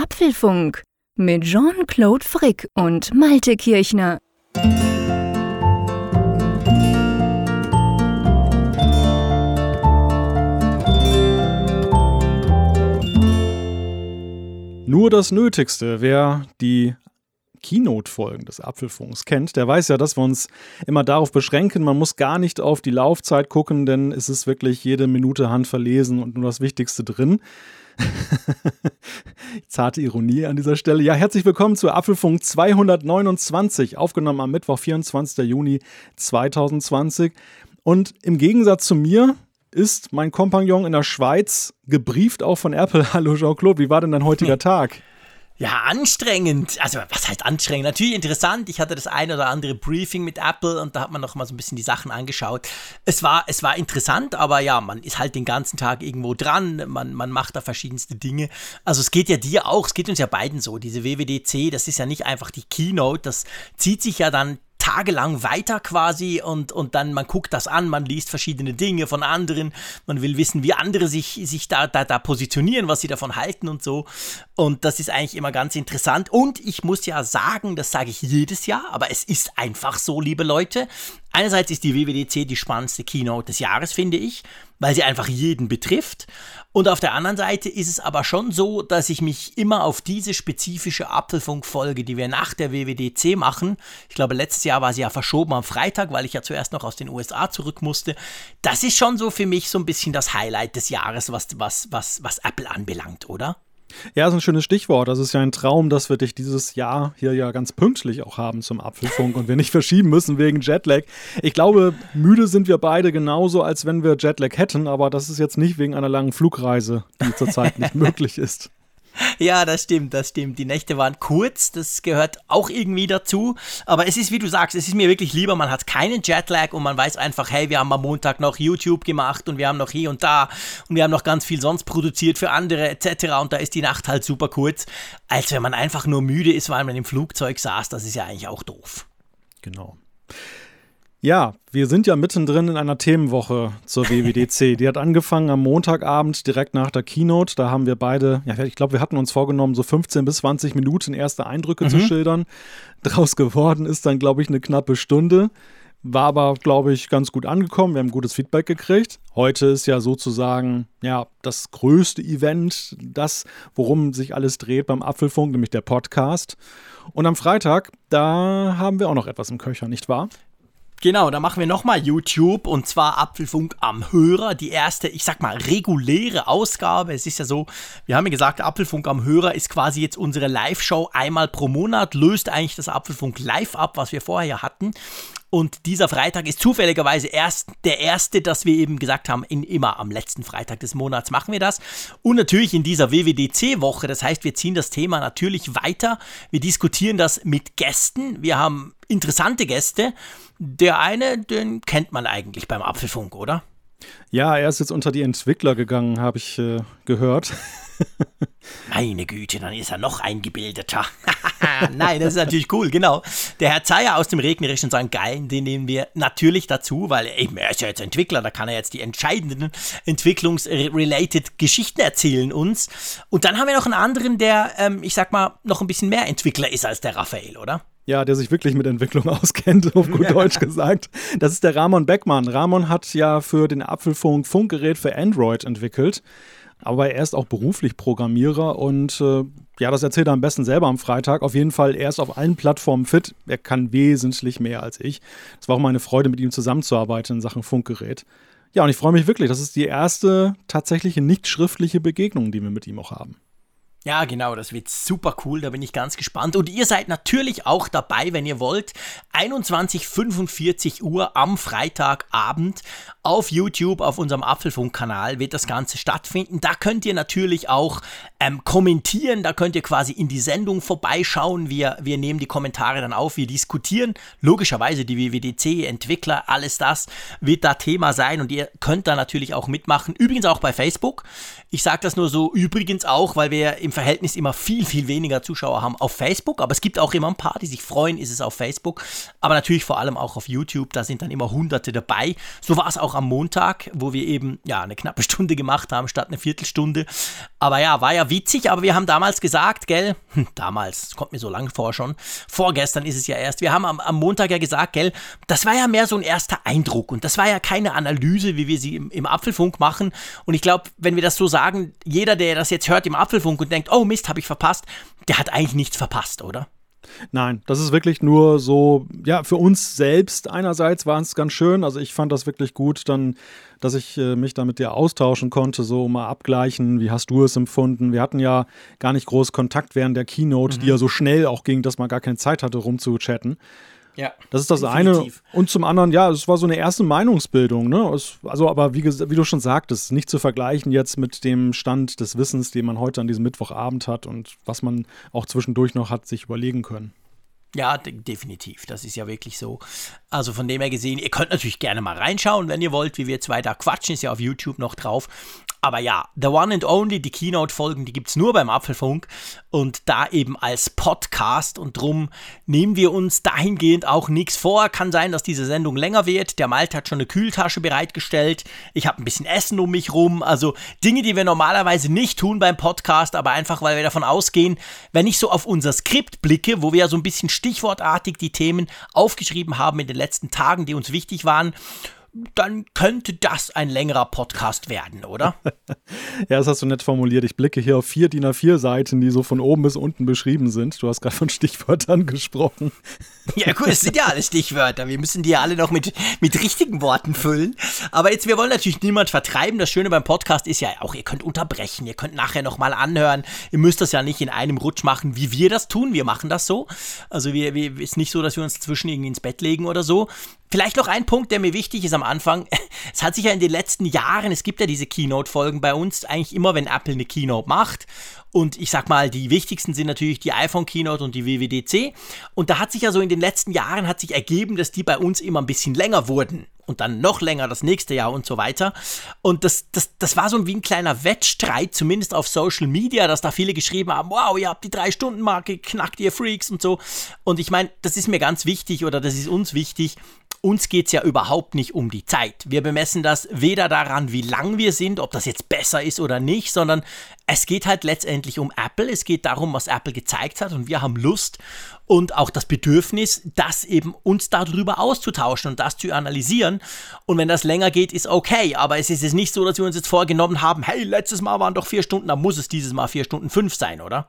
Apfelfunk mit Jean-Claude Frick und Malte Kirchner. Nur das Nötigste. Wer die Keynote-Folgen des Apfelfunks kennt, der weiß ja, dass wir uns immer darauf beschränken. Man muss gar nicht auf die Laufzeit gucken, denn es ist wirklich jede Minute handverlesen und nur das Wichtigste drin. Zarte Ironie an dieser Stelle. Ja, herzlich willkommen zu Apfelfunk 229, aufgenommen am Mittwoch, 24. Juni 2020. Und im Gegensatz zu mir ist mein Kompagnon in der Schweiz gebrieft auch von Apple. Hallo Jean-Claude, wie war denn dein heutiger Tag? Ja, anstrengend. Also, was heißt anstrengend? Natürlich interessant. Ich hatte das ein oder andere Briefing mit Apple und da hat man noch mal so ein bisschen die Sachen angeschaut. Es war, es war interessant, aber ja, man ist halt den ganzen Tag irgendwo dran. Man, man macht da verschiedenste Dinge. Also, es geht ja dir auch, es geht uns ja beiden so. Diese WWDC, das ist ja nicht einfach die Keynote, das zieht sich ja dann tagelang weiter quasi und, und dann man guckt das an, man liest verschiedene Dinge von anderen, man will wissen, wie andere sich, sich da, da, da positionieren, was sie davon halten und so. Und das ist eigentlich immer ganz interessant. Und ich muss ja sagen, das sage ich jedes Jahr, aber es ist einfach so, liebe Leute. Einerseits ist die WWDC die spannendste Keynote des Jahres, finde ich, weil sie einfach jeden betrifft. Und auf der anderen Seite ist es aber schon so, dass ich mich immer auf diese spezifische Apfelfunkfolge, die wir nach der WWDC machen, ich glaube, letztes Jahr war sie ja verschoben am Freitag, weil ich ja zuerst noch aus den USA zurück musste. Das ist schon so für mich so ein bisschen das Highlight des Jahres, was, was, was, was Apple anbelangt, oder? Ja, das ist ein schönes Stichwort. Das ist ja ein Traum, dass wir dich dieses Jahr hier ja ganz pünktlich auch haben zum Apfelfunk und wir nicht verschieben müssen wegen Jetlag. Ich glaube, müde sind wir beide genauso, als wenn wir Jetlag hätten, aber das ist jetzt nicht wegen einer langen Flugreise, die zurzeit nicht möglich ist. Ja, das stimmt, das stimmt. Die Nächte waren kurz, das gehört auch irgendwie dazu. Aber es ist, wie du sagst, es ist mir wirklich lieber, man hat keinen Jetlag und man weiß einfach, hey, wir haben am Montag noch YouTube gemacht und wir haben noch hier und da und wir haben noch ganz viel sonst produziert für andere etc. Und da ist die Nacht halt super kurz, als wenn man einfach nur müde ist, weil man im Flugzeug saß. Das ist ja eigentlich auch doof. Genau. Ja, wir sind ja mittendrin in einer Themenwoche zur WWDC. Die hat angefangen am Montagabend direkt nach der Keynote. Da haben wir beide, ja, ich glaube, wir hatten uns vorgenommen, so 15 bis 20 Minuten erste Eindrücke mhm. zu schildern. Draus geworden ist dann, glaube ich, eine knappe Stunde. War aber, glaube ich, ganz gut angekommen. Wir haben gutes Feedback gekriegt. Heute ist ja sozusagen ja, das größte Event, das, worum sich alles dreht beim Apfelfunk, nämlich der Podcast. Und am Freitag, da haben wir auch noch etwas im Köcher, nicht wahr? Genau, da machen wir nochmal YouTube und zwar Apfelfunk am Hörer. Die erste, ich sag mal, reguläre Ausgabe. Es ist ja so, wir haben ja gesagt, Apfelfunk am Hörer ist quasi jetzt unsere Live-Show einmal pro Monat, löst eigentlich das Apfelfunk live ab, was wir vorher hatten. Und dieser Freitag ist zufälligerweise erst der erste, dass wir eben gesagt haben, in, immer am letzten Freitag des Monats machen wir das. Und natürlich in dieser WWDC-Woche. Das heißt, wir ziehen das Thema natürlich weiter. Wir diskutieren das mit Gästen. Wir haben interessante Gäste. Der eine, den kennt man eigentlich beim Apfelfunk, oder? Ja, er ist jetzt unter die Entwickler gegangen, habe ich äh, gehört. Meine Güte, dann ist er noch eingebildeter. Nein, das ist natürlich cool, genau. Der Herr Zeyer aus dem regnerischen St. Gallen, den nehmen wir natürlich dazu, weil eben, er ist ja jetzt Entwickler, da kann er jetzt die entscheidenden entwicklungsrelated Geschichten erzählen uns. Und dann haben wir noch einen anderen, der, ähm, ich sag mal, noch ein bisschen mehr Entwickler ist als der Raphael, oder? Ja, der sich wirklich mit Entwicklung auskennt, auf gut Deutsch gesagt. Das ist der Ramon Beckmann. Ramon hat ja für den Apfelfunk Funkgerät für Android entwickelt. Aber er ist auch beruflich Programmierer und äh, ja, das erzählt er am besten selber am Freitag. Auf jeden Fall, er ist auf allen Plattformen fit. Er kann wesentlich mehr als ich. Es war auch meine Freude, mit ihm zusammenzuarbeiten in Sachen Funkgerät. Ja, und ich freue mich wirklich. Das ist die erste tatsächliche nicht schriftliche Begegnung, die wir mit ihm auch haben. Ja, genau, das wird super cool, da bin ich ganz gespannt. Und ihr seid natürlich auch dabei, wenn ihr wollt. 21.45 Uhr am Freitagabend auf YouTube, auf unserem Apfelfunk-Kanal wird das Ganze stattfinden. Da könnt ihr natürlich auch ähm, kommentieren, da könnt ihr quasi in die Sendung vorbeischauen. Wir, wir nehmen die Kommentare dann auf, wir diskutieren. Logischerweise die WWDC, Entwickler, alles das wird da Thema sein und ihr könnt da natürlich auch mitmachen. Übrigens auch bei Facebook. Ich sage das nur so übrigens auch, weil wir im Verhältnis immer viel, viel weniger Zuschauer haben auf Facebook, aber es gibt auch immer ein paar, die sich freuen, ist es auf Facebook. aber natürlich vor allem auch auf YouTube, da sind dann immer Hunderte dabei. So war es auch am Montag, wo wir eben ja eine knappe Stunde gemacht haben statt eine Viertelstunde. Aber ja, war ja witzig, aber wir haben damals gesagt, gell, hm, damals, kommt mir so lange vor schon, vorgestern ist es ja erst, wir haben am, am Montag ja gesagt, gell, das war ja mehr so ein erster Eindruck und das war ja keine Analyse, wie wir sie im, im Apfelfunk machen. Und ich glaube, wenn wir das so sagen, jeder, der das jetzt hört im Apfelfunk und denkt, oh Mist, habe ich verpasst, der hat eigentlich nichts verpasst, oder? Nein, das ist wirklich nur so, ja, für uns selbst einerseits war es ganz schön. Also ich fand das wirklich gut, dann, dass ich äh, mich da mit dir austauschen konnte, so mal abgleichen, wie hast du es empfunden? Wir hatten ja gar nicht groß Kontakt während der Keynote, mhm. die ja so schnell auch ging, dass man gar keine Zeit hatte, rumzuchatten. Ja. Das ist das definitiv. eine. Und zum anderen, ja, es war so eine erste Meinungsbildung, ne? Es, also, aber wie, wie, du schon sagtest, nicht zu vergleichen jetzt mit dem Stand des Wissens, den man heute an diesem Mittwochabend hat und was man auch zwischendurch noch hat sich überlegen können. Ja, de definitiv. Das ist ja wirklich so. Also von dem her gesehen, ihr könnt natürlich gerne mal reinschauen, wenn ihr wollt, wie wir zwei da quatschen, ist ja auf YouTube noch drauf. Aber ja, The One and Only, die Keynote-Folgen, die gibt es nur beim Apfelfunk und da eben als Podcast und drum nehmen wir uns dahingehend auch nichts vor. Kann sein, dass diese Sendung länger wird. Der Malte hat schon eine Kühltasche bereitgestellt. Ich habe ein bisschen Essen um mich rum. Also Dinge, die wir normalerweise nicht tun beim Podcast, aber einfach, weil wir davon ausgehen, wenn ich so auf unser Skript blicke, wo wir ja so ein bisschen stichwortartig die Themen aufgeschrieben haben in den letzten Tagen, die uns wichtig waren dann könnte das ein längerer Podcast werden, oder? ja, das hast du nett formuliert. Ich blicke hier auf vier DIN A4 Seiten, die so von oben bis unten beschrieben sind. Du hast gerade von Stichwörtern gesprochen. ja, gut, es sind ja alle Stichwörter. Wir müssen die ja alle noch mit, mit richtigen Worten füllen. Aber jetzt, wir wollen natürlich niemand vertreiben. Das Schöne beim Podcast ist ja auch, ihr könnt unterbrechen, ihr könnt nachher nochmal anhören. Ihr müsst das ja nicht in einem Rutsch machen, wie wir das tun. Wir machen das so. Also wir, wir ist nicht so, dass wir uns dazwischen irgendwie ins Bett legen oder so. Vielleicht noch ein Punkt, der mir wichtig ist am Anfang. Es hat sich ja in den letzten Jahren, es gibt ja diese Keynote-Folgen bei uns, eigentlich immer, wenn Apple eine Keynote macht. Und ich sag mal, die wichtigsten sind natürlich die iPhone-Keynote und die WWDC. Und da hat sich ja so in den letzten Jahren hat sich ergeben, dass die bei uns immer ein bisschen länger wurden. Und dann noch länger das nächste Jahr und so weiter. Und das, das, das war so wie ein kleiner Wettstreit, zumindest auf Social Media, dass da viele geschrieben haben, wow, ihr habt die Drei-Stunden-Marke, knackt ihr Freaks und so. Und ich meine, das ist mir ganz wichtig oder das ist uns wichtig, uns geht es ja überhaupt nicht um die Zeit. Wir bemessen das weder daran, wie lang wir sind, ob das jetzt besser ist oder nicht, sondern es geht halt letztendlich um Apple. Es geht darum, was Apple gezeigt hat und wir haben Lust und auch das Bedürfnis, das eben uns darüber auszutauschen und das zu analysieren. Und wenn das länger geht, ist okay. Aber es ist jetzt nicht so, dass wir uns jetzt vorgenommen haben, hey, letztes Mal waren doch vier Stunden, dann muss es dieses Mal vier Stunden fünf sein, oder?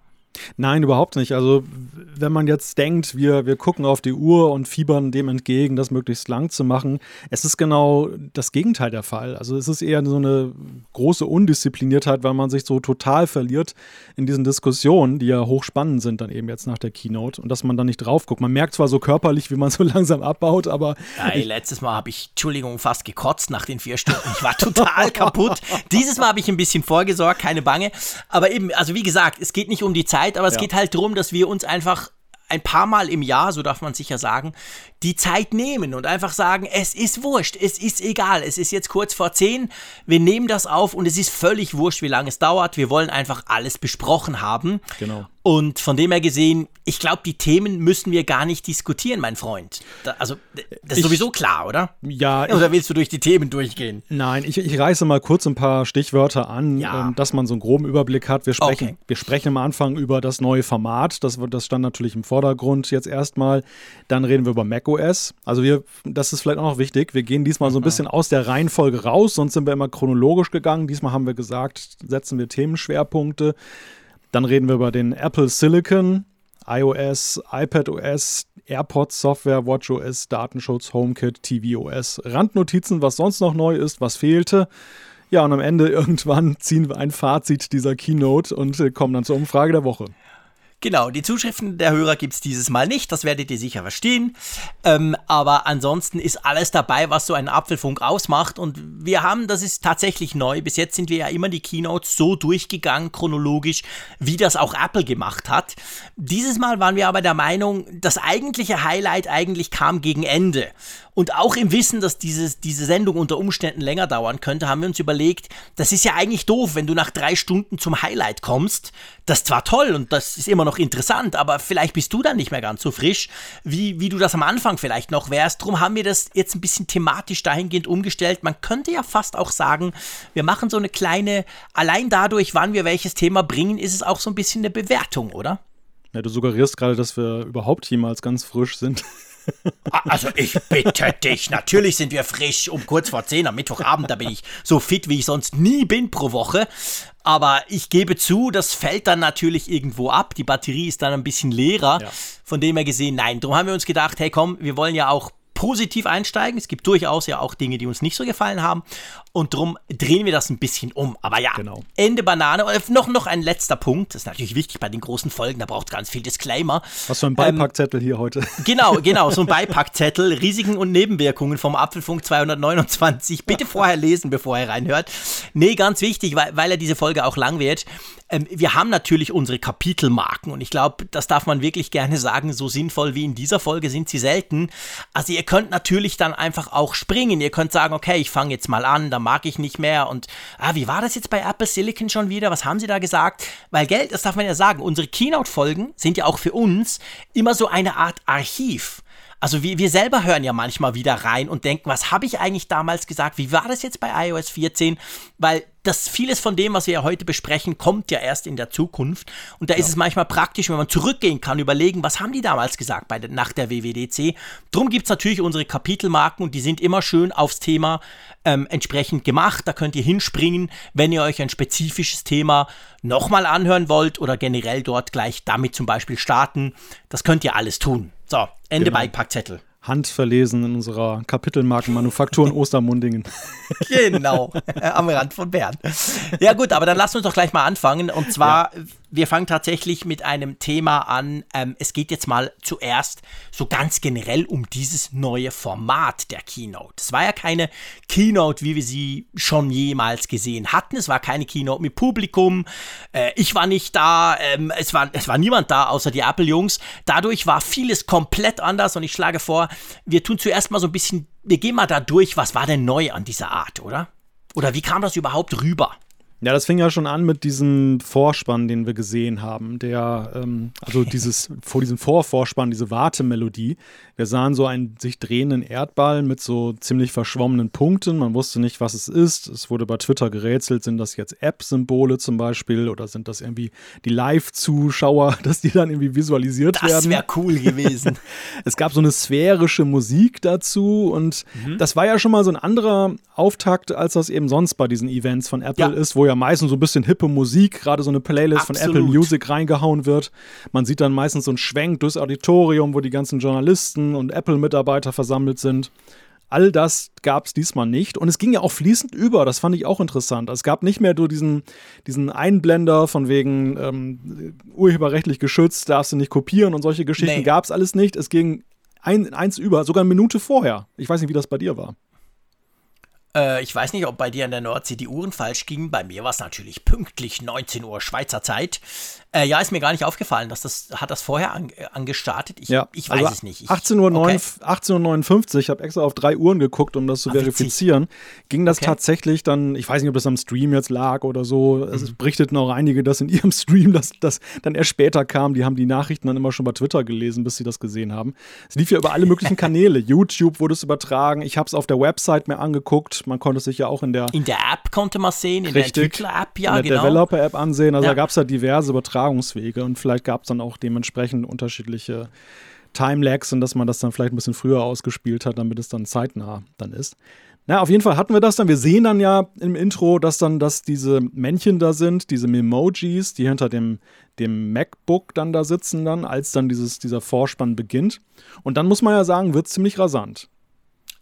Nein, überhaupt nicht. Also wenn man jetzt denkt, wir, wir gucken auf die Uhr und fiebern dem entgegen, das möglichst lang zu machen, es ist genau das Gegenteil der Fall. Also es ist eher so eine große Undiszipliniertheit, weil man sich so total verliert in diesen Diskussionen, die ja hochspannend sind dann eben jetzt nach der Keynote und dass man da nicht drauf guckt. Man merkt zwar so körperlich, wie man so langsam abbaut, aber... Ja, letztes Mal habe ich, Entschuldigung, fast gekotzt nach den vier Stunden. Ich war total kaputt. Dieses Mal habe ich ein bisschen vorgesorgt, keine Bange. Aber eben, also wie gesagt, es geht nicht um die Zeit, Zeit, aber es ja. geht halt darum, dass wir uns einfach ein paar Mal im Jahr, so darf man sicher sagen, die Zeit nehmen und einfach sagen, es ist wurscht, es ist egal, es ist jetzt kurz vor zehn, wir nehmen das auf und es ist völlig wurscht, wie lange es dauert, wir wollen einfach alles besprochen haben. Genau. Und von dem her gesehen, ich glaube, die Themen müssen wir gar nicht diskutieren, mein Freund. Da, also, das ist ich, sowieso klar, oder? Ja. Oder willst du durch die Themen durchgehen? Nein, ich, ich reiße mal kurz ein paar Stichwörter an, ja. ähm, dass man so einen groben Überblick hat. Wir sprechen, okay. wir sprechen am Anfang über das neue Format. Das, das stand natürlich im Vordergrund jetzt erstmal. Dann reden wir über macOS. Also, wir, das ist vielleicht auch noch wichtig. Wir gehen diesmal so ein bisschen aus der Reihenfolge raus, sonst sind wir immer chronologisch gegangen. Diesmal haben wir gesagt, setzen wir Themenschwerpunkte. Dann reden wir über den Apple Silicon, iOS, iPadOS, AirPods Software, WatchOS, Datenschutz, HomeKit, tvOS, Randnotizen, was sonst noch neu ist, was fehlte. Ja, und am Ende irgendwann ziehen wir ein Fazit dieser Keynote und äh, kommen dann zur Umfrage der Woche. Genau, die Zuschriften der Hörer gibt es dieses Mal nicht, das werdet ihr sicher verstehen. Ähm, aber ansonsten ist alles dabei, was so einen Apfelfunk ausmacht. Und wir haben, das ist tatsächlich neu, bis jetzt sind wir ja immer die Keynotes so durchgegangen, chronologisch, wie das auch Apple gemacht hat. Dieses Mal waren wir aber der Meinung, das eigentliche Highlight eigentlich kam gegen Ende. Und auch im Wissen, dass dieses, diese Sendung unter Umständen länger dauern könnte, haben wir uns überlegt, das ist ja eigentlich doof, wenn du nach drei Stunden zum Highlight kommst. Das ist zwar toll und das ist immer noch noch interessant, aber vielleicht bist du dann nicht mehr ganz so frisch, wie, wie du das am Anfang vielleicht noch wärst. Drum haben wir das jetzt ein bisschen thematisch dahingehend umgestellt. Man könnte ja fast auch sagen, wir machen so eine kleine, allein dadurch, wann wir welches Thema bringen, ist es auch so ein bisschen eine Bewertung, oder? Ja, du suggerierst gerade, dass wir überhaupt jemals ganz frisch sind. Ah, also ich bitte dich, natürlich sind wir frisch um kurz vor 10 am Mittwochabend, da bin ich so fit, wie ich sonst nie bin pro Woche. Aber ich gebe zu, das fällt dann natürlich irgendwo ab. Die Batterie ist dann ein bisschen leerer. Ja. Von dem her gesehen, nein. Darum haben wir uns gedacht, hey komm, wir wollen ja auch positiv einsteigen. Es gibt durchaus ja auch Dinge, die uns nicht so gefallen haben. Und darum drehen wir das ein bisschen um. Aber ja, genau. Ende Banane. Und noch, noch ein letzter Punkt. Das ist natürlich wichtig bei den großen Folgen. Da braucht es ganz viel Disclaimer. Was für ein Beipackzettel ähm, hier heute. Genau, genau. So ein Beipackzettel. Risiken und Nebenwirkungen vom Apfelfunk 229. Bitte vorher lesen, bevor ihr reinhört. Nee, ganz wichtig, weil, weil ja diese Folge auch lang wird. Ähm, wir haben natürlich unsere Kapitelmarken. Und ich glaube, das darf man wirklich gerne sagen. So sinnvoll wie in dieser Folge sind sie selten. Also ihr könnt natürlich dann einfach auch springen. Ihr könnt sagen, okay, ich fange jetzt mal an, da mag ich nicht mehr. Und ah, wie war das jetzt bei Apple Silicon schon wieder? Was haben sie da gesagt? Weil Geld, das darf man ja sagen, unsere Keynote-Folgen sind ja auch für uns immer so eine Art Archiv. Also wir, wir selber hören ja manchmal wieder rein und denken, was habe ich eigentlich damals gesagt? Wie war das jetzt bei iOS 14? Weil das vieles von dem, was wir ja heute besprechen, kommt ja erst in der Zukunft. Und da ja. ist es manchmal praktisch, wenn man zurückgehen kann, überlegen, was haben die damals gesagt bei der, nach der WWDC. Drum gibt es natürlich unsere Kapitelmarken und die sind immer schön aufs Thema ähm, entsprechend gemacht. Da könnt ihr hinspringen, wenn ihr euch ein spezifisches Thema nochmal anhören wollt oder generell dort gleich damit zum Beispiel starten. Das könnt ihr alles tun. So, Ende genau. Beipackzettel handverlesen in unserer Kapitelmarkenmanufaktur in Ostermundingen. Genau, am Rand von Bern. Ja gut, aber dann lass uns doch gleich mal anfangen. Und zwar, ja. Wir fangen tatsächlich mit einem Thema an. Ähm, es geht jetzt mal zuerst so ganz generell um dieses neue Format der Keynote. Es war ja keine Keynote, wie wir sie schon jemals gesehen hatten. Es war keine Keynote mit Publikum. Äh, ich war nicht da. Ähm, es, war, es war niemand da, außer die Apple-Jungs. Dadurch war vieles komplett anders und ich schlage vor, wir tun zuerst mal so ein bisschen, wir gehen mal da durch, was war denn neu an dieser Art, oder? Oder wie kam das überhaupt rüber? Ja, das fing ja schon an mit diesem Vorspann, den wir gesehen haben. Der, ähm, also dieses, vor diesem Vorvorspann, diese Wartemelodie. Wir sahen so einen sich drehenden Erdball mit so ziemlich verschwommenen Punkten. Man wusste nicht, was es ist. Es wurde bei Twitter gerätselt, sind das jetzt App-Symbole zum Beispiel oder sind das irgendwie die Live-Zuschauer, dass die dann irgendwie visualisiert das werden. Das wäre cool gewesen. es gab so eine sphärische Musik dazu und mhm. das war ja schon mal so ein anderer Auftakt, als das eben sonst bei diesen Events von Apple ja. ist, wo ja meistens so ein bisschen hippe Musik, gerade so eine Playlist Absolut. von Apple Music reingehauen wird. Man sieht dann meistens so einen Schwenk durchs Auditorium, wo die ganzen Journalisten und Apple-Mitarbeiter versammelt sind. All das gab es diesmal nicht. Und es ging ja auch fließend über. Das fand ich auch interessant. Es gab nicht mehr nur diesen, diesen Einblender von wegen ähm, urheberrechtlich geschützt, darfst du nicht kopieren und solche Geschichten nee. gab es alles nicht. Es ging ein, eins über, sogar eine Minute vorher. Ich weiß nicht, wie das bei dir war. Äh, ich weiß nicht, ob bei dir in der Nordsee die Uhren falsch gingen. Bei mir war es natürlich pünktlich 19 Uhr Schweizer Zeit. Äh, ja, ist mir gar nicht aufgefallen, dass das hat das vorher an, angestartet. Ich, ja, ich weiß also es nicht. Ich, 18.59 Uhr, okay. 18 ich habe extra auf drei Uhren geguckt, um das zu ah, verifizieren. Witzig. Ging das okay. tatsächlich dann, ich weiß nicht, ob das am Stream jetzt lag oder so. Mhm. Es berichteten auch einige, dass in ihrem Stream das, das dann erst später kam. Die haben die Nachrichten dann immer schon bei Twitter gelesen, bis sie das gesehen haben. Es lief ja über alle möglichen Kanäle. YouTube wurde es übertragen. Ich habe es auf der Website mir angeguckt. Man konnte sich ja auch in der. In der App konnte man sehen, in richtig, der Entwickler-App, ja, in der genau. Developer-App ansehen. Also ja. da gab es ja diverse. Übertragungswege und vielleicht gab es dann auch dementsprechend unterschiedliche Timelags und dass man das dann vielleicht ein bisschen früher ausgespielt hat, damit es dann zeitnah dann ist. Na, auf jeden Fall hatten wir das dann. Wir sehen dann ja im Intro, dass dann dass diese Männchen da sind, diese Memojis, die hinter dem, dem MacBook dann da sitzen dann, als dann dieses, dieser Vorspann beginnt. Und dann muss man ja sagen, wird es ziemlich rasant.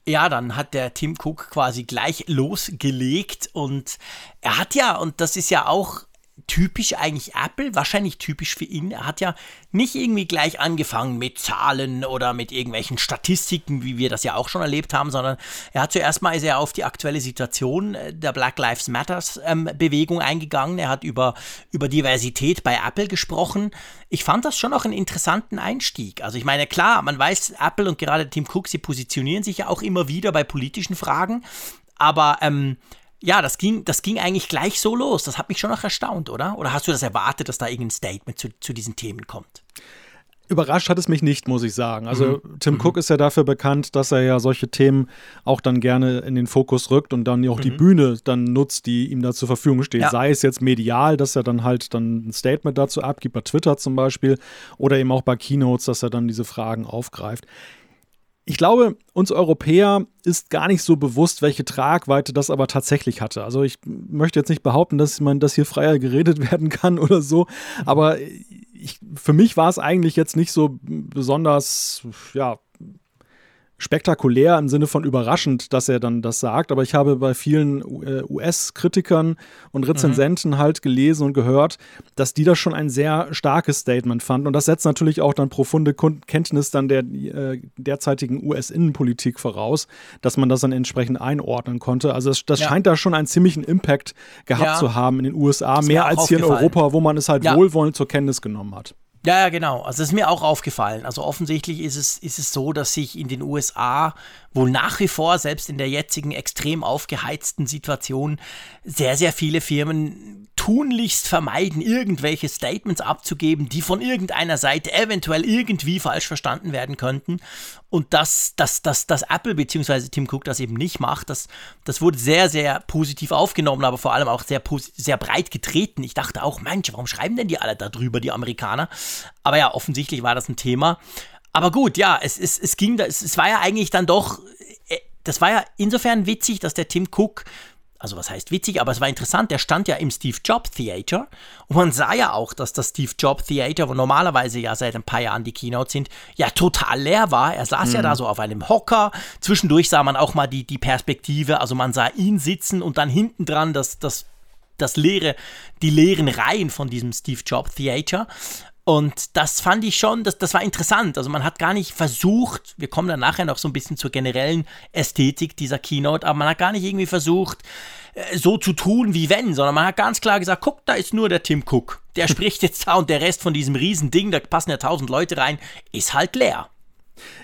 Ja, dann hat der Tim Cook quasi gleich losgelegt und er hat ja, und das ist ja auch typisch eigentlich Apple, wahrscheinlich typisch für ihn. Er hat ja nicht irgendwie gleich angefangen mit Zahlen oder mit irgendwelchen Statistiken, wie wir das ja auch schon erlebt haben, sondern er hat zuerst mal er auf die aktuelle Situation äh, der Black Lives Matters ähm, Bewegung eingegangen. Er hat über, über Diversität bei Apple gesprochen. Ich fand das schon auch einen interessanten Einstieg. Also ich meine, klar, man weiß, Apple und gerade Tim Cook, sie positionieren sich ja auch immer wieder bei politischen Fragen, aber ähm, ja, das ging, das ging eigentlich gleich so los. Das hat mich schon noch erstaunt, oder? Oder hast du das erwartet, dass da irgendein Statement zu, zu diesen Themen kommt? Überrascht hat es mich nicht, muss ich sagen. Also mhm. Tim mhm. Cook ist ja dafür bekannt, dass er ja solche Themen auch dann gerne in den Fokus rückt und dann auch mhm. die Bühne dann nutzt, die ihm da zur Verfügung steht. Ja. Sei es jetzt medial, dass er dann halt dann ein Statement dazu abgibt, bei Twitter zum Beispiel, oder eben auch bei Keynotes, dass er dann diese Fragen aufgreift. Ich glaube, uns Europäer ist gar nicht so bewusst, welche Tragweite das aber tatsächlich hatte. Also ich möchte jetzt nicht behaupten, dass man das hier freier geredet werden kann oder so, aber ich, für mich war es eigentlich jetzt nicht so besonders, ja, spektakulär im Sinne von überraschend, dass er dann das sagt, aber ich habe bei vielen äh, US-Kritikern und Rezensenten mhm. halt gelesen und gehört, dass die das schon ein sehr starkes Statement fanden und das setzt natürlich auch dann profunde Kenntnis dann der äh, derzeitigen US-Innenpolitik voraus, dass man das dann entsprechend einordnen konnte. Also das, das ja. scheint da schon einen ziemlichen Impact gehabt ja. zu haben in den USA, mehr als hier in Europa, wo man es halt ja. wohlwollend zur Kenntnis genommen hat. Ja, ja, genau. Also das ist mir auch aufgefallen. Also offensichtlich ist es, ist es so, dass sich in den USA wohl nach wie vor, selbst in der jetzigen extrem aufgeheizten Situation, sehr, sehr viele Firmen tunlichst vermeiden, irgendwelche Statements abzugeben, die von irgendeiner Seite eventuell irgendwie falsch verstanden werden könnten. Und dass, dass, dass, dass Apple bzw. Tim Cook das eben nicht macht, das, das wurde sehr, sehr positiv aufgenommen, aber vor allem auch sehr, sehr breit getreten. Ich dachte auch, Mensch, warum schreiben denn die alle darüber, die Amerikaner? Aber ja, offensichtlich war das ein Thema. Aber gut, ja, es, es, es ging, es, es war ja eigentlich dann doch, äh, das war ja insofern witzig, dass der Tim Cook also was heißt witzig, aber es war interessant, der stand ja im Steve Jobs Theater und man sah ja auch, dass das Steve Jobs Theater, wo normalerweise ja seit ein paar Jahren die Keynotes sind, ja total leer war. Er saß mhm. ja da so auf einem Hocker. Zwischendurch sah man auch mal die, die Perspektive, also man sah ihn sitzen und dann hinten dran das, das, das leere, die leeren Reihen von diesem Steve Jobs Theater. Und das fand ich schon, das, das war interessant. Also man hat gar nicht versucht, wir kommen dann nachher noch so ein bisschen zur generellen Ästhetik dieser Keynote, aber man hat gar nicht irgendwie versucht, äh, so zu tun wie wenn, sondern man hat ganz klar gesagt, guck, da ist nur der Tim Cook. Der spricht jetzt da und der Rest von diesem riesen Ding, da passen ja tausend Leute rein, ist halt leer.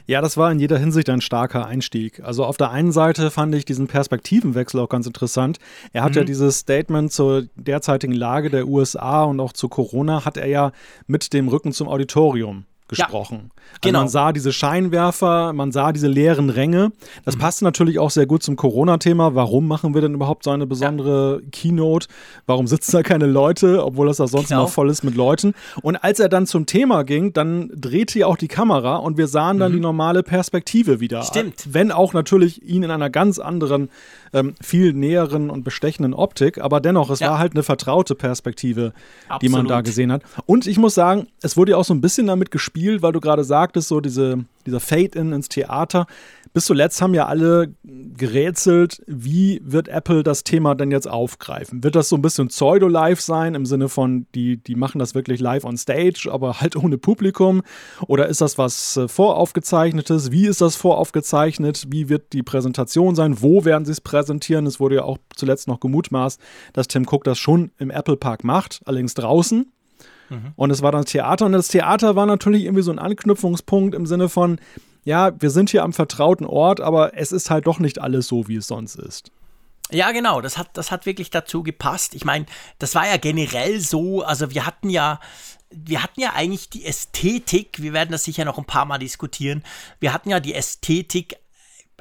Ja, das war in jeder Hinsicht ein starker Einstieg. Also auf der einen Seite fand ich diesen Perspektivenwechsel auch ganz interessant. Er hat mhm. ja dieses Statement zur derzeitigen Lage der USA und auch zu Corona hat er ja mit dem Rücken zum Auditorium gesprochen. Ja, also genau. man sah diese Scheinwerfer, man sah diese leeren Ränge. Das mhm. passte natürlich auch sehr gut zum Corona-Thema. Warum machen wir denn überhaupt so eine besondere ja. Keynote? Warum sitzen da keine Leute, obwohl das da sonst genau. noch voll ist mit Leuten? Und als er dann zum Thema ging, dann drehte ja auch die Kamera und wir sahen dann mhm. die normale Perspektive wieder. Stimmt. Wenn auch natürlich ihn in einer ganz anderen ähm, viel näheren und bestechenden Optik, aber dennoch, es ja. war halt eine vertraute Perspektive, Absolut. die man da gesehen hat. Und ich muss sagen, es wurde ja auch so ein bisschen damit gespielt, weil du gerade sagtest, so diese, dieser Fade-In ins Theater bis zuletzt haben ja alle gerätselt, wie wird Apple das Thema denn jetzt aufgreifen? Wird das so ein bisschen Pseudo-Live sein, im Sinne von, die, die machen das wirklich live on stage, aber halt ohne Publikum? Oder ist das was äh, voraufgezeichnetes? Wie ist das voraufgezeichnet? Wie wird die Präsentation sein? Wo werden sie es präsentieren? Es wurde ja auch zuletzt noch gemutmaßt, dass Tim Cook das schon im Apple Park macht, allerdings draußen. Und es war dann Theater. Und das Theater war natürlich irgendwie so ein Anknüpfungspunkt im Sinne von, ja, wir sind hier am vertrauten Ort, aber es ist halt doch nicht alles so, wie es sonst ist. Ja, genau, das hat, das hat wirklich dazu gepasst. Ich meine, das war ja generell so, also wir hatten ja, wir hatten ja eigentlich die Ästhetik, wir werden das sicher noch ein paar Mal diskutieren, wir hatten ja die Ästhetik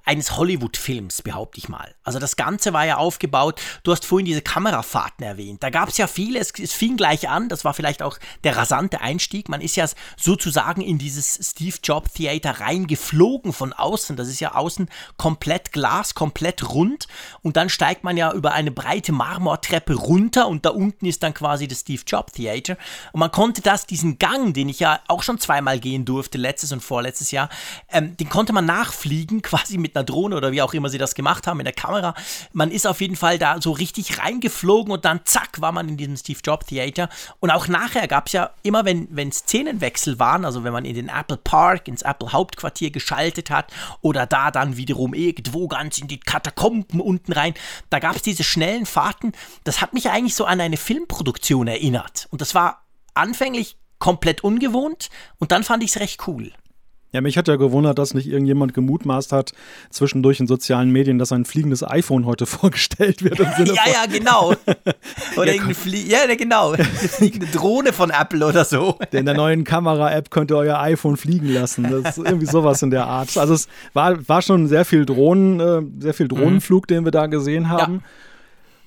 eines Hollywood-Films, behaupte ich mal. Also das Ganze war ja aufgebaut, du hast vorhin diese Kamerafahrten erwähnt. Da gab es ja viele, es, es, fing gleich an, das war vielleicht auch der rasante Einstieg. Man ist ja sozusagen in dieses Steve Jobs Theater reingeflogen von außen. Das ist ja außen komplett Glas, komplett rund. Und dann steigt man ja über eine breite Marmortreppe runter und da unten ist dann quasi das Steve Jobs Theater. Und man konnte das, diesen Gang, den ich ja auch schon zweimal gehen durfte, letztes und vorletztes Jahr, ähm, den konnte man nachfliegen, quasi mit mit einer Drohne oder wie auch immer sie das gemacht haben, in der Kamera. Man ist auf jeden Fall da so richtig reingeflogen und dann zack, war man in diesem Steve Jobs Theater. Und auch nachher gab es ja immer, wenn, wenn Szenenwechsel waren, also wenn man in den Apple Park, ins Apple Hauptquartier geschaltet hat oder da dann wiederum irgendwo ganz in die Katakomben unten rein, da gab es diese schnellen Fahrten. Das hat mich eigentlich so an eine Filmproduktion erinnert. Und das war anfänglich komplett ungewohnt und dann fand ich es recht cool. Ja, mich hat ja gewundert, dass nicht irgendjemand gemutmaßt hat, zwischendurch in sozialen Medien, dass ein fliegendes iPhone heute vorgestellt wird. ja, ja, genau. Oder ja, Flie ja, genau. Eine fliegende Drohne von Apple oder so. In der neuen Kamera-App könnt ihr euer iPhone fliegen lassen. Das ist irgendwie sowas in der Art. Also es war, war schon sehr viel Drohnen, äh, sehr viel Drohnenflug, mhm. den wir da gesehen haben. Ja.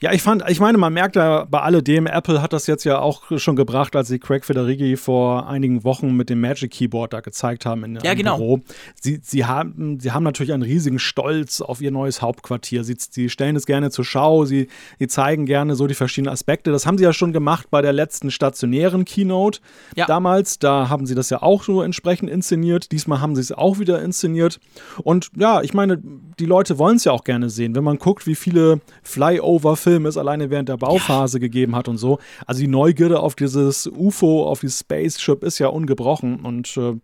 Ja, ich fand, ich meine, man merkt ja bei alledem, Apple hat das jetzt ja auch schon gebracht, als sie Craig Federighi vor einigen Wochen mit dem Magic Keyboard da gezeigt haben in ja, genau. Büro. Sie, sie, haben, sie haben natürlich einen riesigen Stolz auf ihr neues Hauptquartier. Sie, sie stellen es gerne zur Schau, sie, sie zeigen gerne so die verschiedenen Aspekte. Das haben sie ja schon gemacht bei der letzten stationären Keynote ja. damals. Da haben sie das ja auch so entsprechend inszeniert. Diesmal haben sie es auch wieder inszeniert. Und ja, ich meine, die Leute wollen es ja auch gerne sehen. Wenn man guckt, wie viele Flyover Film es alleine während der Bauphase ja. gegeben hat und so. Also die Neugierde auf dieses UFO, auf dieses Spaceship ist ja ungebrochen und äh,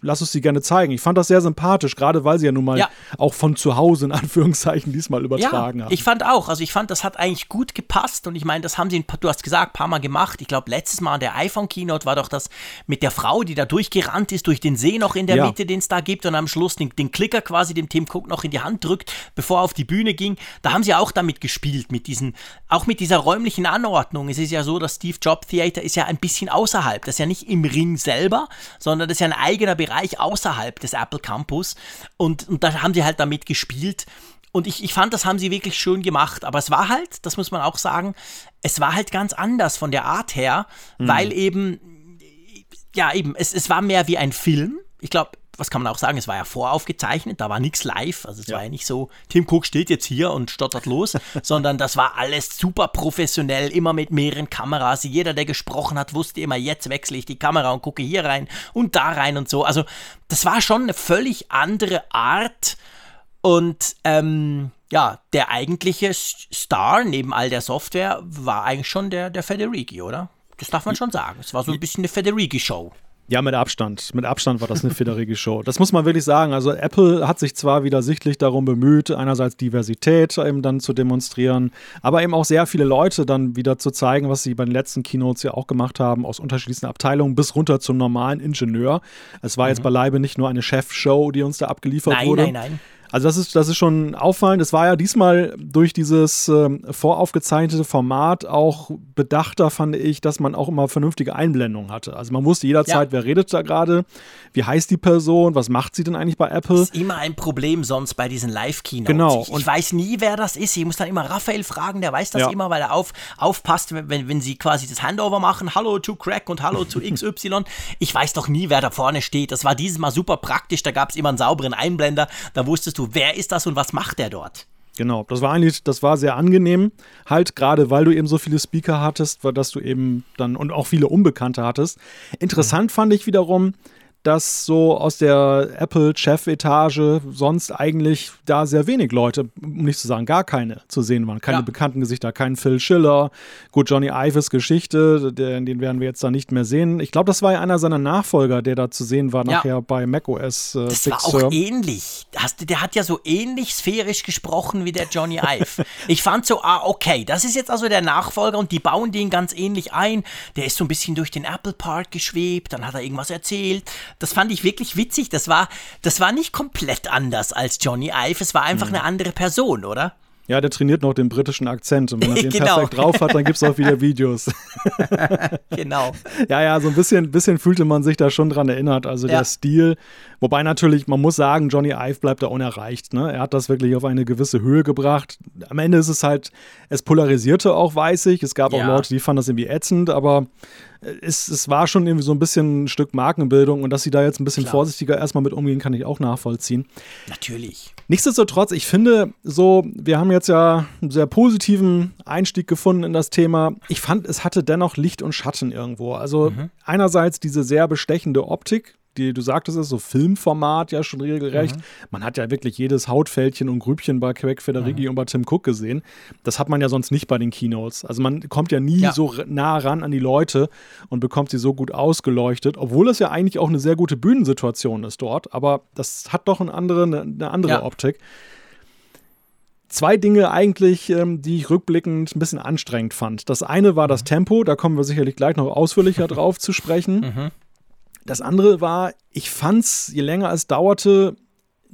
lass uns sie gerne zeigen. Ich fand das sehr sympathisch, gerade weil sie ja nun mal ja. auch von zu Hause in Anführungszeichen diesmal übertragen ja, haben. Ich fand auch, also ich fand, das hat eigentlich gut gepasst und ich meine, das haben sie, du hast gesagt, ein paar Mal gemacht. Ich glaube, letztes Mal an der iPhone-Keynote war doch das mit der Frau, die da durchgerannt ist, durch den See noch in der ja. Mitte, den es da gibt und am Schluss den, den Klicker quasi dem Tim Cook noch in die Hand drückt, bevor er auf die Bühne ging. Da haben sie auch damit gespielt, mit diesen, auch mit dieser räumlichen Anordnung. Es ist ja so, das Steve Jobs Theater ist ja ein bisschen außerhalb. Das ist ja nicht im Ring selber, sondern das ist ja ein eigener Bereich außerhalb des Apple Campus. Und, und da haben sie halt damit gespielt. Und ich, ich fand, das haben sie wirklich schön gemacht. Aber es war halt, das muss man auch sagen, es war halt ganz anders von der Art her, mhm. weil eben, ja, eben, es, es war mehr wie ein Film. Ich glaube, was kann man auch sagen, es war ja voraufgezeichnet, da war nichts live, also es ja. war ja nicht so, Tim Cook steht jetzt hier und stottert los, sondern das war alles super professionell, immer mit mehreren Kameras. Jeder, der gesprochen hat, wusste immer, jetzt wechsle ich die Kamera und gucke hier rein und da rein und so. Also das war schon eine völlig andere Art und ähm, ja, der eigentliche Star neben all der Software war eigentlich schon der, der Federici, oder? Das darf man schon sagen. Es war so ein bisschen eine Federici-Show. Ja, mit Abstand. Mit Abstand war das eine Federigi-Show. Das muss man wirklich sagen. Also Apple hat sich zwar wieder sichtlich darum bemüht, einerseits Diversität eben dann zu demonstrieren, aber eben auch sehr viele Leute dann wieder zu zeigen, was sie bei den letzten Keynotes ja auch gemacht haben, aus unterschiedlichsten Abteilungen bis runter zum normalen Ingenieur. Es war mhm. jetzt beileibe nicht nur eine Chefshow, die uns da abgeliefert nein, wurde. Nein, nein, nein. Also das ist, das ist schon auffallend. Es war ja diesmal durch dieses ähm, voraufgezeichnete Format auch bedachter, fand ich, dass man auch immer vernünftige Einblendungen hatte. Also man wusste jederzeit, ja. wer redet da gerade, wie heißt die Person, was macht sie denn eigentlich bei Apple. Das ist immer ein Problem sonst bei diesen Live-Keynotes. Genau. Ich, ich, weiß nie, wer das ist. Ich muss dann immer Raphael fragen, der weiß das ja. immer, weil er auf, aufpasst, wenn, wenn sie quasi das Handover machen. Hallo zu Crack und Hallo zu XY. ich weiß doch nie, wer da vorne steht. Das war dieses Mal super praktisch. Da gab es immer einen sauberen Einblender. Da wusstest du, wer ist das und was macht der dort? Genau, das war eigentlich, das war sehr angenehm, halt gerade weil du eben so viele Speaker hattest, dass du eben dann und auch viele Unbekannte hattest. Interessant fand ich wiederum, dass so aus der Apple-Chefetage sonst eigentlich da sehr wenig Leute, um nicht zu sagen gar keine, zu sehen waren. Keine ja. bekannten Gesichter, kein Phil Schiller. Gut, Johnny Ives Geschichte, den, den werden wir jetzt da nicht mehr sehen. Ich glaube, das war ja einer seiner Nachfolger, der da zu sehen war nachher ja. bei macOS. Äh, das war auch ähnlich. Hast, der hat ja so ähnlich sphärisch gesprochen wie der Johnny Ive. ich fand so, ah, okay, das ist jetzt also der Nachfolger und die bauen den ganz ähnlich ein. Der ist so ein bisschen durch den Apple Park geschwebt, dann hat er irgendwas erzählt das fand ich wirklich witzig. Das war, das war nicht komplett anders als Johnny Ive. Es war einfach mhm. eine andere Person, oder? Ja, der trainiert noch den britischen Akzent und wenn er den genau. perfekt drauf hat, dann gibt es auch wieder Videos. genau. Ja, ja, so ein bisschen, bisschen fühlte man sich da schon dran erinnert. Also ja. der Stil, wobei natürlich, man muss sagen, Johnny Ive bleibt da unerreicht. Ne? Er hat das wirklich auf eine gewisse Höhe gebracht. Am Ende ist es halt, es polarisierte auch, weiß ich. Es gab ja. auch Leute, die fanden das irgendwie ätzend, aber es, es war schon irgendwie so ein bisschen ein Stück Markenbildung und dass sie da jetzt ein bisschen Klar. vorsichtiger erstmal mit umgehen, kann ich auch nachvollziehen. Natürlich. Nichtsdestotrotz, ich finde so, wir haben jetzt ja einen sehr positiven Einstieg gefunden in das Thema. Ich fand, es hatte dennoch Licht und Schatten irgendwo. Also mhm. einerseits diese sehr bestechende Optik, die du sagtest, ist so Filmformat ja schon regelrecht. Mhm. Man hat ja wirklich jedes Hautfältchen und Grübchen bei Quebec Federighi mhm. und bei Tim Cook gesehen. Das hat man ja sonst nicht bei den Keynotes. Also man kommt ja nie ja. so nah ran an die Leute und bekommt sie so gut ausgeleuchtet, obwohl es ja eigentlich auch eine sehr gute Bühnensituation ist dort. Aber das hat doch eine andere, eine andere ja. Optik zwei Dinge eigentlich, ähm, die ich rückblickend ein bisschen anstrengend fand. Das eine war das mhm. Tempo, da kommen wir sicherlich gleich noch ausführlicher drauf zu sprechen. Mhm. Das andere war, ich fand's, je länger es dauerte,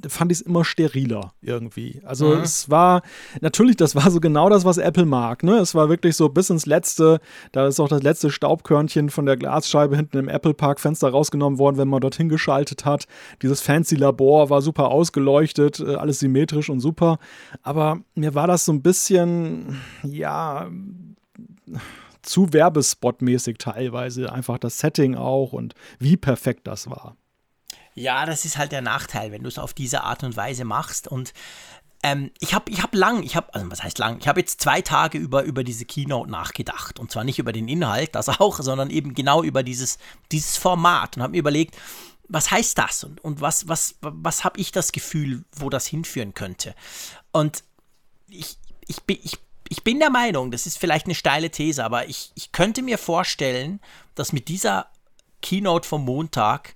fand ich es immer steriler irgendwie. Also mhm. es war, natürlich, das war so genau das, was Apple mag. Ne? Es war wirklich so bis ins Letzte, da ist auch das letzte Staubkörnchen von der Glasscheibe hinten im Apple Park Fenster rausgenommen worden, wenn man dorthin geschaltet hat. Dieses fancy Labor war super ausgeleuchtet, äh, alles symmetrisch und super. Aber mir war das so ein bisschen, ja, zu werbespotmäßig teilweise. Einfach das Setting auch und wie perfekt das war. Ja, das ist halt der Nachteil, wenn du es auf diese Art und Weise machst. Und ähm, ich habe ich hab lang, ich habe, also was heißt lang, ich habe jetzt zwei Tage über, über diese Keynote nachgedacht. Und zwar nicht über den Inhalt, das auch, sondern eben genau über dieses, dieses Format und habe mir überlegt, was heißt das und, und was, was, was habe ich das Gefühl, wo das hinführen könnte. Und ich, ich, ich, ich bin der Meinung, das ist vielleicht eine steile These, aber ich, ich könnte mir vorstellen, dass mit dieser Keynote vom Montag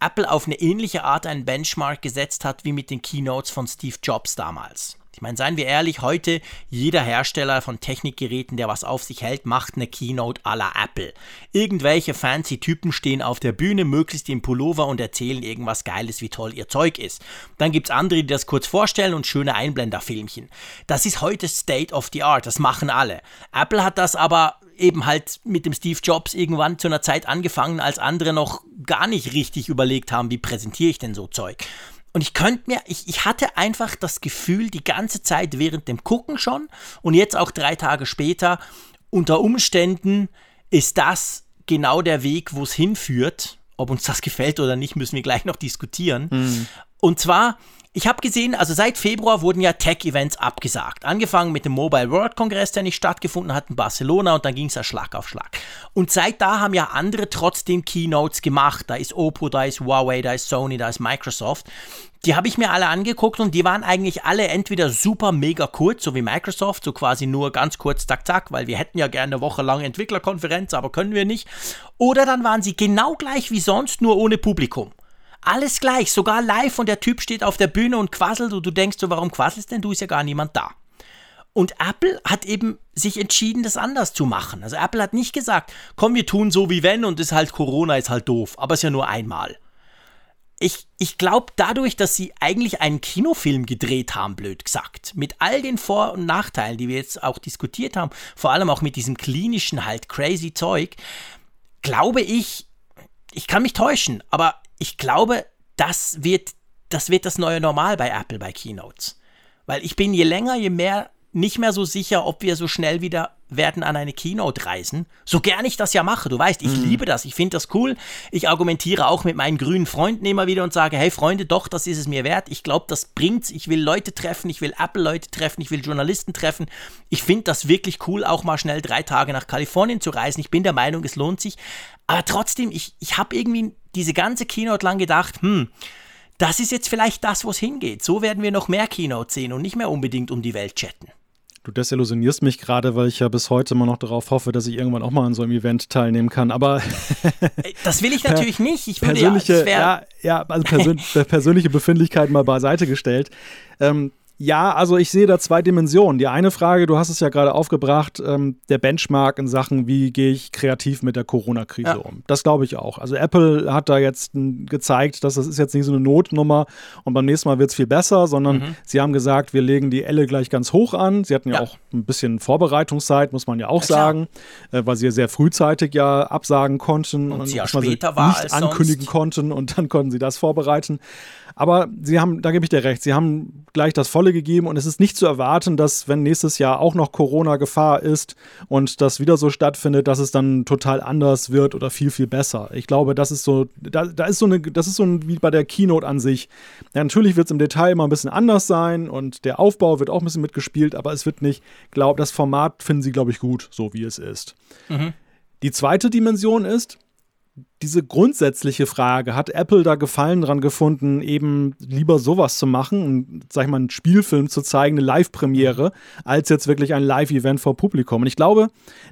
Apple auf eine ähnliche Art einen Benchmark gesetzt hat wie mit den Keynotes von Steve Jobs damals. Ich meine, seien wir ehrlich, heute jeder Hersteller von Technikgeräten, der was auf sich hält, macht eine Keynote à la Apple. Irgendwelche fancy Typen stehen auf der Bühne, möglichst im Pullover und erzählen irgendwas Geiles, wie toll ihr Zeug ist. Dann gibt es andere, die das kurz vorstellen und schöne Einblenderfilmchen. Das ist heute State of the Art, das machen alle. Apple hat das aber eben halt mit dem Steve Jobs irgendwann zu einer Zeit angefangen, als andere noch gar nicht richtig überlegt haben, wie präsentiere ich denn so Zeug. Und ich könnte mir, ich, ich hatte einfach das Gefühl, die ganze Zeit während dem Gucken schon und jetzt auch drei Tage später, unter Umständen ist das genau der Weg, wo es hinführt. Ob uns das gefällt oder nicht, müssen wir gleich noch diskutieren. Mhm. Und zwar ich habe gesehen, also seit Februar wurden ja Tech-Events abgesagt. Angefangen mit dem Mobile World Congress, der nicht stattgefunden hat in Barcelona und dann ging es ja Schlag auf Schlag. Und seit da haben ja andere trotzdem Keynotes gemacht. Da ist Oppo, da ist Huawei, da ist Sony, da ist Microsoft. Die habe ich mir alle angeguckt und die waren eigentlich alle entweder super mega kurz, so wie Microsoft, so quasi nur ganz kurz, zack, zack, weil wir hätten ja gerne eine Woche lang Entwicklerkonferenz, aber können wir nicht. Oder dann waren sie genau gleich wie sonst, nur ohne Publikum. Alles gleich, sogar live und der Typ steht auf der Bühne und quasselt und du denkst so, warum quasselst denn du, ist ja gar niemand da. Und Apple hat eben sich entschieden, das anders zu machen. Also Apple hat nicht gesagt, komm, wir tun so wie wenn und ist halt Corona, ist halt doof, aber ist ja nur einmal. Ich, ich glaube, dadurch, dass sie eigentlich einen Kinofilm gedreht haben, blöd gesagt, mit all den Vor- und Nachteilen, die wir jetzt auch diskutiert haben, vor allem auch mit diesem klinischen halt crazy Zeug, glaube ich, ich kann mich täuschen, aber ich glaube, das wird, das wird das neue Normal bei Apple bei Keynotes. Weil ich bin je länger, je mehr nicht mehr so sicher, ob wir so schnell wieder werden an eine Keynote reisen. So gern ich das ja mache, du weißt, ich mhm. liebe das, ich finde das cool. Ich argumentiere auch mit meinen grünen Freunden immer wieder und sage, hey Freunde, doch, das ist es mir wert. Ich glaube, das bringt's. Ich will Leute treffen, ich will Apple-Leute treffen, ich will Journalisten treffen. Ich finde das wirklich cool, auch mal schnell drei Tage nach Kalifornien zu reisen. Ich bin der Meinung, es lohnt sich. Aber trotzdem, ich, ich habe irgendwie diese ganze Keynote lang gedacht, hm, das ist jetzt vielleicht das, wo es hingeht. So werden wir noch mehr Keynote sehen und nicht mehr unbedingt um die Welt chatten. Du desillusionierst mich gerade, weil ich ja bis heute immer noch darauf hoffe, dass ich irgendwann auch mal an so einem Event teilnehmen kann. Aber das will ich natürlich nicht. Ich würde persönliche, ja, ja, also persön persönliche Befindlichkeit mal beiseite gestellt. Ähm, ja, also ich sehe da zwei Dimensionen. Die eine Frage, du hast es ja gerade aufgebracht, ähm, der Benchmark in Sachen, wie gehe ich kreativ mit der Corona-Krise ja. um. Das glaube ich auch. Also Apple hat da jetzt gezeigt, dass das ist jetzt nicht so eine Notnummer und beim nächsten Mal wird es viel besser, sondern mhm. sie haben gesagt, wir legen die Elle gleich ganz hoch an. Sie hatten ja, ja. auch ein bisschen Vorbereitungszeit, muss man ja auch ja, sagen, äh, weil sie ja sehr frühzeitig ja absagen konnten und, und sie ja später war nicht ankündigen sonst. konnten und dann konnten sie das vorbereiten. Aber sie haben, da gebe ich dir recht, sie haben gleich das Volle gegeben und es ist nicht zu erwarten, dass, wenn nächstes Jahr auch noch Corona-Gefahr ist und das wieder so stattfindet, dass es dann total anders wird oder viel, viel besser. Ich glaube, das ist so, da, da ist so eine, das ist so ein, wie bei der Keynote an sich. Ja, natürlich wird es im Detail immer ein bisschen anders sein und der Aufbau wird auch ein bisschen mitgespielt, aber es wird nicht, glaube das Format finden sie, glaube ich, gut, so wie es ist. Mhm. Die zweite Dimension ist, diese grundsätzliche Frage, hat Apple da Gefallen dran gefunden, eben lieber sowas zu machen, sag ich mal, einen Spielfilm zu zeigen, eine Live-Premiere, als jetzt wirklich ein Live-Event vor Publikum? Und ich glaube,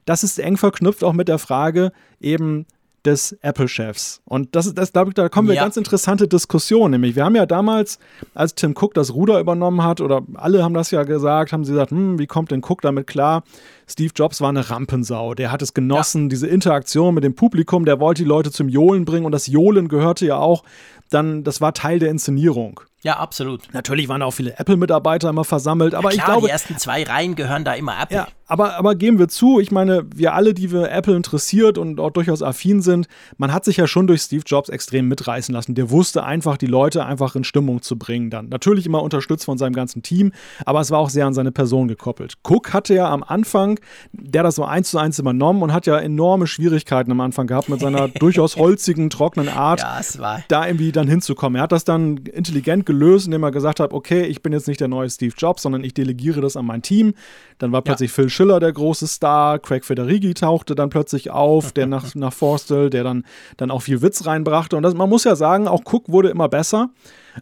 das ist eng verknüpft auch mit der Frage eben des Apple-Chefs. Und das ist, das, glaube ich, da kommen wir Ja. ganz interessante Diskussionen. Nämlich, wir haben ja damals, als Tim Cook das Ruder übernommen hat, oder alle haben das ja gesagt, haben sie gesagt, hm, wie kommt denn Cook damit klar? Steve Jobs war eine Rampensau. Der hat es genossen, diese Interaktion mit dem Publikum, der wollte die Leute zum Johlen bringen und das Johlen gehörte ja auch dann, das war Teil der Inszenierung. Ja, absolut. Natürlich waren auch viele Apple-Mitarbeiter immer versammelt, aber Klar, ich glaube, die ersten zwei Reihen gehören da immer Apple. ja, aber, aber geben wir zu, ich meine, wir alle, die wir Apple interessiert und auch durchaus affin sind, man hat sich ja schon durch Steve Jobs extrem mitreißen lassen. Der wusste einfach, die Leute einfach in Stimmung zu bringen dann. Natürlich immer unterstützt von seinem ganzen Team, aber es war auch sehr an seine Person gekoppelt. Cook hatte ja am Anfang, der das so eins zu eins übernommen und hat ja enorme Schwierigkeiten am Anfang gehabt mit seiner durchaus holzigen, trockenen Art Ja, da irgendwie dann hinzukommen. Er hat das dann intelligent gelöst, indem er gesagt hat, okay, ich bin jetzt nicht der neue Steve Jobs, sondern ich delegiere das an mein Team. Dann war plötzlich Phil Schiller der große Star, Craig Federighi tauchte dann plötzlich auf, der nach, nach Forstel, der dann, dann auch viel Witz reinbrachte. Und das, man muss ja sagen, auch Cook wurde immer besser,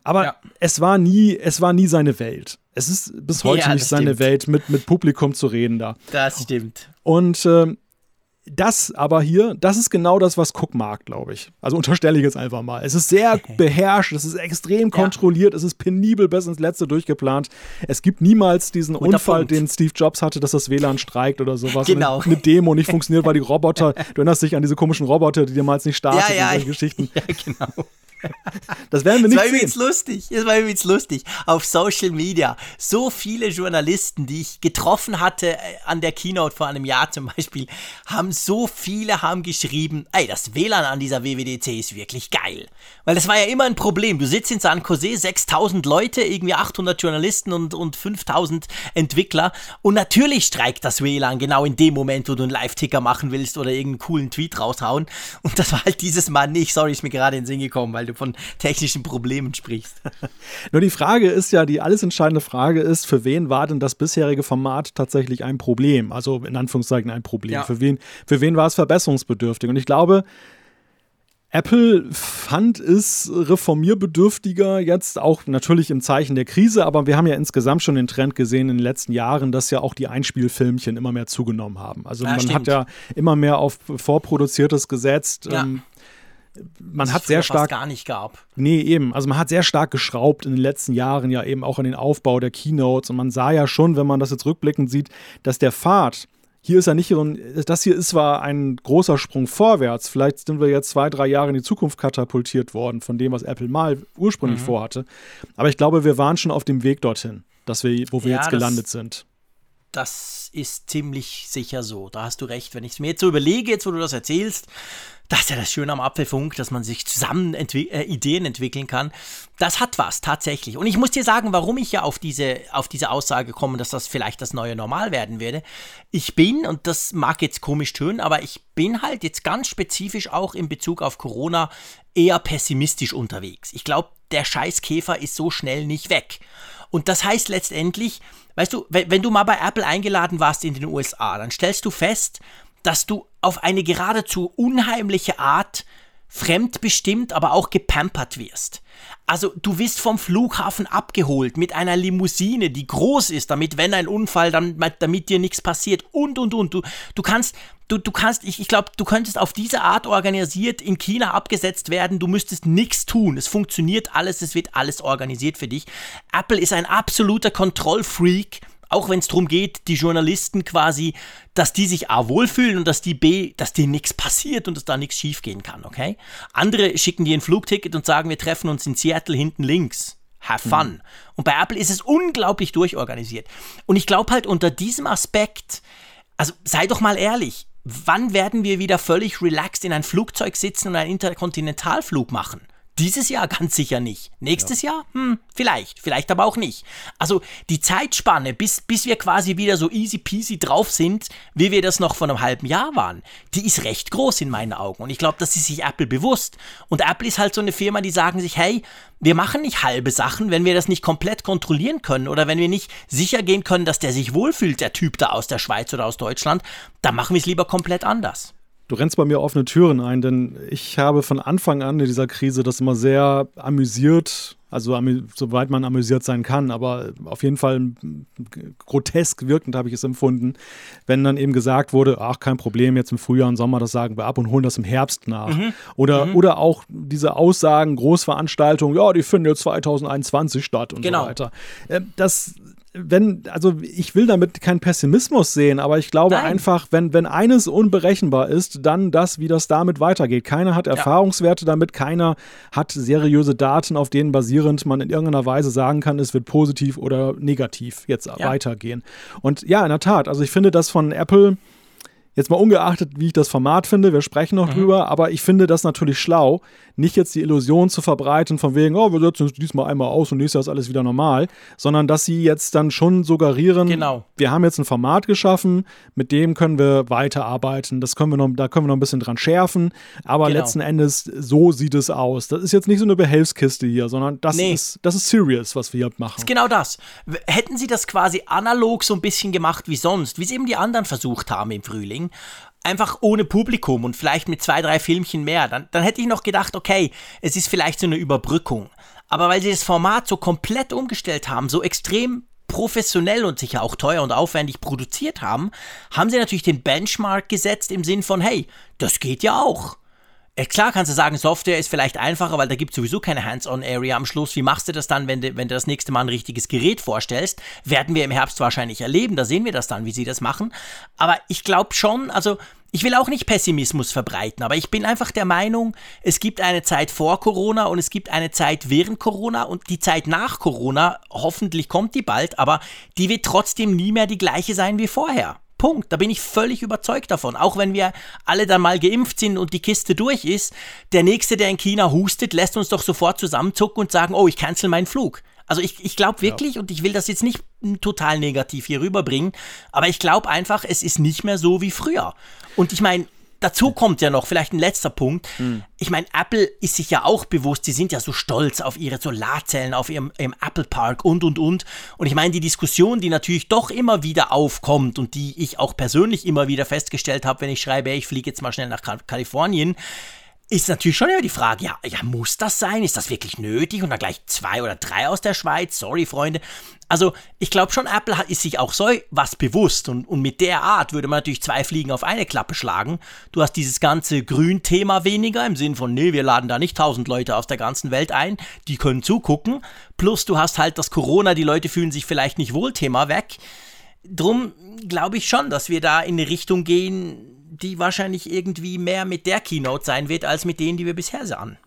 aber Ja. es war nie, es war nie seine Welt. Es ist bis heute Ja, nicht seine stimmt. Welt, mit, mit Publikum zu reden da. Das stimmt. Und ähm, das aber hier, das ist genau das, was Cook mag, glaube ich. Also unterstelle ich jetzt einfach mal. Es ist sehr beherrscht, es ist extrem kontrolliert, es ist penibel bis ins Letzte durchgeplant. Es gibt niemals diesen Guter Unfall, Punkt. den Steve Jobs hatte, dass das WLAN streikt oder sowas. Genau. Eine Demo nicht funktioniert, weil die Roboter, du erinnerst dich an diese komischen Roboter, die damals nicht starten Ja, ja, und solche Geschichten. Ja, genau. Das werden wir nicht war übrigens sehen. lustig. Es war übrigens lustig. Auf Social Media. So viele Journalisten, die ich getroffen hatte äh, an der Keynote vor einem Jahr zum Beispiel, haben so viele haben geschrieben, ey, das WLAN an dieser WWDC ist wirklich geil. Weil das war ja immer ein Problem. Du sitzt in San Jose, 6000 Leute, irgendwie 800 Journalisten und, und 5000 Entwickler. Und natürlich streikt das WLAN genau in dem Moment, wo du einen Live-Ticker machen willst oder irgendeinen coolen Tweet raushauen. Und das war halt dieses Mal nicht. Sorry, ist mir gerade in den Sinn gekommen, weil du von technischen Problemen sprichst. Nur die Frage ist ja, die alles entscheidende Frage ist, für wen war denn das bisherige Format tatsächlich ein Problem? Also in Anführungszeichen ein Problem. Ja. Für, wen, für wen war es verbesserungsbedürftig? Und ich glaube, Apple fand es reformierbedürftiger, jetzt auch natürlich im Zeichen der Krise, aber wir haben ja insgesamt schon den Trend gesehen in den letzten Jahren, dass ja auch die Einspielfilmchen immer mehr zugenommen haben. Also Ja, man stimmt. hat ja immer mehr auf Vorproduziertes gesetzt. Ja. Ähm, man Was hat sehr stark gar nicht gab. Nee, eben. Also man hat sehr stark geschraubt in den letzten Jahren ja eben auch an den Aufbau der Keynotes und man sah ja schon, wenn man das jetzt rückblickend sieht, dass der Pfad hier ist ja nicht, so ein- das hier ist zwar ein großer Sprung vorwärts, vielleicht sind wir jetzt zwei, drei Jahre in die Zukunft katapultiert worden von dem, was Apple mal ursprünglich vorhatte, aber ich glaube, wir waren schon auf dem Weg dorthin, dass wir, wo wir Ja, jetzt das- gelandet sind. Das ist ziemlich sicher so. Da hast du recht. Wenn ich es mir jetzt so überlege, jetzt wo du das erzählst, das ist ja das Schöne am Apfelfunk, dass man sich zusammen entwi äh, Ideen entwickeln kann. Das hat was, tatsächlich. Und ich muss dir sagen, warum ich ja auf diese, auf diese Aussage komme, dass das vielleicht das neue Normal werden werde. Ich bin, und das mag jetzt komisch tönen, aber ich bin halt jetzt ganz spezifisch auch in Bezug auf Corona eher pessimistisch unterwegs. Ich glaube, der Scheißkäfer ist so schnell nicht weg. Und das heißt letztendlich, weißt du, wenn, wenn du mal bei Apple eingeladen warst in den USA, dann stellst du fest, dass du auf eine geradezu unheimliche Art fremdbestimmt, aber auch gepampert wirst. Also du wirst vom Flughafen abgeholt mit einer Limousine, die groß ist, damit wenn ein Unfall, dann, damit dir nichts passiert und und und. Du, du kannst, du, du kannst, ich, ich glaube, du könntest auf diese Art organisiert in China abgesetzt werden. Du müsstest nichts tun. Es funktioniert alles, es wird alles organisiert für dich. Apple ist ein absoluter Kontrollfreak auch wenn es darum geht, die Journalisten quasi, dass die sich A wohlfühlen und dass die B, dass denen nichts passiert und dass da nichts schiefgehen kann, okay? Andere schicken dir ein Flugticket und sagen, wir treffen uns in Seattle hinten links. Have fun. Und bei Apple ist es unglaublich durchorganisiert. Und ich glaube halt unter diesem Aspekt, also sei doch mal ehrlich, wann werden wir wieder völlig relaxed in ein Flugzeug sitzen und einen Interkontinentalflug machen? Dieses Jahr ganz sicher nicht. Nächstes Jahr? Hm, vielleicht. Vielleicht aber auch nicht. Also die Zeitspanne, bis, bis wir quasi wieder so easy peasy drauf sind, wie wir das noch vor einem halben Jahr waren, die ist recht groß in meinen Augen. Und ich glaube, das ist sich Apple bewusst. Und Apple ist halt so eine Firma, die sagen sich, hey, wir machen nicht halbe Sachen, wenn wir das nicht komplett kontrollieren können oder wenn wir nicht sicher gehen können, dass der sich wohlfühlt, der Typ da aus der Schweiz oder aus Deutschland, dann machen wir es lieber komplett anders. Du rennst bei mir offene Türen ein, denn ich habe von Anfang an in dieser Krise das immer sehr amüsiert Also soweit man amüsiert sein kann, aber auf jeden Fall grotesk wirkend habe ich es empfunden, wenn dann eben gesagt wurde, ach kein Problem, jetzt im Frühjahr und Sommer, das sagen wir ab und holen das im Herbst nach. Mhm. Oder, mhm. oder auch diese Aussagen, Großveranstaltungen, ja, die finden jetzt 2021 statt und genau. so weiter. Äh, das wenn, also ich will damit keinen Pessimismus sehen, aber ich glaube Nein. einfach, wenn, wenn eines unberechenbar ist, dann das, wie das damit weitergeht. Keiner hat Erfahrungswerte ja. damit, keiner hat seriöse Daten, auf denen basierend man in irgendeiner Weise sagen kann, es wird positiv oder negativ jetzt ja. weitergehen. Und ja, in der Tat, also ich finde das von Apple Jetzt mal ungeachtet, wie ich das Format finde, wir sprechen noch mhm. drüber, aber ich finde das natürlich schlau, nicht jetzt die Illusion zu verbreiten, von wegen, oh, wir setzen uns diesmal einmal aus und nächstes Jahr ist alles wieder normal, sondern dass sie jetzt dann schon suggerieren, genau. wir haben jetzt ein Format geschaffen, mit dem können wir weiterarbeiten, das können wir noch, da können wir noch ein bisschen dran schärfen, aber genau. letzten Endes, so sieht es aus. Das ist jetzt nicht so eine Behelfskiste hier, sondern das, nee. ist, das ist serious, was wir hier machen. Das ist genau das. Hätten sie das quasi analog so ein bisschen gemacht wie sonst, wie es eben die anderen versucht haben im Frühling, einfach ohne Publikum und vielleicht mit zwei, drei Filmchen mehr, dann, dann hätte ich noch gedacht, okay, es ist vielleicht so eine Überbrückung. Aber weil sie das Format so komplett umgestellt haben, so extrem professionell und sicher auch teuer und aufwendig produziert haben, haben sie natürlich den Benchmark gesetzt im Sinn von, hey, das geht ja auch. Klar kannst du sagen, Software ist vielleicht einfacher, weil da gibt es sowieso keine Hands-on-Area am Schluss. Wie machst du das dann, wenn du, wenn du das nächste Mal ein richtiges Gerät vorstellst? Werden wir im Herbst wahrscheinlich erleben. Da sehen wir das dann, wie sie das machen. Aber ich glaube schon, also ich will auch nicht Pessimismus verbreiten, aber ich bin einfach der Meinung, es gibt eine Zeit vor Corona und es gibt eine Zeit während Corona und die Zeit nach Corona, hoffentlich kommt die bald, aber die wird trotzdem nie mehr die gleiche sein wie vorher. Punkt. Da bin ich völlig überzeugt davon. Auch wenn wir alle dann mal geimpft sind und die Kiste durch ist, der Nächste, der in China hustet, lässt uns doch sofort zusammenzucken und sagen, oh, ich cancel meinen Flug. Also ich, ich glaube wirklich, ja. und ich will das jetzt nicht total negativ hier rüberbringen, aber ich glaube einfach, es ist nicht mehr so wie früher. Und ich meine, Dazu kommt ja noch vielleicht ein letzter Punkt. Mhm. Ich meine, Apple ist sich ja auch bewusst, sie sind ja so stolz auf ihre Solarzellen, auf ihrem, ihrem Apple Park und und und. Und ich meine, die Diskussion, die natürlich doch immer wieder aufkommt und die ich auch persönlich immer wieder festgestellt habe, wenn ich schreibe, ich fliege jetzt mal schnell nach Kalifornien, ist natürlich schon immer die Frage, ja, ja, muss das sein? Ist das wirklich nötig? Und dann gleich zwei oder drei aus der Schweiz? Sorry, Freunde. Also, ich glaube schon, Apple ist sich auch so was bewusst. Und, und mit der Art würde man natürlich zwei Fliegen auf eine Klappe schlagen. Du hast dieses ganze Grün-Thema weniger, im Sinn von, nee, wir laden da nicht tausend Leute aus der ganzen Welt ein, die können zugucken. Plus, du hast halt das Corona, die Leute fühlen sich vielleicht nicht wohl, Thema weg. Drum glaube ich schon, dass wir da in eine Richtung gehen, die wahrscheinlich irgendwie mehr mit der Keynote sein wird, als mit denen, die wir bisher sahen.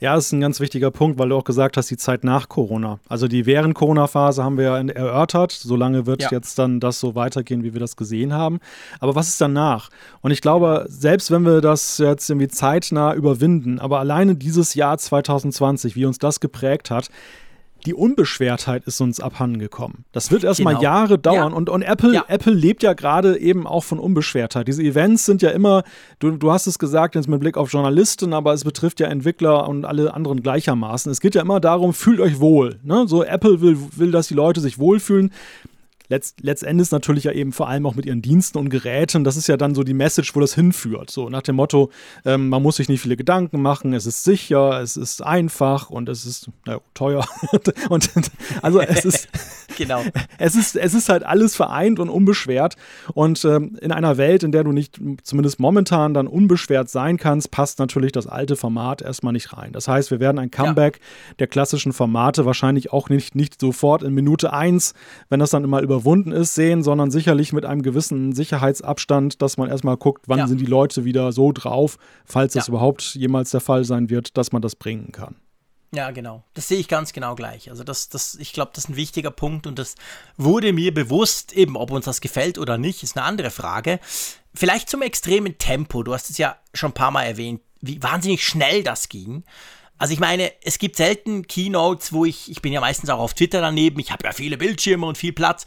Ja, das ist ein ganz wichtiger Punkt, weil du auch gesagt hast, die Zeit nach Corona. Also die während Corona-Phase haben wir ja erörtert. Solange wird ja. jetzt dann das so weitergehen, wie wir das gesehen haben. Aber was ist danach? Und ich glaube, selbst wenn wir das jetzt irgendwie zeitnah überwinden, aber alleine dieses Jahr 2020, wie uns das geprägt hat, die Unbeschwertheit ist uns abhandengekommen. Das wird erstmal genau. Jahre dauern ja. und, und Apple, ja. Apple lebt ja gerade eben auch von Unbeschwertheit. Diese Events sind ja immer, du, du hast es gesagt jetzt mit Blick auf Journalisten, aber es betrifft ja Entwickler und alle anderen gleichermaßen. Es geht ja immer darum, fühlt euch wohl. Ne? So Apple will, will, dass die Leute sich wohlfühlen letzt, letztendlich natürlich ja eben vor allem auch mit ihren Diensten und Geräten. Das ist ja dann so die Message, wo das hinführt. So nach dem Motto, ähm, man muss sich nicht viele Gedanken machen, es ist sicher, es ist einfach und es ist na, teuer. und also es ist, genau. es ist, es ist halt alles vereint und unbeschwert. Und ähm, in einer Welt, in der du nicht zumindest momentan dann unbeschwert sein kannst, passt natürlich das alte Format erstmal nicht rein. Das heißt, wir werden ein Comeback ja. der klassischen Formate wahrscheinlich auch nicht, nicht sofort in Minute 1, wenn das dann immer über überwunden ist, sehen, sondern sicherlich mit einem gewissen Sicherheitsabstand, dass man erstmal guckt, wann ja. sind die Leute wieder so drauf, falls ja. das überhaupt jemals der Fall sein wird, dass man das bringen kann. Ja, genau. Das sehe ich ganz genau gleich. Also das, das, ich glaube, das ist ein wichtiger Punkt und das wurde mir bewusst, eben ob uns das gefällt oder nicht, ist eine andere Frage. Vielleicht zum extremen Tempo. Du hast es ja schon ein paar Mal erwähnt, wie wahnsinnig schnell das ging. Also ich meine, es gibt selten Keynotes, wo ich, ich bin ja meistens auch auf Twitter daneben, ich habe ja viele Bildschirme und viel Platz,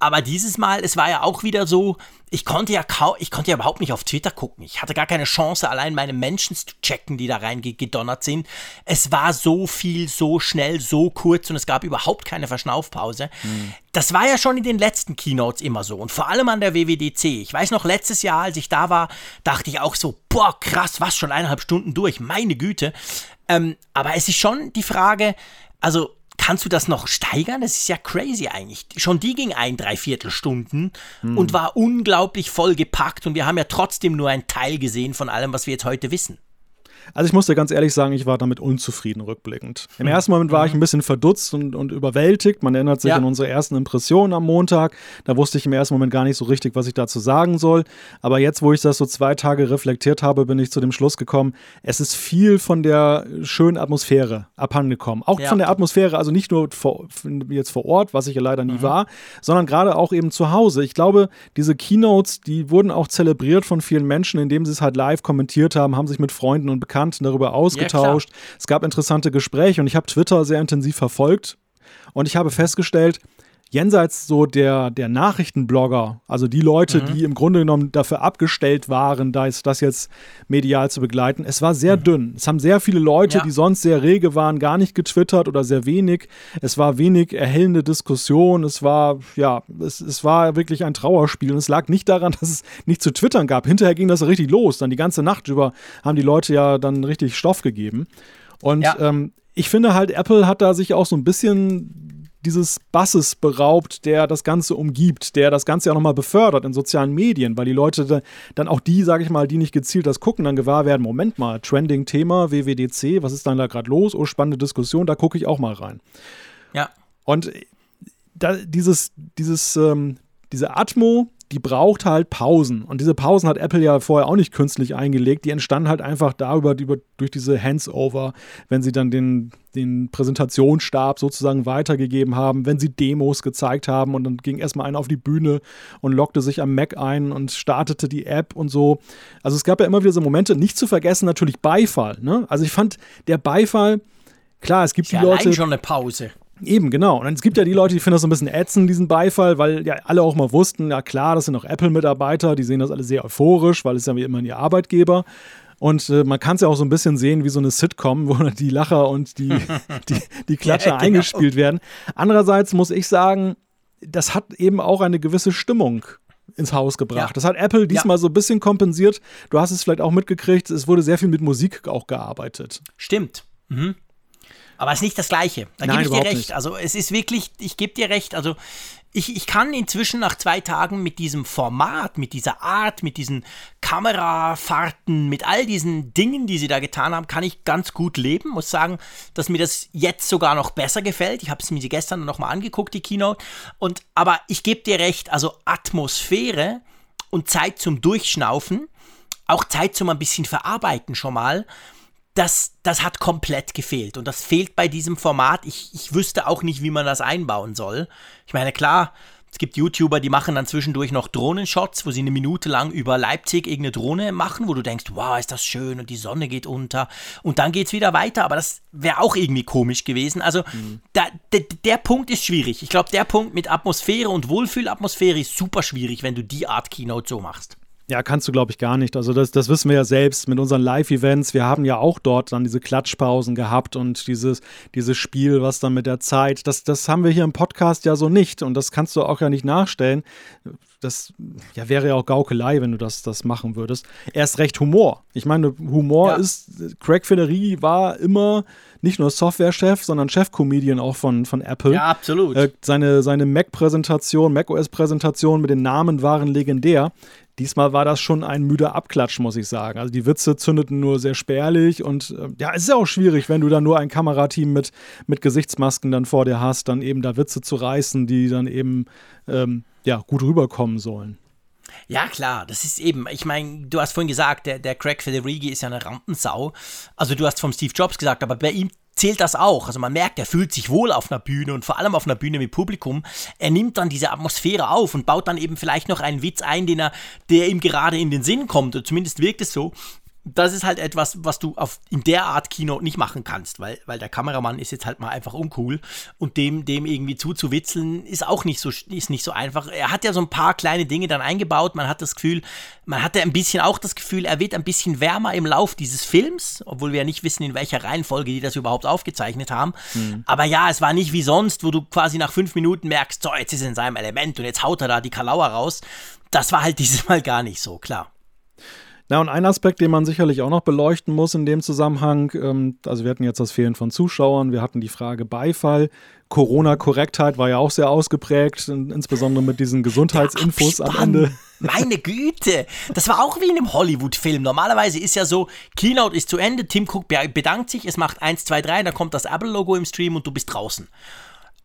aber dieses Mal, es war ja auch wieder so, ich konnte ja kaum, ich konnte ja überhaupt nicht auf Twitter gucken. Ich hatte gar keine Chance, allein meine Menschen zu checken, die da reingedonnert sind. Es war so viel, so schnell, so kurz und es gab überhaupt keine Verschnaufpause. Mhm. Das war ja schon in den letzten Keynotes immer so und vor allem an der WWDC. Ich weiß noch, letztes Jahr, als ich da war, dachte ich auch so, boah, krass, was schon eineinhalb Stunden durch, meine Güte. Ähm, aber es ist schon die Frage, Also kannst du das noch steigern? Das ist ja crazy eigentlich. Schon die ging ein, dreiviertel Stunden hm. und war unglaublich vollgepackt und wir haben ja trotzdem nur einen Teil gesehen von allem, was wir jetzt heute wissen. Also ich muss dir ganz ehrlich sagen, ich war damit unzufrieden rückblickend. Im mhm. ersten Moment war ich ein bisschen verdutzt und, und überwältigt. Man erinnert sich ja. an unsere ersten Impressionen am Montag. Da wusste ich im ersten Moment gar nicht so richtig, was ich dazu sagen soll. Aber jetzt, wo ich das so zwei Tage reflektiert habe, bin ich zu dem Schluss gekommen, es ist viel von der schönen Atmosphäre abhandengekommen. Auch ja. von der Atmosphäre, also nicht nur vor, jetzt vor Ort, was ich ja leider nie mhm. war, sondern gerade auch eben zu Hause. Ich glaube, diese Keynotes, die wurden auch zelebriert von vielen Menschen, indem sie es halt live kommentiert haben, haben sich mit Freunden und Bekannten Bekannten darüber ausgetauscht. Ja, es gab interessante Gespräche und ich habe Twitter sehr intensiv verfolgt und ich habe festgestellt, jenseits so der, der Nachrichtenblogger, also die Leute, mhm. die im Grunde genommen dafür abgestellt waren, das, das jetzt medial zu begleiten, es war sehr mhm. dünn. Es haben sehr viele Leute, ja. die sonst sehr rege waren, gar nicht getwittert oder sehr wenig. Es war wenig erhellende Diskussion. Es war, ja, es, es war wirklich ein Trauerspiel. Und es lag nicht daran, dass es nicht zu twittern gab. Hinterher ging das richtig los. Dann die ganze Nacht über haben die Leute ja dann richtig Stoff gegeben. Und ja. ähm, ich finde halt, Apple hat da sich auch so ein bisschen dieses Basses beraubt, der das Ganze umgibt, der das Ganze ja nochmal befördert in sozialen Medien, weil die Leute dann auch die, sage ich mal, die nicht gezielt das gucken, dann gewahr werden, Moment mal, Trending-Thema, WWDC, was ist dann da gerade los? Oh, spannende Diskussion, da gucke ich auch mal rein. Ja. Und da, dieses, dieses, ähm, diese Atmo, die braucht halt Pausen. Und diese Pausen hat Apple ja vorher auch nicht künstlich eingelegt. Die entstanden halt einfach darüber, durch diese Hands-over, wenn sie dann den, den Präsentationsstab sozusagen weitergegeben haben, wenn sie Demos gezeigt haben und dann ging erstmal einer auf die Bühne und lockte sich am Mac ein und startete die App und so. Also es gab ja immer wieder so Momente, nicht zu vergessen natürlich Beifall. Ne? Also ich fand der Beifall, klar, es gibt ja, die Leute. schon eine Pause. Eben, genau. Und es gibt ja die Leute, die finden das so ein bisschen ätzend, diesen Beifall, weil ja alle auch mal wussten, ja klar, das sind auch Apple-Mitarbeiter, die sehen das alle sehr euphorisch, weil es ja wie immer ihr Arbeitgeber. Und äh, man kann es ja auch so ein bisschen sehen wie so eine Sitcom, wo die Lacher und die, die, die Klatscher ja, genau. eingespielt werden. Andererseits muss ich sagen, das hat eben auch eine gewisse Stimmung ins Haus gebracht. Ja. Das hat Apple diesmal ja. so ein bisschen kompensiert. Du hast es vielleicht auch mitgekriegt, es wurde sehr viel mit Musik auch gearbeitet. Stimmt. Mhm. Aber es ist nicht das Gleiche. Da gebe ich dir recht. Nicht. Also es ist wirklich, ich gebe dir recht. Also ich, ich kann inzwischen nach zwei Tagen mit diesem Format, mit dieser Art, mit diesen Kamerafahrten, mit all diesen Dingen, die sie da getan haben, kann ich ganz gut leben. Muss sagen, dass mir das jetzt sogar noch besser gefällt. Ich habe es mir gestern noch mal angeguckt, die Keynote. Und aber ich gebe dir recht. Also Atmosphäre und Zeit zum Durchschnaufen, auch Zeit zum ein bisschen verarbeiten schon mal das, das hat komplett gefehlt. Und das fehlt bei diesem Format. Ich, ich wüsste auch nicht, wie man das einbauen soll. Ich meine, klar, es gibt YouTuber, die machen dann zwischendurch noch Drohnenshots, wo sie eine Minute lang über Leipzig irgendeine Drohne machen, wo du denkst, wow, ist das schön und die Sonne geht unter. Und dann geht es wieder weiter. Aber das wäre auch irgendwie komisch gewesen. Also mhm. da, der Punkt ist schwierig. Ich glaube, der Punkt mit Atmosphäre und Wohlfühlatmosphäre ist super schwierig, wenn du die Art Keynote so machst. Ja, kannst du, glaube ich, gar nicht. Also das, das wissen wir ja selbst mit unseren Live-Events. Wir haben ja auch dort dann diese Klatschpausen gehabt und dieses, dieses Spiel, was dann mit der Zeit, das, das haben wir hier im Podcast ja so nicht und das kannst du auch ja nicht nachstellen. Das ja, wäre ja auch Gaukelei, wenn du das, das machen würdest. Erst recht Humor. Ich meine, Humor ja. ist, Craig Federighi war immer nicht nur Softwarechef, sondern Chefcomedian auch von, von Apple. Ja, absolut. Äh, seine seine Mac-Präsentation, Mac-OS-Präsentation mit den Namen waren legendär. Diesmal war das schon ein müder Abklatsch, muss ich sagen. Also die Witze zündeten nur sehr spärlich und äh, ja, es ist ja auch schwierig, wenn du dann nur ein Kamerateam mit, mit Gesichtsmasken dann vor dir hast, dann eben da Witze zu reißen, die dann eben ähm, ja, gut rüberkommen sollen. Ja, klar, das ist eben, ich meine, du hast vorhin gesagt, der, der Craig Federighi ist ja eine Rampensau. Also du hast vom Steve Jobs gesagt, aber bei ihm zählt das auch. Also man merkt, er fühlt sich wohl auf einer Bühne und vor allem auf einer Bühne mit Publikum. Er nimmt dann diese Atmosphäre auf und baut dann eben vielleicht noch einen Witz ein, den er, der ihm gerade in den Sinn kommt. Oder zumindest wirkt es so das ist halt etwas, was du auf, in der Art Kino nicht machen kannst, weil, weil der Kameramann ist jetzt halt mal einfach uncool und dem, dem irgendwie zuzuwitzeln ist auch nicht so, ist nicht so einfach. Er hat ja so ein paar kleine Dinge dann eingebaut. Man hat das Gefühl, man hatte ein bisschen auch das Gefühl, er wird ein bisschen wärmer im Lauf dieses Films, obwohl wir ja nicht wissen, in welcher Reihenfolge die das überhaupt aufgezeichnet haben. Mhm. Aber ja, es war nicht wie sonst, wo du quasi nach fünf Minuten merkst, so, jetzt ist er in seinem Element und jetzt haut er da die Kalauer raus. Das war halt dieses Mal gar nicht so, klar. Na, und ein Aspekt, den man sicherlich auch noch beleuchten muss in dem Zusammenhang, ähm, also wir hatten jetzt das Fehlen von Zuschauern, wir hatten die Frage Beifall, Corona-Korrektheit war ja auch sehr ausgeprägt, insbesondere mit diesen Gesundheitsinfos am Ende. Meine Güte, das war auch wie in einem Hollywood-Film. Normalerweise ist ja so, Keynote ist zu Ende, Tim Cook bedankt sich, es macht 1, 2, 3, dann kommt das Apple-Logo im Stream und du bist draußen.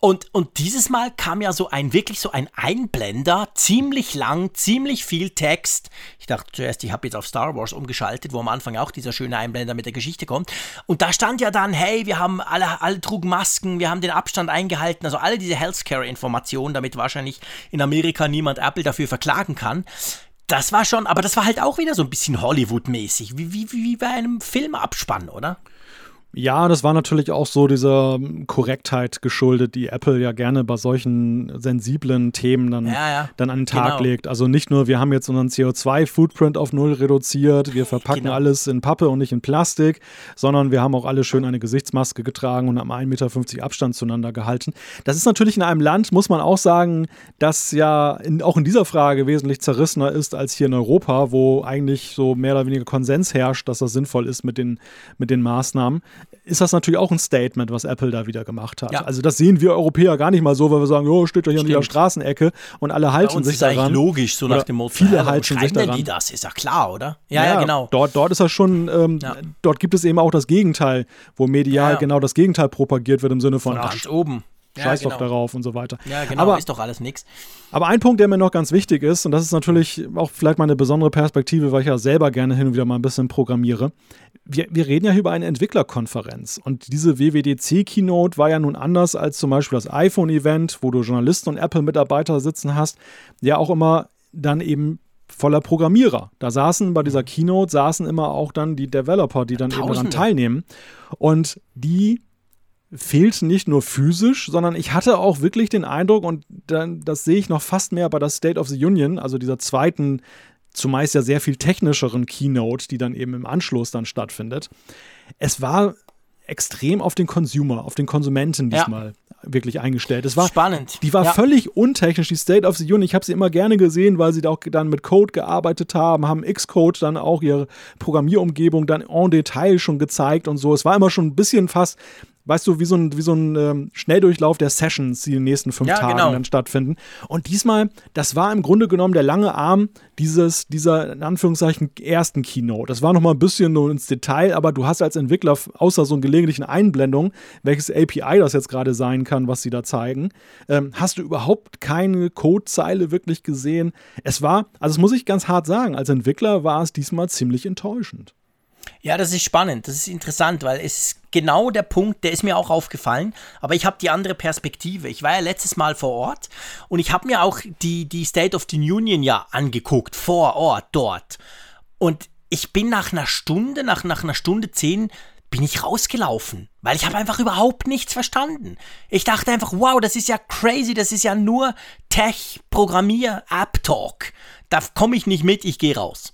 Und, und dieses Mal kam ja so ein, wirklich so ein Einblender, ziemlich lang, ziemlich viel Text. Ich dachte zuerst, ich habe jetzt auf Star Wars umgeschaltet, wo am Anfang auch dieser schöne Einblender mit der Geschichte kommt. Und da stand ja dann, hey, wir haben alle, alle trugen Masken, wir haben den Abstand eingehalten, also alle diese Healthcare-Informationen, damit wahrscheinlich in Amerika niemand Apple dafür verklagen kann. Das war schon, aber das war halt auch wieder so ein bisschen Hollywood-mäßig, wie, wie, wie bei einem Filmabspann, oder? Ja, das war natürlich auch so dieser Korrektheit geschuldet, die Apple ja gerne bei solchen sensiblen Themen dann, ja, ja. dann an den Tag genau. legt. Also nicht nur, wir haben jetzt unseren CO2-Footprint auf null reduziert, wir verpacken genau. alles in Pappe und nicht in Plastik, sondern wir haben auch alle schön eine Gesichtsmaske getragen und haben 1,50 Meter Abstand zueinander gehalten. Das ist natürlich in einem Land, muss man auch sagen, das ja in, auch in dieser Frage wesentlich zerrissener ist als hier in Europa, wo eigentlich so mehr oder weniger Konsens herrscht, dass das sinnvoll ist mit den, mit den Maßnahmen ist das natürlich auch ein Statement, was Apple da wieder gemacht hat. Ja. Also das sehen wir Europäer gar nicht mal so, weil wir sagen, jo, steht doch hier in der Straßenecke und alle halten sich daran. Das ist logisch, so nach dem Motto. Viele ja, halten sich daran. die das? Ist ja klar, oder? Ja, ja, ja genau. Dort, dort ist das schon, ähm, dort gibt es eben auch das Gegenteil, wo medial genau das Gegenteil propagiert wird im Sinne von, von ganz oben. Scheiß genau. doch darauf und so weiter. Ja, genau, aber, ist doch alles nichts. Aber ein Punkt, der mir noch ganz wichtig ist, und das ist natürlich auch vielleicht mal eine besondere Perspektive, weil ich ja selber gerne hin und wieder mal ein bisschen programmiere. Wir, wir reden ja hier über eine Entwicklerkonferenz und diese WWDC-Keynote war ja nun anders als zum Beispiel das iPhone-Event, wo du Journalisten und Apple-Mitarbeiter sitzen hast, ja auch immer dann eben voller Programmierer. Da saßen bei dieser Keynote, saßen immer auch dann die Developer, die dann Tausende. eben daran teilnehmen. Und die fehlt nicht nur physisch, sondern ich hatte auch wirklich den Eindruck, und dann, das sehe ich noch fast mehr bei der State of the Union, also dieser zweiten, zumeist ja sehr viel technischeren Keynote, die dann eben im Anschluss dann stattfindet. Es war extrem auf den Consumer, auf den Konsumenten diesmal ja. wirklich eingestellt. Es war spannend. Die war ja. völlig untechnisch, die State of the Union. Ich habe sie immer gerne gesehen, weil sie da auch dann mit Code gearbeitet haben, haben Xcode dann auch ihre Programmierumgebung dann en Detail schon gezeigt und so. Es war immer schon ein bisschen fast weißt du, wie so ein, wie so ein ähm, Schnelldurchlauf der Sessions, die in den nächsten fünf ja, Tagen genau. dann stattfinden. Und diesmal, das war im Grunde genommen der lange Arm dieses, dieser, in Anführungszeichen, ersten Keynote. Das war nochmal ein bisschen nur ins Detail, aber du hast als Entwickler, außer so einen gelegentlichen Einblendung, welches API das jetzt gerade sein kann, was sie da zeigen, ähm, hast du überhaupt keine Codezeile wirklich gesehen. Es war, also das muss ich ganz hart sagen, als Entwickler war es diesmal ziemlich enttäuschend. Ja, das ist spannend, das ist interessant, weil es ist genau der Punkt, der ist mir auch aufgefallen, aber ich habe die andere Perspektive. Ich war ja letztes Mal vor Ort und ich habe mir auch die, die State of the Union ja angeguckt, vor Ort dort. Und ich bin nach einer Stunde, nach, nach einer Stunde zehn, bin ich rausgelaufen, weil ich habe einfach überhaupt nichts verstanden. Ich dachte einfach, wow, das ist ja crazy, das ist ja nur Tech, Programmier, App-Talk. Da komme ich nicht mit, ich gehe raus.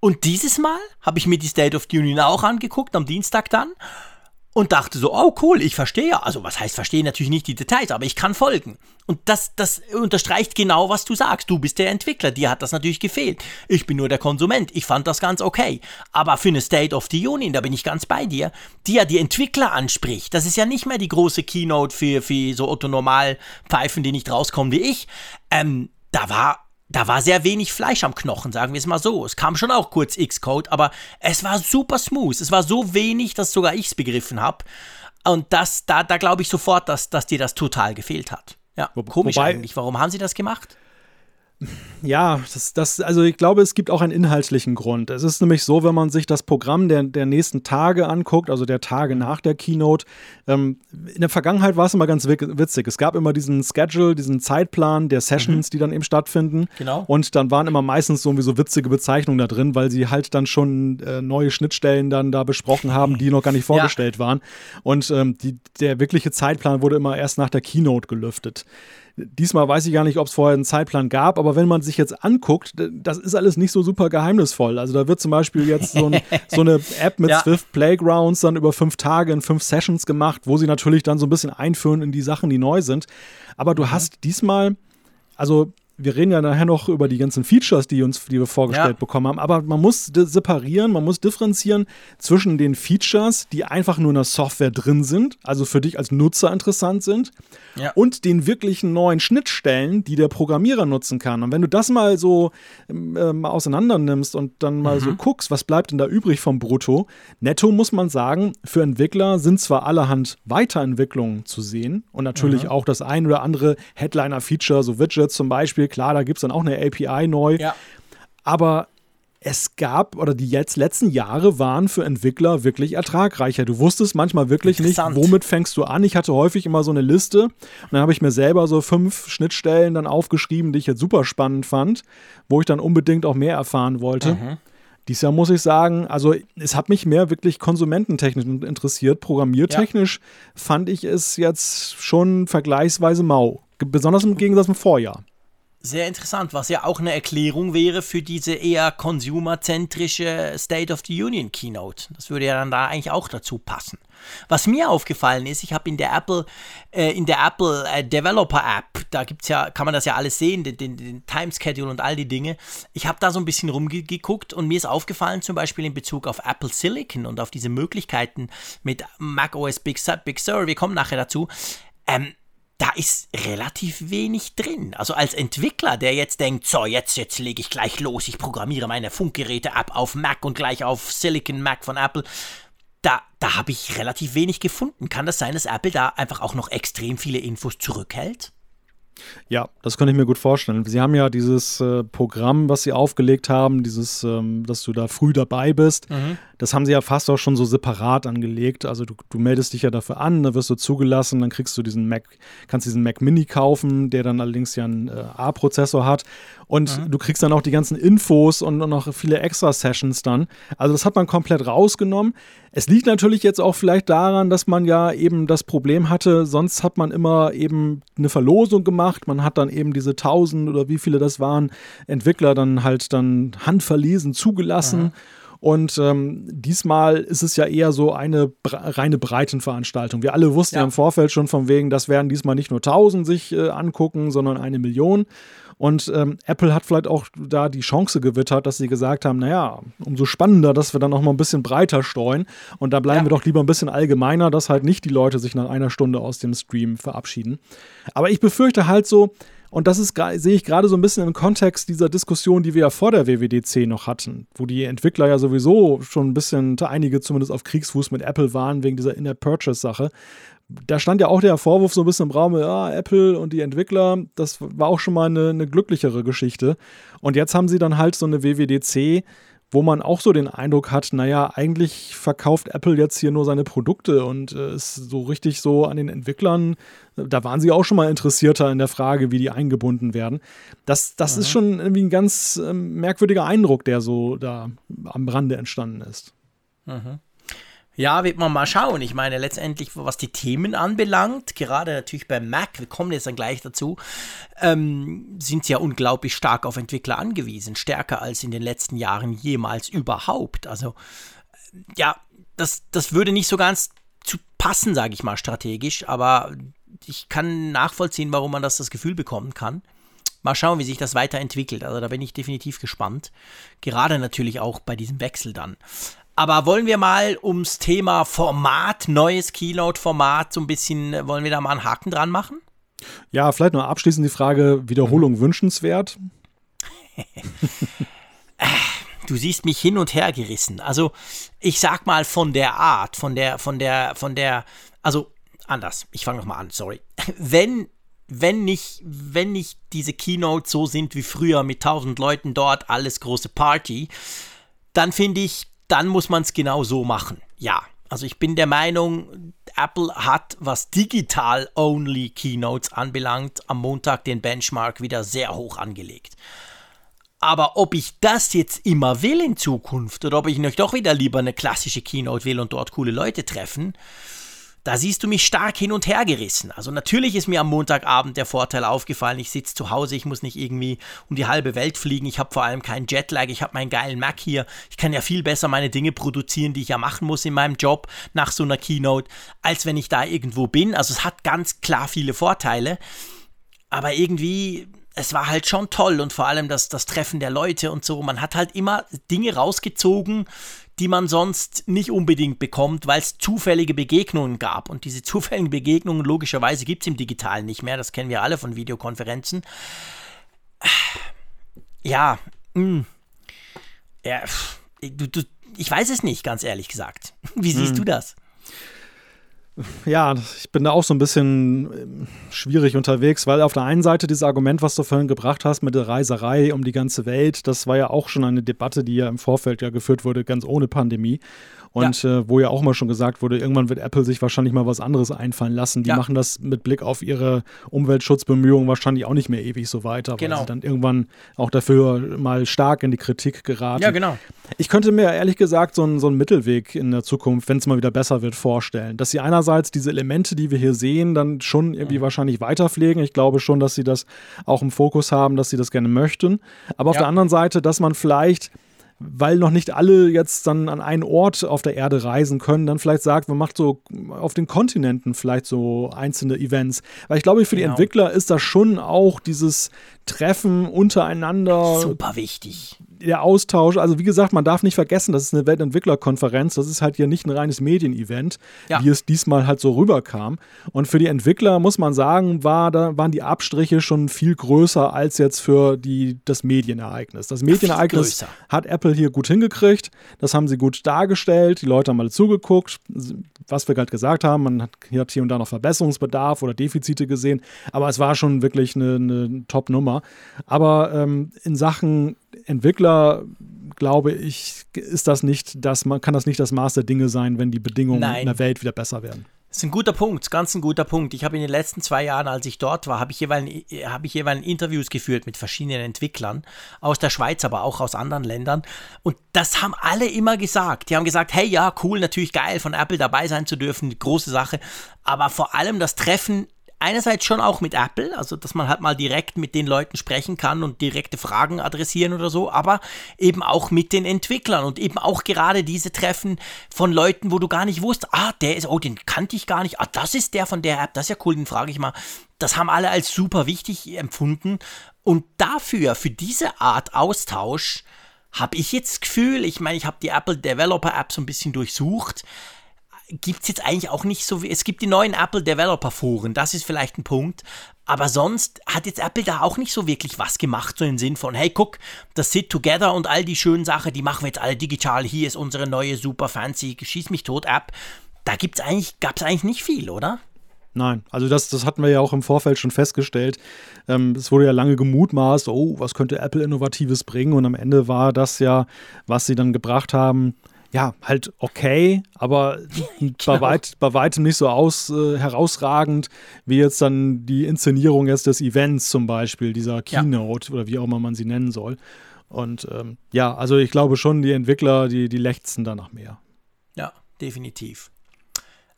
Und dieses Mal habe ich mir die State of the Union auch angeguckt, am Dienstag dann, und dachte so, oh cool, ich verstehe. Also was heißt verstehe natürlich nicht die Details, aber ich kann folgen. Und das, das unterstreicht genau, was du sagst. Du bist der Entwickler, dir hat das natürlich gefehlt. Ich bin nur der Konsument. Ich fand das ganz okay. Aber für eine State of the Union, da bin ich ganz bei dir, die ja die Entwickler anspricht. Das ist ja nicht mehr die große Keynote für, für so Otto Normal-Pfeifen, die nicht rauskommen wie ich. Ähm, da war da war sehr wenig Fleisch am Knochen, sagen wir es mal so. Es kam schon auch kurz Xcode, aber es war super smooth. Es war so wenig, dass sogar ich es begriffen habe. Und das, da, da glaube ich sofort, dass, dass dir das total gefehlt hat. Ja, komisch Wobei, eigentlich. Warum haben sie das gemacht? Ja, das, das, also ich glaube, es gibt auch einen inhaltlichen Grund. Es ist nämlich so, wenn man sich das Programm der, der nächsten Tage anguckt, also der Tage nach der Keynote, ähm, in der Vergangenheit war es immer ganz witzig. Es gab immer diesen Schedule, diesen Zeitplan der Sessions, mhm. die dann eben stattfinden. Genau. Und dann waren immer meistens so witzige Bezeichnungen da drin, weil sie halt dann schon äh, neue Schnittstellen dann da besprochen haben, die noch gar nicht vorgestellt ja. waren. Und ähm, die, der wirkliche Zeitplan wurde immer erst nach der Keynote gelüftet. Diesmal weiß ich gar nicht, ob es vorher einen Zeitplan gab, aber wenn man sich jetzt anguckt, das ist alles nicht so super geheimnisvoll. Also da wird zum Beispiel jetzt so, ein, so eine App mit ja. Swift Playgrounds dann über fünf Tage in fünf Sessions gemacht, wo sie natürlich dann so ein bisschen einführen in die Sachen, die neu sind. Aber du mhm. hast diesmal, also wir reden ja nachher noch über die ganzen Features, die uns, die wir vorgestellt ja. bekommen haben, aber man muss separieren, man muss differenzieren zwischen den Features, die einfach nur in der Software drin sind, also für dich als Nutzer interessant sind, ja. und den wirklichen neuen Schnittstellen, die der Programmierer nutzen kann. Und wenn du das mal so äh, mal auseinander nimmst und dann mal mhm. so guckst, was bleibt denn da übrig vom Brutto? Netto muss man sagen, für Entwickler sind zwar allerhand Weiterentwicklungen zu sehen und natürlich mhm. auch das ein oder andere Headliner-Feature, so Widgets zum Beispiel, klar, da gibt es dann auch eine API neu. Ja. Aber es gab oder die jetzt letzten Jahre waren für Entwickler wirklich ertragreicher. Du wusstest manchmal wirklich nicht, womit fängst du an. Ich hatte häufig immer so eine Liste und dann habe ich mir selber so fünf Schnittstellen dann aufgeschrieben, die ich jetzt super spannend fand, wo ich dann unbedingt auch mehr erfahren wollte. Mhm. Dies Jahr muss ich sagen, also es hat mich mehr wirklich konsumententechnisch interessiert. Programmiertechnisch ja. fand ich es jetzt schon vergleichsweise mau. Besonders im Gegensatz zum Vorjahr. Sehr interessant, was ja auch eine Erklärung wäre für diese eher consumerzentrische State of the Union Keynote. Das würde ja dann da eigentlich auch dazu passen. Was mir aufgefallen ist, ich habe in der Apple, äh, in der Apple äh, Developer App, da gibt's ja, kann man das ja alles sehen, den, den, den Timeschedule und all die Dinge. Ich habe da so ein bisschen rumgeguckt und mir ist aufgefallen, zum Beispiel in Bezug auf Apple Silicon und auf diese Möglichkeiten mit Mac OS Big Sur, Big Sur, wir kommen nachher dazu. Ähm, da ist relativ wenig drin. Also als Entwickler, der jetzt denkt, so, jetzt, jetzt lege ich gleich los, ich programmiere meine Funkgeräte ab auf Mac und gleich auf Silicon Mac von Apple, da, da habe ich relativ wenig gefunden. Kann das sein, dass Apple da einfach auch noch extrem viele Infos zurückhält? Ja, das könnte ich mir gut vorstellen. Sie haben ja dieses äh, Programm, was Sie aufgelegt haben, dieses, ähm, dass du da früh dabei bist. Mhm. Das haben Sie ja fast auch schon so separat angelegt. Also du, du meldest dich ja dafür an, da wirst du zugelassen, dann kriegst du diesen Mac, kannst diesen Mac Mini kaufen, der dann allerdings ja einen äh, A-Prozessor hat. Und mhm. du kriegst dann auch die ganzen Infos und, noch viele extra Sessions dann. Also das hat man komplett rausgenommen. Es liegt natürlich jetzt auch vielleicht daran, dass man ja eben das Problem hatte, sonst hat man immer eben eine Verlosung gemacht, man hat dann eben diese tausend oder wie viele das waren, Entwickler dann halt dann handverlesen zugelassen. Mhm. Und ähm, diesmal ist es ja eher so eine reine Breitenveranstaltung. Wir alle wussten ja. ja. im Vorfeld schon von wegen, das werden diesmal nicht nur 1000 sich äh, angucken, sondern eine Million. Und ähm, Apple hat vielleicht auch da die Chance gewittert, dass sie gesagt haben, naja, umso spannender, dass wir dann noch mal ein bisschen breiter streuen. Und da bleiben ja. wir doch lieber ein bisschen allgemeiner, dass halt nicht die Leute sich nach einer Stunde aus dem Stream verabschieden. Aber ich befürchte halt so, und das ist sehe ich gerade so ein bisschen im Kontext dieser Diskussion, die wir ja vor der WWDC noch hatten, wo die Entwickler ja sowieso schon ein bisschen, einige zumindest auf Kriegsfuß mit Apple waren wegen dieser In-App-Purchase-Sache, da stand ja auch der Vorwurf so ein bisschen im Raum, ja, Apple und die Entwickler, das war auch schon mal eine, eine glücklichere Geschichte. Und jetzt haben sie dann halt so eine WWDC, wo man auch so den Eindruck hat, naja, eigentlich verkauft Apple jetzt hier nur seine Produkte und äh, ist so richtig so an den Entwicklern, da waren sie auch schon mal interessierter in der Frage, wie die eingebunden werden. Das, das ist schon irgendwie ein ganz äh, merkwürdiger Eindruck, der so da am Rande entstanden ist. Mhm. Ja, wird man mal schauen. Ich meine, letztendlich, was die Themen anbelangt, gerade natürlich beim Mac, wir kommen jetzt dann gleich dazu, ähm, sind sie ja unglaublich stark auf Entwickler angewiesen. Stärker als in den letzten Jahren jemals überhaupt. Also, ja, das, das würde nicht so ganz zu passen, sage ich mal, strategisch, aber ich kann nachvollziehen, warum man das das Gefühl bekommen kann. Mal schauen, wie sich das weiterentwickelt. Also da bin ich definitiv gespannt. Gerade natürlich auch bei diesem Wechsel dann. Aber wollen wir mal ums Thema Format, neues Keynote-Format, so ein bisschen, äh, wollen wir da mal einen Haken dran machen? Ja, vielleicht noch abschließend die Frage: Wiederholung mhm. wünschenswert? du siehst mich hin und her gerissen. Also, ich sag mal von der Art, von der, von der, von der, also anders. Ich fange nochmal an, sorry. Wenn wenn nicht, wenn nicht diese Keynotes so sind wie früher mit tausend Leuten dort, alles große Party, dann finde ich, dann muss man es genau so machen. Ja, also ich bin der Meinung, Apple hat, was digital-only Keynotes anbelangt, am Montag den Benchmark wieder sehr hoch angelegt. Aber ob ich das jetzt immer will in Zukunft oder ob ich noch doch wieder lieber eine klassische Keynote will und dort coole Leute treffen, da siehst du mich stark hin und her gerissen. Also natürlich ist mir am Montagabend der Vorteil aufgefallen, ich sitze zu Hause, ich muss nicht irgendwie um die halbe Welt fliegen, ich habe vor allem keinen Jetlag, ich habe meinen geilen Mac hier, ich kann ja viel besser meine Dinge produzieren, die ich ja machen muss in meinem Job nach so einer Keynote, als wenn ich da irgendwo bin. Also es hat ganz klar viele Vorteile, aber irgendwie es war halt schon toll und vor allem das, das Treffen der Leute und so. Man hat halt immer Dinge rausgezogen, die man sonst nicht unbedingt bekommt, weil es zufällige Begegnungen gab. Und diese zufälligen Begegnungen, logischerweise, gibt es im Digitalen nicht mehr. Das kennen wir alle von Videokonferenzen. Ja, mh. Hm. ja du, du, ich weiß es nicht, ganz ehrlich gesagt. Wie siehst hm. du das? Ja, ich bin da auch so ein bisschen ähm, schwierig unterwegs, weil auf der einen Seite dieses Argument, was du vorhin gebracht hast mit der Reiserei um die ganze Welt, das war ja auch schon eine Debatte, die ja im Vorfeld ja geführt wurde, ganz ohne Pandemie. Und ja. Äh, wo ja auch mal schon gesagt wurde, irgendwann wird Apple sich wahrscheinlich mal was anderes einfallen lassen. Die ja. machen das mit Blick auf ihre Umweltschutzbemühungen wahrscheinlich auch nicht mehr ewig so weiter, weil genau. sie dann irgendwann auch dafür mal stark in die Kritik geraten. Ja, genau. Ich könnte mir ehrlich gesagt so einen, so einen Mittelweg in der Zukunft, wenn es mal wieder besser wird, vorstellen. Dass sie einerseits diese Elemente, die wir hier sehen, dann schon irgendwie mhm. wahrscheinlich weiterpflegen. Ich glaube schon, dass sie das auch im Fokus haben, dass sie das gerne möchten. Aber auf ja. der anderen Seite, dass man vielleicht weil noch nicht alle jetzt dann an einen Ort auf der Erde reisen können, dann vielleicht sagt, man macht so auf den Kontinenten vielleicht so einzelne Events. Weil ich glaube, für genau. die Entwickler ist das schon auch dieses Treffen untereinander. Super wichtig der Austausch, also wie gesagt, man darf nicht vergessen, das ist eine Weltentwicklerkonferenz, das ist halt hier nicht ein reines Medienevent, ja. wie es diesmal halt so rüberkam. Und für die Entwickler muss man sagen, war, da waren die Abstriche schon viel größer als jetzt für die, das Medienereignis. Das Medienereignis hat Apple hier gut hingekriegt, das haben sie gut dargestellt, die Leute haben alle zugeguckt, was wir gerade gesagt haben, man hat, hat hier und da noch Verbesserungsbedarf oder Defizite gesehen, aber es war schon wirklich eine, eine Top-Nummer. Aber ähm, in Sachen Entwickler glaube ich, ist das nicht, das, man kann das nicht das Maß der Dinge sein, wenn die Bedingungen Nein. in der Welt wieder besser werden. Das ist ein guter Punkt, ganz ein guter Punkt. Ich habe in den letzten zwei Jahren, als ich dort war, habe ich jeweils, habe ich jeweils Interviews geführt mit verschiedenen Entwicklern aus der Schweiz, aber auch aus anderen Ländern. Und das haben alle immer gesagt. Die haben gesagt, hey, ja, cool, natürlich geil, von Apple dabei sein zu dürfen, große Sache. Aber vor allem das Treffen einerseits schon auch mit Apple, also dass man halt mal direkt mit den Leuten sprechen kann und direkte Fragen adressieren oder so, aber eben auch mit den Entwicklern und eben auch gerade diese Treffen von Leuten, wo du gar nicht wusstest, ah, der ist, oh, den kannte ich gar nicht, ah, das ist der von der App, das ist ja cool, den frage ich mal. Das haben alle als super wichtig empfunden und dafür, für diese Art Austausch, habe ich jetzt das Gefühl, ich meine, ich habe die Apple Developer App so ein bisschen durchsucht, gibt es jetzt eigentlich auch nicht so wie. Es gibt die neuen Apple Developer Foren, das ist vielleicht ein Punkt. Aber sonst hat jetzt Apple da auch nicht so wirklich was gemacht, so im Sinn von, hey, guck, das Sit Together und all die schönen Sachen, die machen wir jetzt alle digital. Hier ist unsere neue super fancy Schieß mich tot App. Da gibt's eigentlich, gab es eigentlich nicht viel, oder? Nein, also das, das hatten wir ja auch im Vorfeld schon festgestellt. Ähm, es wurde ja lange gemutmaßt, oh, was könnte Apple Innovatives bringen? Und am Ende war das ja, was sie dann gebracht haben, ja, halt okay, aber genau. bei, weit, bei weitem nicht so aus, äh, herausragend wie jetzt dann die Inszenierung jetzt des Events zum Beispiel, dieser Keynote ja. oder wie auch immer man sie nennen soll. Und ähm, ja, also ich glaube schon, die Entwickler, die, die lechzen danach mehr. Ja, definitiv.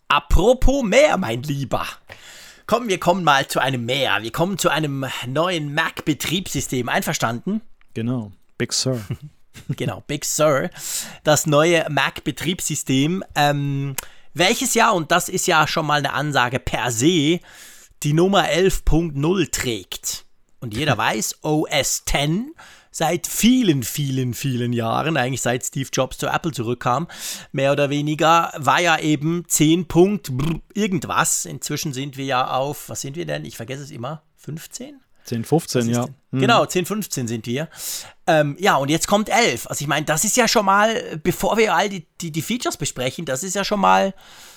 Apropos mehr, mein Lieber. Komm, wir kommen mal zu einem mehr. Wir kommen zu einem neuen Mac-Betriebssystem. Einverstanden? Genau. Big Sur. genau, Big Sur, das neue Mac-Betriebssystem, ähm, welches ja, und das ist ja schon mal eine Ansage per se, die Nummer 11.0 trägt. Und jeder weiß, OS X seit vielen, vielen, vielen Jahren, eigentlich seit Steve Jobs zu Apple zurückkam, mehr oder weniger, war ja eben 10 Punkt irgendwas. Inzwischen sind wir ja auf, was sind wir denn? Ich vergesse es immer, 15? 10, 15, ja. Hm. Genau, 10, 15 sind wir. Ähm, ja, und jetzt kommt 11. Also ich meine, das ist ja schon mal, bevor wir all die, die, die Features besprechen, das ist ja schon mal,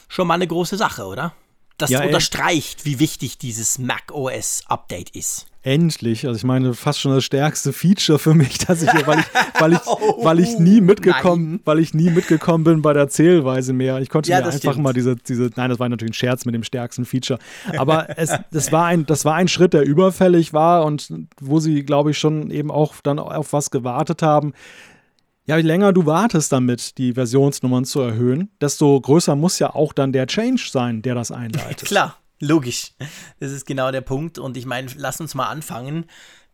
schon mal eine große Sache, oder? Das ja, unterstreicht, wie wichtig dieses Mac OS Update ist. Endlich, also ich meine, fast schon das stärkste Feature für mich, dass ich, weil ich, weil ich, weil ich nie mitgekommen, nein. weil ich nie mitgekommen bin bei der Zählweise mehr. Ich konnte ja, mir einfach stimmt. mal diese, diese, nein, das war natürlich ein Scherz mit dem stärksten Feature. Aber es, das war ein, das war ein Schritt, der überfällig war und wo sie, glaube ich, schon eben auch dann auf was gewartet haben ja, je länger du wartest damit, die Versionsnummern zu erhöhen, desto größer muss ja auch dann der Change sein, der das einleitet. Klar, logisch. Das ist genau der Punkt. Und ich meine, lass uns mal anfangen.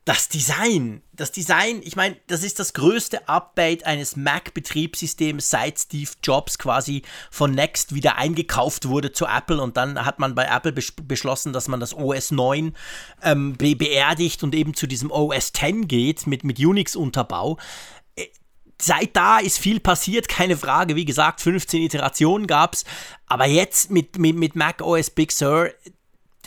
das Design, das Design, ich meine, das ist das größte Update eines Mac-Betriebssystems seit Steve Jobs quasi von Next wieder eingekauft wurde zu Apple und dann hat man bei Apple besch beschlossen, dass man das OS 9 ähm, be beerdigt und eben zu diesem OS 10 geht mit, mit Unix-Unterbau. Seit da ist viel passiert, keine Frage. Wie gesagt, 15 Iterationen gab es. Aber jetzt mit, mit, mit Mac OS Big Sur,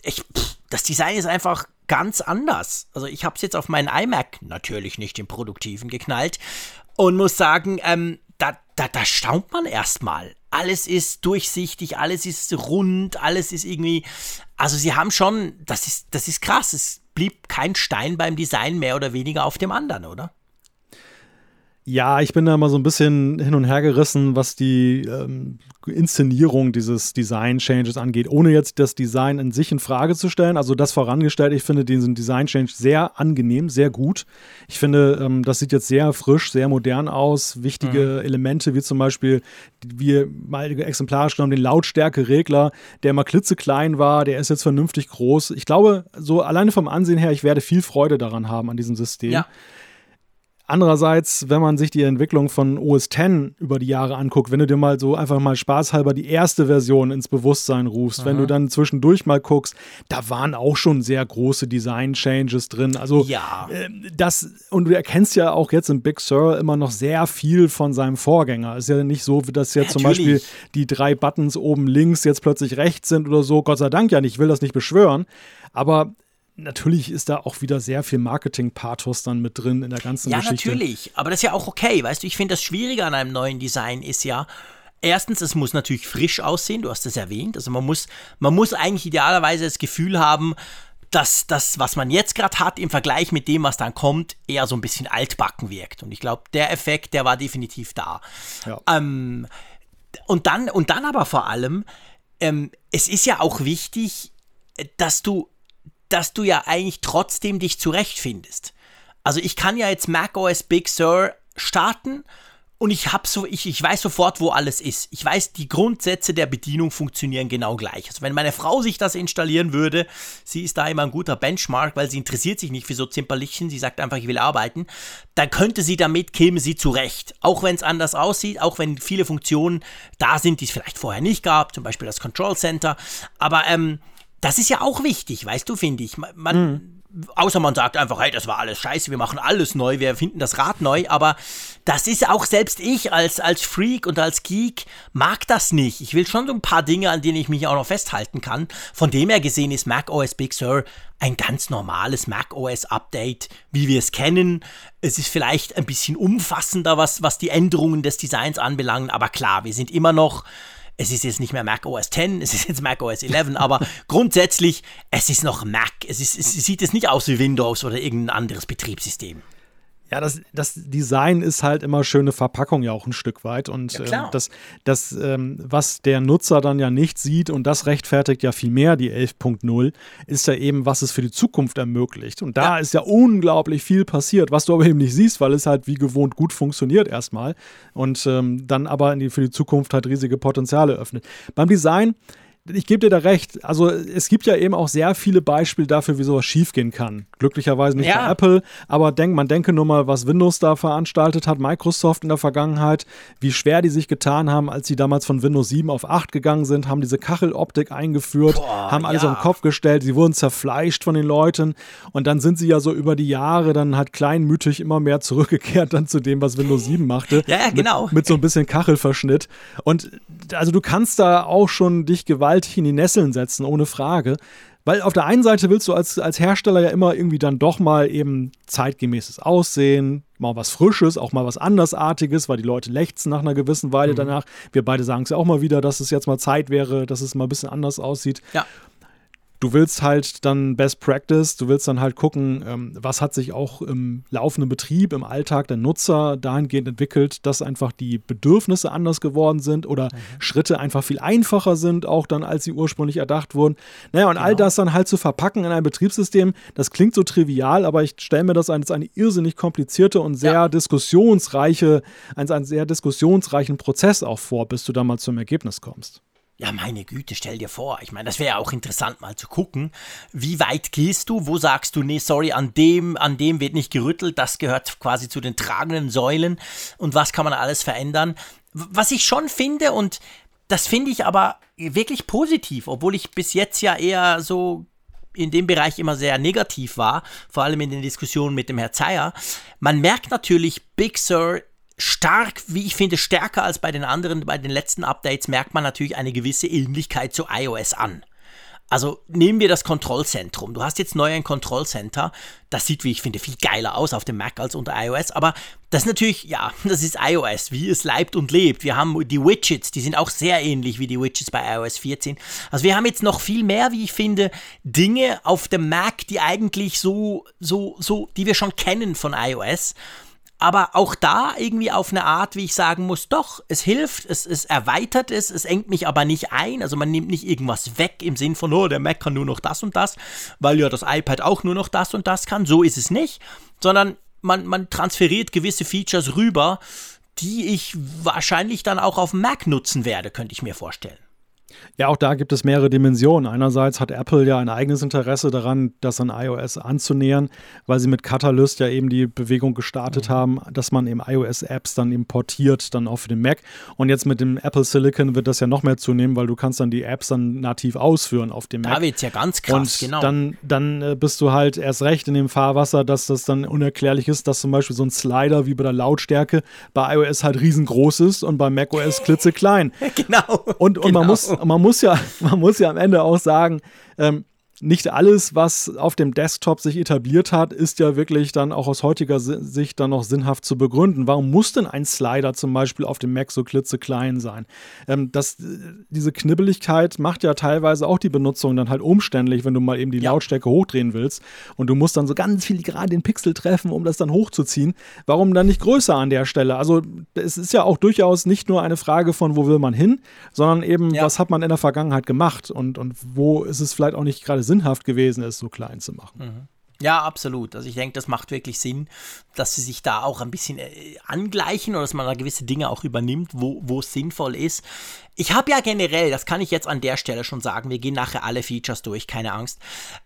ich, pff, das Design ist einfach ganz anders. Also ich habe es jetzt auf meinen iMac natürlich nicht im Produktiven geknallt und muss sagen, ähm, da, da, da staunt man erstmal. Alles ist durchsichtig, alles ist rund, alles ist irgendwie. Also sie haben schon, das ist, das ist krass. Es blieb kein Stein beim Design mehr oder weniger auf dem anderen, oder? Ja, ich bin da mal so ein bisschen hin und her gerissen, was die ähm, Inszenierung dieses Design-Changes angeht, ohne jetzt das Design in sich in Frage zu stellen. Also das vorangestellt, ich finde diesen Design-Change sehr angenehm, sehr gut. Ich finde, ähm, das sieht jetzt sehr frisch, sehr modern aus. Wichtige mhm. Elemente wie zum Beispiel, wie mal exemplarisch genommen, den Lautstärke-Regler, der mal klitzeklein war, der ist jetzt vernünftig groß. Ich glaube, so alleine vom Ansehen her, ich werde viel Freude daran haben an diesem System. Ja. Andererseits, wenn man sich die Entwicklung von OS X über die Jahre anguckt, wenn du dir mal so einfach mal spaßhalber die erste Version ins Bewusstsein rufst, Aha. wenn du dann zwischendurch mal guckst, da waren auch schon sehr große Design-Changes drin. Also ja. Äh, das, und du erkennst ja auch jetzt im Big Sur immer noch sehr viel von seinem Vorgänger. Ist ja nicht so, dass jetzt ja, zum Beispiel die drei Buttons oben links jetzt plötzlich rechts sind oder so. Gott sei Dank ja nicht, ich will das nicht beschwören. Aber natürlich ist da auch wieder sehr viel Marketing-Pathos dann mit drin in der ganzen ja, Geschichte. Ja, natürlich. Aber das ist ja auch okay. Weißt du, ich finde das Schwierige an einem neuen Design ist ja, erstens, es muss natürlich frisch aussehen. Du hast es erwähnt. Also man muss, man muss eigentlich idealerweise das Gefühl haben, dass das, was man jetzt gerade hat, im Vergleich mit dem, was dann kommt, eher so ein bisschen altbacken wirkt. Und ich glaube, der Effekt, der war definitiv da. Ja. Ähm, und, dann, und dann aber vor allem, ähm, es ist ja auch wichtig, dass du dass du ja eigentlich trotzdem dich zurechtfindest. Also ich kann ja jetzt macOS Big Sur starten und ich habe so, ich, ich weiß sofort, wo alles ist. Ich weiß, die Grundsätze der Bedienung funktionieren genau gleich. Also wenn meine Frau sich das installieren würde, sie ist da immer ein guter Benchmark, weil sie interessiert sich nicht für so Zimperlichchen, sie sagt einfach, ich will arbeiten, dann könnte sie damit, käme sie zurecht. Auch wenn es anders aussieht, auch wenn viele Funktionen da sind, die es vielleicht vorher nicht gab, zum Beispiel das Control Center. Aber ähm, das ist ja auch wichtig, weißt du, finde ich. Man, mhm. Außer man sagt einfach, hey, das war alles scheiße, wir machen alles neu, wir finden das Rad neu, aber das ist auch selbst ich als, als Freak und als Geek mag das nicht. Ich will schon so ein paar Dinge, an denen ich mich auch noch festhalten kann. Von dem her gesehen ist Mac OS Big Sur ein ganz normales Mac OS Update, wie wir es kennen. Es ist vielleicht ein bisschen umfassender, was, was die Änderungen des Designs anbelangt, aber klar, wir sind immer noch es ist jetzt nicht mehr Mac OS 10, es ist jetzt Mac OS 11, aber grundsätzlich, es ist noch Mac. Es, ist, es sieht jetzt nicht aus wie Windows oder irgendein anderes Betriebssystem. Ja, das, das Design ist halt immer schöne Verpackung ja auch ein Stück weit. Und ja, ähm, das, das ähm, was der Nutzer dann ja nicht sieht, und das rechtfertigt ja viel mehr die 11.0, ist ja eben, was es für die Zukunft ermöglicht. Und da ja. ist ja unglaublich viel passiert, was du aber eben nicht siehst, weil es halt wie gewohnt gut funktioniert erstmal und ähm, dann aber die, für die Zukunft halt riesige Potenziale öffnet. Beim Design ich gebe dir da recht. Also es gibt ja eben auch sehr viele Beispiele dafür, wie sowas schiefgehen kann. Glücklicherweise nicht ja. bei Apple, aber denk, man denke nur mal, was Windows da veranstaltet hat, Microsoft in der Vergangenheit, wie schwer die sich getan haben, als sie damals von Windows 7 auf 8 gegangen sind, haben diese Kacheloptik eingeführt, Boah, haben alles ja. auf den Kopf gestellt, sie wurden zerfleischt von den Leuten und dann sind sie ja so über die Jahre dann halt kleinmütig immer mehr zurückgekehrt dann zu dem, was Windows 7 machte. Ja, ja genau. Mit, mit so ein bisschen Kachelverschnitt. Und also du kannst da auch schon dich gewaltig gewaltig in die Nesseln setzen, ohne Frage. Weil auf der einen Seite willst du als, als Hersteller ja immer irgendwie dann doch mal eben zeitgemäßes Aussehen, mal was Frisches, auch mal was Andersartiges, weil die Leute lechzen nach einer gewissen Weile mhm. danach. Wir beide sagen es ja auch mal wieder, dass es jetzt mal Zeit wäre, dass es mal ein bisschen anders aussieht. Ja du willst halt dann Best Practice, du willst dann halt gucken, ähm, was hat sich auch im laufenden Betrieb, im Alltag der Nutzer dahingehend entwickelt, dass einfach die Bedürfnisse anders geworden sind oder mhm. Schritte einfach viel einfacher sind, auch dann, als sie ursprünglich erdacht wurden. Naja, und genau. all das dann halt zu verpacken in ein Betriebssystem, das klingt so trivial, aber ich stelle mir das als eine irrsinnig komplizierte und sehr ja. diskussionsreiche, als einen sehr diskussionsreichen Prozess auch vor, bis du da mal zum Ergebnis kommst. Ja, meine Güte, stell dir vor. Ich meine, das wäre ja auch interessant mal zu gucken. Wie weit gehst du? Wo sagst du, nee, sorry, an dem, an dem wird nicht gerüttelt. Das gehört quasi zu den tragenden Säulen. Und was kann man alles verändern? Was ich schon finde, und das finde ich aber wirklich positiv, obwohl ich bis jetzt ja eher so in dem Bereich immer sehr negativ war, vor allem in den Diskussionen mit dem Herrn Zeyer. Man merkt natürlich, Big Sur stark, wie ich finde, stärker als bei den anderen, bei den letzten Updates, merkt man natürlich eine gewisse Ähnlichkeit zu iOS an. Also nehmen wir das Kontrollzentrum. Du hast jetzt neu ein Kontrollcenter. Das sieht, wie ich finde, viel geiler aus auf dem Mac als unter iOS. Aber das ist natürlich, ja, das ist iOS, wie es leibt und lebt. Wir haben die Widgets, die sind auch sehr ähnlich wie die Widgets bei iOS 14. Also wir haben jetzt noch viel mehr, wie ich finde, Dinge auf dem Mac, die eigentlich so, so, so, die wir schon kennen von iOS aber auch da irgendwie auf eine Art, wie ich sagen muss, doch, es hilft, es, es erweitert es, es engt mich aber nicht ein. Also man nimmt nicht irgendwas weg im Sinn von, oh, der Mac kann nur noch das und das, weil ja das iPad auch nur noch das und das kann. So ist es nicht, sondern man, man transferiert gewisse Features rüber, die ich wahrscheinlich dann auch auf Mac nutzen werde, könnte ich mir vorstellen. Ja, auch da gibt es mehrere Dimensionen. Einerseits hat Apple ja ein eigenes Interesse daran, das an iOS anzunähern, weil sie mit Catalyst ja eben die Bewegung gestartet mhm. haben, dass man eben iOS-Apps dann importiert, dann auch für den Mac. Und jetzt mit dem Apple Silicon wird das ja noch mehr zunehmen, weil du kannst dann die Apps dann nativ ausführen auf dem da Mac. Da wird es ja ganz krass, Und genau. Dann, dann äh, bist du halt erst recht in dem Fahrwasser, dass das dann unerklärlich ist, dass zum Beispiel so ein Slider wie bei der Lautstärke bei iOS halt riesengroß ist und bei macOS klitzeklein. genau. Und, und genau. man muss man muss ja, man muss ja am Ende auch sagen, ähm, nicht alles, was auf dem Desktop sich etabliert hat, ist ja wirklich dann auch aus heutiger Sicht dann noch sinnhaft zu begründen. Warum muss denn ein Slider zum Beispiel auf dem Mac so klitzeklein sein? Ähm, das, diese Knibbeligkeit macht ja teilweise auch die Benutzung dann halt umständlich, wenn du mal eben die ja. Lautstärke hochdrehen willst und du musst dann so ganz viel gerade den Pixel treffen, um das dann hochzuziehen. Warum dann nicht größer an der Stelle? Also es ist ja auch durchaus nicht nur eine Frage von, wo will man hin, sondern eben, ja. was hat man in der Vergangenheit gemacht und, und wo ist es vielleicht auch nicht gerade sinnhaft gewesen ist, so klein zu machen. Mhm. Ja, absolut. Also ich denke, das macht wirklich Sinn, dass sie sich da auch ein bisschen äh, angleichen oder dass man da gewisse Dinge auch übernimmt, wo, es sinnvoll ist. Ich habe ja generell, das kann ich jetzt an der Stelle schon sagen, wir gehen nachher alle Features durch, keine Angst.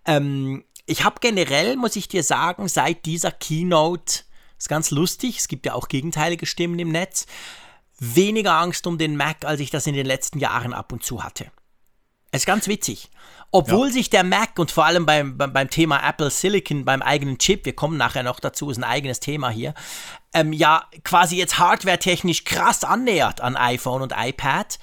Ähm, ich habe generell, muss ich dir sagen, seit dieser Keynote, ist ganz lustig, es gibt ja auch gegenteilige Stimmen im Netz, weniger Angst um den Mac, als ich das in den letzten Jahren ab und zu hatte. Es ist ganz witzig. Obwohl ja. sich der Mac und vor allem beim, beim, beim, Thema Apple Silicon, beim eigenen Chip, wir kommen nachher noch dazu, ist ein eigenes Thema hier, ähm, ja quasi jetzt hardwaretechnisch krass annähert an iPhone und iPad,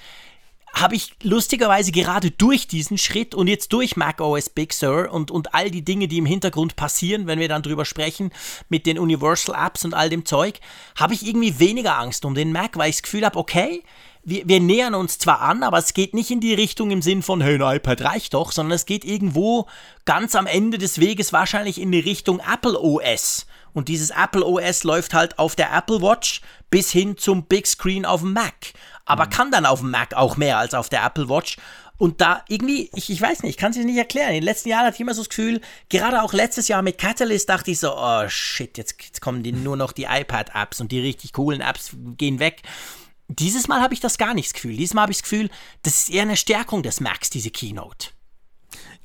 habe ich lustigerweise gerade durch diesen Schritt und jetzt durch macOS Big Sur und, und all die Dinge, die im Hintergrund passieren, wenn wir dann drüber sprechen, mit den Universal Apps und all dem Zeug, habe ich irgendwie weniger Angst um den Mac, weil ich das Gefühl habe, okay, wir, wir nähern uns zwar an, aber es geht nicht in die Richtung im Sinn von, hey, ein iPad reicht doch, sondern es geht irgendwo ganz am Ende des Weges wahrscheinlich in die Richtung Apple OS. Und dieses Apple OS läuft halt auf der Apple Watch bis hin zum Big Screen auf dem Mac. Aber mhm. kann dann auf dem Mac auch mehr als auf der Apple Watch. Und da irgendwie, ich, ich weiß nicht, ich kann es nicht erklären. In den letzten Jahren hatte ich immer so das Gefühl, gerade auch letztes Jahr mit Catalyst dachte ich so, oh shit, jetzt, jetzt kommen die nur noch die iPad-Apps und die richtig coolen Apps gehen weg. Dieses Mal habe ich das gar nicht das Gefühl. Dieses Mal habe ich das Gefühl, das ist eher eine Stärkung des Macs, diese Keynote.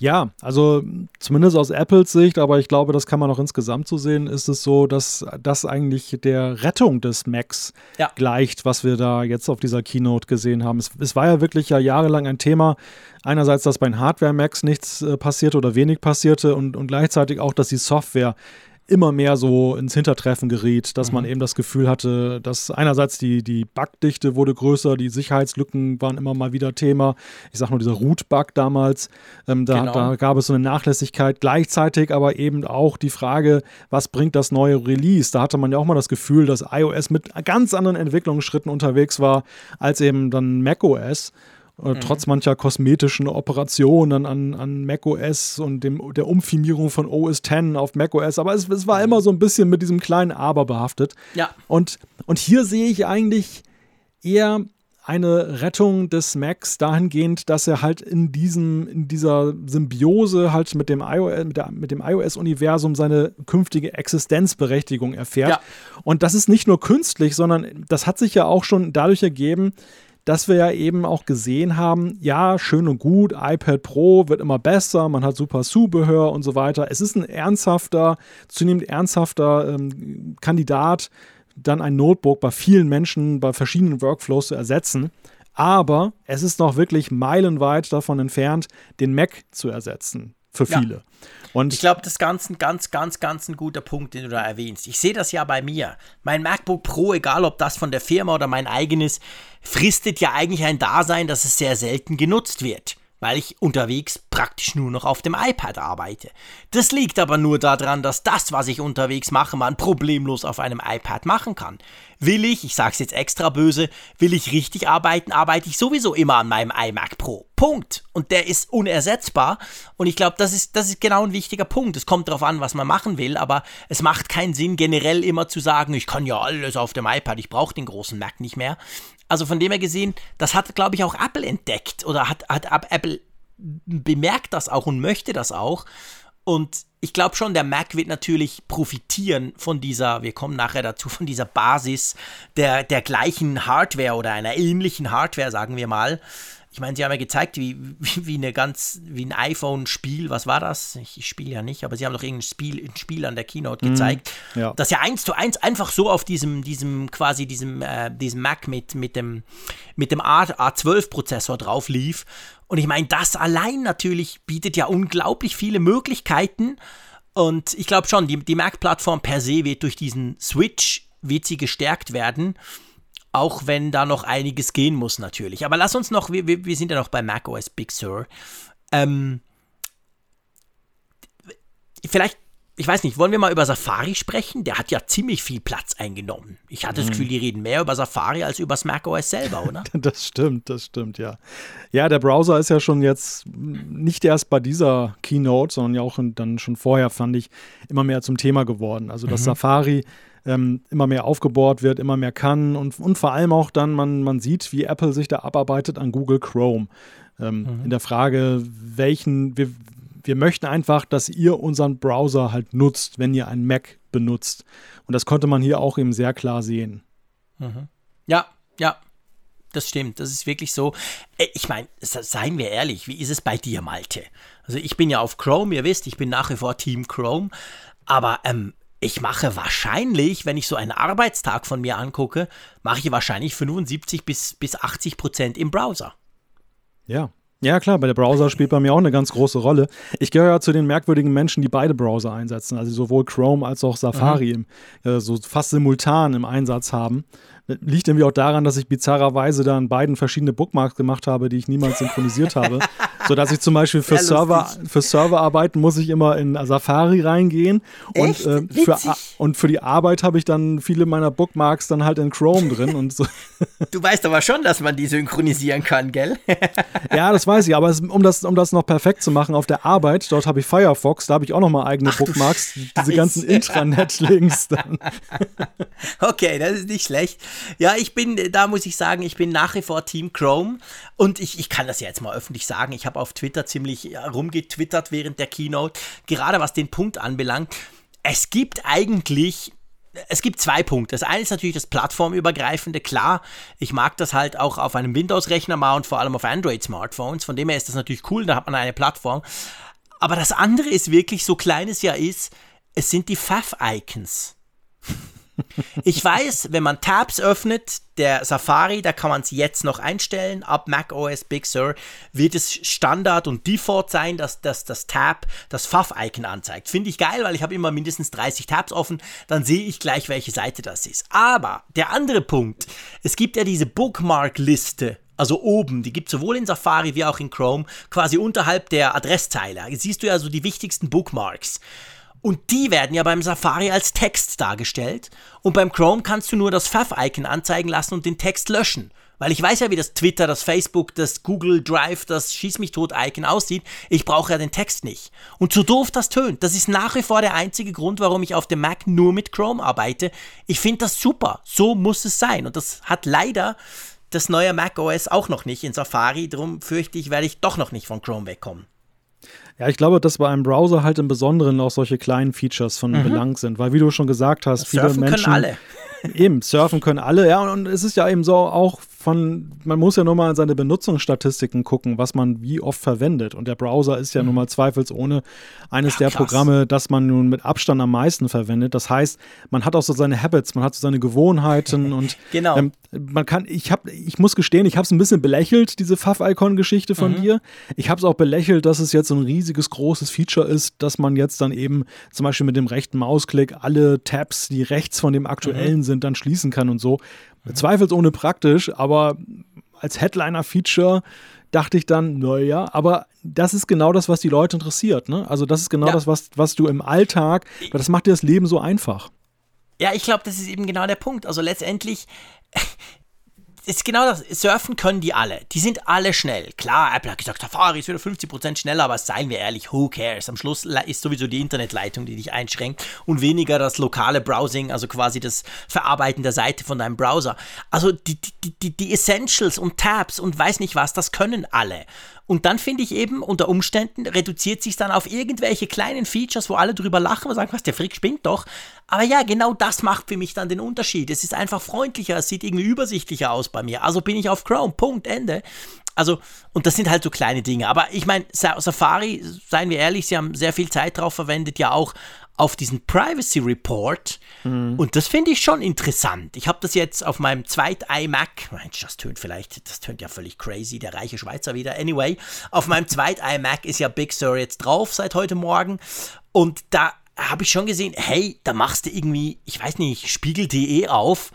Ja, also zumindest aus Apples Sicht, aber ich glaube, das kann man auch insgesamt so sehen, ist es so, dass das eigentlich der Rettung des Macs ja. gleicht, was wir da jetzt auf dieser Keynote gesehen haben. Es, es, war ja wirklich ja jahrelang ein Thema. Einerseits, dass bei den Hardware-Macs nichts äh, passierte oder wenig passierte und, und gleichzeitig auch, dass die Software immer mehr so ins Hintertreffen geriet, dass mhm. man eben das Gefühl hatte, dass einerseits die, die Bugdichte wurde größer, die Sicherheitslücken waren immer mal wieder Thema. Ich sage nur dieser Root-Bug damals, ähm, da, genau. da gab es so eine Nachlässigkeit. Gleichzeitig aber eben auch die Frage, was bringt das neue Release? Da hatte man ja auch mal das Gefühl, dass iOS mit ganz anderen Entwicklungsschritten unterwegs war als eben dann macOS. Äh, mhm. trotz mancher kosmetischen Operationen an, an macOS und dem, der Umfirmierung von OS X auf macOS. Aber es, es war mhm. immer so ein bisschen mit diesem kleinen Aber behaftet. Ja. Und, und hier sehe ich eigentlich eher eine Rettung des Macs dahingehend, dass er halt in diesem, in dieser Symbiose halt mit dem iOS, mit, der, mit dem iOS-Universum seine künftige Existenzberechtigung erfährt. Ja. Und das ist nicht nur künstlich, sondern das hat sich ja auch schon dadurch ergeben, dass wir ja eben auch gesehen haben, ja, schön und gut, iPad Pro wird immer besser, man hat super Zubehör und so weiter. Es ist ein ernsthafter, zunehmend ernsthafter ähm, Kandidat, dann ein Notebook bei vielen Menschen, bei verschiedenen Workflows zu ersetzen. Aber es ist noch wirklich meilenweit davon entfernt, den Mac zu ersetzen. Für viele. Ja. Und ich glaube, das ist ganz, ganz, ganz, ganz ein guter Punkt, den du da erwähnst. Ich sehe das ja bei mir. Mein MacBook Pro, egal ob das von der Firma oder mein eigenes, fristet ja eigentlich ein Dasein, dass es sehr selten genutzt wird weil ich unterwegs praktisch nur noch auf dem iPad arbeite. Das liegt aber nur daran, dass das, was ich unterwegs mache, man problemlos auf einem iPad machen kann. Will ich, ich sage es jetzt extra böse, will ich richtig arbeiten, arbeite ich sowieso immer an meinem iMac Pro. Punkt. Und der ist unersetzbar. Und ich glaube, das ist, das ist genau ein wichtiger Punkt. Es kommt darauf an, was man machen will, aber es macht keinen Sinn, generell immer zu sagen, ich kann ja alles auf dem iPad, ich brauche den großen Mac nicht mehr. Also von dem her gesehen, das hat, glaube ich, auch Apple entdeckt oder hat, hat Apple bemerkt das auch und möchte das auch. Und ich glaube schon, der Mac wird natürlich profitieren von dieser, wir kommen nachher dazu, von dieser Basis der, der gleichen Hardware oder einer ähnlichen Hardware, sagen wir mal. Ich meine, sie haben ja gezeigt, wie, wie, wie eine ganz, wie ein iPhone-Spiel, was war das? Ich, ich spiele ja nicht, aber sie haben doch irgendein Spiel, ein Spiel an der Keynote mhm, gezeigt, mm, ja. das ja eins zu eins einfach so auf diesem, diesem, quasi diesem, äh, diesem Mac mit, mit dem, mit dem A, A12-Prozessor drauf lief. Und ich meine, das allein natürlich bietet ja unglaublich viele Möglichkeiten. Und ich glaube schon, die, die Mac-Plattform per se wird durch diesen Switch, wird sie gestärkt werden. Auch wenn da noch einiges gehen muss, natürlich. Aber lass uns noch, wir, wir sind ja noch bei macOS Big Sur. Ähm, vielleicht, ich weiß nicht, wollen wir mal über Safari sprechen? Der hat ja ziemlich viel Platz eingenommen. Ich hatte mhm. das Gefühl, die reden mehr über Safari als über das macOS selber, oder? das stimmt, das stimmt, ja. Ja, der Browser ist ja schon jetzt nicht erst bei dieser Keynote, sondern ja auch dann schon vorher, fand ich, immer mehr zum Thema geworden. Also das mhm. Safari ähm, immer mehr aufgebohrt wird, immer mehr kann und, und vor allem auch dann, man, man sieht, wie Apple sich da abarbeitet an Google Chrome. Ähm, mhm. In der Frage, welchen, wir, wir möchten einfach, dass ihr unseren Browser halt nutzt, wenn ihr einen Mac benutzt. Und das konnte man hier auch eben sehr klar sehen. Mhm. Ja, ja, das stimmt, das ist wirklich so. Äh, ich meine, seien wir ehrlich, wie ist es bei dir, Malte? Also ich bin ja auf Chrome, ihr wisst, ich bin nach wie vor Team Chrome, aber ähm, ich mache wahrscheinlich, wenn ich so einen Arbeitstag von mir angucke, mache ich wahrscheinlich 75 bis, bis 80 Prozent im Browser. Ja. Ja, klar, bei der Browser spielt bei mir auch eine ganz große Rolle. Ich gehöre ja zu den merkwürdigen Menschen, die beide Browser einsetzen, also sowohl Chrome als auch Safari mhm. im, äh, so fast simultan im Einsatz haben. Liegt irgendwie auch daran, dass ich bizarrerweise dann beiden verschiedene Bookmarks gemacht habe, die ich niemals synchronisiert habe. Sodass ich zum Beispiel für, Server, für Serverarbeiten muss ich immer in Safari reingehen. Und, äh, für, und für die Arbeit habe ich dann viele meiner Bookmarks dann halt in Chrome drin. Und so. Du weißt aber schon, dass man die synchronisieren kann, gell? ja, das weiß ich. Aber es, um, das, um das noch perfekt zu machen auf der Arbeit, dort habe ich Firefox, da habe ich auch noch mal eigene Ach, Bookmarks, diese ganzen Intranet-Links dann. okay, das ist nicht schlecht. Ja, ich bin, da muss ich sagen, ich bin nach wie vor Team Chrome und ich, ich kann das ja jetzt mal öffentlich sagen. Ich habe auf Twitter ziemlich rumgetwittert während der Keynote, gerade was den Punkt anbelangt. Es gibt eigentlich es gibt zwei Punkte. Das eine ist natürlich das plattformübergreifende. Klar, ich mag das halt auch auf einem Windows-Rechner mal und vor allem auf Android-Smartphones. Von dem her ist das natürlich cool, da hat man eine Plattform. Aber das andere ist wirklich, so klein es ja ist, es sind die Fav-Icons. Ich weiß, wenn man Tabs öffnet, der Safari, da kann man es jetzt noch einstellen. Ab macOS Big Sur wird es Standard und Default sein, dass, dass das Tab das Fav-Icon anzeigt. Finde ich geil, weil ich habe immer mindestens 30 Tabs offen. Dann sehe ich gleich, welche Seite das ist. Aber der andere Punkt, es gibt ja diese Bookmark-Liste also oben, die gibt es sowohl in Safari wie auch in Chrome, quasi unterhalb der Adresszeile. Jetzt siehst du ja so die wichtigsten Bookmarks. Und die werden ja beim Safari als Text dargestellt. Und beim Chrome kannst du nur das Fav-Icon anzeigen lassen und den Text löschen. Weil ich weiß ja, wie das Twitter, das Facebook, das Google Drive, das Schieß mich tot Icon aussieht. Ich brauche ja den Text nicht. Und so doof das tönt, das ist nach wie vor der einzige Grund, warum ich auf dem Mac nur mit Chrome arbeite. Ich finde das super. So muss es sein. Und das hat leider das neue Mac OS auch noch nicht in Safari. Darum fürchte ich, werde ich doch noch nicht von Chrome wegkommen. Ja, ich glaube, dass bei einem Browser halt im Besonderen auch solche kleinen Features von mhm. Belang sind, weil wie du schon gesagt hast, viele surfen Menschen können alle. eben surfen können alle, ja, und es ist ja eben so auch von, man muss ja nur mal in seine Benutzungsstatistiken gucken, was man wie oft verwendet. Und der Browser ist ja mhm. nun mal zweifelsohne eines ja, der krass. Programme, das man nun mit Abstand am meisten verwendet. Das heißt, man hat auch so seine Habits, man hat so seine Gewohnheiten und genau. Ähm, man kann, ich habe, ich muss gestehen, ich habe es ein bisschen belächelt, diese Pfaff-Icon-Geschichte von mhm. dir. Ich habe es auch belächelt, dass es jetzt so ein riesiges, großes Feature ist, dass man jetzt dann eben zum Beispiel mit dem rechten Mausklick alle Tabs, die rechts von dem aktuellen mhm. sind, dann schließen kann und so. Mhm. Zweifelsohne praktisch, aber als Headliner-Feature dachte ich dann, naja, aber das ist genau das, was die Leute interessiert. Ne? Also das ist genau ja. das, was, was du im Alltag, das macht dir das Leben so einfach. Ja, ich glaube, das ist eben genau der Punkt. Also letztendlich, ist genau das. Surfen können die alle. Die sind alle schnell. Klar, Apple hat gesagt, Safari ist wieder 50% schneller, aber seien wir ehrlich, who cares? Am Schluss ist sowieso die Internetleitung, die dich einschränkt und weniger das lokale Browsing, also quasi das Verarbeiten der Seite von deinem Browser. Also die, die, die, die Essentials und Tabs und weiß nicht was, das können alle. Und dann finde ich eben, unter Umständen reduziert sich dann auf irgendwelche kleinen Features, wo alle drüber lachen und sagen, was, der Frick spinnt doch. Aber ja, genau das macht für mich dann den Unterschied. Es ist einfach freundlicher, es sieht irgendwie übersichtlicher aus bei mir. Also bin ich auf Chrome, Punkt, Ende. Also, und das sind halt so kleine Dinge. Aber ich meine, Safari, seien wir ehrlich, sie haben sehr viel Zeit drauf verwendet, ja auch auf diesen Privacy Report. Mhm. Und das finde ich schon interessant. Ich habe das jetzt auf meinem zweiten iMac. Mensch, das tönt vielleicht, das tönt ja völlig crazy, der reiche Schweizer wieder. Anyway, auf meinem zweiten iMac ist ja Big Sur jetzt drauf seit heute Morgen. Und da habe ich schon gesehen, hey, da machst du irgendwie, ich weiß nicht, spiegel.de auf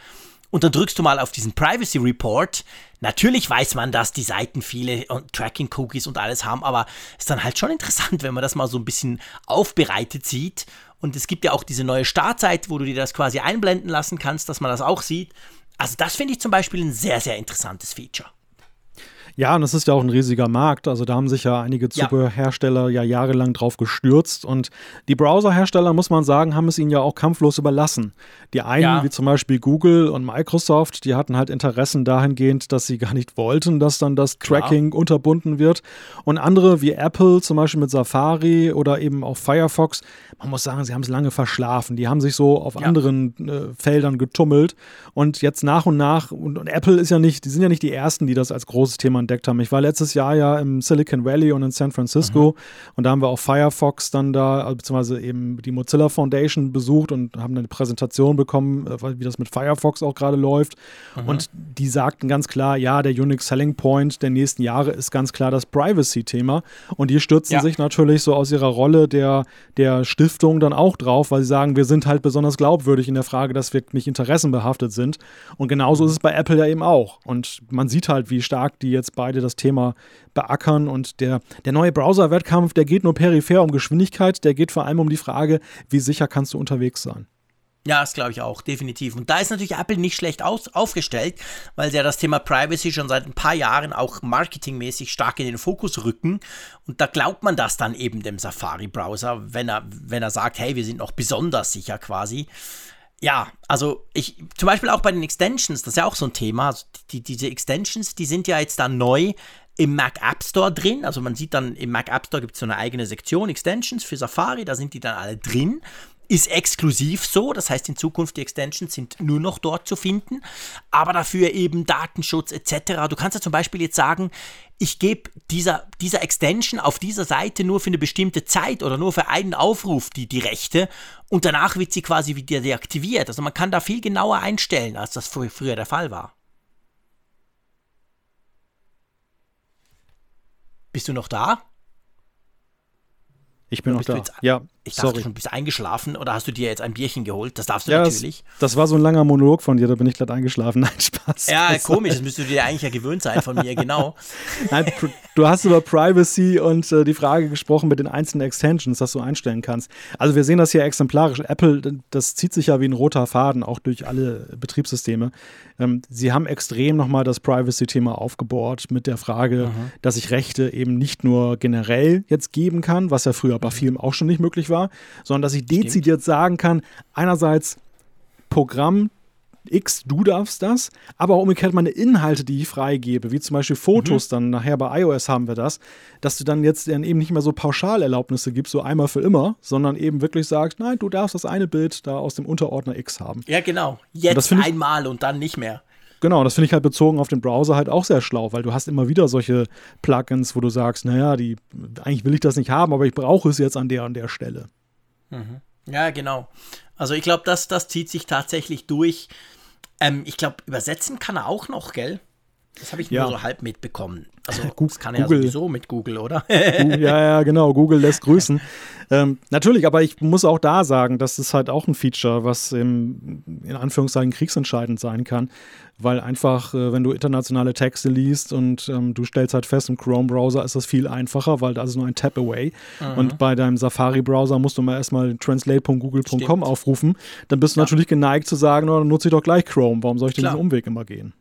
und dann drückst du mal auf diesen Privacy Report. Natürlich weiß man, dass die Seiten viele Tracking-Cookies und alles haben, aber es ist dann halt schon interessant, wenn man das mal so ein bisschen aufbereitet sieht und es gibt ja auch diese neue Startseite, wo du dir das quasi einblenden lassen kannst, dass man das auch sieht. Also das finde ich zum Beispiel ein sehr, sehr interessantes Feature. Ja, und es ist ja auch ein riesiger Markt. Also da haben sich ja einige Zubehörhersteller ja. ja jahrelang drauf gestürzt. Und die Browserhersteller, muss man sagen, haben es ihnen ja auch kampflos überlassen. Die einen, ja. wie zum Beispiel Google und Microsoft, die hatten halt Interessen dahingehend, dass sie gar nicht wollten, dass dann das Tracking Klar. unterbunden wird. Und andere wie Apple, zum Beispiel mit Safari oder eben auch Firefox, man muss sagen, sie haben es lange verschlafen. Die haben sich so auf ja. anderen äh, Feldern getummelt. Und jetzt nach und nach, und, und Apple ist ja nicht, die sind ja nicht die ersten, die das als großes Thema entdeckt haben. Ich war letztes Jahr ja im Silicon Valley und in San Francisco mhm. und da haben wir auch Firefox dann da, also beziehungsweise eben die Mozilla Foundation besucht und haben eine Präsentation bekommen, äh, wie das mit Firefox auch gerade läuft. Mhm. Und die sagten ganz klar, ja, der Unique Selling Point der nächsten Jahre ist ganz klar das Privacy-Thema. Und die stürzen ja. sich natürlich so aus ihrer Rolle der, der Stiftung dann auch drauf, weil sie sagen, wir sind halt besonders glaubwürdig in der Frage, dass wir nicht interessenbehaftet sind. Und genauso ist es bei Apple ja eben auch. Und man sieht halt, wie stark die jetzt beide das Thema beackern. Und der, der neue Browser-Wettkampf, der geht nur peripher um Geschwindigkeit, der geht vor allem um die Frage, wie sicher kannst du unterwegs sein. Ja, das glaube ich auch, definitiv. Und da ist natürlich Apple nicht schlecht aus, aufgestellt, weil sie ja das Thema Privacy schon seit ein paar Jahren auch marketingmäßig stark in den Fokus rücken. Und da glaubt man das dann eben dem Safari-Browser, wenn er, wenn er sagt, hey, wir sind noch besonders sicher quasi. Ja, also ich, zum Beispiel auch bei den Extensions, das ist ja auch so ein Thema. Also die, diese Extensions, die sind ja jetzt dann neu im Mac App Store drin. Also man sieht dann, im Mac App Store gibt es so eine eigene Sektion Extensions für Safari, da sind die dann alle drin ist exklusiv so, das heißt in Zukunft die Extensions sind nur noch dort zu finden, aber dafür eben Datenschutz etc. Du kannst ja zum Beispiel jetzt sagen, ich gebe dieser, dieser Extension auf dieser Seite nur für eine bestimmte Zeit oder nur für einen Aufruf die, die Rechte und danach wird sie quasi wieder deaktiviert. Also man kann da viel genauer einstellen, als das früher der Fall war. Bist du noch da? Ich bin noch da. ja, ich dachte sorry. schon, du bist eingeschlafen oder hast du dir jetzt ein Bierchen geholt? Das darfst du ja, natürlich. Das, das, war so ein langer Monolog von dir, da bin ich gerade eingeschlafen. Nein, Spaß. Ja, Spaß. komisch, das müsstest du dir eigentlich ja gewöhnt sein von mir, genau. Nein, du hast über Privacy und äh, die Frage gesprochen mit den einzelnen Extensions, dass du einstellen kannst. Also wir sehen das hier exemplarisch. Apple, das zieht sich ja wie ein roter Faden auch durch alle Betriebssysteme. Ähm, sie haben extrem nochmal das Privacy-Thema aufgebohrt mit der Frage, mhm. dass ich Rechte eben nicht nur generell jetzt geben kann, was ja früher bei mhm. vielen auch schon nicht möglich war, sondern dass ich dezidiert Stimmt. sagen kann, einerseits Programm X, du darfst das, aber auch umgekehrt meine Inhalte, die ich freigebe, wie zum Beispiel Fotos, mhm. dann nachher bei iOS haben wir das, dass du dann jetzt dann eben nicht mehr so Pauschalerlaubnisse gibst, so einmal für immer, sondern eben wirklich sagst, nein, du darfst das eine Bild da aus dem Unterordner X haben. Ja, genau. Jetzt und einmal und dann nicht mehr. Genau, das finde ich halt bezogen auf den Browser halt auch sehr schlau, weil du hast immer wieder solche Plugins, wo du sagst, naja, die, eigentlich will ich das nicht haben, aber ich brauche es jetzt an der und der Stelle. Mhm. Ja, genau. Also ich glaube, das, das zieht sich tatsächlich durch. Ähm, ich glaube, übersetzen kann er auch noch, gell? Das habe ich ja. nur so halb mitbekommen. Also das kann er ja sowieso mit Google, oder? ja, ja, genau. Google lässt grüßen. ähm, natürlich, aber ich muss auch da sagen, das ist halt auch ein Feature, was im, in Anführungszeichen kriegsentscheidend sein kann, weil einfach, äh, wenn du internationale Texte liest und ähm, du stellst halt fest, im Chrome-Browser ist das viel einfacher, weil da ist nur ein Tap-Away. Mhm. Und bei deinem Safari-Browser musst du mal erstmal translate.google.com aufrufen. Dann bist du ja. natürlich geneigt zu sagen, oh, dann nutze ich doch gleich Chrome. Warum soll ich denn diesen Umweg immer gehen?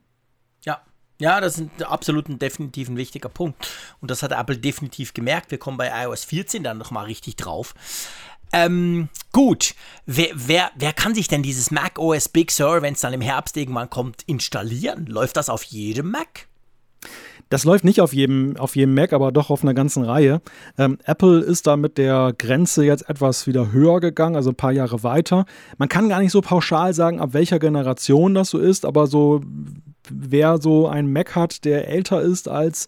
Ja, das ist absolut ein definitiv ein wichtiger Punkt. Und das hat Apple definitiv gemerkt. Wir kommen bei iOS 14 dann nochmal richtig drauf. Ähm, gut, wer, wer, wer kann sich denn dieses Mac OS Big Sur, wenn es dann im Herbst irgendwann kommt, installieren? Läuft das auf jedem Mac? Das läuft nicht auf jedem, auf jedem Mac, aber doch auf einer ganzen Reihe. Ähm, Apple ist da mit der Grenze jetzt etwas wieder höher gegangen, also ein paar Jahre weiter. Man kann gar nicht so pauschal sagen, ab welcher Generation das so ist, aber so wer so ein Mac hat, der älter ist als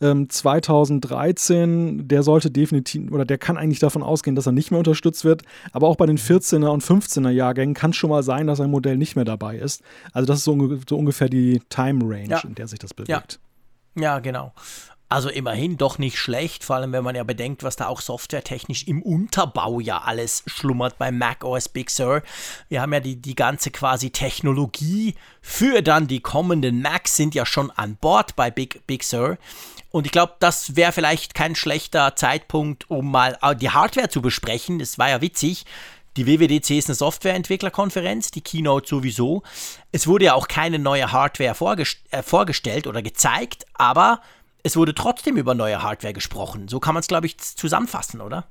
ähm, 2013, der sollte definitiv oder der kann eigentlich davon ausgehen, dass er nicht mehr unterstützt wird. Aber auch bei den 14er und 15er Jahrgängen kann es schon mal sein, dass ein Modell nicht mehr dabei ist. Also das ist so, so ungefähr die Time Range, ja. in der sich das bewegt. Ja, ja genau. Also immerhin doch nicht schlecht, vor allem wenn man ja bedenkt, was da auch softwaretechnisch im Unterbau ja alles schlummert beim Mac OS Big Sur. Wir haben ja die, die ganze quasi Technologie für dann die kommenden Macs sind ja schon an Bord bei Big, Big Sur. Und ich glaube, das wäre vielleicht kein schlechter Zeitpunkt, um mal die Hardware zu besprechen. Es war ja witzig. Die WWDC ist eine Softwareentwicklerkonferenz, die Keynote sowieso. Es wurde ja auch keine neue Hardware vorgest äh, vorgestellt oder gezeigt, aber es wurde trotzdem über neue Hardware gesprochen. So kann man es, glaube ich, zusammenfassen, oder?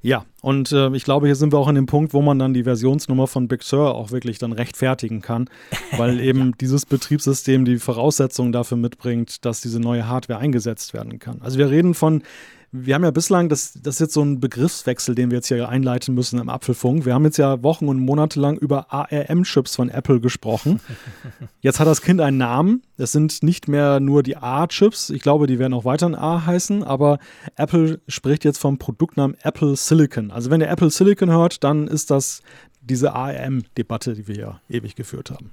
Ja, und äh, ich glaube, hier sind wir auch an dem Punkt, wo man dann die Versionsnummer von Big Sur auch wirklich dann rechtfertigen kann, weil eben ja. dieses Betriebssystem die Voraussetzungen dafür mitbringt, dass diese neue Hardware eingesetzt werden kann. Also wir reden von wir haben ja bislang, das, das ist jetzt so ein Begriffswechsel, den wir jetzt hier einleiten müssen im Apfelfunk. Wir haben jetzt ja Wochen und Monate lang über ARM-Chips von Apple gesprochen. Jetzt hat das Kind einen Namen. Es sind nicht mehr nur die A-Chips. Ich glaube, die werden auch weiterhin A heißen, aber Apple spricht jetzt vom Produktnamen Apple Silicon. Also wenn ihr Apple Silicon hört, dann ist das diese ARM-Debatte, die wir ja ewig geführt haben.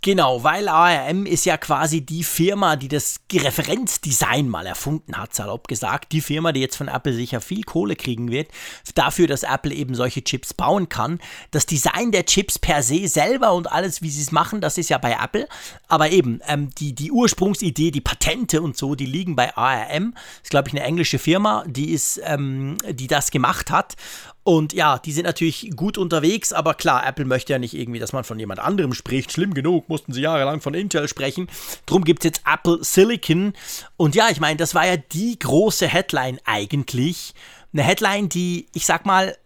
Genau, weil ARM ist ja quasi die Firma, die das Referenzdesign mal erfunden hat, salopp gesagt. Die Firma, die jetzt von Apple sicher viel Kohle kriegen wird, dafür, dass Apple eben solche Chips bauen kann. Das Design der Chips per se selber und alles, wie sie es machen, das ist ja bei Apple. Aber eben, ähm, die, die Ursprungsidee, die Patente und so, die liegen bei ARM. Das ist, glaube ich, eine englische Firma, die, ist, ähm, die das gemacht hat. Und ja, die sind natürlich gut unterwegs, aber klar, Apple möchte ja nicht irgendwie, dass man von jemand anderem spricht. Schlimm genug, mussten sie jahrelang von Intel sprechen. Drum gibt es jetzt Apple Silicon. Und ja, ich meine, das war ja die große Headline eigentlich. Eine Headline, die, ich sag mal,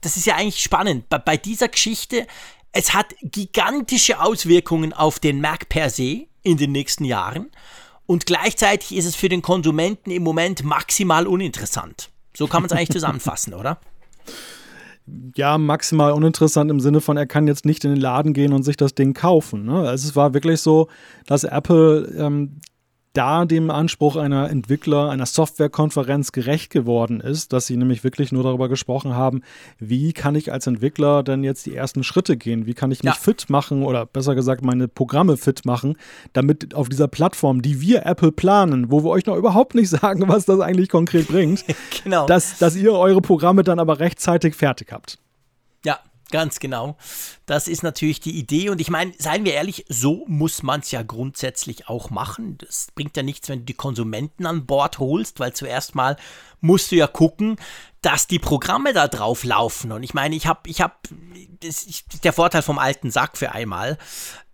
das ist ja eigentlich spannend. Bei, bei dieser Geschichte, es hat gigantische Auswirkungen auf den Mac per se in den nächsten Jahren. Und gleichzeitig ist es für den Konsumenten im Moment maximal uninteressant. So kann man es eigentlich zusammenfassen, oder? Ja, maximal uninteressant im Sinne von, er kann jetzt nicht in den Laden gehen und sich das Ding kaufen. Ne? Also es war wirklich so, dass Apple ähm, da dem Anspruch einer Entwickler, einer Softwarekonferenz gerecht geworden ist, dass sie nämlich wirklich nur darüber gesprochen haben, wie kann ich als Entwickler denn jetzt die ersten Schritte gehen? Wie kann ich mich ja. fit machen oder besser gesagt meine Programme fit machen, damit auf dieser Plattform, die wir Apple planen, wo wir euch noch überhaupt nicht sagen, was das eigentlich konkret bringt, genau. dass, dass ihr eure Programme dann aber rechtzeitig fertig habt. Ja, Ganz genau. Das ist natürlich die Idee. Und ich meine, seien wir ehrlich, so muss man es ja grundsätzlich auch machen. Das bringt ja nichts, wenn du die Konsumenten an Bord holst, weil zuerst mal musst du ja gucken, dass die Programme da drauf laufen. Und ich meine, ich habe, ich habe, der Vorteil vom alten Sack für einmal.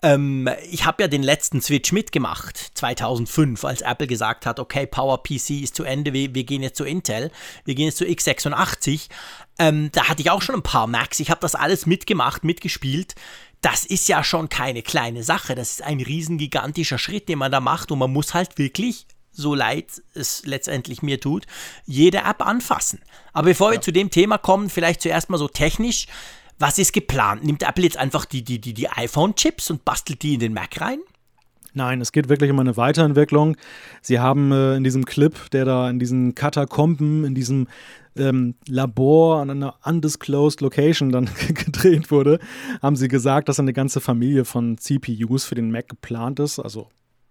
Ähm, ich habe ja den letzten Switch mitgemacht, 2005, als Apple gesagt hat, okay, PowerPC ist zu Ende, wir, wir gehen jetzt zu Intel, wir gehen jetzt zu x86. Ähm, da hatte ich auch schon ein paar Macs. Ich habe das alles mitgemacht, mitgespielt. Das ist ja schon keine kleine Sache. Das ist ein riesen gigantischer Schritt, den man da macht. Und man muss halt wirklich, so leid es letztendlich mir tut, jede App anfassen. Aber bevor ja. wir zu dem Thema kommen, vielleicht zuerst mal so technisch. Was ist geplant? Nimmt Apple jetzt einfach die, die, die, die iPhone-Chips und bastelt die in den Mac rein? Nein, es geht wirklich um eine Weiterentwicklung. Sie haben äh, in diesem Clip, der da in diesen Katakomben, in diesem ähm, Labor an einer undisclosed Location dann gedreht wurde, haben sie gesagt, dass eine ganze Familie von CPUs für den Mac geplant ist. Also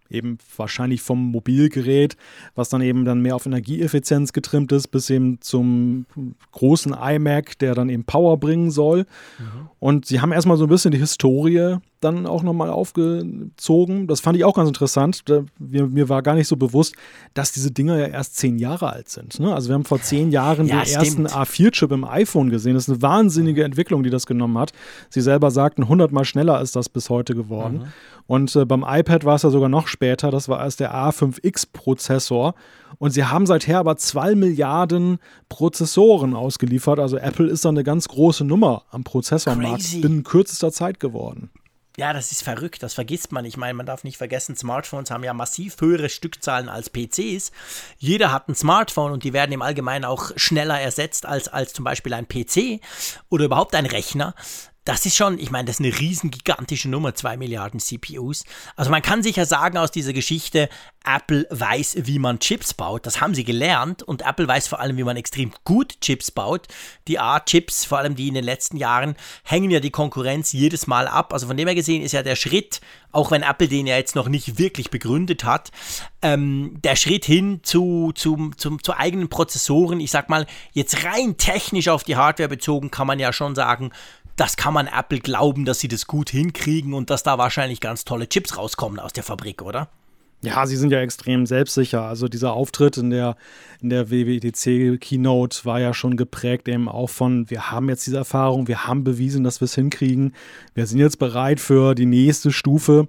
eben wahrscheinlich vom Mobilgerät, was dann eben dann mehr auf Energieeffizienz getrimmt ist, bis eben zum großen iMac, der dann eben Power bringen soll. Mhm. Und sie haben erstmal so ein bisschen die Historie dann auch nochmal aufgezogen. Das fand ich auch ganz interessant. mir, mir, war gar nicht so bewusst, dass diese Dinger ja erst zehn Jahre alt sind. Ne? Also wir haben vor zehn Jahren ja, den stimmt. ersten A4-Chip im iPhone gesehen. Das ist eine wahnsinnige Entwicklung, die das genommen hat. Sie selber sagten, hundertmal schneller ist das bis heute geworden. Mhm. Und äh, beim iPad war es ja sogar noch später. Das war erst der A5X-Prozessor. Und sie haben seither aber zwei Milliarden Prozessoren ausgeliefert. Also Apple ist da eine ganz große Nummer am Prozessormarkt Crazy. binnen kürzester Zeit geworden. Ja, das ist verrückt, das vergisst man. Ich meine, man darf nicht vergessen, Smartphones haben ja massiv höhere Stückzahlen als PCs. Jeder hat ein Smartphone und die werden im Allgemeinen auch schneller ersetzt als, als zum Beispiel ein PC oder überhaupt ein Rechner das ist schon, ich meine, das ist eine riesen gigantische Nummer, 2 Milliarden CPUs. Also man kann sicher sagen aus dieser Geschichte, Apple weiß, wie man Chips baut. Das haben sie gelernt und Apple weiß vor allem, wie man extrem gut Chips baut. Die A-Chips, vor allem die in den letzten Jahren, hängen ja die Konkurrenz jedes Mal ab. Also von dem her gesehen ist ja der Schritt, auch wenn Apple den ja jetzt noch nicht wirklich begründet hat, ähm, der Schritt hin zu, zu, zu, zu eigenen Prozessoren, ich sag mal, jetzt rein technisch auf die Hardware bezogen, kann man ja schon sagen, das kann man Apple glauben, dass sie das gut hinkriegen und dass da wahrscheinlich ganz tolle Chips rauskommen aus der Fabrik, oder? Ja, sie sind ja extrem selbstsicher. Also dieser Auftritt in der, in der WWDC Keynote war ja schon geprägt eben auch von, wir haben jetzt diese Erfahrung, wir haben bewiesen, dass wir es hinkriegen. Wir sind jetzt bereit für die nächste Stufe.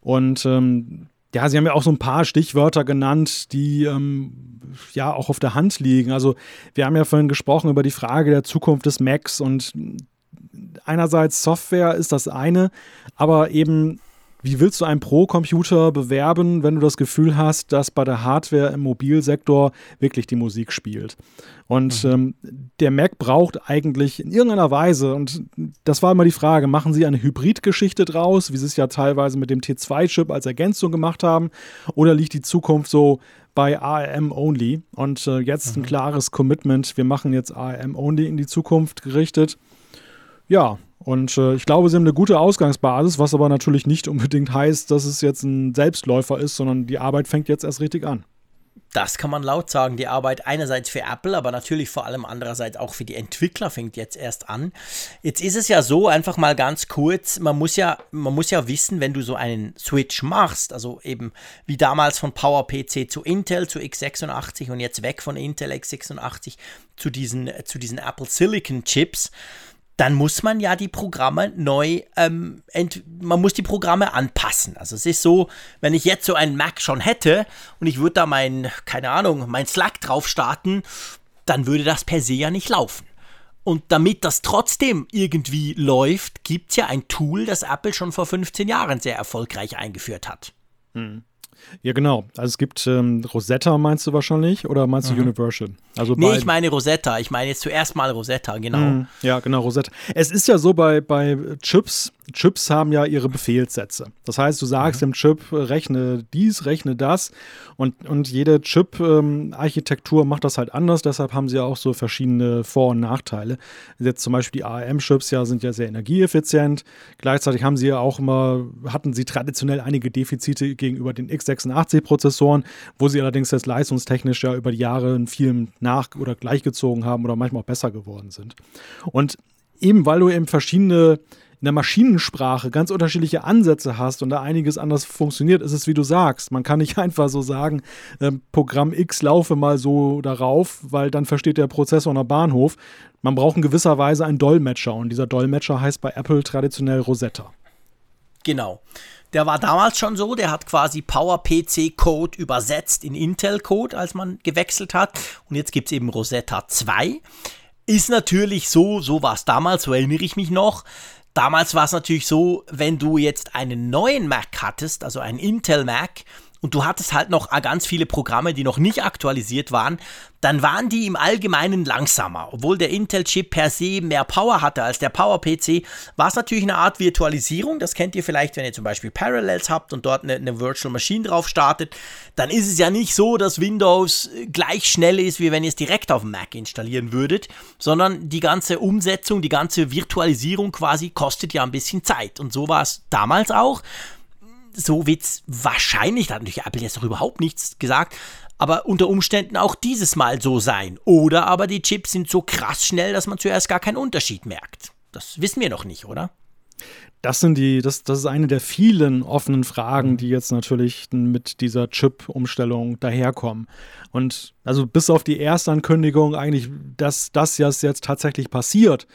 Und ähm, ja, Sie haben ja auch so ein paar Stichwörter genannt, die ähm, ja auch auf der Hand liegen. Also wir haben ja vorhin gesprochen über die Frage der Zukunft des Macs und einerseits Software ist das eine, aber eben wie willst du einen Pro-Computer bewerben, wenn du das Gefühl hast, dass bei der Hardware im Mobilsektor wirklich die Musik spielt? Und mhm. ähm, der Mac braucht eigentlich in irgendeiner Weise, und das war immer die Frage, machen sie eine Hybrid-Geschichte draus, wie sie es ja teilweise mit dem T2-Chip als Ergänzung gemacht haben, oder liegt die Zukunft so bei ARM Only? Und äh, jetzt mhm. ein klares Commitment, wir machen jetzt ARM Only in die Zukunft gerichtet. Ja, und äh, ich glaube, sie haben eine gute Ausgangsbasis, was aber natürlich nicht unbedingt heißt, dass es jetzt ein Selbstläufer ist, sondern die Arbeit fängt jetzt erst richtig an. Das kann man laut sagen. Die Arbeit einerseits für Apple, aber natürlich vor allem andererseits auch für die Entwickler fängt jetzt erst an. Jetzt ist es ja so, einfach mal ganz kurz, man muss ja, man muss ja wissen, wenn du so einen Switch machst, also eben wie damals von PowerPC zu Intel, zu x86 und jetzt weg von Intel x86 zu diesen, zu diesen Apple Silicon Chips, dann muss man ja die Programme neu, ähm, man muss die Programme anpassen. Also es ist so, wenn ich jetzt so einen Mac schon hätte und ich würde da mein, keine Ahnung, mein Slack drauf starten, dann würde das per se ja nicht laufen. Und damit das trotzdem irgendwie läuft, gibt es ja ein Tool, das Apple schon vor 15 Jahren sehr erfolgreich eingeführt hat. Hm. Ja, genau. Also es gibt ähm, Rosetta, meinst du wahrscheinlich, oder meinst du mhm. Universal? Also nee, ich meine Rosetta. Ich meine jetzt zuerst mal Rosetta, genau. Mhm. Ja, genau, Rosetta. Es ist ja so bei, bei Chips, Chips haben ja ihre Befehlssätze. Das heißt, du sagst mhm. dem Chip, rechne dies, rechne das. Und, und jede Chip-Architektur ähm, macht das halt anders. Deshalb haben sie ja auch so verschiedene Vor- und Nachteile. Jetzt zum Beispiel die ARM-Chips ja, sind ja sehr energieeffizient. Gleichzeitig haben sie ja auch immer, hatten sie traditionell einige Defizite gegenüber den x86-Prozessoren, wo sie allerdings jetzt leistungstechnisch ja über die Jahre in vielen nach- oder gleichgezogen haben oder manchmal auch besser geworden sind. Und eben weil du eben verschiedene in der Maschinensprache ganz unterschiedliche Ansätze hast und da einiges anders funktioniert, ist es wie du sagst. Man kann nicht einfach so sagen, äh, Programm X laufe mal so darauf, weil dann versteht der Prozessor nach Bahnhof. Man braucht in gewisser Weise einen Dolmetscher und dieser Dolmetscher heißt bei Apple traditionell Rosetta. Genau. Der war damals schon so, der hat quasi PowerPC-Code übersetzt in Intel-Code, als man gewechselt hat. Und jetzt gibt es eben Rosetta 2. Ist natürlich so, so war es damals, so erinnere ich mich noch. Damals war es natürlich so, wenn du jetzt einen neuen Mac hattest, also einen Intel Mac, und du hattest halt noch ganz viele Programme, die noch nicht aktualisiert waren, dann waren die im Allgemeinen langsamer. Obwohl der Intel-Chip per se mehr Power hatte als der Power-PC, war es natürlich eine Art Virtualisierung. Das kennt ihr vielleicht, wenn ihr zum Beispiel Parallels habt und dort eine, eine Virtual Machine drauf startet. Dann ist es ja nicht so, dass Windows gleich schnell ist, wie wenn ihr es direkt auf dem Mac installieren würdet, sondern die ganze Umsetzung, die ganze Virtualisierung quasi kostet ja ein bisschen Zeit. Und so war es damals auch so wird es wahrscheinlich, da hat natürlich Apple jetzt noch überhaupt nichts gesagt, aber unter Umständen auch dieses Mal so sein. Oder aber die Chips sind so krass schnell, dass man zuerst gar keinen Unterschied merkt. Das wissen wir noch nicht, oder? Das sind die, das, das ist eine der vielen offenen Fragen, die jetzt natürlich mit dieser Chip-Umstellung daherkommen. Und also bis auf die Erstankündigung eigentlich, dass das jetzt tatsächlich passiert,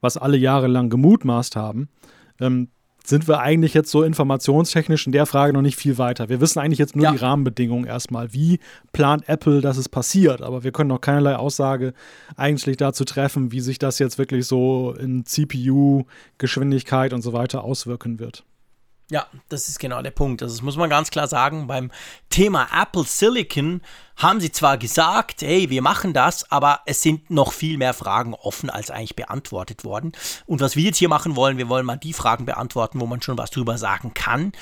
was alle Jahre lang gemutmaßt haben, ähm, sind wir eigentlich jetzt so informationstechnisch in der Frage noch nicht viel weiter. Wir wissen eigentlich jetzt nur ja. die Rahmenbedingungen erstmal. Wie plant Apple, dass es passiert? Aber wir können noch keinerlei Aussage eigentlich dazu treffen, wie sich das jetzt wirklich so in CPU, Geschwindigkeit und so weiter auswirken wird. Ja, das ist genau der Punkt. Also das muss man ganz klar sagen. Beim Thema Apple Silicon haben sie zwar gesagt, hey, wir machen das, aber es sind noch viel mehr Fragen offen als eigentlich beantwortet worden. Und was wir jetzt hier machen wollen, wir wollen mal die Fragen beantworten, wo man schon was drüber sagen kann.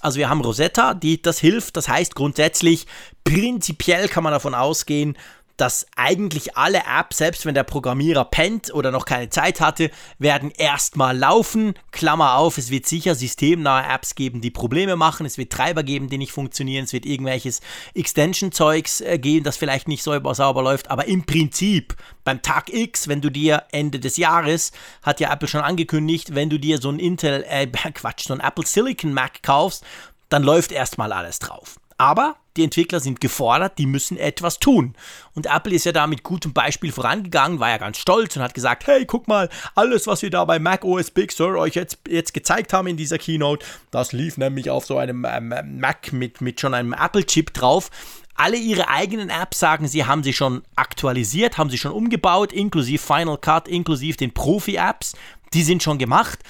Also wir haben Rosetta, die das hilft. Das heißt grundsätzlich, prinzipiell kann man davon ausgehen, dass eigentlich alle Apps, selbst wenn der Programmierer pennt oder noch keine Zeit hatte, werden erstmal laufen. Klammer auf, es wird sicher systemnahe Apps geben, die Probleme machen. Es wird Treiber geben, die nicht funktionieren. Es wird irgendwelches Extension-Zeugs äh, geben, das vielleicht nicht sauber, sauber läuft. Aber im Prinzip, beim Tag X, wenn du dir Ende des Jahres, hat ja Apple schon angekündigt, wenn du dir so ein Intel, äh, Quatsch, so ein Apple Silicon Mac kaufst, dann läuft erstmal alles drauf. Aber die Entwickler sind gefordert, die müssen etwas tun. Und Apple ist ja da mit gutem Beispiel vorangegangen, war ja ganz stolz und hat gesagt, hey, guck mal, alles, was wir da bei Mac OS Big Sur euch jetzt, jetzt gezeigt haben in dieser Keynote, das lief nämlich auf so einem ähm, Mac mit, mit schon einem Apple-Chip drauf. Alle ihre eigenen Apps sagen sie, haben sie schon aktualisiert, haben sie schon umgebaut, inklusive Final Cut, inklusive den Profi-Apps. Die sind schon gemacht.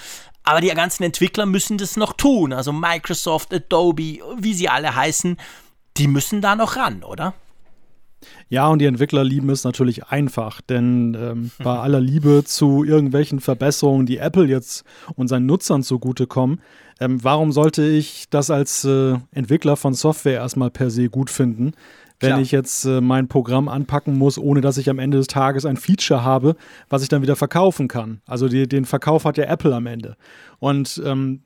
Aber die ganzen Entwickler müssen das noch tun. Also Microsoft, Adobe, wie sie alle heißen, die müssen da noch ran, oder? Ja, und die Entwickler lieben es natürlich einfach, denn ähm, bei aller Liebe zu irgendwelchen Verbesserungen, die Apple jetzt und seinen Nutzern zugutekommen, ähm, warum sollte ich das als äh, Entwickler von Software erstmal per se gut finden, wenn Klar. ich jetzt äh, mein Programm anpacken muss, ohne dass ich am Ende des Tages ein Feature habe, was ich dann wieder verkaufen kann. Also die, den Verkauf hat ja Apple am Ende. Und ähm,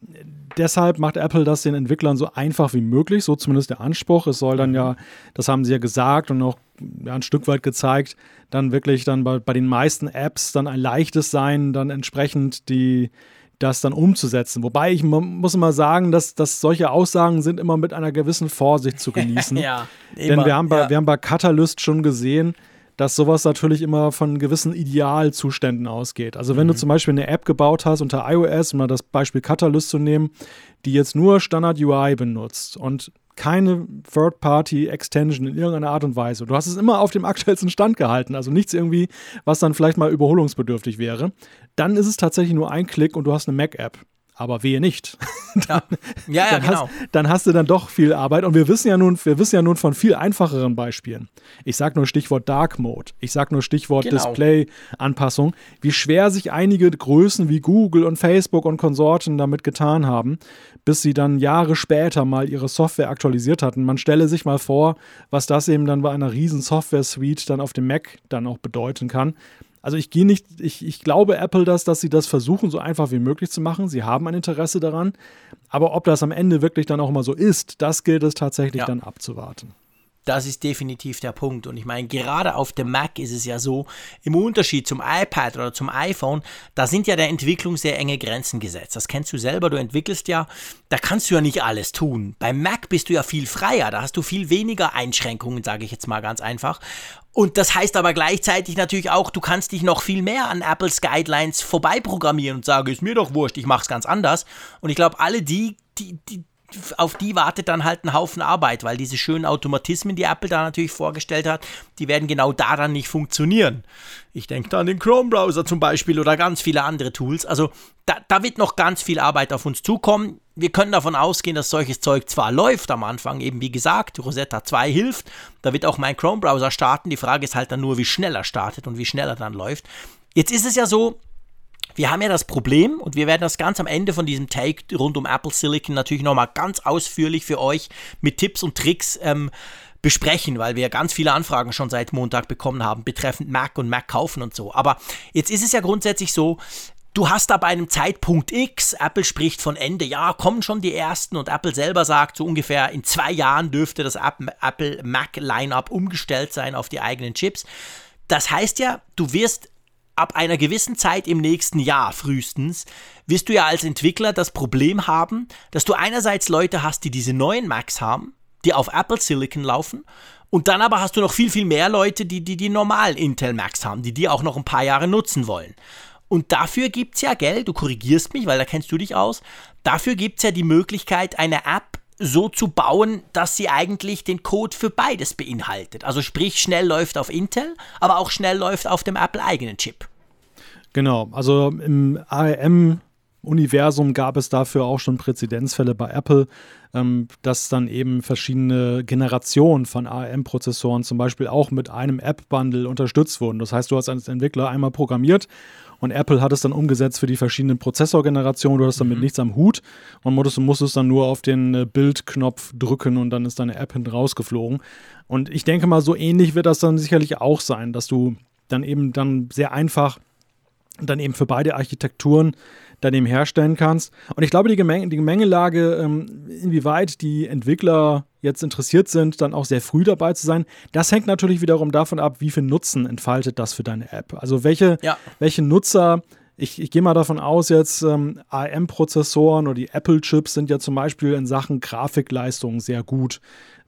deshalb macht Apple das den Entwicklern so einfach wie möglich, so zumindest der Anspruch. Es soll dann ja, das haben sie ja gesagt und auch ja, ein Stück weit gezeigt, dann wirklich dann bei, bei den meisten Apps dann ein leichtes sein, dann entsprechend die das dann umzusetzen. Wobei ich muss immer sagen, dass, dass solche Aussagen sind immer mit einer gewissen Vorsicht zu genießen. ja, immer, Denn wir haben, bei, ja. wir haben bei Catalyst schon gesehen, dass sowas natürlich immer von gewissen Idealzuständen ausgeht. Also wenn mhm. du zum Beispiel eine App gebaut hast unter iOS, um mal das Beispiel Catalyst zu nehmen, die jetzt nur Standard UI benutzt und keine Third-Party-Extension in irgendeiner Art und Weise. Du hast es immer auf dem aktuellsten Stand gehalten, also nichts irgendwie, was dann vielleicht mal überholungsbedürftig wäre. Dann ist es tatsächlich nur ein Klick und du hast eine Mac-App aber wehe nicht. dann, ja, ja, dann genau. Hast, dann hast du dann doch viel Arbeit. Und wir wissen ja nun, wir wissen ja nun von viel einfacheren Beispielen. Ich sage nur Stichwort Dark Mode. Ich sage nur Stichwort genau. Display-Anpassung. Wie schwer sich einige Größen wie Google und Facebook und Konsorten damit getan haben, bis sie dann Jahre später mal ihre Software aktualisiert hatten. Man stelle sich mal vor, was das eben dann bei einer riesen Software-Suite dann auf dem Mac dann auch bedeuten kann. Also ich gehe nicht, ich, ich glaube Apple das, dass sie das versuchen, so einfach wie möglich zu machen. Sie haben ein Interesse daran. Aber ob das am Ende wirklich dann auch mal so ist, das gilt es tatsächlich ja. dann abzuwarten. Das ist definitiv der Punkt. Und ich meine, gerade auf dem Mac ist es ja so, im Unterschied zum iPad oder zum iPhone, da sind ja der Entwicklung sehr enge Grenzen gesetzt. Das kennst du selber, du entwickelst ja, da kannst du ja nicht alles tun. Beim Mac bist du ja viel freier, da hast du viel weniger Einschränkungen, sage ich jetzt mal ganz einfach. Und das heißt aber gleichzeitig natürlich auch, du kannst dich noch viel mehr an Apples Guidelines vorbei programmieren und sagen, ist mir doch wurscht, ich mache es ganz anders. Und ich glaube, alle die, die, die auf die wartet dann halt ein Haufen Arbeit, weil diese schönen Automatismen, die Apple da natürlich vorgestellt hat, die werden genau daran nicht funktionieren. Ich denke da an den Chrome-Browser zum Beispiel oder ganz viele andere Tools. Also da, da wird noch ganz viel Arbeit auf uns zukommen. Wir können davon ausgehen, dass solches Zeug zwar läuft am Anfang, eben wie gesagt, Rosetta 2 hilft. Da wird auch mein Chrome-Browser starten. Die Frage ist halt dann nur, wie schnell er startet und wie schnell er dann läuft. Jetzt ist es ja so, wir haben ja das Problem und wir werden das ganz am Ende von diesem Take rund um Apple Silicon natürlich nochmal ganz ausführlich für euch mit Tipps und Tricks ähm, besprechen, weil wir ganz viele Anfragen schon seit Montag bekommen haben, betreffend Mac und Mac kaufen und so. Aber jetzt ist es ja grundsätzlich so, Du hast aber einem Zeitpunkt X, Apple spricht von Ende, ja, kommen schon die ersten und Apple selber sagt, so ungefähr in zwei Jahren dürfte das Apple Mac Lineup umgestellt sein auf die eigenen Chips. Das heißt ja, du wirst ab einer gewissen Zeit im nächsten Jahr frühestens wirst du ja als Entwickler das Problem haben, dass du einerseits Leute hast, die diese neuen Macs haben, die auf Apple Silicon laufen, und dann aber hast du noch viel, viel mehr Leute, die die, die normalen Intel Macs haben, die die auch noch ein paar Jahre nutzen wollen. Und dafür gibt es ja, gell, du korrigierst mich, weil da kennst du dich aus, dafür gibt es ja die Möglichkeit, eine App so zu bauen, dass sie eigentlich den Code für beides beinhaltet. Also sprich, schnell läuft auf Intel, aber auch schnell läuft auf dem Apple-eigenen Chip. Genau, also im ARM Universum gab es dafür auch schon Präzedenzfälle bei Apple, ähm, dass dann eben verschiedene Generationen von ARM-Prozessoren zum Beispiel auch mit einem App-Bundle unterstützt wurden. Das heißt, du hast als Entwickler einmal programmiert und Apple hat es dann umgesetzt für die verschiedenen Prozessorgenerationen. Du hast damit mhm. nichts am Hut und musstest, musstest dann nur auf den äh, Bildknopf drücken und dann ist deine App hinten rausgeflogen. Und ich denke mal, so ähnlich wird das dann sicherlich auch sein, dass du dann eben dann sehr einfach dann eben für beide Architekturen dann eben herstellen kannst. Und ich glaube, die, Gemeng die Gemengelage, ähm, inwieweit die Entwickler jetzt interessiert sind, dann auch sehr früh dabei zu sein, das hängt natürlich wiederum davon ab, wie viel Nutzen entfaltet das für deine App. Also welche, ja. welche Nutzer ich, ich gehe mal davon aus, jetzt ähm, ARM-Prozessoren oder die Apple-Chips sind ja zum Beispiel in Sachen Grafikleistung sehr gut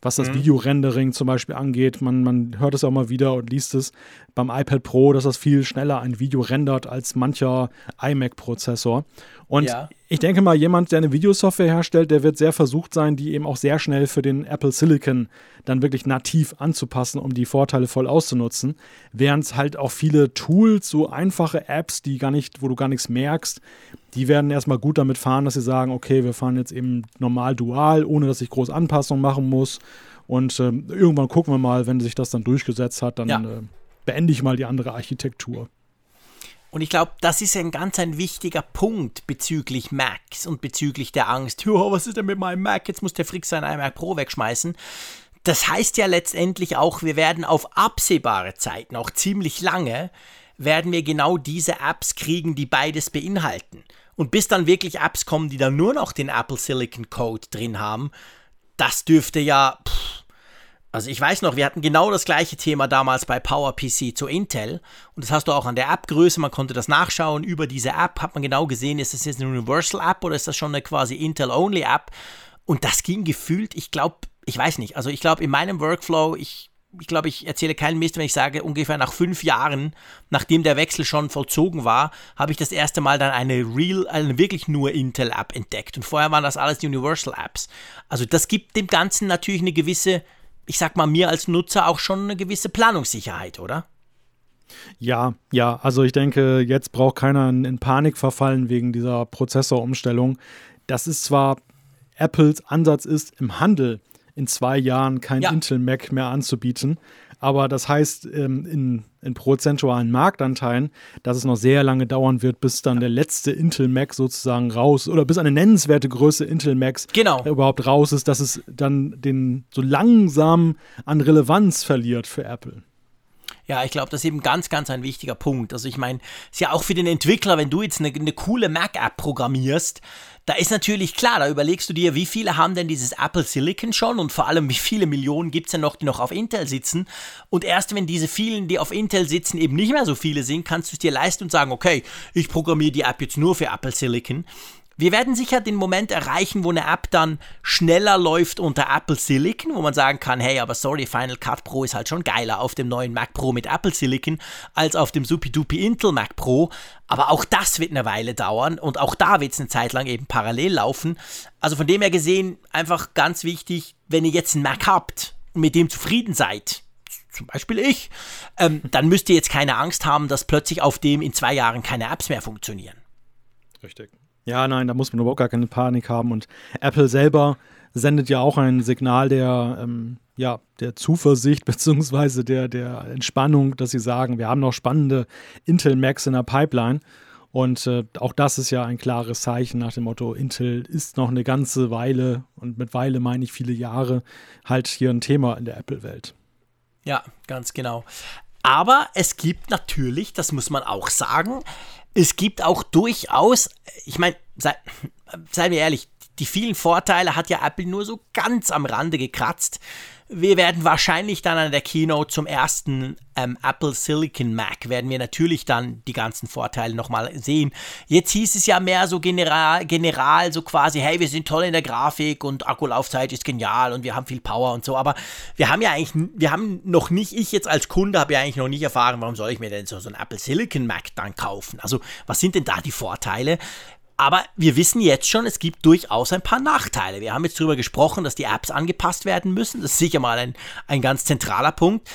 was das mhm. Videorendering zum Beispiel angeht. Man, man hört es auch mal wieder und liest es beim iPad Pro, dass das viel schneller ein Video rendert als mancher iMac-Prozessor. Und ja. ich denke mal, jemand, der eine Videosoftware herstellt, der wird sehr versucht sein, die eben auch sehr schnell für den Apple Silicon dann wirklich nativ anzupassen, um die Vorteile voll auszunutzen. Während halt auch viele Tools, so einfache Apps, die gar nicht, wo du gar nichts merkst, die werden erstmal gut damit fahren, dass sie sagen, okay, wir fahren jetzt eben normal dual, ohne dass ich groß Anpassungen machen muss. Und äh, irgendwann gucken wir mal, wenn sich das dann durchgesetzt hat, dann ja. äh, beende ich mal die andere Architektur. Und ich glaube, das ist ein ganz ein wichtiger Punkt bezüglich Macs und bezüglich der Angst, was ist denn mit meinem Mac? Jetzt muss der Frick sein iMac Pro wegschmeißen. Das heißt ja letztendlich auch, wir werden auf absehbare Zeit, noch ziemlich lange, werden wir genau diese Apps kriegen, die beides beinhalten. Und bis dann wirklich Apps kommen, die dann nur noch den Apple Silicon Code drin haben, das dürfte ja pff, also ich weiß noch, wir hatten genau das gleiche Thema damals bei PowerPC zu Intel. Und das hast du auch an der App-Größe, man konnte das nachschauen, über diese App hat man genau gesehen, ist das jetzt eine Universal-App oder ist das schon eine quasi Intel-Only-App? Und das ging gefühlt, ich glaube, ich weiß nicht, also ich glaube in meinem Workflow, ich ich glaube, ich erzähle keinen Mist, wenn ich sage, ungefähr nach fünf Jahren, nachdem der Wechsel schon vollzogen war, habe ich das erste Mal dann eine real, eine wirklich nur Intel-App entdeckt. Und vorher waren das alles Universal-Apps. Also das gibt dem Ganzen natürlich eine gewisse ich sag mal, mir als Nutzer auch schon eine gewisse Planungssicherheit, oder? Ja, ja, also ich denke, jetzt braucht keiner in Panik verfallen wegen dieser Prozessorumstellung. Das ist zwar Apples Ansatz ist, im Handel in zwei Jahren kein ja. Intel Mac mehr anzubieten, aber das heißt ähm, in, in prozentualen Marktanteilen, dass es noch sehr lange dauern wird, bis dann der letzte Intel Mac sozusagen raus oder bis eine nennenswerte Größe Intel Macs genau. überhaupt raus ist, dass es dann den so langsam an Relevanz verliert für Apple. Ja, ich glaube, das ist eben ganz, ganz ein wichtiger Punkt. Also ich meine, es ist ja auch für den Entwickler, wenn du jetzt eine, eine coole Mac-App programmierst, da ist natürlich klar, da überlegst du dir, wie viele haben denn dieses Apple Silicon schon und vor allem, wie viele Millionen gibt es denn noch, die noch auf Intel sitzen. Und erst wenn diese vielen, die auf Intel sitzen, eben nicht mehr so viele sind, kannst du es dir leisten und sagen, okay, ich programmiere die App jetzt nur für Apple Silicon. Wir werden sicher den Moment erreichen, wo eine App dann schneller läuft unter Apple Silicon, wo man sagen kann, hey, aber sorry, Final Cut Pro ist halt schon geiler auf dem neuen Mac Pro mit Apple Silicon als auf dem supi-dupi Intel Mac Pro. Aber auch das wird eine Weile dauern und auch da wird es eine Zeit lang eben parallel laufen. Also von dem her gesehen, einfach ganz wichtig, wenn ihr jetzt einen Mac habt und mit dem zufrieden seid, zum Beispiel ich, ähm, dann müsst ihr jetzt keine Angst haben, dass plötzlich auf dem in zwei Jahren keine Apps mehr funktionieren. Richtig. Ja, nein, da muss man überhaupt gar keine Panik haben. Und Apple selber sendet ja auch ein Signal der, ähm, ja, der Zuversicht bzw. Der, der Entspannung, dass sie sagen, wir haben noch spannende Intel Macs in der Pipeline. Und äh, auch das ist ja ein klares Zeichen nach dem Motto, Intel ist noch eine ganze Weile, und mit Weile meine ich viele Jahre, halt hier ein Thema in der Apple-Welt. Ja, ganz genau. Aber es gibt natürlich, das muss man auch sagen, es gibt auch durchaus, ich meine, sei, seien wir ehrlich, die vielen Vorteile hat ja Apple nur so ganz am Rande gekratzt. Wir werden wahrscheinlich dann an der Keynote zum ersten ähm, Apple Silicon Mac, werden wir natürlich dann die ganzen Vorteile nochmal sehen. Jetzt hieß es ja mehr so general, general, so quasi, hey, wir sind toll in der Grafik und Akkulaufzeit ist genial und wir haben viel Power und so, aber wir haben ja eigentlich, wir haben noch nicht, ich jetzt als Kunde habe ja eigentlich noch nicht erfahren, warum soll ich mir denn so, so ein Apple Silicon Mac dann kaufen? Also, was sind denn da die Vorteile? Aber wir wissen jetzt schon, es gibt durchaus ein paar Nachteile. Wir haben jetzt darüber gesprochen, dass die Apps angepasst werden müssen. Das ist sicher mal ein, ein ganz zentraler Punkt.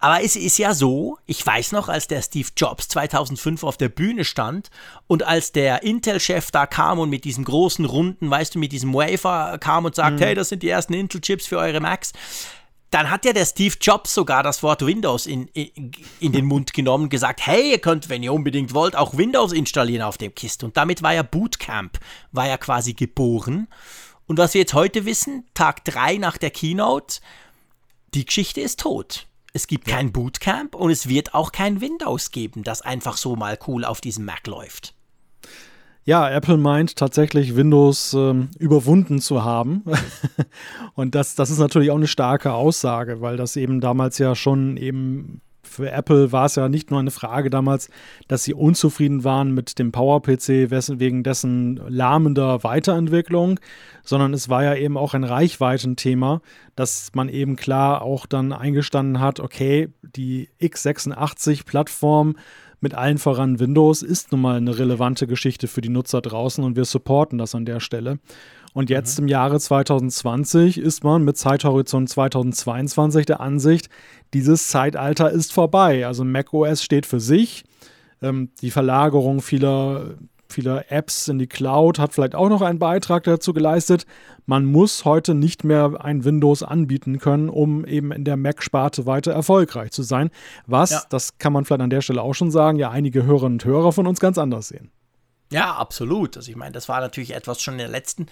Aber es ist ja so, ich weiß noch, als der Steve Jobs 2005 auf der Bühne stand und als der Intel-Chef da kam und mit diesem großen Runden, weißt du, mit diesem Wafer kam und sagt, mhm. hey, das sind die ersten Intel-Chips für eure Macs, dann hat ja der Steve Jobs sogar das Wort Windows in, in, in, den Mund genommen und gesagt, hey, ihr könnt, wenn ihr unbedingt wollt, auch Windows installieren auf dem Kist. Und damit war ja Bootcamp, war ja quasi geboren. Und was wir jetzt heute wissen, Tag 3 nach der Keynote, die Geschichte ist tot. Es gibt ja. kein Bootcamp und es wird auch kein Windows geben, das einfach so mal cool auf diesem Mac läuft. Ja, Apple meint tatsächlich Windows ähm, überwunden zu haben. und das, das ist natürlich auch eine starke Aussage, weil das eben damals ja schon eben für Apple war es ja nicht nur eine Frage damals, dass sie unzufrieden waren mit dem Power-PC wegen dessen lahmender Weiterentwicklung, sondern es war ja eben auch ein Reichweitenthema, dass man eben klar auch dann eingestanden hat, okay, die x86-Plattform mit allen voran Windows ist nun mal eine relevante Geschichte für die Nutzer draußen und wir supporten das an der Stelle. Und jetzt mhm. im Jahre 2020 ist man mit Zeithorizont 2022 der Ansicht, dieses Zeitalter ist vorbei. Also macOS steht für sich. Ähm, die Verlagerung vieler vieler Apps in die Cloud hat vielleicht auch noch einen Beitrag dazu geleistet. Man muss heute nicht mehr ein Windows anbieten können, um eben in der Mac-Sparte weiter erfolgreich zu sein. Was, ja. das kann man vielleicht an der Stelle auch schon sagen, ja einige Hörerinnen und Hörer von uns ganz anders sehen. Ja, absolut. Also ich meine, das war natürlich etwas schon in der letzten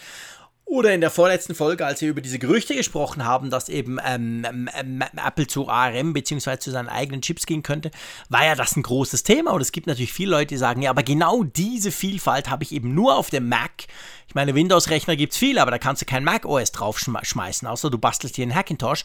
oder in der vorletzten Folge, als wir über diese Gerüchte gesprochen haben, dass eben ähm, ähm, ähm Apple zu ARM bzw. zu seinen eigenen Chips gehen könnte, war ja das ein großes Thema. Und es gibt natürlich viele Leute, die sagen, ja, aber genau diese Vielfalt habe ich eben nur auf dem Mac. Ich meine, Windows-Rechner gibt es viele, aber da kannst du kein Mac OS draufschmeißen, außer du bastelst dir einen Hackintosh.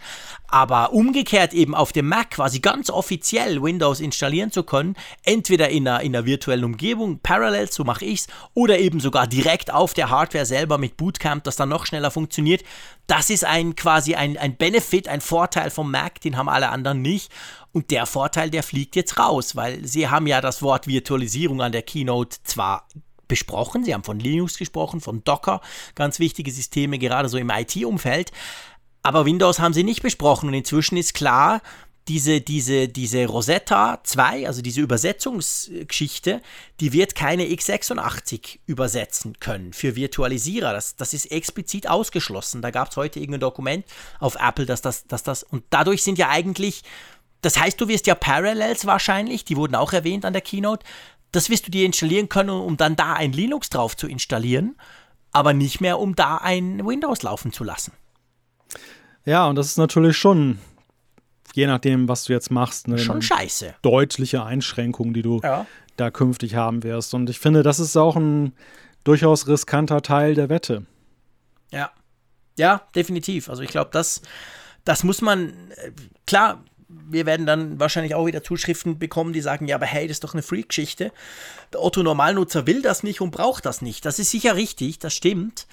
Aber umgekehrt eben auf dem Mac quasi ganz offiziell Windows installieren zu können, entweder in einer, in einer virtuellen Umgebung, parallel, so mache ich es, oder eben sogar direkt auf der Hardware selber mit Bootcamp, das dann noch schneller funktioniert. Das ist ein quasi ein, ein Benefit, ein Vorteil vom Mac, den haben alle anderen nicht. Und der Vorteil, der fliegt jetzt raus, weil sie haben ja das Wort Virtualisierung an der Keynote zwar besprochen. Sie haben von Linux gesprochen, von Docker, ganz wichtige Systeme, gerade so im IT-Umfeld. Aber Windows haben sie nicht besprochen und inzwischen ist klar, diese, diese, diese Rosetta 2, also diese Übersetzungsgeschichte, die wird keine x86 übersetzen können für Virtualisierer. Das, das ist explizit ausgeschlossen. Da gab es heute irgendein Dokument auf Apple, dass das, dass das, und dadurch sind ja eigentlich, das heißt, du wirst ja Parallels wahrscheinlich, die wurden auch erwähnt an der Keynote, das wirst du dir installieren können, um dann da ein Linux drauf zu installieren, aber nicht mehr, um da ein Windows laufen zu lassen. Ja, und das ist natürlich schon, je nachdem, was du jetzt machst, eine schon scheiße. deutliche Einschränkung, die du ja. da künftig haben wirst. Und ich finde, das ist auch ein durchaus riskanter Teil der Wette. Ja. Ja, definitiv. Also ich glaube, das, das muss man, äh, klar, wir werden dann wahrscheinlich auch wieder Zuschriften bekommen, die sagen, ja, aber hey, das ist doch eine Freak-Geschichte. Der Otto-Normalnutzer will das nicht und braucht das nicht. Das ist sicher richtig, das stimmt.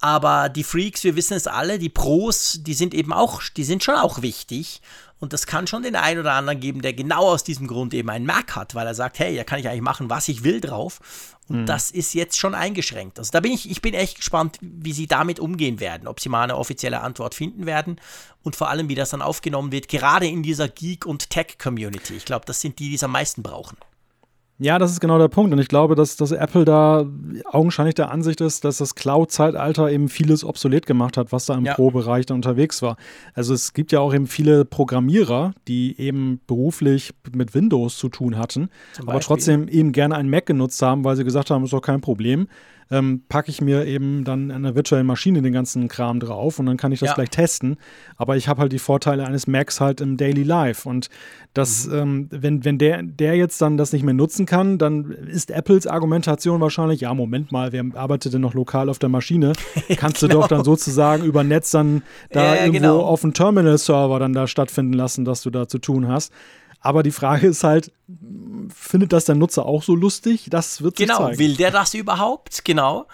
Aber die Freaks, wir wissen es alle, die Pros, die sind eben auch, die sind schon auch wichtig. Und das kann schon den einen oder anderen geben, der genau aus diesem Grund eben einen Mac hat, weil er sagt, hey, da kann ich eigentlich machen, was ich will drauf. Und mhm. das ist jetzt schon eingeschränkt. Also da bin ich, ich bin echt gespannt, wie sie damit umgehen werden, ob sie mal eine offizielle Antwort finden werden und vor allem, wie das dann aufgenommen wird, gerade in dieser Geek- und Tech-Community. Ich glaube, das sind die, die es am meisten brauchen. Ja, das ist genau der Punkt. Und ich glaube, dass, dass Apple da augenscheinlich der Ansicht ist, dass das Cloud-Zeitalter eben vieles obsolet gemacht hat, was da im ja. Pro-Bereich dann unterwegs war. Also es gibt ja auch eben viele Programmierer, die eben beruflich mit Windows zu tun hatten, aber trotzdem eben gerne einen Mac genutzt haben, weil sie gesagt haben, ist doch kein Problem ähm, packe ich mir eben dann an der virtuellen Maschine den ganzen Kram drauf und dann kann ich das ja. gleich testen. Aber ich habe halt die Vorteile eines Macs halt im Daily Life. Und das, mhm. ähm, wenn, wenn der, der jetzt dann das nicht mehr nutzen kann, dann ist Apples Argumentation wahrscheinlich, ja, Moment mal, wer arbeitet denn noch lokal auf der Maschine? Kannst genau. du doch dann sozusagen über Netz dann da ja, irgendwo genau. auf dem Terminal-Server dann da stattfinden lassen, dass du da zu tun hast. Aber die Frage ist halt, findet das der Nutzer auch so lustig? Das wird sich genau, zeigen. will der das überhaupt? Genau.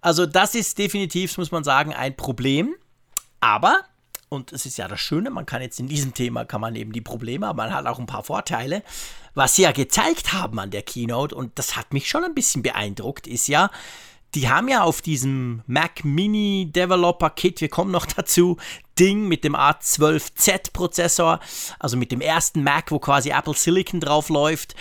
Also das ist definitiv, muss man sagen, ein Problem. Aber, und es ist ja das Schöne, man kann jetzt in diesem Thema, kann man eben die Probleme, aber man hat auch ein paar Vorteile. Was sie ja gezeigt haben an der Keynote, und das hat mich schon ein bisschen beeindruckt, ist ja, die haben ja auf diesem Mac Mini Developer Kit, wir kommen noch dazu, Ding mit dem A12Z Prozessor, also mit dem ersten Mac, wo quasi Apple Silicon drauf läuft.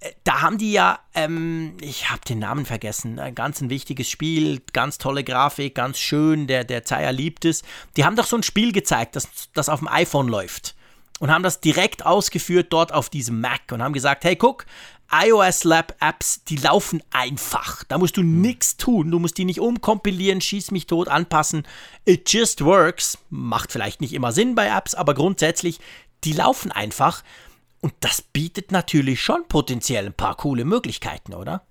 Äh, da haben die ja, ähm, ich habe den Namen vergessen, ein ganz ein wichtiges Spiel, ganz tolle Grafik, ganz schön, der, der Zeier liebt es. Die haben doch so ein Spiel gezeigt, das, das auf dem iPhone läuft und haben das direkt ausgeführt dort auf diesem Mac und haben gesagt, hey, guck, iOS Lab Apps, die laufen einfach. Da musst du hm. nichts tun. Du musst die nicht umkompilieren, schieß mich tot, anpassen. It just works. Macht vielleicht nicht immer Sinn bei Apps, aber grundsätzlich, die laufen einfach. Und das bietet natürlich schon potenziell ein paar coole Möglichkeiten, oder?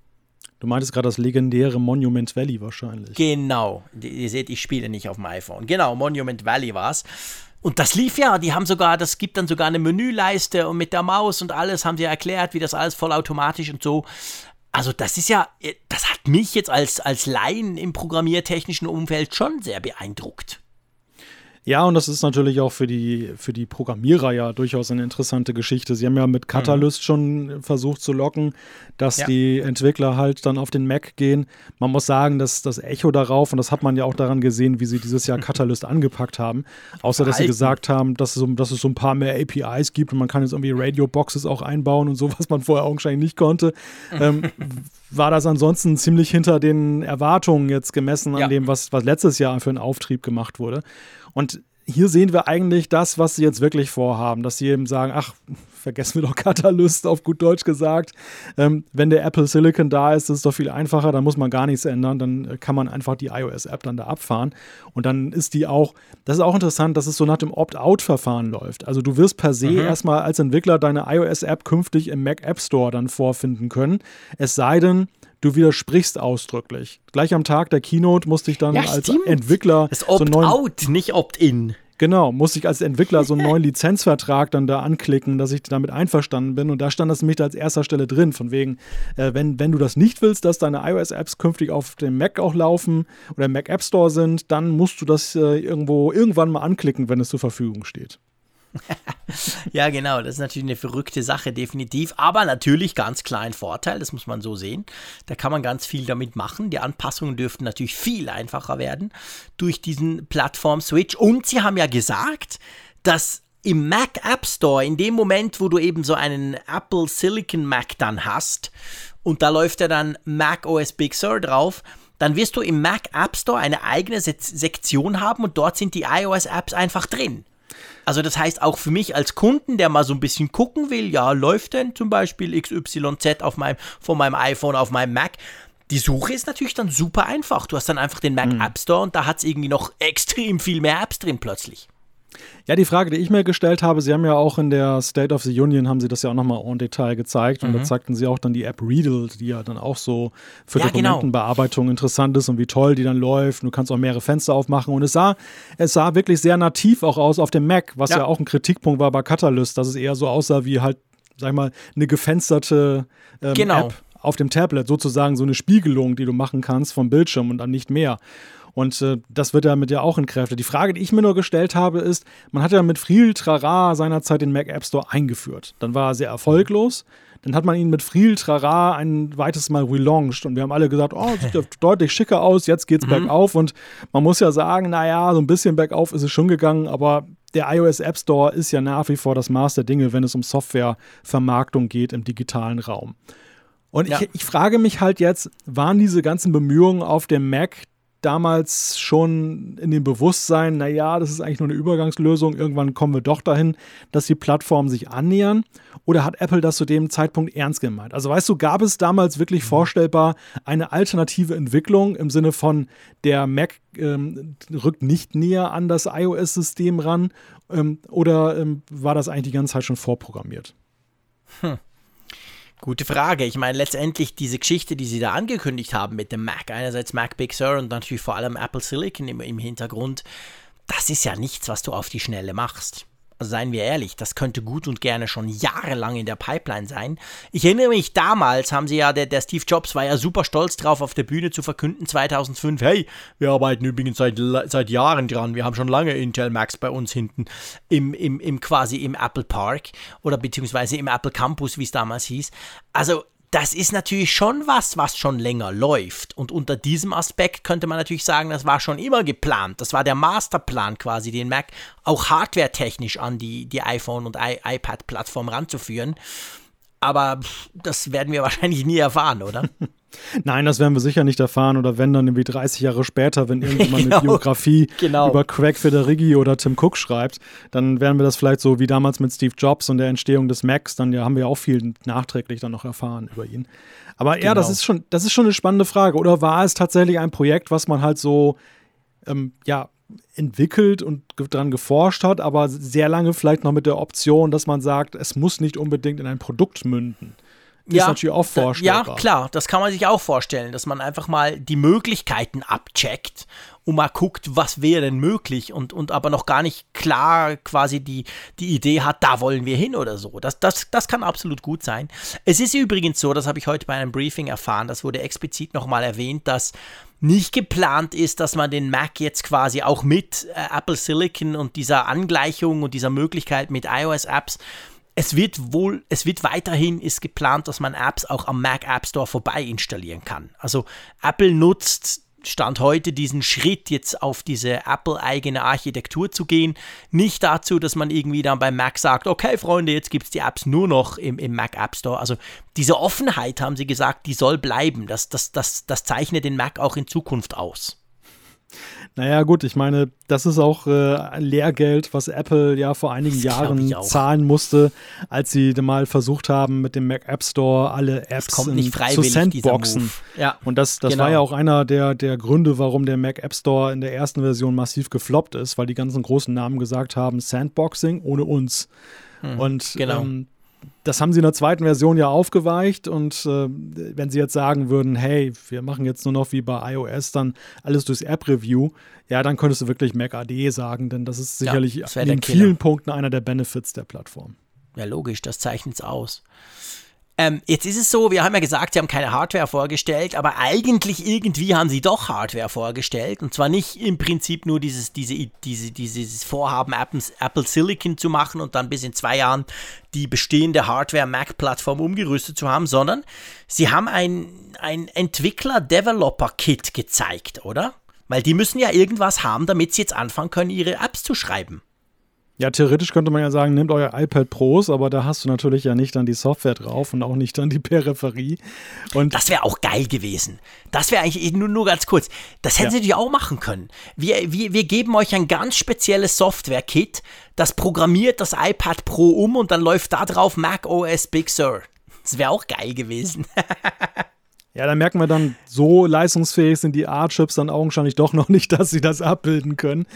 Du meintest gerade das legendäre Monument Valley wahrscheinlich. Genau. Ihr seht, ich spiele nicht auf dem iPhone. Genau, Monument Valley war es. Und das lief ja, die haben sogar, das gibt dann sogar eine Menüleiste und mit der Maus und alles haben sie erklärt, wie das alles vollautomatisch und so. Also das ist ja, das hat mich jetzt als, als Laien im programmiertechnischen Umfeld schon sehr beeindruckt. Ja, und das ist natürlich auch für die, für die Programmierer ja durchaus eine interessante Geschichte. Sie haben ja mit Catalyst mhm. schon versucht zu locken, dass ja. die Entwickler halt dann auf den Mac gehen. Man muss sagen, dass das Echo darauf, und das hat man ja auch daran gesehen, wie sie dieses Jahr Catalyst angepackt haben, außer dass sie gesagt haben, dass es, so, dass es so ein paar mehr APIs gibt und man kann jetzt irgendwie Radio-Boxes auch einbauen und so, was man vorher augenscheinlich nicht konnte. ähm, war das ansonsten ziemlich hinter den Erwartungen jetzt gemessen an ja. dem, was, was letztes Jahr für einen Auftrieb gemacht wurde. Und hier sehen wir eigentlich das, was sie jetzt wirklich vorhaben, dass sie eben sagen, ach, vergessen wir doch Katalyst, auf gut Deutsch gesagt. Ähm, wenn der Apple Silicon da ist, ist es doch viel einfacher, dann muss man gar nichts ändern, dann kann man einfach die iOS-App dann da abfahren. Und dann ist die auch, das ist auch interessant, dass es so nach dem Opt-out-Verfahren läuft. Also du wirst per se mhm. erstmal als Entwickler deine iOS-App künftig im Mac App Store dann vorfinden können. Es sei denn, du widersprichst ausdrücklich. Gleich am Tag der Keynote musste ich dann ja, als stimmt. Entwickler. Das Opt-out, so nicht Opt-in. Genau, musste ich als Entwickler so einen neuen Lizenzvertrag dann da anklicken, dass ich damit einverstanden bin. Und da stand das nämlich als erster Stelle drin, von wegen, äh, wenn, wenn du das nicht willst, dass deine iOS-Apps künftig auf dem Mac auch laufen oder im Mac App Store sind, dann musst du das äh, irgendwo irgendwann mal anklicken, wenn es zur Verfügung steht. ja, genau, das ist natürlich eine verrückte Sache, definitiv. Aber natürlich ganz klar ein Vorteil, das muss man so sehen. Da kann man ganz viel damit machen. Die Anpassungen dürften natürlich viel einfacher werden durch diesen Plattform-Switch. Und sie haben ja gesagt, dass im Mac App Store, in dem Moment, wo du eben so einen Apple Silicon Mac dann hast, und da läuft ja dann Mac OS Big Sur drauf, dann wirst du im Mac App Store eine eigene Se Sektion haben und dort sind die iOS Apps einfach drin. Also das heißt auch für mich als Kunden, der mal so ein bisschen gucken will, ja, läuft denn zum Beispiel XYZ auf meinem, von meinem iPhone auf meinem Mac, die Suche ist natürlich dann super einfach. Du hast dann einfach den Mac mhm. App Store und da hat es irgendwie noch extrem viel mehr Apps drin plötzlich. Ja, die Frage, die ich mir gestellt habe, Sie haben ja auch in der State of the Union, haben Sie das ja auch nochmal en Detail gezeigt. Und mhm. da zeigten Sie auch dann die App Readle, die ja dann auch so für ja, genau. Dokumentenbearbeitung genau. interessant ist und wie toll die dann läuft. Du kannst auch mehrere Fenster aufmachen. Und es sah, es sah wirklich sehr nativ auch aus auf dem Mac, was ja, ja auch ein Kritikpunkt war bei Catalyst, dass es eher so aussah wie halt, sag ich mal, eine gefensterte ähm, genau. App auf dem Tablet, sozusagen so eine Spiegelung, die du machen kannst vom Bildschirm und dann nicht mehr. Und äh, das wird damit ja auch entkräftet. Die Frage, die ich mir nur gestellt habe, ist, man hat ja mit Friel Trara seinerzeit den Mac App Store eingeführt. Dann war er sehr erfolglos. Dann hat man ihn mit Friel Trara ein weites Mal relaunched und wir haben alle gesagt, oh, sieht ja deutlich schicker aus, jetzt geht's mhm. bergauf. Und man muss ja sagen, naja, so ein bisschen bergauf ist es schon gegangen, aber der iOS App Store ist ja nach wie vor das Maß der Dinge, wenn es um Softwarevermarktung geht im digitalen Raum. Und ja. ich, ich, frage mich halt jetzt, waren diese ganzen Bemühungen auf dem Mac damals schon in dem Bewusstsein, naja, das ist eigentlich nur eine Übergangslösung, irgendwann kommen wir doch dahin, dass die Plattformen sich annähern? Oder hat Apple das zu dem Zeitpunkt ernst gemeint? Also weißt du, gab es damals wirklich mhm. vorstellbar eine alternative Entwicklung im Sinne von, der Mac ähm, rückt nicht näher an das iOS-System ran? Ähm, oder ähm, war das eigentlich die ganze Zeit schon vorprogrammiert? Hm. Gute Frage. Ich meine, letztendlich diese Geschichte, die sie da angekündigt haben mit dem Mac, einerseits Mac Big Sur und natürlich vor allem Apple Silicon im, im Hintergrund, das ist ja nichts, was du auf die Schnelle machst. Seien wir ehrlich, das könnte gut und gerne schon jahrelang in der Pipeline sein. Ich erinnere mich, damals haben sie ja, der, der Steve Jobs war ja super stolz drauf, auf der Bühne zu verkünden, 2005, hey, wir arbeiten übrigens seit, seit Jahren dran, wir haben schon lange Intel Max bei uns hinten im, im, im quasi im Apple Park oder beziehungsweise im Apple Campus, wie es damals hieß. Also das ist natürlich schon was, was schon länger läuft. Und unter diesem Aspekt könnte man natürlich sagen, das war schon immer geplant. Das war der Masterplan quasi, den Mac auch hardwaretechnisch an die, die iPhone- und iPad-Plattform ranzuführen. Aber das werden wir wahrscheinlich nie erfahren, oder? Nein, das werden wir sicher nicht erfahren oder wenn dann irgendwie 30 Jahre später, wenn irgendjemand genau. eine Biografie genau. über Craig Federighi oder Tim Cook schreibt, dann werden wir das vielleicht so wie damals mit Steve Jobs und der Entstehung des Macs, dann ja, haben wir auch viel nachträglich dann noch erfahren über ihn. Aber genau. ja, das genau. ist schon, das ist schon eine spannende Frage. Oder war es tatsächlich ein Projekt, was man halt so ähm, ja, entwickelt und dran geforscht hat, aber sehr lange vielleicht noch mit der Option, dass man sagt, es muss nicht unbedingt in ein Produkt münden. Das ja, ist natürlich auch vorstellbar. Ja, klar, das kann man sich auch vorstellen, dass man einfach mal die Möglichkeiten abcheckt und mal guckt, was wäre denn möglich und, und aber noch gar nicht klar quasi die, die Idee hat, da wollen wir hin oder so. Das, das, das kann absolut gut sein. Es ist übrigens so, das habe ich heute bei einem Briefing erfahren, das wurde explizit nochmal erwähnt, dass nicht geplant ist, dass man den Mac jetzt quasi auch mit äh, Apple Silicon und dieser Angleichung und dieser Möglichkeit mit iOS-Apps es wird wohl, es wird weiterhin ist geplant, dass man Apps auch am Mac App Store vorbei installieren kann. Also Apple nutzt Stand heute diesen Schritt jetzt auf diese Apple-eigene Architektur zu gehen, nicht dazu, dass man irgendwie dann beim Mac sagt, okay Freunde, jetzt gibt es die Apps nur noch im, im Mac App Store. Also diese Offenheit, haben sie gesagt, die soll bleiben. Das, das, das, das zeichnet den Mac auch in Zukunft aus. Naja, gut, ich meine, das ist auch äh, Lehrgeld, was Apple ja vor einigen das Jahren zahlen musste, als sie mal versucht haben, mit dem Mac App Store alle Apps zu sandboxen. Ja, Und das, das genau. war ja auch einer der, der Gründe, warum der Mac App Store in der ersten Version massiv gefloppt ist, weil die ganzen großen Namen gesagt haben, Sandboxing ohne uns. Hm, Und genau. ähm, das haben sie in der zweiten Version ja aufgeweicht und äh, wenn sie jetzt sagen würden, hey, wir machen jetzt nur noch wie bei iOS dann alles durchs App-Review, ja, dann könntest du wirklich Mac AD sagen, denn das ist sicherlich ja, das in vielen Punkten einer der Benefits der Plattform. Ja, logisch, das zeichnet es aus. Ähm, jetzt ist es so, wir haben ja gesagt, sie haben keine Hardware vorgestellt, aber eigentlich irgendwie haben sie doch Hardware vorgestellt. Und zwar nicht im Prinzip nur dieses, diese, diese, dieses Vorhaben, Apple Silicon zu machen und dann bis in zwei Jahren die bestehende Hardware-Mac-Plattform umgerüstet zu haben, sondern sie haben ein, ein Entwickler-Developer-Kit gezeigt, oder? Weil die müssen ja irgendwas haben, damit sie jetzt anfangen können, ihre Apps zu schreiben. Ja, theoretisch könnte man ja sagen, nehmt euer iPad Pros, aber da hast du natürlich ja nicht dann die Software drauf und auch nicht dann die Peripherie. Und das wäre auch geil gewesen. Das wäre eigentlich nur, nur ganz kurz. Das hätten ja. sie natürlich auch machen können. Wir, wir, wir geben euch ein ganz spezielles Software-Kit, das programmiert das iPad Pro um und dann läuft da drauf Mac OS Big Sur. Das wäre auch geil gewesen. Ja, da merken wir dann, so leistungsfähig sind die A-Chips dann augenscheinlich doch noch nicht, dass sie das abbilden können.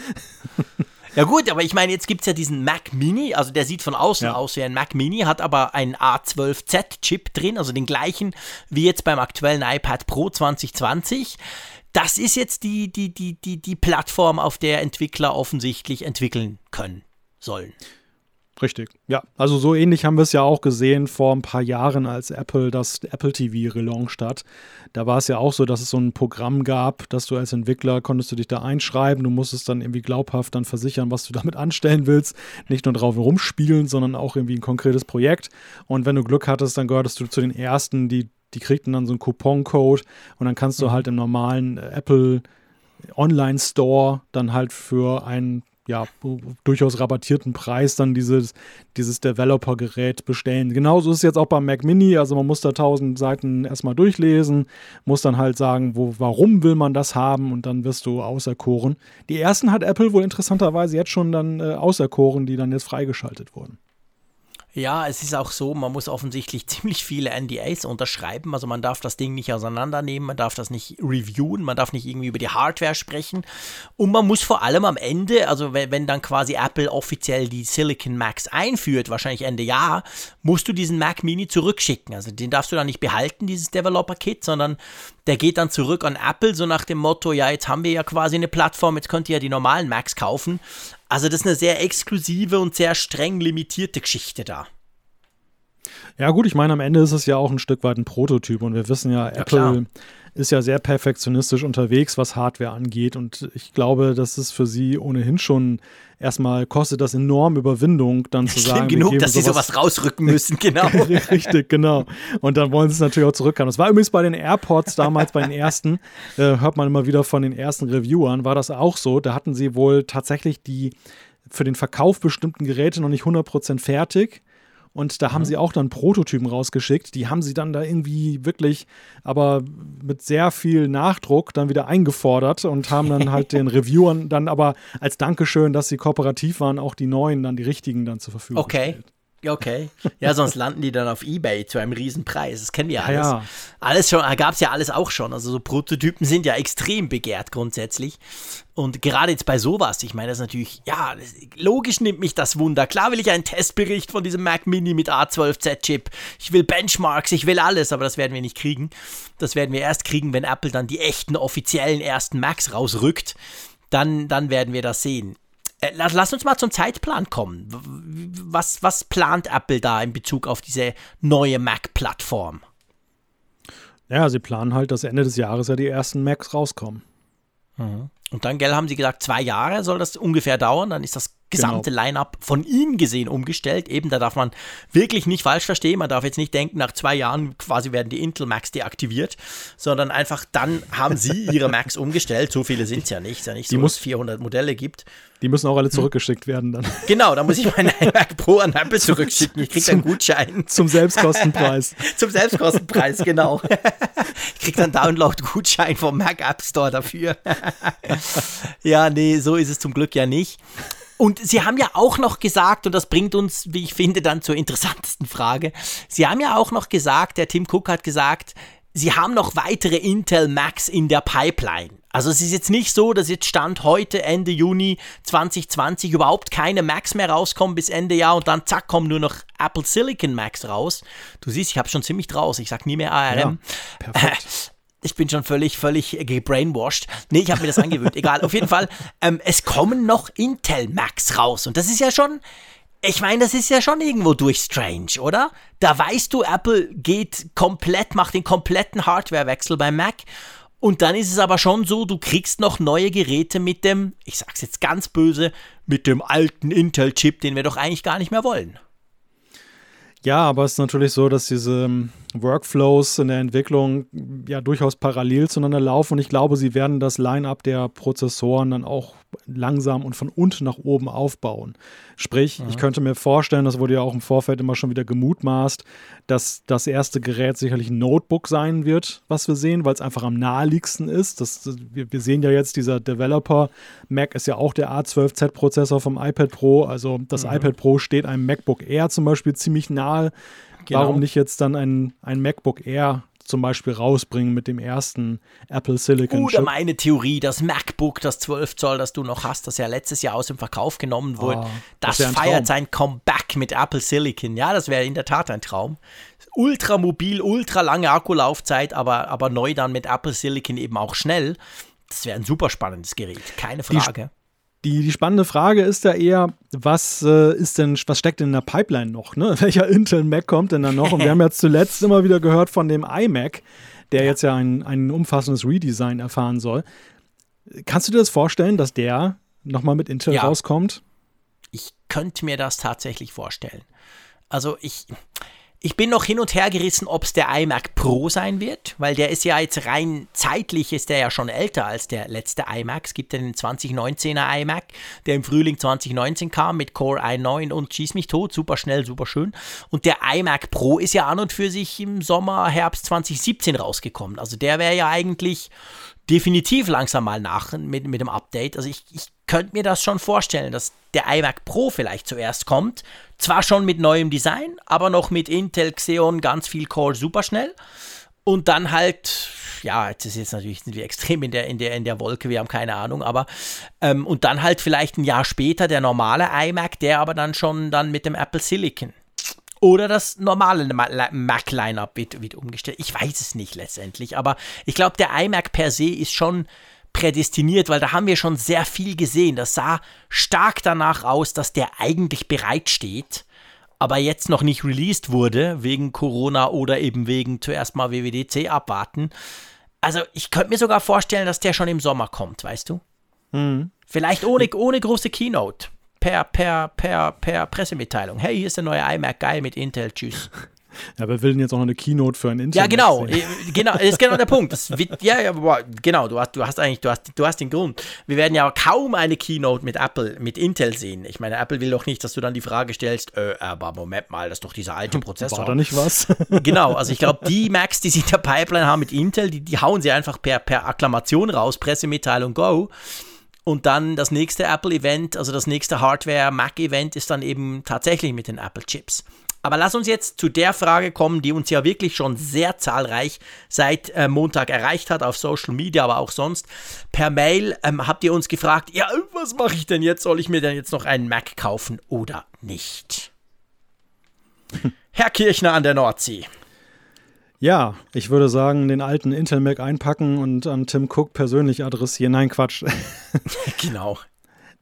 Ja gut, aber ich meine, jetzt gibt es ja diesen Mac Mini, also der sieht von außen ja. aus wie ein Mac Mini, hat aber einen A12Z-Chip drin, also den gleichen wie jetzt beim aktuellen iPad Pro 2020. Das ist jetzt die, die, die, die, die Plattform, auf der Entwickler offensichtlich entwickeln können sollen. Richtig, ja. Also so ähnlich haben wir es ja auch gesehen vor ein paar Jahren, als Apple das Apple TV relauncht hat. Da war es ja auch so, dass es so ein Programm gab, dass du als Entwickler konntest du dich da einschreiben, du musstest dann irgendwie glaubhaft dann versichern, was du damit anstellen willst. Nicht nur drauf rumspielen, sondern auch irgendwie ein konkretes Projekt. Und wenn du Glück hattest, dann gehörtest du zu den ersten, die, die kriegten dann so einen Coupon-Code und dann kannst du mhm. halt im normalen Apple Online-Store dann halt für einen ja, durchaus rabattierten Preis dann dieses, dieses Developer-Gerät bestellen. Genauso ist es jetzt auch beim Mac Mini. Also man muss da tausend Seiten erstmal durchlesen, muss dann halt sagen, wo, warum will man das haben und dann wirst du auserkoren. Die ersten hat Apple wohl interessanterweise jetzt schon dann äh, auserkoren, die dann jetzt freigeschaltet wurden. Ja, es ist auch so, man muss offensichtlich ziemlich viele NDAs unterschreiben. Also man darf das Ding nicht auseinandernehmen, man darf das nicht reviewen, man darf nicht irgendwie über die Hardware sprechen. Und man muss vor allem am Ende, also wenn, wenn dann quasi Apple offiziell die Silicon Macs einführt, wahrscheinlich Ende Jahr, musst du diesen Mac Mini zurückschicken. Also den darfst du dann nicht behalten, dieses Developer-Kit, sondern der geht dann zurück an Apple, so nach dem Motto, ja, jetzt haben wir ja quasi eine Plattform, jetzt könnt ihr ja die normalen Macs kaufen. Also das ist eine sehr exklusive und sehr streng limitierte Geschichte da. Ja, gut, ich meine, am Ende ist es ja auch ein Stück weit ein Prototyp und wir wissen ja, ja Apple klar. Ist ja sehr perfektionistisch unterwegs, was Hardware angeht und ich glaube, das ist für sie ohnehin schon erstmal kostet das enorm Überwindung, dann zu sagen. genug, dass sie sowas rausrücken müssen, genau. Richtig, genau. Und dann wollen sie es natürlich auch zurückhaben. Das war übrigens bei den AirPods damals, bei den ersten, äh, hört man immer wieder von den ersten Reviewern, war das auch so. Da hatten sie wohl tatsächlich die für den Verkauf bestimmten Geräte noch nicht 100% fertig und da haben mhm. sie auch dann Prototypen rausgeschickt. Die haben sie dann da irgendwie wirklich, aber mit sehr viel Nachdruck dann wieder eingefordert und haben dann halt den Reviewern dann aber als Dankeschön, dass sie kooperativ waren, auch die neuen, dann die richtigen dann zur Verfügung okay. gestellt. Okay. Ja, sonst landen die dann auf Ebay zu einem Riesenpreis. Das kennen wir ja alles. Ja, ja. Alles schon, gab es ja alles auch schon. Also so Prototypen sind ja extrem begehrt grundsätzlich. Und gerade jetzt bei sowas, ich meine, das ist natürlich, ja, logisch nimmt mich das Wunder. Klar will ich einen Testbericht von diesem Mac Mini mit A12Z-Chip. Ich will Benchmarks, ich will alles, aber das werden wir nicht kriegen. Das werden wir erst kriegen, wenn Apple dann die echten offiziellen ersten Macs rausrückt. Dann, dann werden wir das sehen. Äh, lass, lass, uns mal zum Zeitplan kommen. Was, was plant Apple da in Bezug auf diese neue Mac-Plattform? Ja, sie planen halt, dass Ende des Jahres ja die ersten Macs rauskommen. Mhm. Und dann, gell, haben sie gesagt, zwei Jahre soll das ungefähr dauern. Dann ist das gesamte genau. Line-up von ihnen gesehen umgestellt. Eben, da darf man wirklich nicht falsch verstehen. Man darf jetzt nicht denken, nach zwei Jahren quasi werden die Intel Macs deaktiviert, sondern einfach dann haben sie ihre Macs umgestellt. So viele sind es ja nicht. Es ist ja nicht so, dass es 400 Modelle gibt. Die müssen auch alle zurückgeschickt werden dann. Genau, da muss ich meinen iMac Pro an Apple zurückschicken. Ich kriege einen Gutschein. Zum Selbstkostenpreis. zum Selbstkostenpreis, genau. ich kriege dann Download-Gutschein vom Mac App Store dafür. ja, nee, so ist es zum Glück ja nicht. Und Sie haben ja auch noch gesagt, und das bringt uns, wie ich finde, dann zur interessantesten Frage. Sie haben ja auch noch gesagt, der Tim Cook hat gesagt, Sie haben noch weitere Intel Macs in der Pipeline. Also es ist jetzt nicht so, dass jetzt Stand heute, Ende Juni 2020, überhaupt keine Macs mehr rauskommen bis Ende Jahr und dann zack, kommen nur noch Apple Silicon Macs raus. Du siehst, ich habe schon ziemlich draus, ich sag nie mehr ARM. Ja, perfekt. Ich bin schon völlig, völlig gebrainwashed. Nee, ich habe mir das angewöhnt. Egal, auf jeden Fall. Ähm, es kommen noch Intel Macs raus. Und das ist ja schon, ich meine, das ist ja schon irgendwo durch strange, oder? Da weißt du, Apple geht komplett, macht den kompletten Hardwarewechsel beim Mac. Und dann ist es aber schon so, du kriegst noch neue Geräte mit dem, ich sag's jetzt ganz böse, mit dem alten Intel-Chip, den wir doch eigentlich gar nicht mehr wollen. Ja, aber es ist natürlich so, dass diese Workflows in der Entwicklung ja durchaus parallel zueinander laufen und ich glaube, sie werden das Line-up der Prozessoren dann auch langsam und von unten nach oben aufbauen. Sprich, mhm. ich könnte mir vorstellen, das wurde ja auch im Vorfeld immer schon wieder gemutmaßt, dass das erste Gerät sicherlich ein Notebook sein wird, was wir sehen, weil es einfach am naheliegendsten ist. Das, wir, wir, sehen ja jetzt, dieser Developer Mac ist ja auch der A12Z-Prozessor vom iPad Pro. Also das mhm. iPad Pro steht einem MacBook Air zum Beispiel ziemlich nahe. Genau. Warum nicht jetzt dann ein, ein MacBook Air zum Beispiel rausbringen mit dem ersten Apple Silicon Oder Chip. meine Theorie, das MacBook, das 12 Zoll, das du noch hast, das ja letztes Jahr aus dem Verkauf genommen wurde, Ah, das, das feiert sein Comeback mit Apple Silicon. Ja, das wäre in der Tat ein Traum. Ultra mobil, ultra lange Akkulaufzeit, aber, aber neu dann mit Apple Silicon eben auch schnell. Das wäre ein super spannendes Gerät, keine Frage. Die, die spannende Frage ist ja eher, was äh, ist denn, was steckt denn in der Pipeline noch? Ne? Welcher Intel Mac kommt denn da noch? Und wir haben ja zuletzt immer wieder gehört von dem iMac, der jetzt ja ein, ein umfassendes Redesign erfahren soll. Kannst du dir das vorstellen, dass der nochmal mit Intel Ja. rauskommt? Ich könnte mir das tatsächlich vorstellen. Also ich, ich bin noch hin und her gerissen, ob es der iMac Pro sein wird, weil der ist ja jetzt rein zeitlich ist der ja schon älter als der letzte iMac. Es gibt ja den 2019er iMac, der im Frühling 2019 kam mit Core i9 und schieß mich tot, super schnell, super schön. Und der iMac Pro ist ja an und für sich im Sommer, Herbst 2017 rausgekommen. Also der wäre ja eigentlich definitiv langsam mal nach mit, mit dem Update. Also ich, ich könnte mir das schon vorstellen, dass der iMac Pro vielleicht zuerst kommt. Zwar schon mit neuem Design, aber noch mit Intel Xeon ganz viel Core superschnell. Und dann halt, ja, jetzt ist jetzt natürlich sind wir extrem in der, in der, in der Wolke, wir haben keine Ahnung, aber ähm, und dann halt vielleicht ein Jahr später der normale iMac, der aber dann schon dann mit dem Apple Silicon. Oder das normale Ma- Mac-Line-Up wird, wird umgestellt. Ich weiß es nicht letztendlich, aber ich glaube, der iMac per se ist schon prädestiniert, weil da haben wir schon sehr viel gesehen. Das sah stark danach aus, dass der eigentlich bereitsteht, aber jetzt noch nicht released wurde, wegen Corona oder eben wegen zuerst mal WWDC abwarten. Also ich könnte mir sogar vorstellen, dass der schon im Sommer kommt, weißt du? Vielleicht ohne, ohne große Keynote. Per, per, per, per Pressemitteilung. Hey, hier ist der neue iMac, geil mit Intel, tschüss. Ja, wer will jetzt auch noch eine Keynote für ein Intel? Ja, genau, äh, genau, das ist genau der Punkt. Das wird, ja, ja, boah, genau, du hast, du hast eigentlich, du hast, du hast den Grund. Wir werden ja kaum eine Keynote mit Apple, mit Intel sehen. Ich meine, Apple will doch nicht, dass du dann die Frage stellst, äh, aber Moment mal, das ist doch dieser alte Prozessor. War da nicht was? Genau, also ich glaube, die Macs, die sie in der Pipeline haben mit Intel, die, die hauen sie einfach per, per Akklamation raus, Pressemitteilung, go. Und dann das nächste Apple-Event, also das nächste Hardware-Mac-Event ist dann eben tatsächlich mit den Apple-Chips. Aber lass uns jetzt zu der Frage kommen, die uns ja wirklich schon sehr zahlreich seit äh, Montag erreicht hat, auf Social Media, aber auch sonst. Per Mail ähm, habt ihr uns gefragt, ja, was mache ich denn jetzt? Soll ich mir denn jetzt noch einen Mac kaufen oder nicht? Herr Kirchner an der Nordsee. Ja, ich würde sagen, den alten Intel Mac einpacken und an Tim Cook persönlich adressieren. Nein, Quatsch. Genau.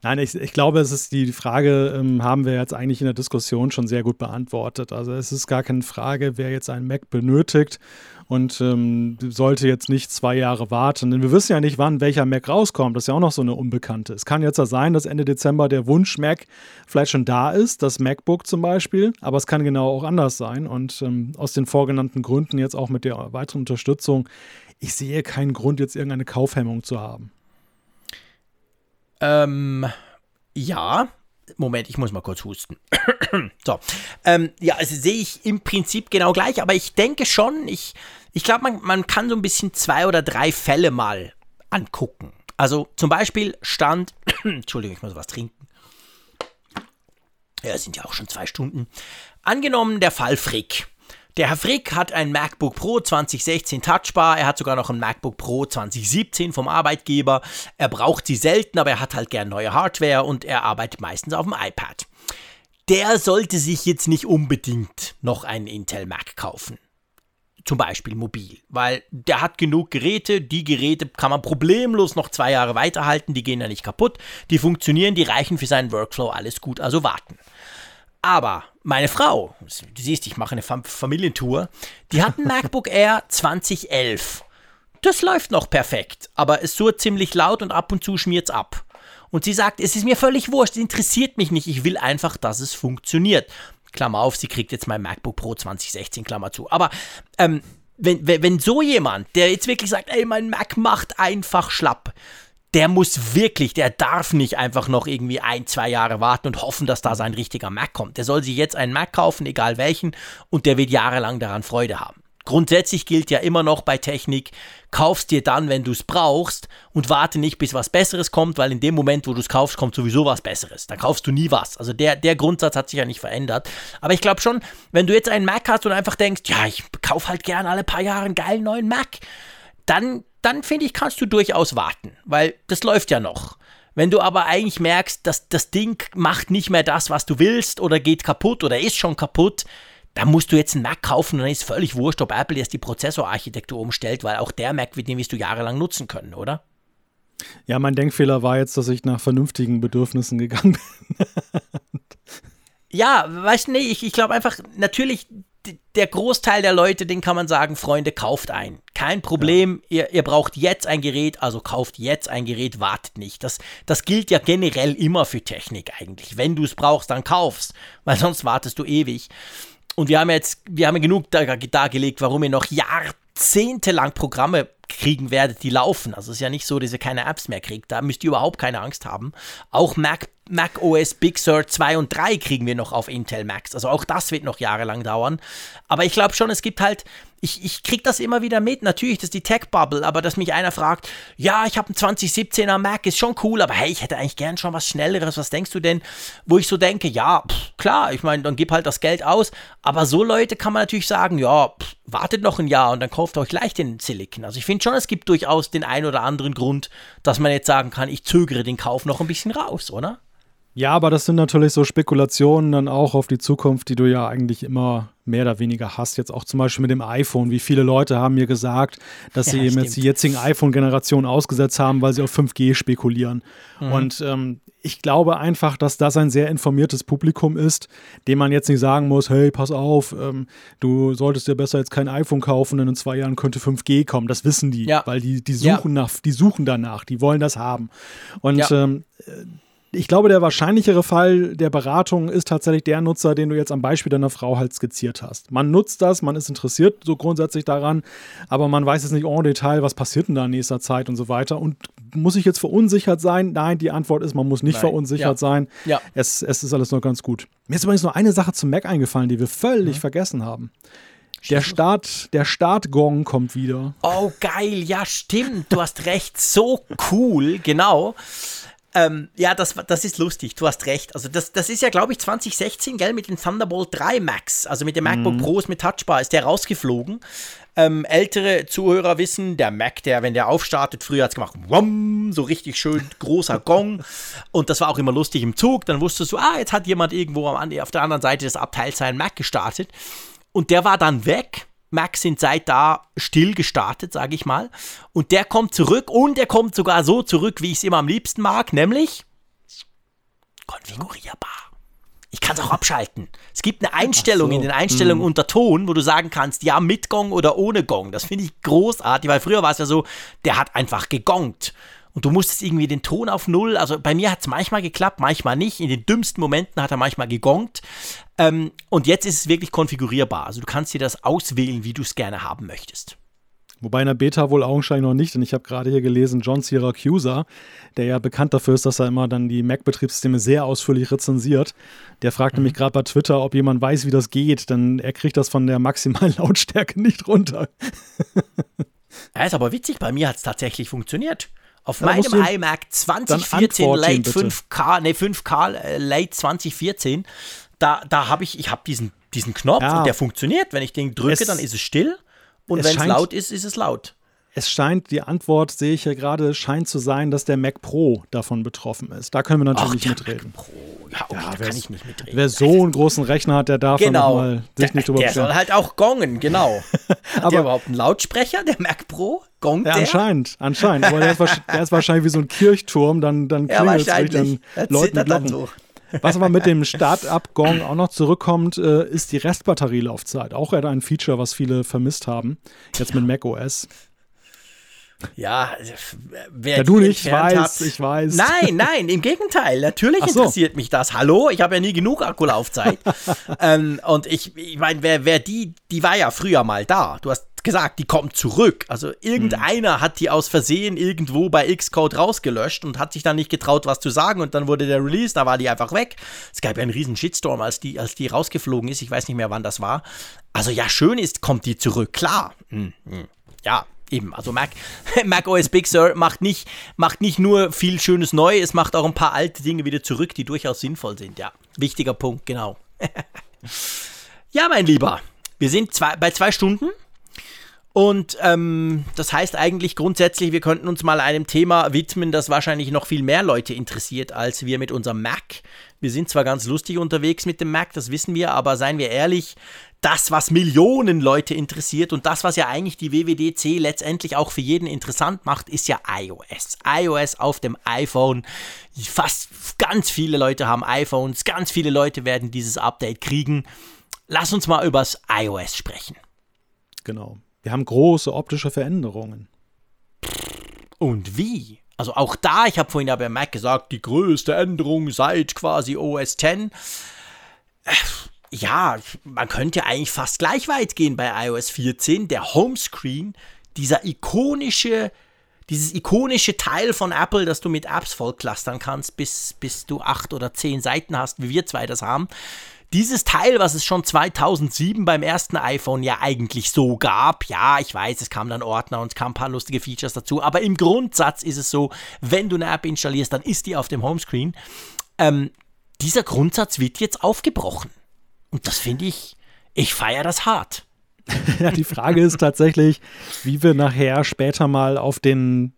Nein, ich, ich glaube, es ist die, Frage, ähm, haben wir jetzt eigentlich in der Diskussion schon sehr gut beantwortet. Also es ist gar keine Frage, wer jetzt einen Mac benötigt und ähm, sollte jetzt nicht zwei Jahre warten. Denn wir wissen ja nicht, wann welcher Mac rauskommt. Das ist ja auch noch so eine Unbekannte. Es kann jetzt ja sein, dass Ende Dezember der Wunsch Mac vielleicht schon da ist, das MacBook zum Beispiel, aber es kann genau auch anders sein. Und ähm, aus den vorgenannten Gründen jetzt auch mit der weiteren Unterstützung, ich sehe keinen Grund, jetzt irgendeine Kaufhemmung zu haben. Ähm, ja. Moment, ich muss mal kurz husten. so. Ähm, ja, also sehe ich im Prinzip genau gleich, aber ich denke schon, ich, ich glaube, man, man kann so ein bisschen zwei oder drei Fälle mal angucken. Also zum Beispiel stand, Entschuldigung, ich muss was trinken. Ja, sind ja auch schon zwei Stunden. Angenommen, der Fall Frick. Der Herr Frick hat ein MacBook Pro 2016 Touchbar, er hat sogar noch ein MacBook Pro 2017 vom Arbeitgeber. Er braucht sie selten, aber er hat halt gern neue Hardware und er arbeitet meistens auf dem iPad. Der sollte sich jetzt nicht unbedingt noch einen Intel Mac kaufen. Zum Beispiel mobil, weil der hat genug Geräte, die Geräte kann man problemlos noch zwei Jahre weiterhalten, die gehen ja nicht kaputt, die funktionieren, die reichen für seinen Workflow, alles gut, also warten. Aber meine Frau, du siehst, ich mache eine Fam Familientour, die hat ein MacBook Air 2011. Das läuft noch perfekt, aber es surrt ziemlich laut und ab und zu schmiert's ab. Und sie sagt, es ist mir völlig wurscht, es interessiert mich nicht, ich will einfach, dass es funktioniert. Klammer auf, sie kriegt jetzt mein MacBook Pro 2016, Klammer zu. Aber ähm, wenn, wenn, wenn so jemand, der jetzt wirklich sagt, ey, mein Mac macht einfach schlapp, der muss wirklich, der darf nicht einfach noch irgendwie ein, zwei Jahre warten und hoffen, dass da sein richtiger Mac kommt. Der soll sich jetzt einen Mac kaufen, egal welchen, und der wird jahrelang daran Freude haben. Grundsätzlich gilt ja immer noch bei Technik, kaufst dir dann, wenn du es brauchst und warte nicht, bis was Besseres kommt, weil in dem Moment, wo du es kaufst, kommt sowieso was Besseres. Da kaufst du nie was. Also der, der Grundsatz hat sich ja nicht verändert. Aber ich glaube schon, wenn du jetzt einen Mac hast und einfach denkst, ja, ich kaufe halt gern alle paar Jahre einen geilen neuen Mac, dann, dann finde ich, kannst du durchaus warten, weil das läuft ja noch. Wenn du aber eigentlich merkst, dass das Ding macht nicht mehr das, was du willst oder geht kaputt oder ist schon kaputt, da musst du jetzt einen Mac kaufen und dann ist völlig wurscht, ob Apple jetzt die Prozessorarchitektur umstellt, weil auch der Mac wird den wirst du jahrelang nutzen können, oder? Ja, mein Denkfehler war jetzt, dass ich nach vernünftigen Bedürfnissen gegangen bin. ja, weißt du, nee, ich, ich glaube einfach, natürlich, der Großteil der Leute, den kann man sagen, Freunde, kauft ein. Kein Problem, ja. ihr, ihr braucht jetzt ein Gerät, also kauft jetzt ein Gerät, wartet nicht. Das, das gilt ja generell immer für Technik eigentlich. Wenn du es brauchst, dann kaufst, weil sonst wartest du ewig. Und wir haben jetzt, wir haben genug dargelegt, warum ihr noch jahrzehntelang Programme kriegen werdet, die laufen. Also es ist ja nicht so, dass ihr keine Apps mehr kriegt. Da müsst ihr überhaupt keine Angst haben. Auch Mac, Mac OS Big Sur 2 und 3 kriegen wir noch auf Intel Macs. Also auch das wird noch jahrelang dauern. Aber ich glaube schon, es gibt halt ich, ich kriege das immer wieder mit. Natürlich, das ist die Tech-Bubble, aber dass mich einer fragt, ja, ich habe einen 2017er Mac, ist schon cool, aber hey, ich hätte eigentlich gern schon was Schnelleres. Was denkst du denn? Wo ich so denke, ja, pff, klar, ich meine, dann gib halt das Geld aus. Aber so Leute kann man natürlich sagen, ja, pff, wartet noch ein Jahr und dann kauft euch gleich den Silicon. Also ich finde schon, es gibt durchaus den einen oder anderen Grund, dass man jetzt sagen kann, ich zögere den Kauf noch ein bisschen raus, oder? Ja, aber das sind natürlich so Spekulationen dann auch auf die Zukunft, die du ja eigentlich immer mehr oder weniger hast. Jetzt auch zum Beispiel mit dem iPhone. Wie viele Leute haben mir gesagt, dass ja, sie eben stimmt. jetzt die jetzigen iPhone-Generationen ausgesetzt haben, weil sie auf 5G spekulieren. Mhm. Und ähm, ich glaube einfach, dass das ein sehr informiertes Publikum ist, dem man jetzt nicht sagen muss, hey, pass auf, ähm, du solltest dir besser jetzt kein iPhone kaufen, denn in zwei Jahren könnte 5G kommen. Das wissen die, ja. weil die, die suchen ja. nach, die suchen danach, die wollen das haben. Und ähm, ich glaube, der wahrscheinlichere Fall der Beratung ist tatsächlich der Nutzer, den du jetzt am Beispiel deiner Frau halt skizziert hast. Man nutzt das, man ist interessiert so grundsätzlich daran, aber man weiß jetzt nicht en Detail, was passiert denn da in nächster Zeit und so weiter. Und muss ich jetzt verunsichert sein? Nein, die Antwort ist, man muss nicht Nein. verunsichert ja. sein. Ja. Es, es ist alles noch ganz gut. Mir ist übrigens nur eine Sache zum Mac eingefallen, die wir völlig mhm. vergessen haben. Der Start, der Startgong kommt wieder. Oh, geil, ja, stimmt. Du hast recht. So cool, genau. Ähm, ja, das, das ist lustig, du hast recht. Also das, das ist ja, glaube ich, 2016, gell, mit dem Thunderbolt 3 Max, also mit dem MacBook mhm. Pros mit Touchbar, ist der rausgeflogen. Ähm, ältere Zuhörer wissen, der Mac, der, wenn der aufstartet, früher hat es gemacht, wum, so richtig schön großer Gong. Und das war auch immer lustig im Zug. Dann wusstest du, ah, jetzt hat jemand irgendwo auf der anderen Seite des Abteils seinen Mac gestartet. Und der war dann weg. Macs sind seit da still gestartet, sage ich mal. Und der kommt zurück und er kommt sogar so zurück, wie ich es immer am liebsten mag, nämlich konfigurierbar. Ich kann es auch abschalten. Es gibt eine Einstellung so. in den Einstellungen hm. unter Ton, wo du sagen kannst, ja, mit Gong oder ohne Gong. Das finde ich großartig, weil früher war es ja so, der hat einfach gegongt und du musstest irgendwie den Ton auf Null, also bei mir hat es manchmal geklappt, manchmal nicht. In den dümmsten Momenten hat er manchmal gegongt. Ähm, und jetzt ist es wirklich konfigurierbar. Also du kannst dir das auswählen, wie du es gerne haben möchtest. Wobei in der Beta wohl augenscheinlich noch nicht, denn ich habe gerade hier gelesen, John Syracuse, der ja bekannt dafür ist, dass er immer dann die Mac-Betriebssysteme sehr ausführlich rezensiert, der fragt mhm. nämlich gerade bei Twitter, ob jemand weiß, wie das geht, denn er kriegt das von der maximalen Lautstärke nicht runter. ja, ist aber witzig, bei mir hat es tatsächlich funktioniert. Auf ja, meinem iMac 2014 Late 5K, ne 5K äh, Late 2014, da, da habe ich, ich habe diesen, diesen Knopf ja. und der funktioniert. Wenn ich den drücke, es, dann ist es still und wenn es laut ist, ist es laut es scheint, die Antwort sehe ich ja gerade, scheint zu sein, dass der Mac Pro davon betroffen ist. Da können wir natürlich Ach, mitreden. Mac Pro. Ja, okay, ja, da kann ich nicht mitreden. Wer so einen großen Rechner hat, der darf genau. mal sich nicht drüber Der soll halt auch gongen, genau. hat Aber, der überhaupt einen Lautsprecher, der Mac Pro? Gongt ja, der? Anscheinend, anscheinend. Aber der ist, der ist, wahrscheinlich wie so ein Kirchturm, dann, dann klingelt es dann Leute mit Glocken. So. Was aber mit dem Start-up-Gong auch noch zurückkommt, äh, ist die Restbatterielaufzeit. Auch ein Feature, was viele vermisst haben, jetzt mit macOS. Ja, wer ja, du nicht weißt, hat, ich weiß. Nein, nein, im Gegenteil. Natürlich so. interessiert mich das. Hallo, ich habe ja nie genug Akkulaufzeit. ähm, und ich, ich meine, wer, wer die, die war ja früher mal da. Du hast gesagt, die kommt zurück. Also irgendeiner mhm. hat die aus Versehen irgendwo bei Xcode rausgelöscht und hat sich dann nicht getraut, was zu sagen und dann wurde der Release, da war die einfach weg. Es gab ja einen riesen Shitstorm, als die, als die rausgeflogen ist. Ich weiß nicht mehr, wann das war. Also ja, schön ist, kommt die zurück, klar. Mhm. Ja, eben, also Mac, Mac OS Big Sur macht nicht, macht nicht nur viel Schönes neu, es macht auch ein paar alte Dinge wieder zurück, die durchaus sinnvoll sind, ja. Wichtiger Punkt, genau. ja, mein Lieber, wir sind zwei, bei zwei Stunden. Und ähm, das heißt eigentlich grundsätzlich, wir könnten uns mal einem Thema widmen, das wahrscheinlich noch viel mehr Leute interessiert als wir mit unserem Mac. Wir sind zwar ganz lustig unterwegs mit dem Mac, das wissen wir, aber seien wir ehrlich, das, was Millionen Leute interessiert und das, was ja eigentlich die WWDC letztendlich auch für jeden interessant macht, ist ja iOS. iOS auf dem iPhone. Fast ganz viele Leute haben iPhones, ganz viele Leute werden dieses Update kriegen. Lass uns mal übers iOS sprechen. Genau. Wir haben große optische Veränderungen. Und wie? Also auch da, ich habe vorhin ja bei Mac gesagt, die größte Änderung seit quasi OS X. Ja, man könnte eigentlich fast gleich weit gehen bei iOS 14. Der Homescreen, dieser ikonische, dieses ikonische Teil von Apple, das du mit Apps vollclustern kannst, bis, bis du acht oder zehn Seiten hast, wie wir zwei das haben dieses Teil, was es schon 2007 beim ersten iPhone ja eigentlich so gab, ja, ich weiß, es kam dann Ordner und es kamen ein paar lustige Features dazu, aber im Grundsatz ist es so, wenn du eine App installierst, dann ist die auf dem Homescreen. Ähm, dieser Grundsatz wird jetzt aufgebrochen. Und das finde ich, ich feiere das hart. ja, die Frage ist tatsächlich, wie wir nachher später mal auf den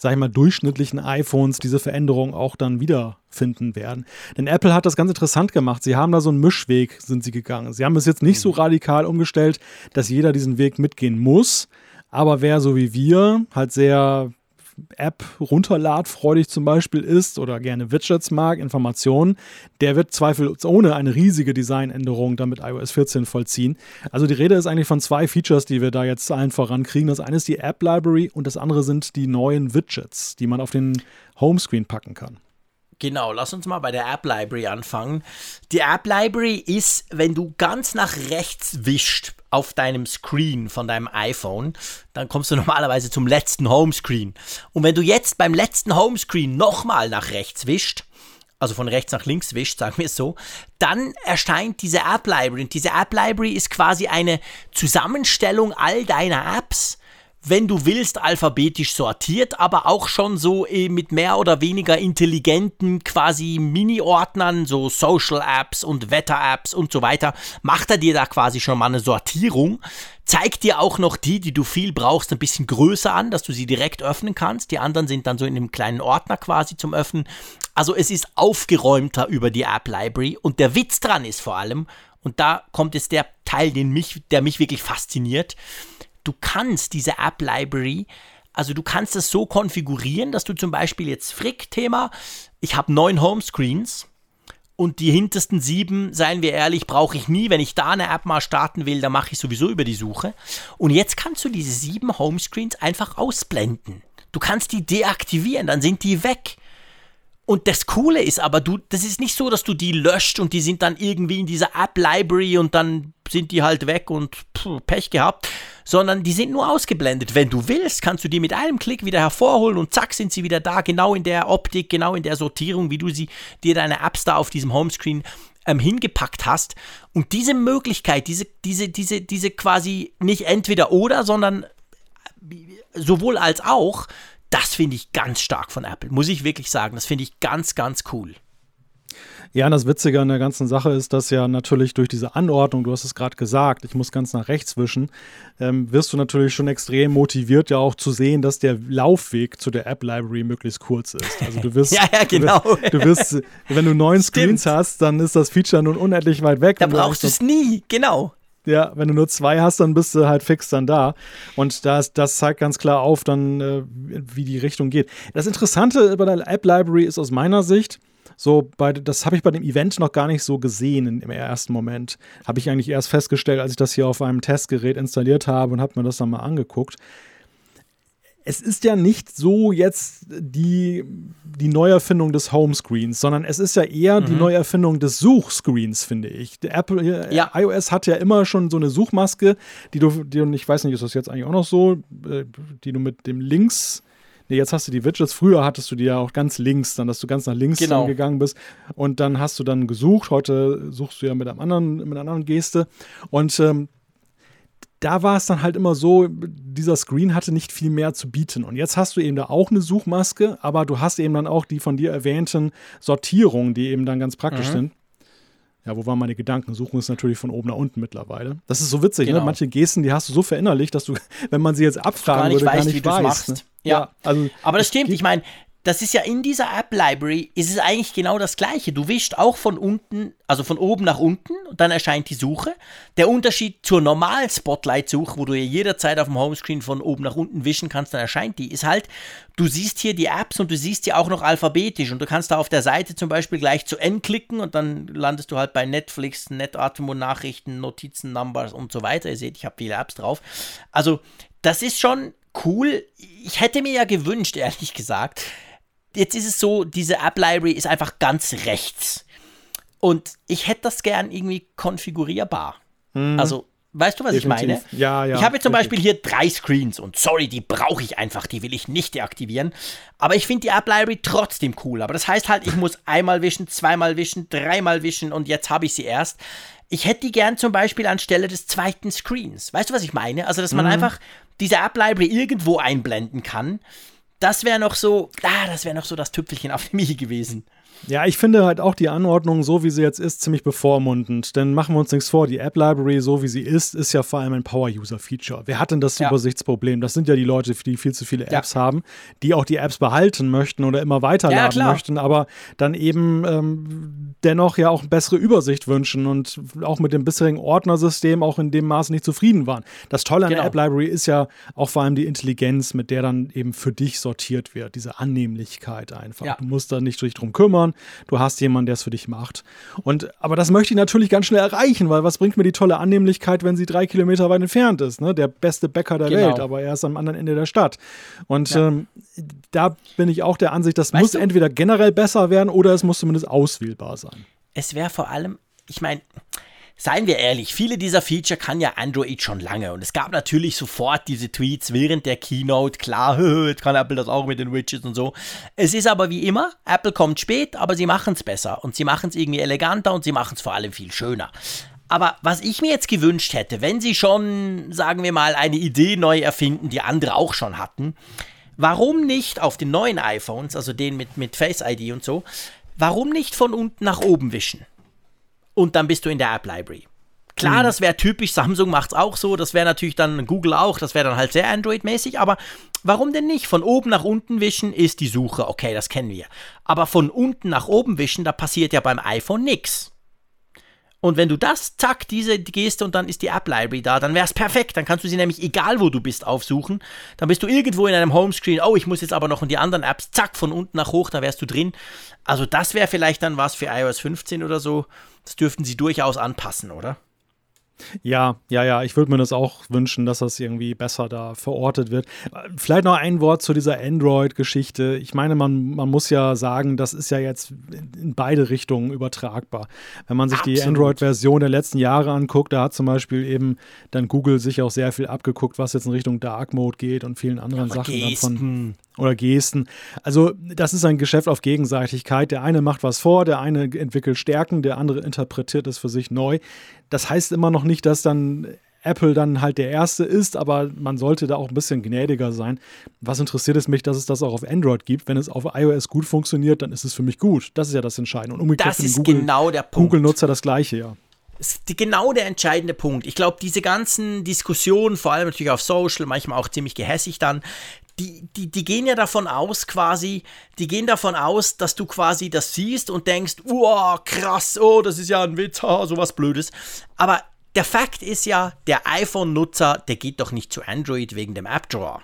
sag ich mal, durchschnittlichen iPhones diese Veränderung auch dann wiederfinden werden. Denn Apple hat das ganz interessant gemacht. Sie haben da so einen Mischweg, sind sie gegangen. Sie haben es jetzt nicht so mhm. radikal umgestellt, dass jeder diesen Weg mitgehen muss. Aber wer so wie wir halt sehr App runterladfreudig zum Beispiel ist oder gerne Widgets mag, Informationen, der wird zweifelsohne eine riesige Designänderung damit iOS 14 vollziehen. Also die Rede ist eigentlich von zwei Features, die wir da jetzt allen vorankriegen. Das eine ist die App Library und das andere sind die neuen Widgets, die man auf den Homescreen packen kann. Genau, lass uns mal bei der App Library anfangen. Die App Library ist, wenn du ganz nach rechts wischt auf deinem Screen von deinem iPhone, dann kommst du normalerweise zum letzten Homescreen. Und wenn du jetzt beim letzten Homescreen nochmal nach rechts wischt, also von rechts nach links wischt, sagen wir es so, dann erscheint diese App Library. Und diese App Library ist quasi eine Zusammenstellung all deiner Apps wenn du willst, alphabetisch sortiert, aber auch schon so äh, mit mehr oder weniger intelligenten quasi Mini-Ordnern, so Social-Apps und Wetter-Apps und so weiter, macht er dir da quasi schon mal eine Sortierung. Zeigt dir auch noch die, die du viel brauchst, ein bisschen größer an, dass du sie direkt öffnen kannst. Die anderen sind dann so in einem kleinen Ordner quasi zum Öffnen. Also es ist aufgeräumter über die App Library und der Witz dran ist vor allem, und da kommt jetzt der Teil, den mich, der mich wirklich fasziniert du kannst diese App Library, also du kannst es so konfigurieren, dass du zum Beispiel jetzt Frick-Thema, ich habe neun Homescreens und die hintersten sieben, seien wir ehrlich, brauche ich nie. Wenn ich da eine App mal starten will, dann mache ich sowieso über die Suche. Und jetzt kannst du diese sieben Homescreens einfach ausblenden. Du kannst die deaktivieren, dann sind die weg. Und das Coole ist aber, du, das ist nicht so, dass du die löscht und die sind dann irgendwie in dieser App-Library und dann sind die halt weg und pff, Pech gehabt, sondern die sind nur ausgeblendet. Wenn du willst, kannst du die mit einem Klick wieder hervorholen und zack sind sie wieder da, genau in der Optik, genau in der Sortierung, wie du sie dir deine Apps da auf diesem Homescreen ähm, hingepackt hast. Und diese Möglichkeit, diese, diese, diese, diese quasi nicht entweder oder, sondern sowohl als auch, das finde ich ganz stark von Apple, muss ich wirklich sagen. Das finde ich ganz, ganz cool. Ja, und das Witzige an der ganzen Sache ist, dass ja natürlich durch diese Anordnung, du hast es gerade gesagt, ich muss ganz nach rechts wischen, ähm, wirst du natürlich schon extrem motiviert, ja auch zu sehen, dass der Laufweg zu der App Library möglichst kurz ist. Also du wirst, ja, ja, genau. Du wirst, du wirst wenn du neun Screens hast, dann ist das Feature nun unendlich weit weg. Da brauchst du es nie, genau. Ja, wenn du nur zwei hast, dann bist du halt fix dann da. Und das, das zeigt ganz klar auf, dann, äh, wie die Richtung geht. Das Interessante bei der App Library ist aus meiner Sicht, so bei, das habe ich bei dem Event noch gar nicht so gesehen im ersten Moment. Habe ich eigentlich erst festgestellt, als ich das hier auf einem Testgerät installiert habe und habe mir das dann mal angeguckt es ist ja nicht so jetzt die, die Neuerfindung des Homescreens, sondern es ist ja eher mhm. die Neuerfindung des Suchscreens, finde ich. Der Apple, äh, ja. iOS hat ja immer schon so eine Suchmaske, die du, die, ich weiß nicht, ist das jetzt eigentlich auch noch so, äh, die du mit dem Links Nee, jetzt hast du die Widgets. Früher hattest du die ja auch ganz links, dann, dass du ganz nach links genau. gegangen bist. Und dann hast du dann gesucht. Heute suchst du ja mit, einem anderen, mit einer anderen Geste. Und ähm, da war es dann halt immer so, dieser Screen hatte nicht viel mehr zu bieten. Und jetzt hast du eben da auch eine Suchmaske, aber du hast eben dann auch die von dir erwähnten Sortierungen, die eben dann ganz praktisch mhm. sind. Ja, wo waren meine Gedanken? Suchen ist natürlich von oben nach unten mittlerweile. Das ist so witzig, ne? genau. ne? Manche Gesten, die hast du so verinnerlicht, dass du, wenn man sie jetzt abfragen gar nicht würde, weißt, gar nicht wie weißt. Ne? Ja. ja, also aber das stimmt. Ich meine, das ist ja in dieser App Library, ist es eigentlich genau das gleiche. Du wischst auch von unten, also von oben nach unten und dann erscheint die Suche. Der Unterschied zur normalen Spotlight-Suche, wo du ja jederzeit auf dem Homescreen von oben nach unten wischen kannst, dann erscheint die, ist halt, du siehst hier die Apps und du siehst die auch noch alphabetisch und du kannst da auf der Seite zum Beispiel gleich zu N klicken und dann landest du halt bei Netflix, NetAtmo, Nachrichten, Notizen, Numbers und so weiter. Ihr seht, ich habe viele Apps drauf. Also, das ist schon cool. Ich hätte mir ja gewünscht, ehrlich gesagt, jetzt ist es so, diese App Library ist einfach ganz rechts. Und ich hätte das gern irgendwie konfigurierbar. Mhm. Also, weißt du, was Definitiv. ich meine? Ja, ja. Ich habe jetzt zum Beispiel hier drei Screens und sorry, die brauche ich einfach, die will ich nicht deaktivieren. Aber ich finde die App Library trotzdem cool. Aber das heißt halt, ich muss einmal wischen, zweimal wischen, dreimal wischen und jetzt habe ich sie erst. Ich hätte die gern zum Beispiel anstelle des zweiten Screens. Weißt du, was ich meine? Also, dass man mhm. einfach diese App Library irgendwo einblenden kann das wäre noch so, ah, das wäre noch so das Tüpfelchen auf dem i gewesen. Ja, ich finde halt auch die Anordnung, so wie sie jetzt ist, ziemlich bevormundend. Denn machen wir uns nichts vor, die App Library, so wie sie ist, ist ja vor allem ein Power-User-Feature. Wer hat denn das ja. Übersichtsproblem? Das sind ja die Leute, die viel zu viele Apps ja. haben, die auch die Apps behalten möchten oder immer weiterladen ja, möchten, aber dann eben ähm, dennoch ja auch eine bessere Übersicht wünschen und auch mit dem bisherigen Ordnersystem auch in dem Maße nicht zufrieden waren. Das Tolle an genau. der App Library ist ja auch vor allem die Intelligenz, mit der dann eben für dich sortiert wird, diese Annehmlichkeit einfach. Du musst da nicht dich drum kümmern kümmern. Du hast jemanden, der es für dich macht. Und, aber das möchte ich natürlich ganz schnell erreichen, weil was bringt mir die tolle Annehmlichkeit, wenn sie drei Kilometer weit entfernt ist? Ne? Der beste Bäcker der genau. Welt, aber er ist am anderen Ende der Stadt. Und ja. ähm, da bin ich auch der Ansicht, das weißt muss du? entweder generell besser werden oder es muss zumindest auswählbar sein. Es wäre vor allem, ich meine, Seien wir ehrlich, viele dieser Feature kann ja Android schon lange und es gab natürlich sofort diese Tweets während der Keynote, klar, jetzt kann Apple das auch mit den Widgets und so. Es ist aber wie immer, Apple kommt spät, aber sie machen es besser und sie machen es irgendwie eleganter und sie machen es vor allem viel schöner. Aber was ich mir jetzt gewünscht hätte, wenn sie schon, sagen wir mal, eine Idee neu erfinden, die andere auch schon hatten, warum nicht auf den neuen iPhones, also den mit, mit Face ID und so, warum nicht von unten nach oben wischen? Und dann bist du in der App Library. Klar, mhm. das wäre typisch, Samsung macht es auch so, das wäre natürlich dann Google auch, das wäre dann halt sehr Android-mäßig, aber warum denn nicht? Von oben nach unten wischen ist die Suche, okay, das kennen wir. Aber von unten nach oben wischen, da passiert ja beim iPhone nichts. Und wenn du das, zack, diese Geste und dann ist die App Library da, dann wäre es perfekt. Dann kannst du sie nämlich egal wo du bist aufsuchen. Dann bist du irgendwo in einem Homescreen. Oh, ich muss jetzt aber noch in die anderen Apps. Zack, von unten nach hoch, da wärst du drin. Also das wäre vielleicht dann was für iOS 15 oder so. Das dürften sie durchaus anpassen, oder? Ja, ja, ja, ich würde mir das auch wünschen, dass das irgendwie besser da verortet wird. Vielleicht noch ein Wort zu dieser Android-Geschichte. Ich meine, man, man muss ja sagen, das ist ja jetzt in beide Richtungen übertragbar. Wenn man sich Absolut. die Android-Version der letzten Jahre anguckt, da hat zum Beispiel eben dann Google sich auch sehr viel abgeguckt, was jetzt in Richtung Dark Mode geht und vielen anderen ja, Sachen davon oder Gesten. Also das ist ein Geschäft auf Gegenseitigkeit. Der eine macht was vor, der eine entwickelt Stärken, der andere interpretiert es für sich neu. Das heißt immer noch nicht, dass dann Apple dann halt der Erste ist, aber man sollte da auch ein bisschen gnädiger sein. Was interessiert es mich, dass es das auch auf Android gibt? Wenn es auf iOS gut funktioniert, dann ist es für mich gut. Das ist ja das Entscheidende. Und umgekehrt das ist Google, genau der Punkt. Google-Nutzer das Gleiche, ja. Das ist genau der entscheidende Punkt. Ich glaube, diese ganzen Diskussionen, vor allem natürlich auf Social, manchmal auch ziemlich gehässig dann, die, die, die gehen ja davon aus, quasi, die gehen davon aus, dass du quasi das siehst und denkst, wow, krass, oh, das ist ja ein Witz, oh, sowas Blödes. Aber der Fakt ist ja, der iPhone-Nutzer, der geht doch nicht zu Android wegen dem App Drawer.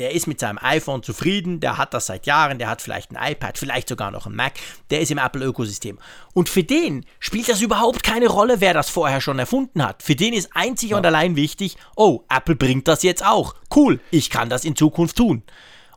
Der ist mit seinem iPhone zufrieden, der hat das seit Jahren, der hat vielleicht ein iPad, vielleicht sogar noch ein Mac, der ist im Apple-Ökosystem. Und für den spielt das überhaupt keine Rolle, wer das vorher schon erfunden hat. Für den ist einzig ja. und allein wichtig, oh, Apple bringt das jetzt auch. Cool, ich kann das in Zukunft tun.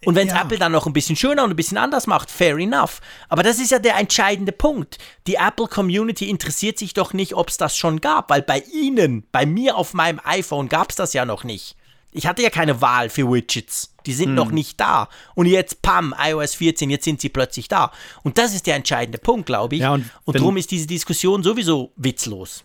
Und wenn es ja. Apple dann noch ein bisschen schöner und ein bisschen anders macht, fair enough. Aber das ist ja der entscheidende Punkt. Die Apple-Community interessiert sich doch nicht, ob es das schon gab, weil bei Ihnen, bei mir auf meinem iPhone gab es das ja noch nicht. Ich hatte ja keine Wahl für Widgets. Die sind hm. noch nicht da. Und jetzt, pam, iOS 14, jetzt sind sie plötzlich da. Und das ist der entscheidende Punkt, glaube ich. Ja, und und darum ist diese Diskussion sowieso witzlos.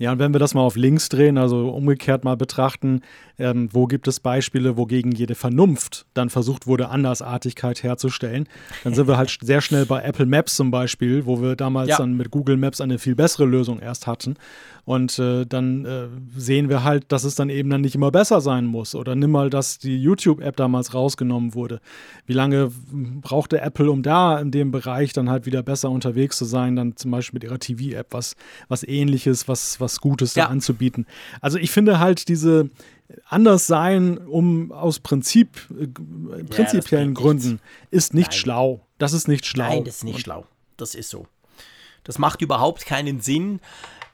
Ja, und wenn wir das mal auf links drehen, also umgekehrt mal betrachten, ähm, wo gibt es Beispiele, wogegen jede Vernunft dann versucht wurde, Andersartigkeit herzustellen, dann sind wir halt sehr schnell bei Apple Maps zum Beispiel, wo wir damals ja. dann mit Google Maps eine viel bessere Lösung erst hatten. Und äh, dann äh, sehen wir halt, dass es dann eben dann nicht immer besser sein muss. Oder nimm mal, dass die YouTube-App damals rausgenommen wurde. Wie lange brauchte Apple, um da in dem Bereich dann halt wieder besser unterwegs zu sein, dann zum Beispiel mit ihrer TV-App, was, was ähnliches, was, was Gutes ja. da anzubieten. Also ich finde halt diese anders sein, um aus Prinzip, äh, prinzipiellen ja, Gründen, nichts. ist nicht Nein. schlau. Das ist nicht schlau. Nein, das ist nicht Und schlau. Das ist so. Das macht überhaupt keinen Sinn.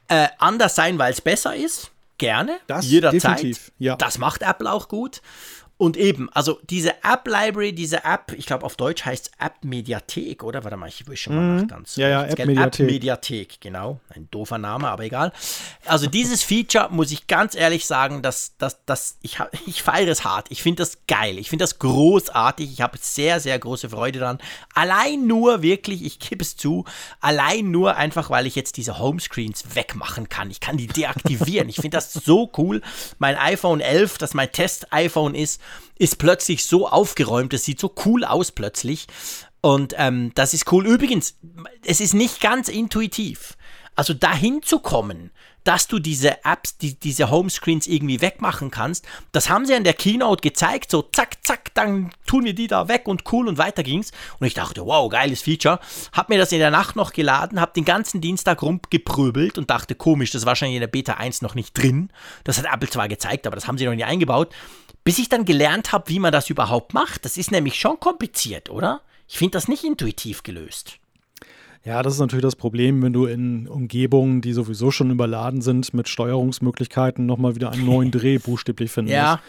Äh, anders sein, weil es besser ist, gerne. Das jederzeit. Ja. Das macht Apple auch gut. Und eben, also diese App-Library, diese App, ich glaube auf Deutsch heißt App-Mediathek, oder? Warte mal, ich will schon mal mhm. nach ganz. Ja, ja, App-Mediathek. App-Mediathek, genau. Ein doofer Name, aber egal. Also dieses Feature, muss ich ganz ehrlich sagen, dass, dass, dass ich, ich feiere es hart. Ich finde das geil. Ich finde das großartig. Ich habe sehr, sehr große Freude dran. Allein nur, wirklich, ich gebe es zu, allein nur einfach, weil ich jetzt diese Homescreens wegmachen kann. Ich kann die deaktivieren. ich finde das so cool. Mein iPhone 11, das mein Test-iPhone ist, ist plötzlich so aufgeräumt, es sieht so cool aus plötzlich. Und ähm, das ist cool. Übrigens, es ist nicht ganz intuitiv. Also dahin zu kommen, dass du diese Apps, die, diese Homescreens irgendwie wegmachen kannst, das haben sie an der Keynote gezeigt, so zack, zack, dann tun wir die da weg und cool und weiter ging's. Und ich dachte, wow, geiles Feature. Hab mir das in der Nacht noch geladen, hab den ganzen Dienstag rumgeprübelt und dachte, komisch, das ist wahrscheinlich in der Beta 1 noch nicht drin. Das hat Apple zwar gezeigt, aber das haben sie noch nicht eingebaut. Bis ich dann gelernt habe, wie man das überhaupt macht. Das ist nämlich schon kompliziert, oder? Ich finde das nicht intuitiv gelöst. Ja, das ist natürlich das Problem, wenn du in Umgebungen, die sowieso schon überladen sind, mit Steuerungsmöglichkeiten nochmal wieder einen neuen Dreh buchstäblich findest. Ja.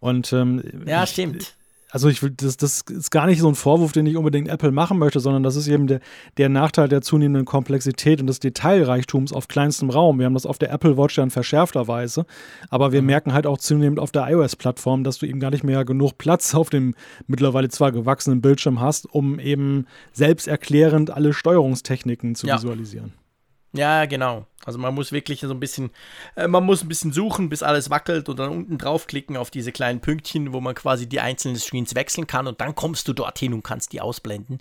Und ähm, ja, stimmt also ich will, das, das ist gar nicht so ein Vorwurf, den ich unbedingt Apple machen möchte, sondern das ist eben der, der Nachteil der zunehmenden Komplexität und des Detailreichtums auf kleinstem Raum. Wir haben das auf der Apple Watch ja in verschärfter Weise, aber wir mhm. merken halt auch zunehmend auf der iOS-Plattform, dass du eben gar nicht mehr genug Platz auf dem mittlerweile zwar gewachsenen Bildschirm hast, um eben selbsterklärend alle Steuerungstechniken zu ja. visualisieren. Ja, genau. Also man muss wirklich so ein bisschen, äh, man muss ein bisschen suchen, bis alles wackelt und dann unten draufklicken auf diese kleinen Pünktchen, wo man quasi die einzelnen Screens wechseln kann und dann kommst du dorthin und kannst die ausblenden.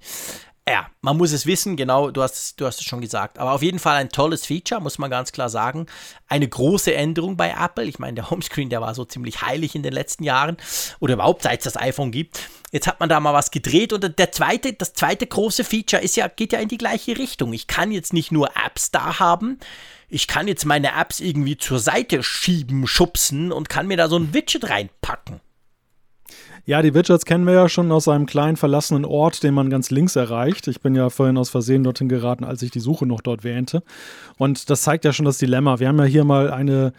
Ja, man muss es wissen, genau, du hast, du hast es schon gesagt. Aber auf jeden Fall ein tolles Feature, muss man ganz klar sagen. Eine große Änderung bei Apple. Ich meine, der Homescreen, der war so ziemlich heilig in den letzten Jahren oder überhaupt seit es das iPhone gibt. Jetzt hat man da mal was gedreht und der zweite, das zweite große Feature ist ja, geht ja in die gleiche Richtung. Ich kann jetzt nicht nur Apps da haben, ich kann jetzt meine Apps irgendwie zur Seite schieben, schubsen und kann mir da so ein Widget reinpacken. Ja, die Widgets kennen wir ja schon aus einem kleinen verlassenen Ort, den man ganz links erreicht. Ich bin ja vorhin aus Versehen dorthin geraten, als ich die Suche noch dort wähnte. Und das zeigt ja schon das Dilemma. Wir haben ja hier mal eine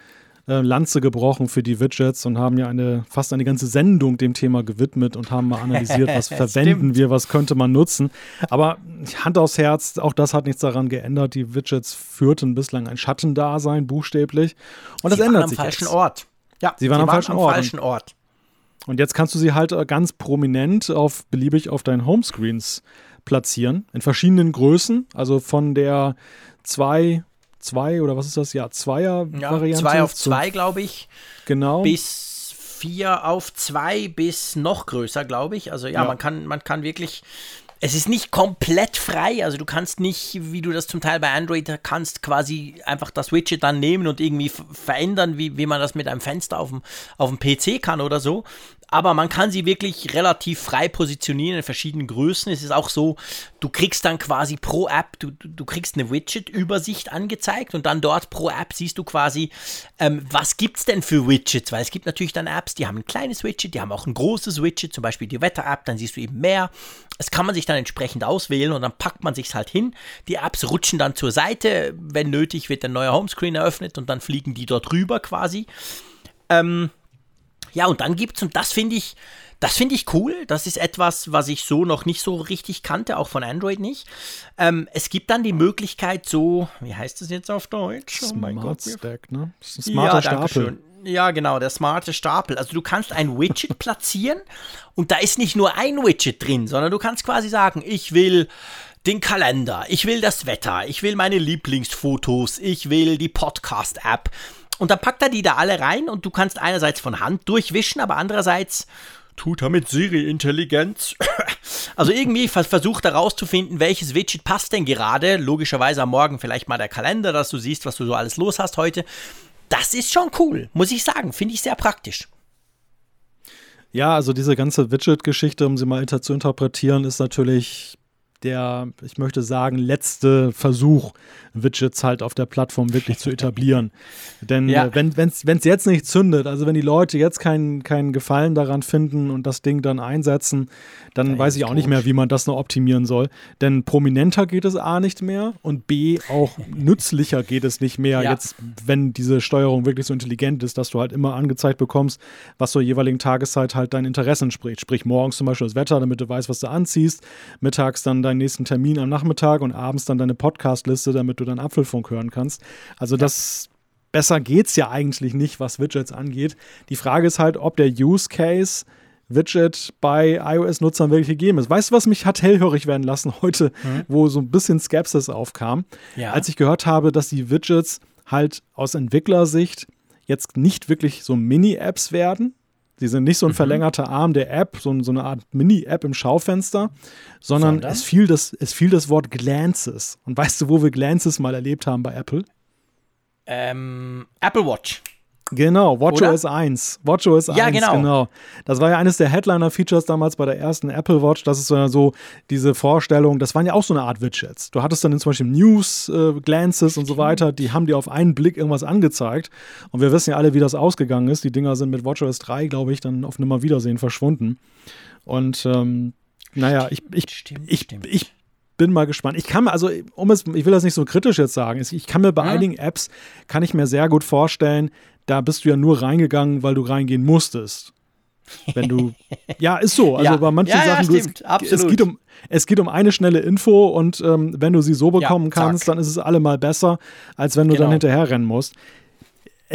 äh, Lanze gebrochen für die Widgets und haben ja eine fast eine ganze Sendung dem Thema gewidmet und haben mal analysiert, was verwenden wir, was könnte man nutzen. Aber Hand aufs Herz, auch das hat nichts daran geändert. Die Widgets führten bislang ein Schattendasein, buchstäblich. Und das Sie ändert waren sich. Am falschen jetzt. Ort. Ja, sie waren, sie am, waren falschen, am Ort. falschen Ort. Und jetzt kannst du sie halt äh, ganz prominent auf beliebig auf deinen Homescreens platzieren. In verschiedenen Größen. Also von der 2, 2 oder was ist das? Ja, 2er-Variante. Ja, 2 auf 2, glaube ich. Genau. Bis 4 auf 2 bis noch größer, glaube ich. Also ja, ja, Man, kann, man kann wirklich es ist nicht komplett frei, also du kannst nicht, wie du das zum Teil bei Android kannst, quasi einfach das Widget dann nehmen und irgendwie verändern, wie, wie man das mit einem Fenster auf dem, auf dem PC kann oder so. Aber man kann sie wirklich relativ frei positionieren in verschiedenen Größen. Es ist auch so, du kriegst dann quasi pro App, du, du kriegst eine Widget-Übersicht angezeigt und dann dort pro App siehst du quasi, ähm, was gibt es denn für Widgets? Weil es gibt natürlich dann Apps, die haben ein kleines Widget, die haben auch ein großes Widget, zum Beispiel die Wetter-App, dann siehst du eben mehr. Das kann man sich dann entsprechend auswählen und dann packt man sich halt hin. Die Apps rutschen dann zur Seite, wenn nötig wird ein neuer Homescreen eröffnet und dann fliegen die dort rüber quasi. Ähm, ja, und dann gibt's, und das finde ich, das finde ich cool. Das ist etwas, was ich so noch nicht so richtig kannte, auch von Android nicht. Ähm, es gibt dann die Möglichkeit, so, wie heißt das jetzt auf Deutsch? Oh mein Smart Gott. Stack, ne? Das ist ein smarter ja, Stapel. Ja, genau, der smarte Stapel. Also du kannst ein Widget platzieren und da ist nicht nur ein Widget drin, sondern du kannst quasi sagen, ich will den Kalender, ich will das Wetter, ich will meine Lieblingsfotos, ich will die Podcast-App. Und dann packt er die da alle rein und du kannst einerseits von Hand durchwischen, aber andererseits tut er mit Siri-Intelligenz. also irgendwie versucht er herauszufinden, welches Widget passt denn gerade. Logischerweise am Morgen vielleicht mal der Kalender, dass du siehst, was du so alles los hast heute. Das ist schon cool, muss ich sagen. Finde ich sehr praktisch. Ja, also diese ganze Widget-Geschichte, um sie mal zu interpretieren, ist natürlich der, ich möchte sagen, letzte Versuch, Widgets halt auf der Plattform wirklich zu etablieren. Denn ja. äh, wenn es jetzt nicht zündet, also wenn die Leute jetzt keinen keinen Gefallen daran finden und das Ding dann einsetzen, dann ja, weiß ich auch nicht mehr, wie man das noch optimieren soll. Denn prominenter geht es A nicht mehr und B auch nützlicher geht es nicht mehr, ja. jetzt, wenn diese Steuerung wirklich so intelligent ist, dass du halt immer angezeigt bekommst, was zur jeweiligen Tageszeit halt deinen Interessen spricht. Sprich morgens zum Beispiel das Wetter, damit du weißt, was du anziehst, mittags dann deinen nächsten Termin am Nachmittag und abends dann deine Podcastliste, damit du dann Apfelfunk hören kannst. Also das besser geht's ja eigentlich nicht, was Widgets angeht. Die Frage ist halt, ob der Use Case Widget bei iOS-Nutzern wirklich gegeben ist. Weißt du, was mich hat hellhörig werden lassen heute, mhm. wo so ein bisschen Skepsis aufkam, ja. als ich gehört habe, dass die Widgets halt aus Entwicklersicht jetzt nicht wirklich so Mini-Apps werden, Sie sind nicht so ein mhm. verlängerter Arm der App, so, so eine Art Mini-App im Schaufenster, sondern, sondern, Es, fiel das, es fiel das Wort Glances. Und weißt du, wo wir Glances mal erlebt haben bei Apple? Ähm, Apple Watch. Genau, WatchOS 1. WatchOS ja, 1, genau. genau. Das war ja eines der Headliner-Features damals bei der ersten Apple Watch. Das ist so diese Vorstellung, das waren ja auch so eine Art Widgets. Du hattest dann zum Beispiel News, äh, Glances und so weiter, die haben dir auf einen Blick irgendwas angezeigt. Und wir wissen ja alle, wie das ausgegangen ist. Die Dinger sind mit WatchOS 3, glaube ich, dann auf Nimmerwiedersehen verschwunden. Und ähm, naja, ich, ich, stimmt, ich, stimmt. ich bin mal gespannt. Ich kann mir, also, um es, ich will das nicht so kritisch jetzt sagen, ich kann mir bei ja. einigen Apps, kann ich mir sehr gut vorstellen, da bist du ja nur reingegangen, weil du reingehen musstest. Wenn du, ja, ist so. Also ja. bei manchen ja, Sachen, stimmt, es, es, geht um, es geht um eine schnelle Info und ähm, wenn du sie so bekommen kannst, dann ist es allemal besser, als wenn du genau. dann hinterher rennen musst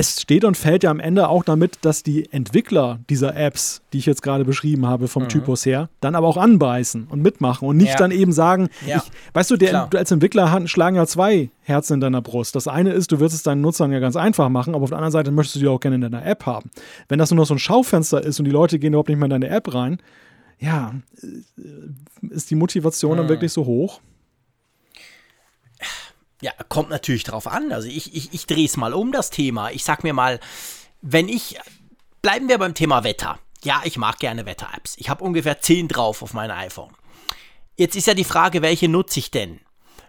es steht und fällt ja am Ende auch damit, dass die Entwickler dieser Apps, die ich jetzt gerade beschrieben habe, vom mhm. Typus her, dann aber auch anbeißen und mitmachen und nicht ja. dann eben sagen, ja. ich, weißt du, der, du als Entwickler schlagen ja zwei Herzen in deiner Brust. Das eine ist, du willst es deinen Nutzern ja ganz einfach machen, aber auf der anderen Seite möchtest du die auch gerne in deiner App haben. Wenn das nur noch so ein Schaufenster ist und die Leute gehen überhaupt nicht mehr in deine App rein, ja, äh, ist die Motivation mhm. dann wirklich so hoch? Ja, kommt natürlich drauf an. Also ich, ich, ich drehe es mal um, das Thema. Ich sag mir mal, wenn ich, bleiben wir beim Thema Wetter. Ja, ich mag gerne Wetter-Apps. Ich habe ungefähr 10 drauf auf meinem iPhone. Jetzt ist ja die Frage, welche nutze ich denn?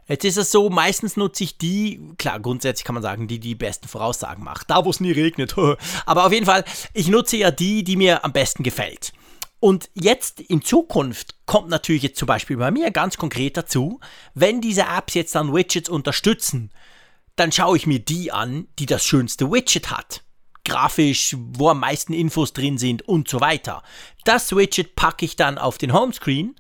Jetzt ist es so, meistens nutze ich die, klar, grundsätzlich kann man sagen, die die besten Voraussagen macht. Da, wo es nie regnet. Aber auf jeden Fall, ich nutze ja die, die mir am besten gefällt. Und jetzt in Zukunft kommt natürlich jetzt zum Beispiel bei mir ganz konkret dazu, wenn diese Apps jetzt dann Widgets unterstützen, dann schaue ich mir die an, die das schönste Widget hat. Grafisch, wo am meisten Infos drin sind und so weiter. Das Widget packe ich dann auf den Homescreen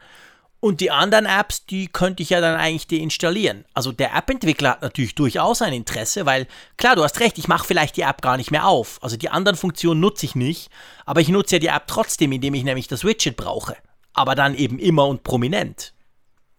und die anderen Apps, die könnte ich ja dann eigentlich deinstallieren. Also der App-Entwickler hat natürlich durchaus ein Interesse, weil klar, du hast recht, ich mache vielleicht die App gar nicht mehr auf. Also die anderen Funktionen nutze ich nicht, aber ich nutze ja die App trotzdem, indem ich nämlich das Widget brauche. Aber dann eben immer und prominent.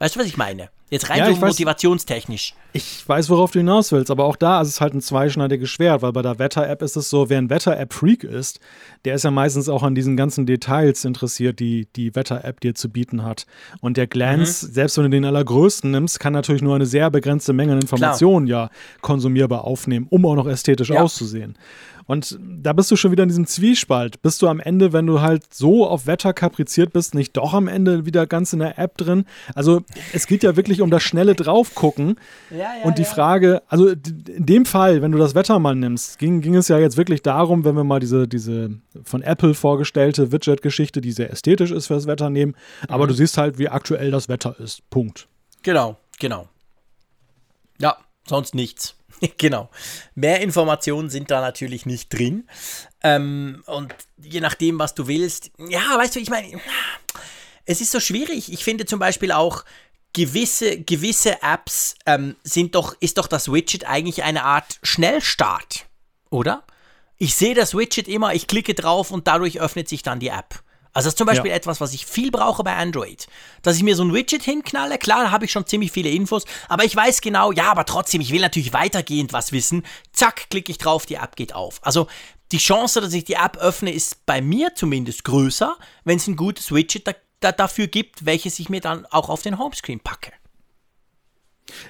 Weißt du, was ich meine? Jetzt rein ja, so motivationstechnisch. Ich weiß, worauf du hinaus willst, aber auch da ist es halt ein zweischneidiges Schwert, weil bei der Wetter-App ist es so, wer ein Wetter-App-Freak ist, der ist ja meistens auch an diesen ganzen Details interessiert, die die Wetter-App dir zu bieten hat. Und der Glance, mhm. selbst wenn du den allergrößten nimmst, kann natürlich nur eine sehr begrenzte Menge an Informationen Klar. ja konsumierbar aufnehmen, um auch noch ästhetisch ja. auszusehen. Und da bist du schon wieder in diesem Zwiespalt. Bist du am Ende, wenn du halt so auf Wetter kapriziert bist, nicht doch am Ende wieder ganz in der App drin? Also es geht ja wirklich um das schnelle Draufgucken. Ja, ja, und die ja. Frage, also in dem Fall, wenn du das Wetter mal nimmst, ging, ging es ja jetzt wirklich darum, wenn wir mal diese, diese von Apple vorgestellte Widget-Geschichte, die sehr ästhetisch ist fürs Wetter nehmen, aber mhm. du siehst halt, wie aktuell das Wetter ist. Punkt. Genau, genau. Ja, sonst nichts. genau. Mehr Informationen sind da natürlich nicht drin. Ähm, und je nachdem, was du willst, ja, weißt du, ich meine, es ist so schwierig. Ich finde zum Beispiel auch, gewisse, gewisse Apps ähm, sind doch, ist doch das Widget eigentlich eine Art Schnellstart, oder? Ich sehe das Widget immer, ich klicke drauf und dadurch öffnet sich dann die App. Also das ist zum Beispiel ja. etwas, was ich viel brauche bei Android. Dass ich mir so ein Widget hinknalle, klar, da habe ich schon ziemlich viele Infos, aber ich weiß genau, ja, aber trotzdem, ich will natürlich weitergehend was wissen. Zack, klicke ich drauf, die App geht auf. Also die Chance, dass ich die App öffne, ist bei mir zumindest größer, wenn es ein gutes Widget da, da dafür gibt, welches ich mir dann auch auf den Homescreen packe.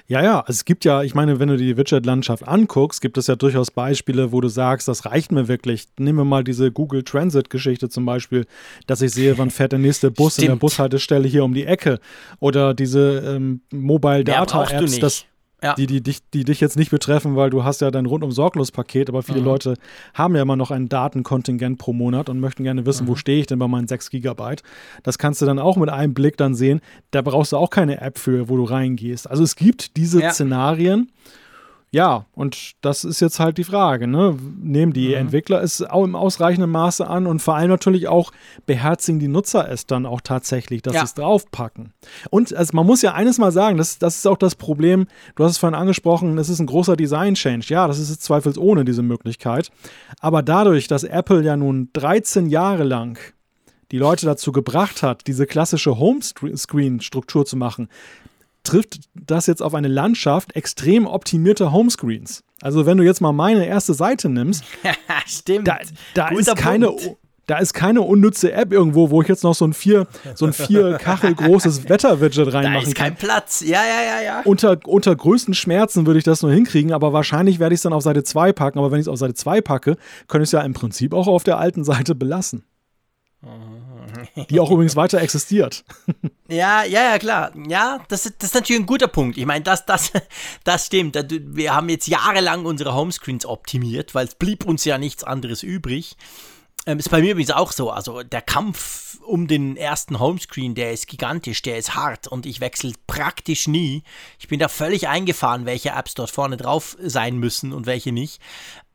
Ja, ja, also es gibt ja, ich meine, wenn du die Widget-Landschaft anguckst, gibt es ja durchaus Beispiele, wo du sagst, das reicht mir wirklich. Nehmen wir mal diese Google Transit-Geschichte zum Beispiel, dass ich sehe, wann fährt der nächste Bus Stimmt. in der Bushaltestelle hier um die Ecke. Oder diese ähm, Mobile Data Apps, das, ja. die, die, dich, die dich jetzt nicht betreffen, weil du hast ja dein rundum sorglos Paket, aber viele mhm. Leute haben ja immer noch ein Datenkontingent pro Monat und möchten gerne wissen, mhm. wo stehe ich denn bei meinen 6 Gigabyte. Das kannst du dann auch mit einem Blick dann sehen. Da brauchst du auch keine App für, wo du reingehst. Also es gibt diese ja. Szenarien, ja, und das ist jetzt halt die Frage. Ne? Nehmen die mhm. Entwickler es auch im ausreichenden Maße an und vor allem natürlich auch beherzigen die Nutzer es dann auch tatsächlich, dass ja. sie es draufpacken. Und also man muss ja eines mal sagen, das, das ist auch das Problem, du hast es vorhin angesprochen, es ist ein großer Design-Change. Ja, das ist jetzt zweifelsohne diese Möglichkeit. Aber dadurch, dass Apple ja nun 13 Jahre lang die Leute dazu gebracht hat, diese klassische Homescreen-Struktur zu machen, trifft das jetzt auf eine Landschaft extrem optimierter Homescreens. Also wenn du jetzt mal meine erste Seite nimmst, stimmt. Da, da ist keine da ist keine unnütze App irgendwo, wo ich jetzt noch so ein vier, so ein vier Kachel großes Wetter-Widget reinmachen kann. Da ist kein Platz. Ja, ja, ja, ja. Unter, unter größten Schmerzen würde ich das nur hinkriegen, aber wahrscheinlich werde ich es dann auf Seite 2 packen. Aber wenn ich es auf Seite 2 packe, könnte ich es ja im Prinzip auch auf der alten Seite belassen. Die auch übrigens weiter existiert. Ja, ja, ja, klar. Ja, das, das ist natürlich ein guter Punkt. Ich meine, das, das, das stimmt. Wir haben jetzt jahrelang unsere Homescreens optimiert, weil es blieb uns ja nichts anderes übrig. Ähm, ist bei mir übrigens auch so. Also der Kampf um den ersten Homescreen, der ist gigantisch, der ist hart und ich wechsle praktisch nie. Ich bin da völlig eingefahren, welche Apps dort vorne drauf sein müssen und welche nicht.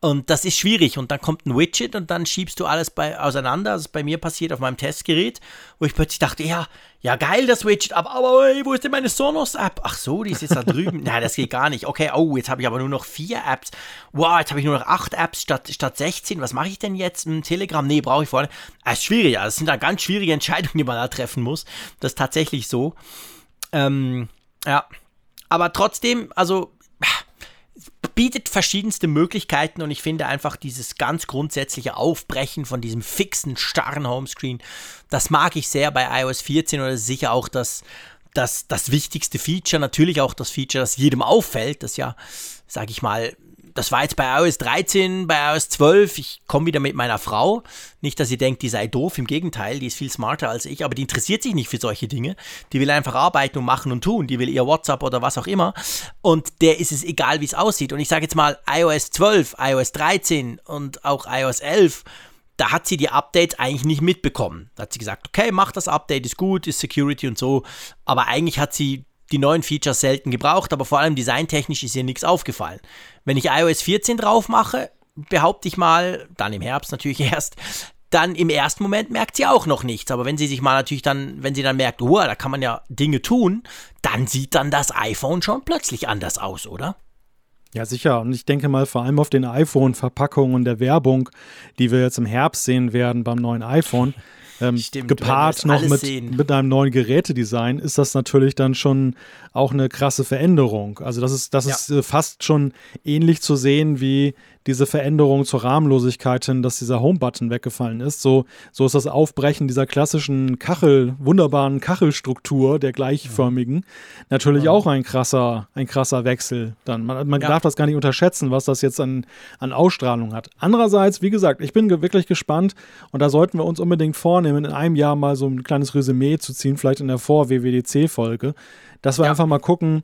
Und das ist schwierig. Und dann kommt ein Widget und dann schiebst du alles bei, auseinander. Das ist bei mir passiert auf meinem Testgerät, wo ich plötzlich dachte, ja, ja geil das Widget, aber, aber ey, wo ist denn meine Sonos-App? Ach so, die ist jetzt da drüben. Nein, das geht gar nicht. Okay, oh, jetzt habe ich aber nur noch vier Apps. Wow, jetzt habe ich nur noch acht Apps statt, statt 16. Was mache ich denn jetzt? Ein Telegram? Nee, brauche ich vorne. Das ist schwierig. Das sind da ganz schwierige Entscheidungen, die man da treffen muss. Das ist tatsächlich so. Ähm, ja. Aber trotzdem, also bietet verschiedenste Möglichkeiten und ich finde einfach dieses ganz grundsätzliche Aufbrechen von diesem fixen, starren Homescreen, das mag ich sehr bei iOS 14 oder sicher auch das, das, das wichtigste Feature, natürlich auch das Feature, das jedem auffällt, das ja, sag ich mal, das war jetzt bei iOS 13, bei iOS 12. Ich komme wieder mit meiner Frau. Nicht, dass sie denkt, die sei doof. Im Gegenteil, die ist viel smarter als ich, aber die interessiert sich nicht für solche Dinge. Die will einfach arbeiten und machen und tun. Die will ihr WhatsApp oder was auch immer. Und der ist es egal, wie es aussieht. Und ich sage jetzt mal, iOS 12, iOS 13 und auch iOS 11 da hat sie die Updates eigentlich nicht mitbekommen. Da hat sie gesagt, okay, mach das Update, ist gut, ist Security und so. Aber eigentlich hat sie die neuen Features selten gebraucht, aber vor allem designtechnisch ist ihr nichts aufgefallen. Wenn ich iOS 14 drauf mache, behaupte ich mal, dann im Herbst natürlich erst, dann im ersten Moment merkt sie auch noch nichts. Aber wenn sie sich mal natürlich dann, wenn sie dann merkt, oh, da kann man ja Dinge tun, dann sieht dann das iPhone schon plötzlich anders aus, oder? Ja, sicher. Und ich denke mal vor allem auf den iPhone-Verpackungen und der Werbung, die wir jetzt im Herbst sehen werden beim neuen iPhone. Ähm, Stimmt, gepaart noch mit, sehen. mit einem neuen Gerätedesign ist das natürlich dann schon auch eine krasse Veränderung. Also das ist, das Ja. ist äh, fast schon ähnlich zu sehen wie diese Veränderung zur Rahmenlosigkeit hin, dass dieser Home-Button weggefallen ist. So, so ist das Aufbrechen dieser klassischen Kachel, wunderbaren Kachelstruktur, der gleichförmigen, natürlich auch ein krasser, ein krasser Wechsel. Dann. Man, man Ja. darf das gar nicht unterschätzen, was das jetzt an, an Ausstrahlung hat. Andererseits, wie gesagt, ich bin ge- wirklich gespannt und da sollten wir uns unbedingt vornehmen, in einem Jahr mal so ein kleines Resümee zu ziehen, vielleicht in der Vor-WWDC-Folge, dass wir Ja. einfach mal gucken,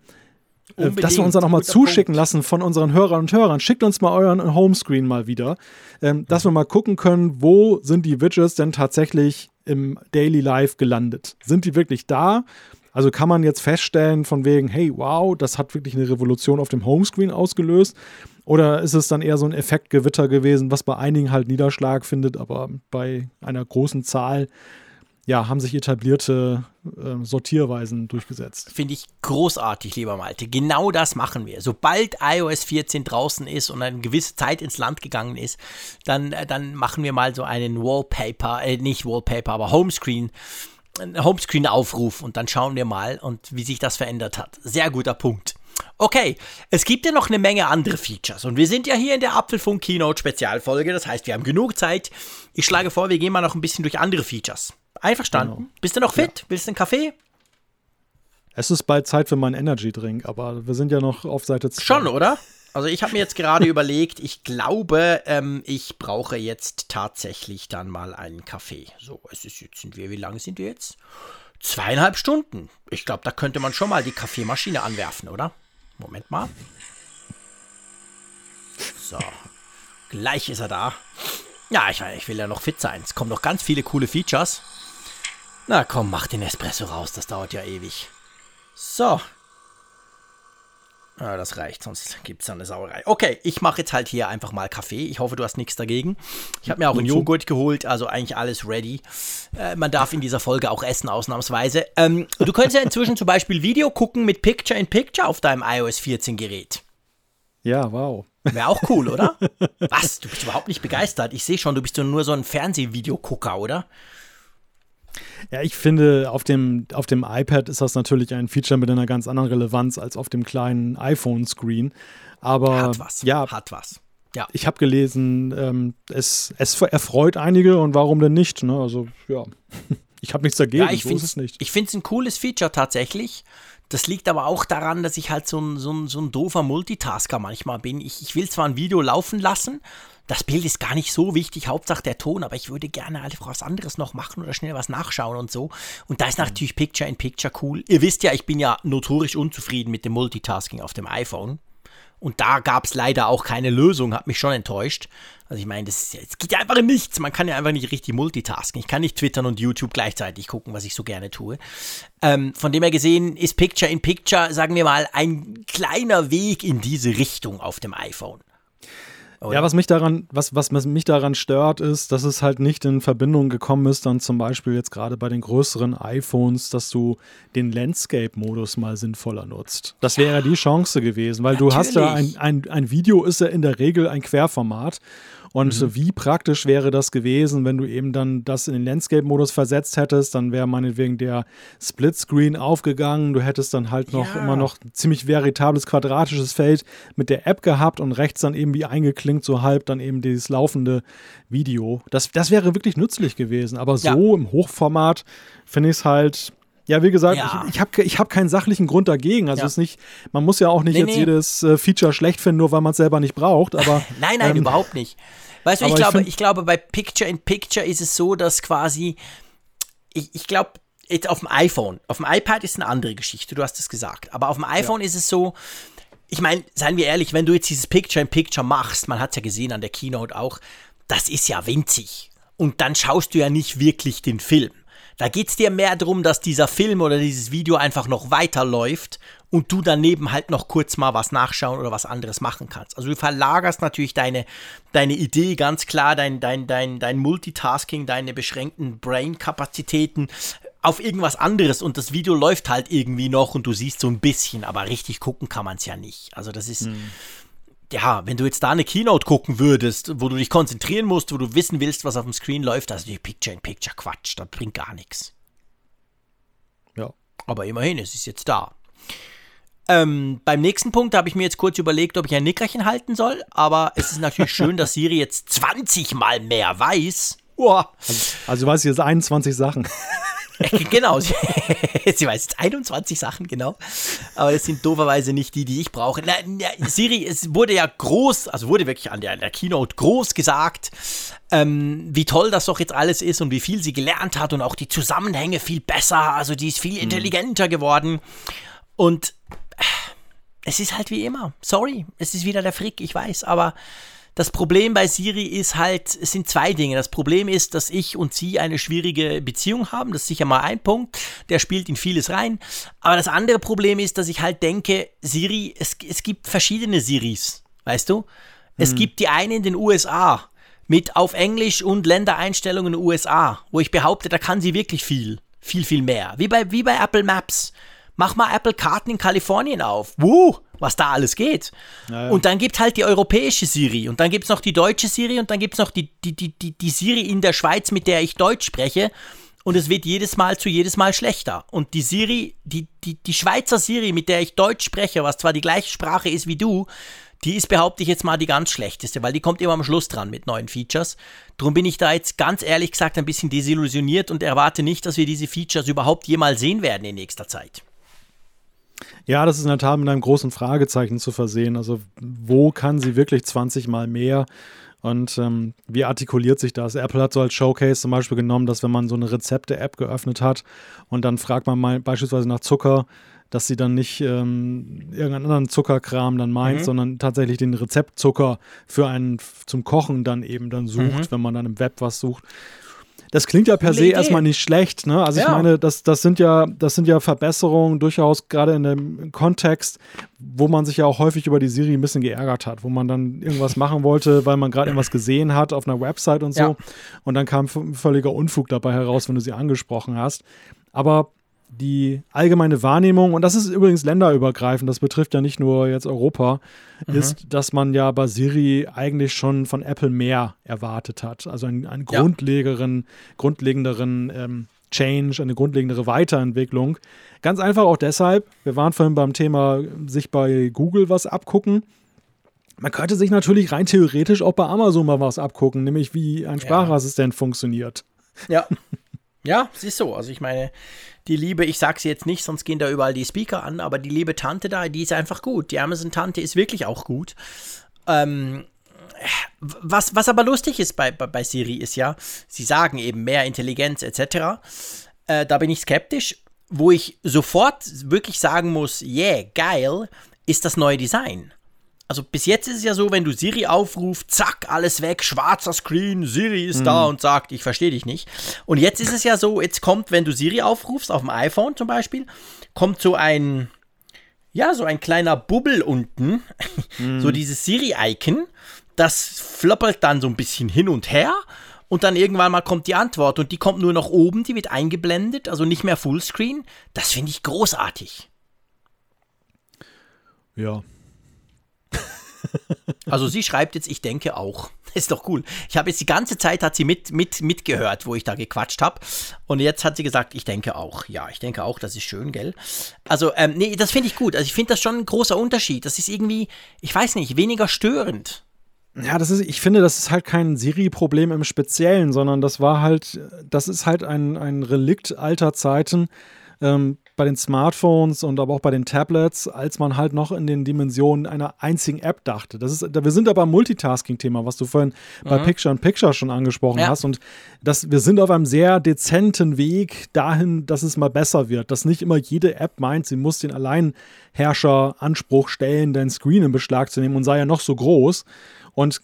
äh, dass wir uns dann auch mal Unbedingt, guter zuschicken Punkt. lassen von unseren Hörern und Hörern. Schickt uns mal euren Homescreen mal wieder, ähm, dass wir mal gucken können, wo sind die Widgets denn tatsächlich im Daily Life gelandet? Sind die wirklich da? Also kann man jetzt feststellen von wegen, hey, wow, das hat wirklich eine Revolution auf dem Homescreen ausgelöst? Oder ist es dann eher so ein Effektgewitter gewesen, was bei einigen halt Niederschlag findet, aber bei einer großen Zahl, ja, haben sich etablierte äh, Sortierweisen durchgesetzt. Finde ich großartig, lieber Malte. Genau das machen wir. Sobald iOS 14 draußen ist und eine gewisse Zeit ins Land gegangen ist, dann, äh, dann machen wir mal so einen Wallpaper, äh, nicht Wallpaper, aber Homescreen. Homescreen-Aufruf und dann schauen wir mal und wie sich das verändert hat. Sehr guter Punkt. Okay, es gibt ja noch eine Menge andere Features und wir sind ja hier in der Apfelfunk Keynote Spezialfolge, das heißt, wir haben genug Zeit. Ich schlage vor, wir gehen mal noch ein bisschen durch andere Features. Einverstanden? Bist du noch fit? Willst du einen Kaffee? Es ist bald Zeit für meinen Energy Drink, aber wir sind ja noch auf Seite 2. Schon, oder? Also ich habe mir jetzt gerade überlegt, ich glaube, ähm, ich brauche jetzt tatsächlich dann mal einen Kaffee. So, es ist jetzt, sind wir, wie lange sind wir jetzt? Zweieinhalb Stunden. Ich glaube, da könnte man schon mal die Kaffeemaschine anwerfen, oder? Moment mal. So, gleich ist er da. Ja, ich, ich will ja noch fit sein. Es kommen noch ganz viele coole Features. Na komm, mach den Espresso raus, das dauert ja ewig. So, Ah, das reicht, sonst gibt es eine Sauerei. Okay, ich mache jetzt halt hier einfach mal Kaffee. Ich hoffe, du hast nichts dagegen. Ich habe mir auch einen Joghurt geholt, also eigentlich alles ready. Äh, man darf in dieser Folge auch essen, ausnahmsweise. Ähm, du könntest ja inzwischen zum Beispiel Video gucken mit Picture in Picture auf deinem iOS 14 Gerät. Ja, wow. Wäre auch cool, oder? Was? Du bist überhaupt nicht begeistert. Ich sehe schon, du bist nur so ein Fernsehvideogucker, oder? Ja, ich finde, auf dem, auf dem iPad ist das natürlich ein Feature mit einer ganz anderen Relevanz als auf dem kleinen iPhone-Screen. Aber Hat was. ja, Hat was. Ja. ich habe gelesen, ähm, es, es erfreut einige und warum denn nicht? Ne? Also, ja, ich habe nichts dagegen, Ja, ich so finde es nicht. Ich finde es ein cooles Feature tatsächlich. Das liegt aber auch daran, dass ich halt so ein, so ein, so ein doofer Multitasker manchmal bin. Ich, ich will zwar ein Video laufen lassen, das Bild ist gar nicht so wichtig, Hauptsache der Ton, aber ich würde gerne einfach was anderes noch machen oder schnell was nachschauen und so. Und da ist natürlich Picture in Picture cool. Ihr wisst ja, ich bin ja notorisch unzufrieden mit dem Multitasking auf dem iPhone. Und da gab es leider auch keine Lösung, hat mich schon enttäuscht. Also ich meine, das, es geht ja einfach in nichts. Man kann ja einfach nicht richtig multitasken. Ich kann nicht twittern und YouTube gleichzeitig gucken, was ich so gerne tue. Ähm, von dem her gesehen ist Picture in Picture, sagen wir mal, ein kleiner Weg in diese Richtung auf dem iPhone. Ja, was mich daran, was, was mich daran stört, ist, dass es halt nicht in Verbindung gekommen ist, dann zum Beispiel jetzt gerade bei den größeren iPhones, dass du den Landscape-Modus mal sinnvoller nutzt. Das wäre ja die Chance gewesen, weil du hast ja ein, Natürlich. ein, ein Video ist ja in der Regel ein Querformat. Und Mhm. wie praktisch wäre das gewesen, wenn du eben dann das in den Landscape-Modus versetzt hättest, dann wäre meinetwegen der Splitscreen aufgegangen, du hättest dann halt noch Ja. immer noch ein ziemlich veritables quadratisches Feld mit der App gehabt und rechts dann eben wie eingeklinkt, so halb dann eben dieses laufende Video. Das, das wäre wirklich nützlich gewesen, aber so Ja. im Hochformat finde ich es halt. Ja, wie gesagt, Ja. ich, ich habe ich hab keinen sachlichen Grund dagegen. Also Ja. es ist nicht, man muss ja auch nicht Nee, jetzt nee. jedes äh, Feature schlecht finden, nur weil man es selber nicht braucht. Aber Nein, nein, ähm, überhaupt nicht. Weißt du, ich ich glaube, find- ich glaube, bei Picture in Picture ist es so, dass quasi, ich, ich glaube, jetzt auf dem iPhone, auf dem iPad ist eine andere Geschichte, du hast es gesagt, aber auf dem iPhone ist es so, ich meine, seien wir ehrlich, wenn du jetzt dieses Picture in Picture machst, man hat es ja gesehen an der Keynote auch, das ist ja winzig. Und dann schaust du ja nicht wirklich den Film. Da geht es dir mehr darum, dass dieser Film oder dieses Video einfach noch weiterläuft und du daneben halt noch kurz mal was nachschauen oder was anderes machen kannst. Also du verlagerst natürlich deine, deine Idee ganz klar, dein, dein, dein, dein Multitasking, deine beschränkten Brain-Kapazitäten auf irgendwas anderes und das Video läuft halt irgendwie noch und du siehst so ein bisschen, aber richtig gucken kann man es ja nicht. Also das ist, ja, wenn du jetzt da eine Keynote gucken würdest, wo du dich konzentrieren musst, wo du wissen willst, was auf dem Screen läuft, also die Picture-in-Picture-Quatsch, das bringt gar nichts. Ja. Aber immerhin, es ist jetzt da. Ähm, beim nächsten Punkt habe ich mir jetzt kurz überlegt, ob ich ein Nickerchen halten soll, aber es ist natürlich schön, dass Siri jetzt 20 mal mehr weiß. Also, also weiß ich jetzt 21 Sachen. genau, sie, sie weiß jetzt 21 Sachen, genau. Aber das sind dooferweise nicht die, die ich brauche. Na, na, Siri, es wurde ja groß, also wurde wirklich an der, der Keynote groß gesagt, ähm, wie toll das doch jetzt alles ist und wie viel sie gelernt hat und auch die Zusammenhänge viel besser. Also die ist viel mhm. intelligenter geworden. Und äh, es ist halt wie immer. Sorry, es ist wieder der Frick, ich weiß, aber das Problem bei Siri ist halt, es sind zwei Dinge. Das Problem ist, dass ich und sie eine schwierige Beziehung haben. Das ist sicher mal ein Punkt. Der spielt in vieles rein. Aber das andere Problem ist, dass ich halt denke, Siri, es, es gibt verschiedene Siris. Weißt du? Es hm. gibt die eine in den USA mit auf Englisch und Ländereinstellungen in den USA, wo ich behaupte, da kann sie wirklich viel. Viel, viel mehr. Wie bei, wie bei Apple Maps. Mach mal Apple Karten in Kalifornien auf. Wuh! Was da alles geht. Ja, ja. Und dann gibt halt die europäische Siri und dann gibt es noch die deutsche Siri und dann gibt es noch die, die, die, die, die Siri in der Schweiz, mit der ich Deutsch spreche. Und es wird jedes Mal zu jedes Mal schlechter. Und die Siri, die, die, die Schweizer Siri, mit der ich Deutsch spreche, was zwar die gleiche Sprache ist wie du, die ist, behaupte ich jetzt mal, die ganz schlechteste, weil die kommt immer am Schluss dran mit neuen Features. Darum bin ich da jetzt ganz ehrlich gesagt ein bisschen desillusioniert und erwarte nicht, dass wir diese Features überhaupt jemals sehen werden in nächster Zeit. Ja, das ist in der Tat mit einem großen Fragezeichen zu versehen. Also, wo kann sie wirklich 20 Mal mehr? Und ähm, wie artikuliert sich das? Apple hat so als Showcase zum Beispiel genommen, dass wenn man so eine Rezepte-App geöffnet hat und dann fragt man mal beispielsweise nach Zucker, dass sie dann nicht ähm, irgendeinen anderen Zuckerkram dann meint, mhm. sondern tatsächlich den Rezeptzucker für einen zum Kochen dann eben dann sucht, mhm. wenn man dann im Web was sucht. Das klingt ja per se erstmal nicht schlecht, ne? Also ja. ich meine, das, das sind ja, das sind ja Verbesserungen durchaus gerade in dem Kontext, wo man sich ja auch häufig über die Siri ein bisschen geärgert hat, wo man dann irgendwas machen wollte, weil man gerade irgendwas gesehen hat auf einer Website und so. Ja. Und dann kam völliger Unfug dabei heraus, wenn du sie angesprochen hast. Aber die allgemeine Wahrnehmung, und das ist übrigens länderübergreifend, das betrifft ja nicht nur jetzt Europa, mhm. ist, dass man ja bei Siri eigentlich schon von Apple mehr erwartet hat. Also einen, einen ja. grundlegeren, grundlegenderen ähm, Change, eine grundlegendere Weiterentwicklung. Ganz einfach auch deshalb, wir waren vorhin beim Thema sich bei Google was abgucken. Man könnte sich natürlich rein theoretisch auch bei Amazon mal was abgucken, nämlich wie ein Sprachassistent ja. funktioniert. Ja. Ja, es ist so. Also ich meine, die liebe, ich sag's jetzt nicht, sonst gehen da überall die Speaker an, aber die liebe Tante da, die ist einfach gut. Die Amazon-Tante ist wirklich auch gut. Ähm, was, was aber lustig ist bei, bei, bei Siri ist ja, sie sagen eben mehr Intelligenz etc. Äh, da bin ich skeptisch. Wo ich sofort wirklich sagen muss, yeah, geil, ist das neue Design also bis jetzt ist es ja so, wenn du Siri aufrufst, zack, alles weg, schwarzer Screen, Siri ist mhm. da und sagt, ich verstehe dich nicht. Und jetzt ist es ja so, jetzt kommt, wenn du Siri aufrufst, auf dem iPhone zum Beispiel, kommt so ein, ja, so ein kleiner Bubbel unten, mhm. so dieses Siri-Icon, das floppelt dann so ein bisschen hin und her und dann irgendwann mal kommt die Antwort und die kommt nur noch oben, die wird eingeblendet, also nicht mehr Fullscreen. Das finde ich großartig. Ja, also sie schreibt jetzt, ich denke auch. Ist doch cool. Ich habe jetzt die ganze Zeit hat sie mit, mit, mitgehört, wo ich da gequatscht habe. Und jetzt hat sie gesagt, ich denke auch. Ja, ich denke auch, das ist schön, gell? Also, ähm, nee, das finde ich gut. Also ich finde das schon ein großer Unterschied. Das ist irgendwie, ich weiß nicht, weniger störend. Ja, das ist, ich finde, das ist halt kein Siri-Problem im Speziellen, sondern das war halt, das ist halt ein, ein Relikt alter Zeiten. Ähm, bei den Smartphones und aber auch bei den Tablets, als man halt noch in den Dimensionen einer einzigen App dachte. Das ist, wir sind aber beim Multitasking-Thema, was du vorhin mhm. bei Picture in Picture schon angesprochen ja. hast. Und das, wir sind auf einem sehr dezenten Weg dahin, dass es mal besser wird. Dass nicht immer jede App meint, sie muss den Alleinherrscher-Anspruch stellen, dein Screen in Beschlag zu nehmen und sei ja noch so groß. Und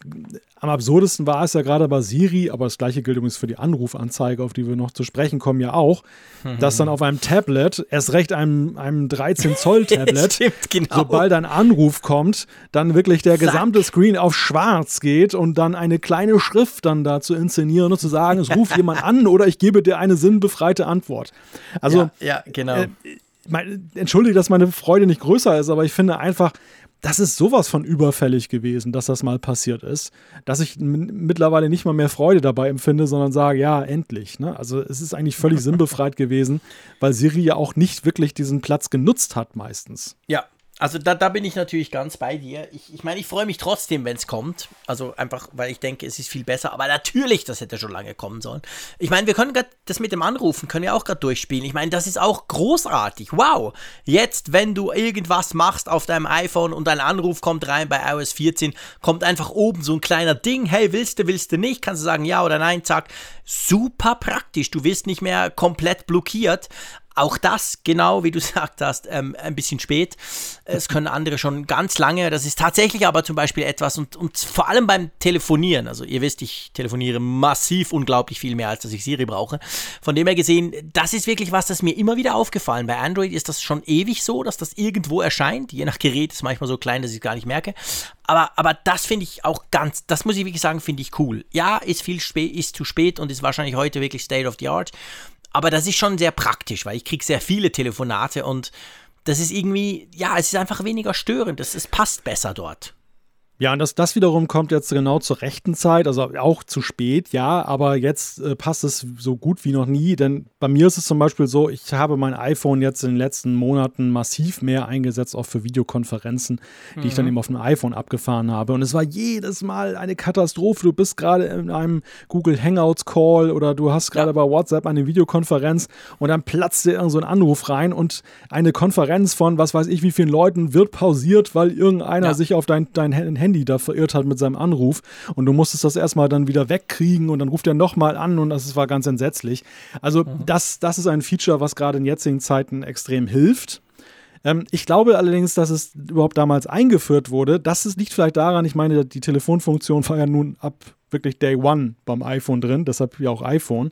am absurdesten war es ja gerade bei Siri, aber das gleiche gilt übrigens für die Anrufanzeige, auf die wir noch zu sprechen kommen, ja auch, mhm. dass dann auf einem Tablet, erst recht einem, einem 13-Zoll-Tablet, genau. sobald ein Anruf kommt, dann wirklich der Zack. gesamte Screen auf schwarz geht und dann eine kleine Schrift dann da zu inszenieren und zu sagen, es ruft jemand an oder ich gebe dir eine sinnbefreite Antwort. Also, ja, ja genau. Äh, entschuldige, dass meine Freude nicht größer ist, aber ich finde einfach, das ist sowas von überfällig gewesen, dass das mal passiert ist, dass ich mittlerweile nicht mal mehr Freude dabei empfinde, sondern sage, ja, endlich. Ne? Also es ist eigentlich völlig sinnbefreit gewesen, weil Siri ja auch nicht wirklich diesen Platz genutzt hat meistens. Ja, also da, da bin ich natürlich ganz bei dir. Ich, ich meine, ich freue mich trotzdem, wenn es kommt. Also einfach, weil ich denke, es ist viel besser. Aber natürlich, das hätte schon lange kommen sollen. Ich meine, wir können gerade das mit dem Anrufen, können wir auch gerade durchspielen. Ich meine, das ist auch großartig. Wow. Jetzt, wenn du irgendwas machst auf deinem iPhone und ein Anruf kommt rein bei iOS 14, kommt einfach oben so ein kleiner Ding. Hey, willst du, willst du nicht? Kannst du sagen ja oder nein, zack. Super praktisch. Du wirst nicht mehr komplett blockiert. Auch das, genau wie du gesagt hast, ähm, ein bisschen spät. Es können andere schon ganz lange. Das ist tatsächlich aber zum Beispiel etwas und, und vor allem beim Telefonieren. Also ihr wisst, ich telefoniere massiv unglaublich viel mehr, als dass ich Siri brauche. Von dem her gesehen, das ist wirklich was, das mir immer wieder aufgefallen. Bei Android ist das schon ewig so, dass das irgendwo erscheint. Je nach Gerät ist manchmal so klein, dass ich es gar nicht merke. Aber, aber das finde ich auch ganz, das muss ich wirklich sagen, finde ich cool. Ja, ist viel spät, ist zu spät und ist wahrscheinlich heute wirklich State of the Art. Aber das ist schon sehr praktisch, weil ich kriege sehr viele Telefonate und das ist irgendwie, ja, es ist einfach weniger störend. Es, es passt besser dort. Ja, und das, das wiederum kommt jetzt genau zur rechten Zeit, also auch zu spät, ja, aber jetzt äh, passt es so gut wie noch nie, denn bei mir ist es zum Beispiel so, ich habe mein iPhone jetzt in den letzten Monaten massiv mehr eingesetzt, auch für Videokonferenzen, die mhm. ich dann mhm. eben auf dem iPhone abgefahren habe. Und es war jedes Mal eine Katastrophe. Du bist gerade in einem Google Hangouts Call oder du hast gerade ja. bei WhatsApp eine Videokonferenz und dann platzt dir irgend so ein Anruf rein und eine Konferenz von was weiß ich wie vielen Leuten wird pausiert, weil irgendeiner ja. sich auf dein, dein Handy Handy da verirrt hat mit seinem Anruf und du musstest das erstmal dann wieder wegkriegen und dann ruft er nochmal an und das war ganz entsetzlich. Also mhm. das, das ist ein Feature, was gerade in jetzigen Zeiten extrem hilft. Ähm, ich glaube allerdings, dass es überhaupt damals eingeführt wurde. Das ist, liegt vielleicht daran, ich meine, die Telefonfunktion war ja nun ab wirklich Day One beim iPhone drin, deshalb ja auch iPhone.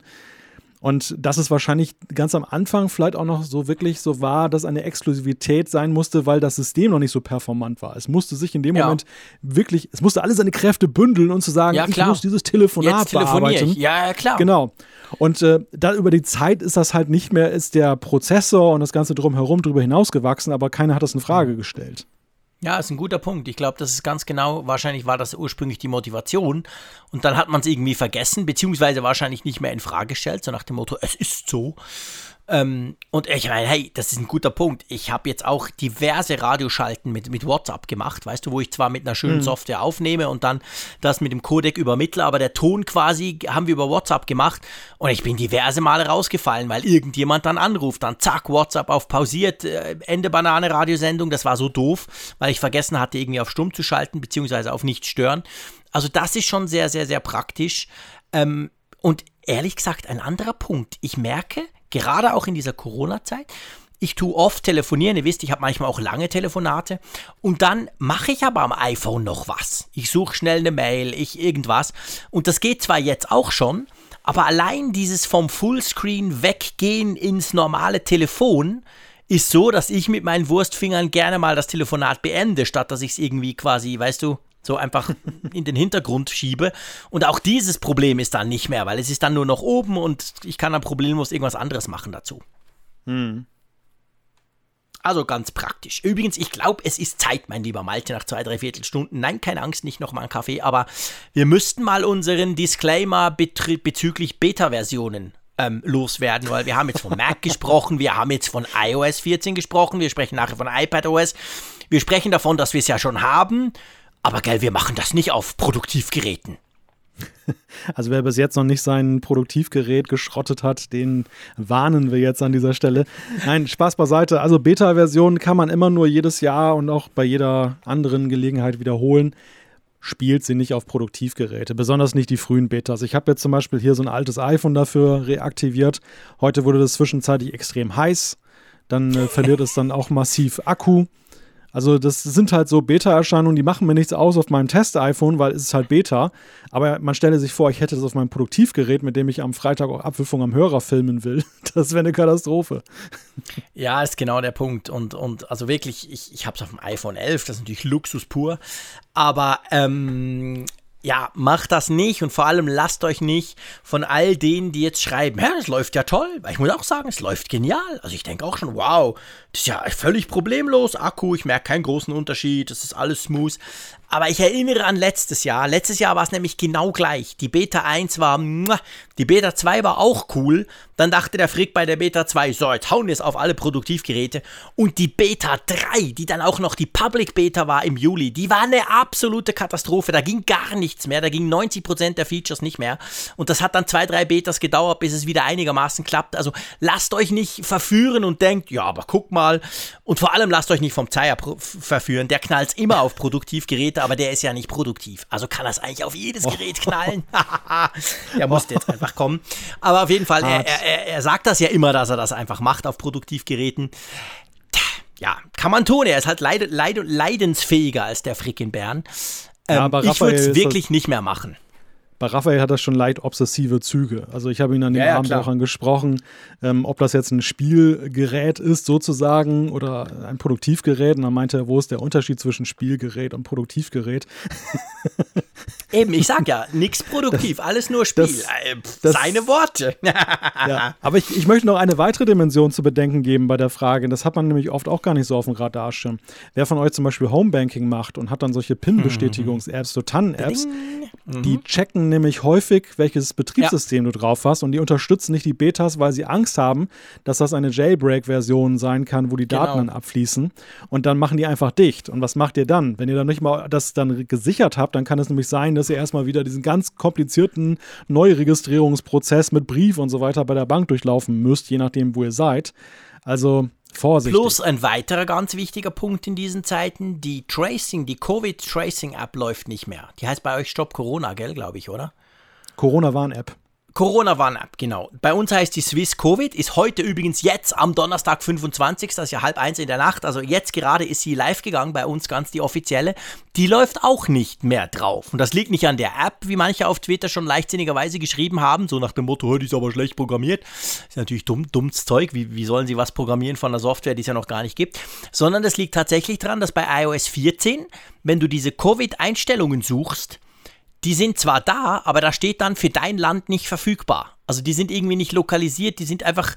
Und dass es wahrscheinlich ganz am Anfang vielleicht auch noch so wirklich so war, dass eine Exklusivität sein musste, weil das System noch nicht so performant war. Es musste sich in dem ja. Moment wirklich, es musste alle seine Kräfte bündeln und zu sagen, ja, ich muss dieses Telefonat Jetzt bearbeiten. Ja, ja, klar. Genau. Und äh, da über die Zeit ist das halt nicht mehr, ist der Prozessor und das Ganze drumherum drüber hinausgewachsen, aber keiner hat das in Frage gestellt. Ja, ist ein guter Punkt. Ich glaube, das ist ganz genau, wahrscheinlich war das ursprünglich die Motivation und dann hat man es irgendwie vergessen, beziehungsweise wahrscheinlich nicht mehr in Frage gestellt, so nach dem Motto, es ist so. Ähm, und ich meine, hey, das ist ein guter Punkt. Ich habe jetzt auch diverse Radioschalten mit, mit WhatsApp gemacht, weißt du, wo ich zwar mit einer schönen mhm. Software aufnehme und dann das mit dem Codec übermittle, aber der Ton quasi haben wir über WhatsApp gemacht und ich bin diverse Male rausgefallen, weil irgendjemand dann anruft, dann zack, WhatsApp auf pausiert, äh, Ende Banane Radiosendung, das war so doof, weil ich vergessen hatte, irgendwie auf stumm zu schalten, beziehungsweise auf nicht stören. Also das ist schon sehr, sehr, sehr praktisch. Ähm, und ehrlich gesagt, ein anderer Punkt. Ich merke, gerade auch in dieser Corona-Zeit, ich tue oft telefonieren, ihr wisst, ich habe manchmal auch lange Telefonate. Und dann mache ich aber am iPhone noch was. Ich suche schnell eine Mail, ich irgendwas. Und das geht zwar jetzt auch schon, aber allein dieses vom Fullscreen weggehen ins normale Telefon ist so, dass ich mit meinen Wurstfingern gerne mal das Telefonat beende, statt dass ich es irgendwie quasi, weißt du, so einfach in den Hintergrund schiebe. Und auch dieses Problem ist dann nicht mehr, weil es ist dann nur noch oben und ich kann dann problemlos irgendwas anderes machen dazu. Hm. Also ganz praktisch. Übrigens, ich glaube, es ist Zeit, mein lieber Malte, nach zwei, drei Viertelstunden. Nein, keine Angst, nicht nochmal einen Kaffee, aber wir müssten mal unseren Disclaimer bezüglich Beta-Versionen ähm, loswerden, weil wir haben jetzt von Mac gesprochen, wir haben jetzt von iOS 14 gesprochen, wir sprechen nachher von iPadOS. Wir sprechen davon, dass wir es ja schon haben. Aber gell, wir machen das nicht auf Produktivgeräten. Also wer bis jetzt noch nicht sein Produktivgerät geschrottet hat, den warnen wir jetzt an dieser Stelle. Nein, Spaß beiseite. Also Beta-Version kann man immer nur jedes Jahr und auch bei jeder anderen Gelegenheit wiederholen. Spielt sie nicht auf Produktivgeräte, besonders nicht die frühen Betas. Ich habe jetzt zum Beispiel hier so ein altes iPhone dafür reaktiviert. Heute wurde das zwischenzeitlich extrem heiß. Dann äh, verliert es dann auch massiv Akku. Also das sind halt so Beta-Erscheinungen, die machen mir nichts aus auf meinem Test-iPhone, weil es ist halt Beta. Aber man stelle sich vor, ich hätte das auf meinem Produktivgerät, mit dem ich am Freitag auch Abwürfung am Hörer filmen will. Das wäre eine Katastrophe. Ja, ist genau der Punkt. Und, und also wirklich, ich, ich habe es auf dem iPhone 11, das ist natürlich Luxus pur. Aber ähm, ja, macht das nicht und vor allem lasst euch nicht von all denen, die jetzt schreiben, ja, es läuft ja toll. Ich muss auch sagen, es läuft genial. Also ich denke auch schon, wow, das ist ja völlig problemlos. Akku, ich merke keinen großen Unterschied, das ist alles smooth. Aber ich erinnere an letztes Jahr. Letztes Jahr war es nämlich genau gleich. Die Beta 1 war, die Beta 2 war auch cool. Dann dachte der Frick bei der Beta 2, so, jetzt hauen wir es auf alle Produktivgeräte. Und die Beta 3, die dann auch noch die Public Beta war im Juli, die war eine absolute Katastrophe. Da ging gar nichts mehr. Da gingen 90% der Features nicht mehr. Und das hat dann zwei, drei Betas gedauert, bis es wieder einigermaßen klappt. Also lasst euch nicht verführen und denkt, ja, aber guck mal. Und vor allem lasst euch nicht vom Zeier verführen. Der knallt immer auf Produktivgeräte aber der ist ja nicht produktiv. Also kann er es eigentlich auf jedes. Gerät knallen. der musste jetzt einfach kommen. Aber auf jeden Fall, er, er, er sagt das ja immer, dass er das einfach macht auf Produktivgeräten. Ja, kann man tun. Er ist halt leid, leid, leidensfähiger als der Frick in Bern. Ähm, ja, aber ich würde es wirklich nicht mehr machen bei Raphael hat das schon leicht obsessive Züge. Also ich habe ihn an dem ja, Abend ja, auch angesprochen, ähm, ob das jetzt ein Spielgerät ist sozusagen oder ein Produktivgerät. Und dann meinte er, wo ist der Unterschied zwischen Spielgerät und Produktivgerät? Eben, ich sag ja, nichts produktiv, das, alles nur Spiel. Das, äh, das, Seine Worte. ja, aber ich, ich möchte noch eine weitere Dimension zu bedenken geben bei der Frage. Das hat man nämlich oft auch gar nicht so auf dem Radarschirm. Wer von euch zum Beispiel Homebanking macht und hat dann solche PIN-Bestätigungs-Apps, so TAN-Apps, die mhm. Nämlich häufig, welches Betriebssystem ja. du drauf hast und die unterstützen nicht die Betas, weil sie Angst haben, dass das eine Jailbreak-Version sein kann, wo die Daten genau. dann abfließen und dann machen die einfach dicht. Und was macht ihr dann? Wenn ihr dann nicht mal das dann gesichert habt, dann kann es nämlich sein, dass ihr erstmal wieder diesen ganz komplizierten Neuregistrierungsprozess mit Brief und so weiter bei der Bank durchlaufen müsst, je nachdem, wo ihr seid. Also Vorsichtig. Plus ein weiterer ganz wichtiger Punkt in diesen Zeiten, die Tracing, die Covid-Tracing-App läuft nicht mehr. Die heißt bei euch Stop Corona, gell, glaube ich, oder? Corona-Warn-App. Corona-Warn-App, genau. Bei uns heißt die Swiss Covid, ist heute übrigens jetzt am Donnerstag 25. Das ist ja halb eins in der Nacht. Also jetzt gerade ist sie live gegangen bei uns ganz die offizielle. Die läuft auch nicht mehr drauf. Und das liegt nicht an der App, wie manche auf Twitter schon leichtsinnigerweise geschrieben haben, so nach dem Motto, heute ist aber schlecht programmiert. Ist natürlich dumm, dummes Zeug. Wie, wie sollen sie was programmieren von einer Software, die es ja noch gar nicht gibt? Sondern das liegt tatsächlich daran, dass bei iOS 14, wenn du diese Covid-Einstellungen suchst, die sind zwar da, aber da steht dann für dein Land nicht verfügbar. Also die sind irgendwie nicht lokalisiert, die sind einfach,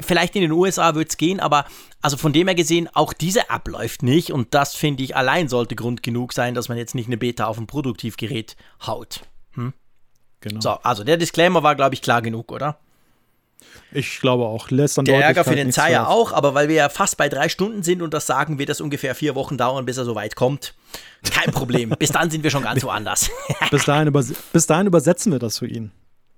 vielleicht in den USA wird es gehen, aber also von dem her gesehen, auch diese App läuft nicht und das finde ich allein sollte Grund genug sein, dass man jetzt nicht eine Beta auf ein Produktivgerät haut. Hm? Genau. So, also der Disclaimer war, glaube ich, klar genug, oder? Ich glaube auch. Lässt dann Der Ärger für den Zeier auch, aber weil wir ja fast bei drei Stunden sind und das sagen, wird das ungefähr vier Wochen dauern, bis er so weit kommt. Kein Problem. bis dann sind wir schon ganz woanders. bis, dahin bis dahin übersetzen wir das für ihn.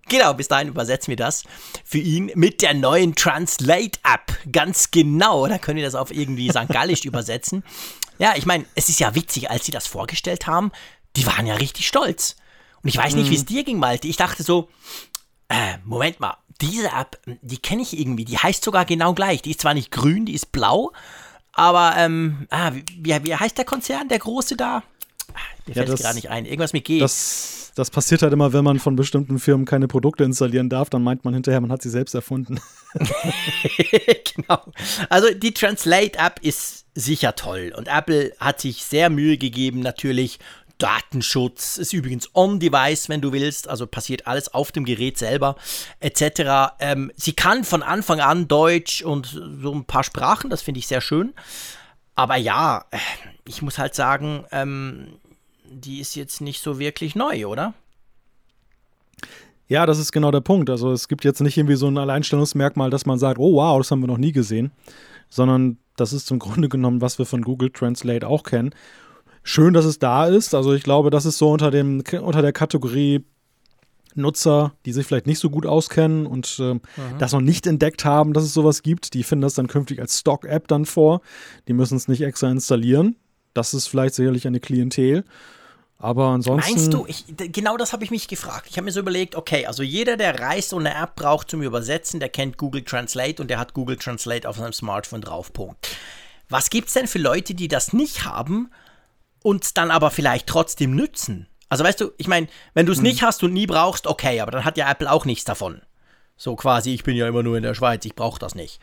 Genau, bis dahin übersetzen wir das für ihn mit der neuen Translate-App. Ganz genau. Da können wir das auf irgendwie St. Gallisch übersetzen. Ja, ich meine, es ist ja witzig, als sie das vorgestellt haben, die waren ja richtig stolz. Und ich weiß nicht, wie es mhm. dir ging, Malte. Ich dachte so, äh, Moment mal, diese App, die kenne ich irgendwie. Die heißt sogar genau gleich. Die ist zwar nicht grün, die ist blau, aber ähm, ah, wie, wie heißt der Konzern, der große da? Ah, mir ja, fällt gerade nicht ein. Irgendwas mit G. Das, das passiert halt immer, wenn man von bestimmten Firmen keine Produkte installieren darf, dann meint man hinterher, man hat sie selbst erfunden. genau. Also die Translate-App ist sicher toll und Apple hat sich sehr Mühe gegeben, natürlich Datenschutz ist übrigens on-device, wenn du willst, also passiert alles auf dem Gerät selber, etc. Ähm, sie kann von Anfang an Deutsch und so ein paar Sprachen, das finde ich sehr schön. Aber ja, ich muss halt sagen, ähm, die ist jetzt nicht so wirklich neu, oder? Ja, das ist genau der Punkt. Also es gibt jetzt nicht irgendwie so ein Alleinstellungsmerkmal, dass man sagt, oh wow, das haben wir noch nie gesehen, sondern das ist zum Grunde genommen, was wir von Google Translate auch kennen schön, dass es da ist. Also ich glaube, das ist so unter, dem, unter der Kategorie Nutzer, die sich vielleicht nicht so gut auskennen und äh, das noch nicht entdeckt haben, dass es sowas gibt. Die finden das dann künftig als Stock-App dann vor. Die müssen es nicht extra installieren. Das ist vielleicht sicherlich eine Klientel. Aber ansonsten. Meinst du, ich, genau das habe ich mich gefragt. Ich habe mir so überlegt, okay, also jeder, der reist und eine App braucht zum Übersetzen, der kennt Google Translate und der hat Google Translate auf seinem Smartphone drauf. Punkt. Was gibt es denn für Leute, die das nicht haben uns dann aber vielleicht trotzdem nützen. Also weißt du, ich meine, wenn du es mhm. nicht hast und nie brauchst, okay, aber dann hat ja Apple auch nichts davon. So quasi, ich bin ja immer nur in der Schweiz, ich brauche das nicht.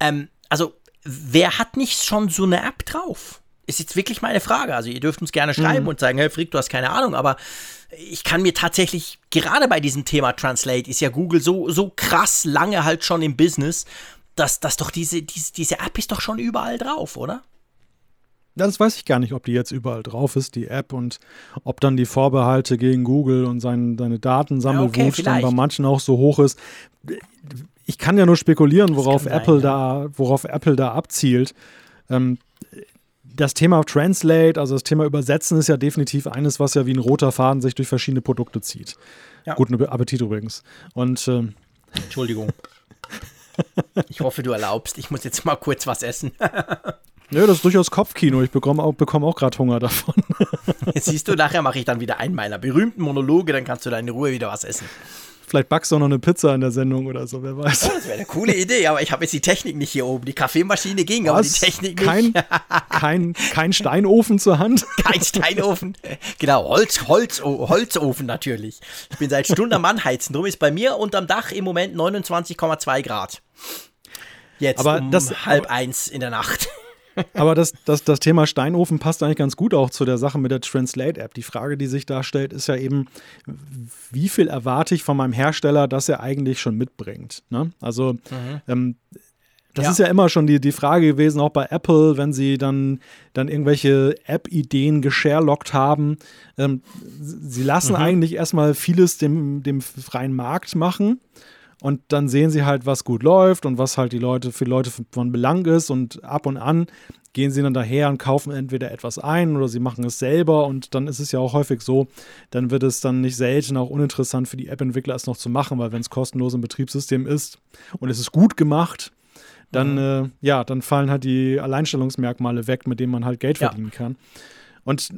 Ähm, also, wer hat nicht schon so eine App drauf? ist jetzt wirklich meine Frage. Also ihr dürft uns gerne schreiben mhm. und sagen, hey Frick, du hast keine Ahnung, aber ich kann mir tatsächlich, gerade bei diesem Thema Translate, ist ja Google so, so krass lange halt schon im Business, dass, dass doch diese, diese, diese App ist doch schon überall drauf, oder? Das weiß ich gar nicht, ob die jetzt überall drauf ist, die App, und ob dann die Vorbehalte gegen Google und sein, seine Datensammelwut ja, okay, dann bei manchen auch so hoch ist. Ich kann ja nur spekulieren, worauf Apple sein, da, worauf Apple da abzielt. Ähm, das Thema Translate, also das Thema Übersetzen, ist ja definitiv eines, was ja wie ein roter Faden sich durch verschiedene Produkte zieht. Ja. Guten Appetit übrigens. Und ähm, Entschuldigung. ich hoffe, du erlaubst. Ich muss jetzt mal kurz was essen. Ja, das ist durchaus Kopfkino. Ich bekomme auch, bekomme auch gerade Hunger davon. Jetzt siehst du, nachher mache ich dann wieder einen meiner berühmten Monologe, dann kannst du da in Ruhe wieder was essen. Vielleicht backst du auch noch eine Pizza in der Sendung oder so, wer weiß. Oh, das wäre eine coole Idee, aber ich habe jetzt die Technik nicht hier oben. Die Kaffeemaschine ging, Was? aber die Technik kein, nicht. kein, kein Steinofen zur Hand? Kein Steinofen. Genau, Holz, Holz, Holzofen natürlich. Ich bin seit Stunden am Anheizen. Drum ist bei mir unterm Dach im Moment 29,2 Grad. Jetzt aber um das, halb eins in der Nacht. Aber das, das, das Thema Steinofen passt eigentlich ganz gut auch zu der Sache mit der Translate-App. Die Frage, die sich da stellt, ist ja eben, wie viel erwarte ich von meinem Hersteller, dass er eigentlich schon mitbringt? Ne? Also, mhm. ähm, das ja. ist ja immer schon die, die Frage gewesen, auch bei Apple, wenn sie dann, dann irgendwelche App-Ideen gesharelockt haben. Ähm, sie lassen mhm. eigentlich erstmal vieles dem, dem freien Markt machen. Und dann sehen sie halt, was gut läuft und was halt die Leute für Leute von Belang ist. Und ab und an gehen sie dann daher und kaufen entweder etwas ein oder sie machen es selber. Und dann ist es ja auch häufig so, dann wird es dann nicht selten auch uninteressant für die App-Entwickler, es noch zu machen, weil wenn es kostenlos im Betriebssystem ist und es ist gut gemacht, dann, mhm. äh, ja, dann fallen halt die Alleinstellungsmerkmale weg, mit denen man halt Geld ja. verdienen kann. Und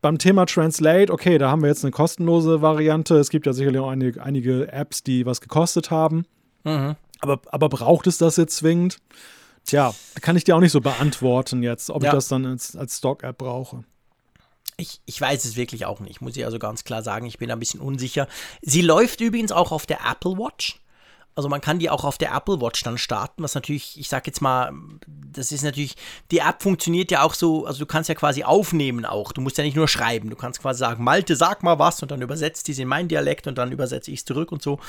beim Thema Translate, okay, da haben wir jetzt eine kostenlose Variante. Es gibt ja sicherlich auch einige, einige Apps, die was gekostet haben. Mhm. Aber, aber braucht es das jetzt zwingend? Tja, kann ich dir auch nicht so beantworten jetzt, ob ja. ich das dann als, als Stock-App brauche. Ich, ich weiß es wirklich auch nicht, muss ich also ganz klar sagen. Ich bin ein bisschen unsicher. Sie läuft übrigens auch auf der Apple Watch. Also man kann die auch auf der Apple Watch dann starten, was natürlich, ich sag jetzt mal, das ist natürlich, die App funktioniert ja auch so, also du kannst ja quasi aufnehmen auch. Du musst ja nicht nur schreiben. Du kannst quasi sagen, Malte, sag mal was und dann übersetzt die in meinen Dialekt und dann übersetze ich es zurück und so.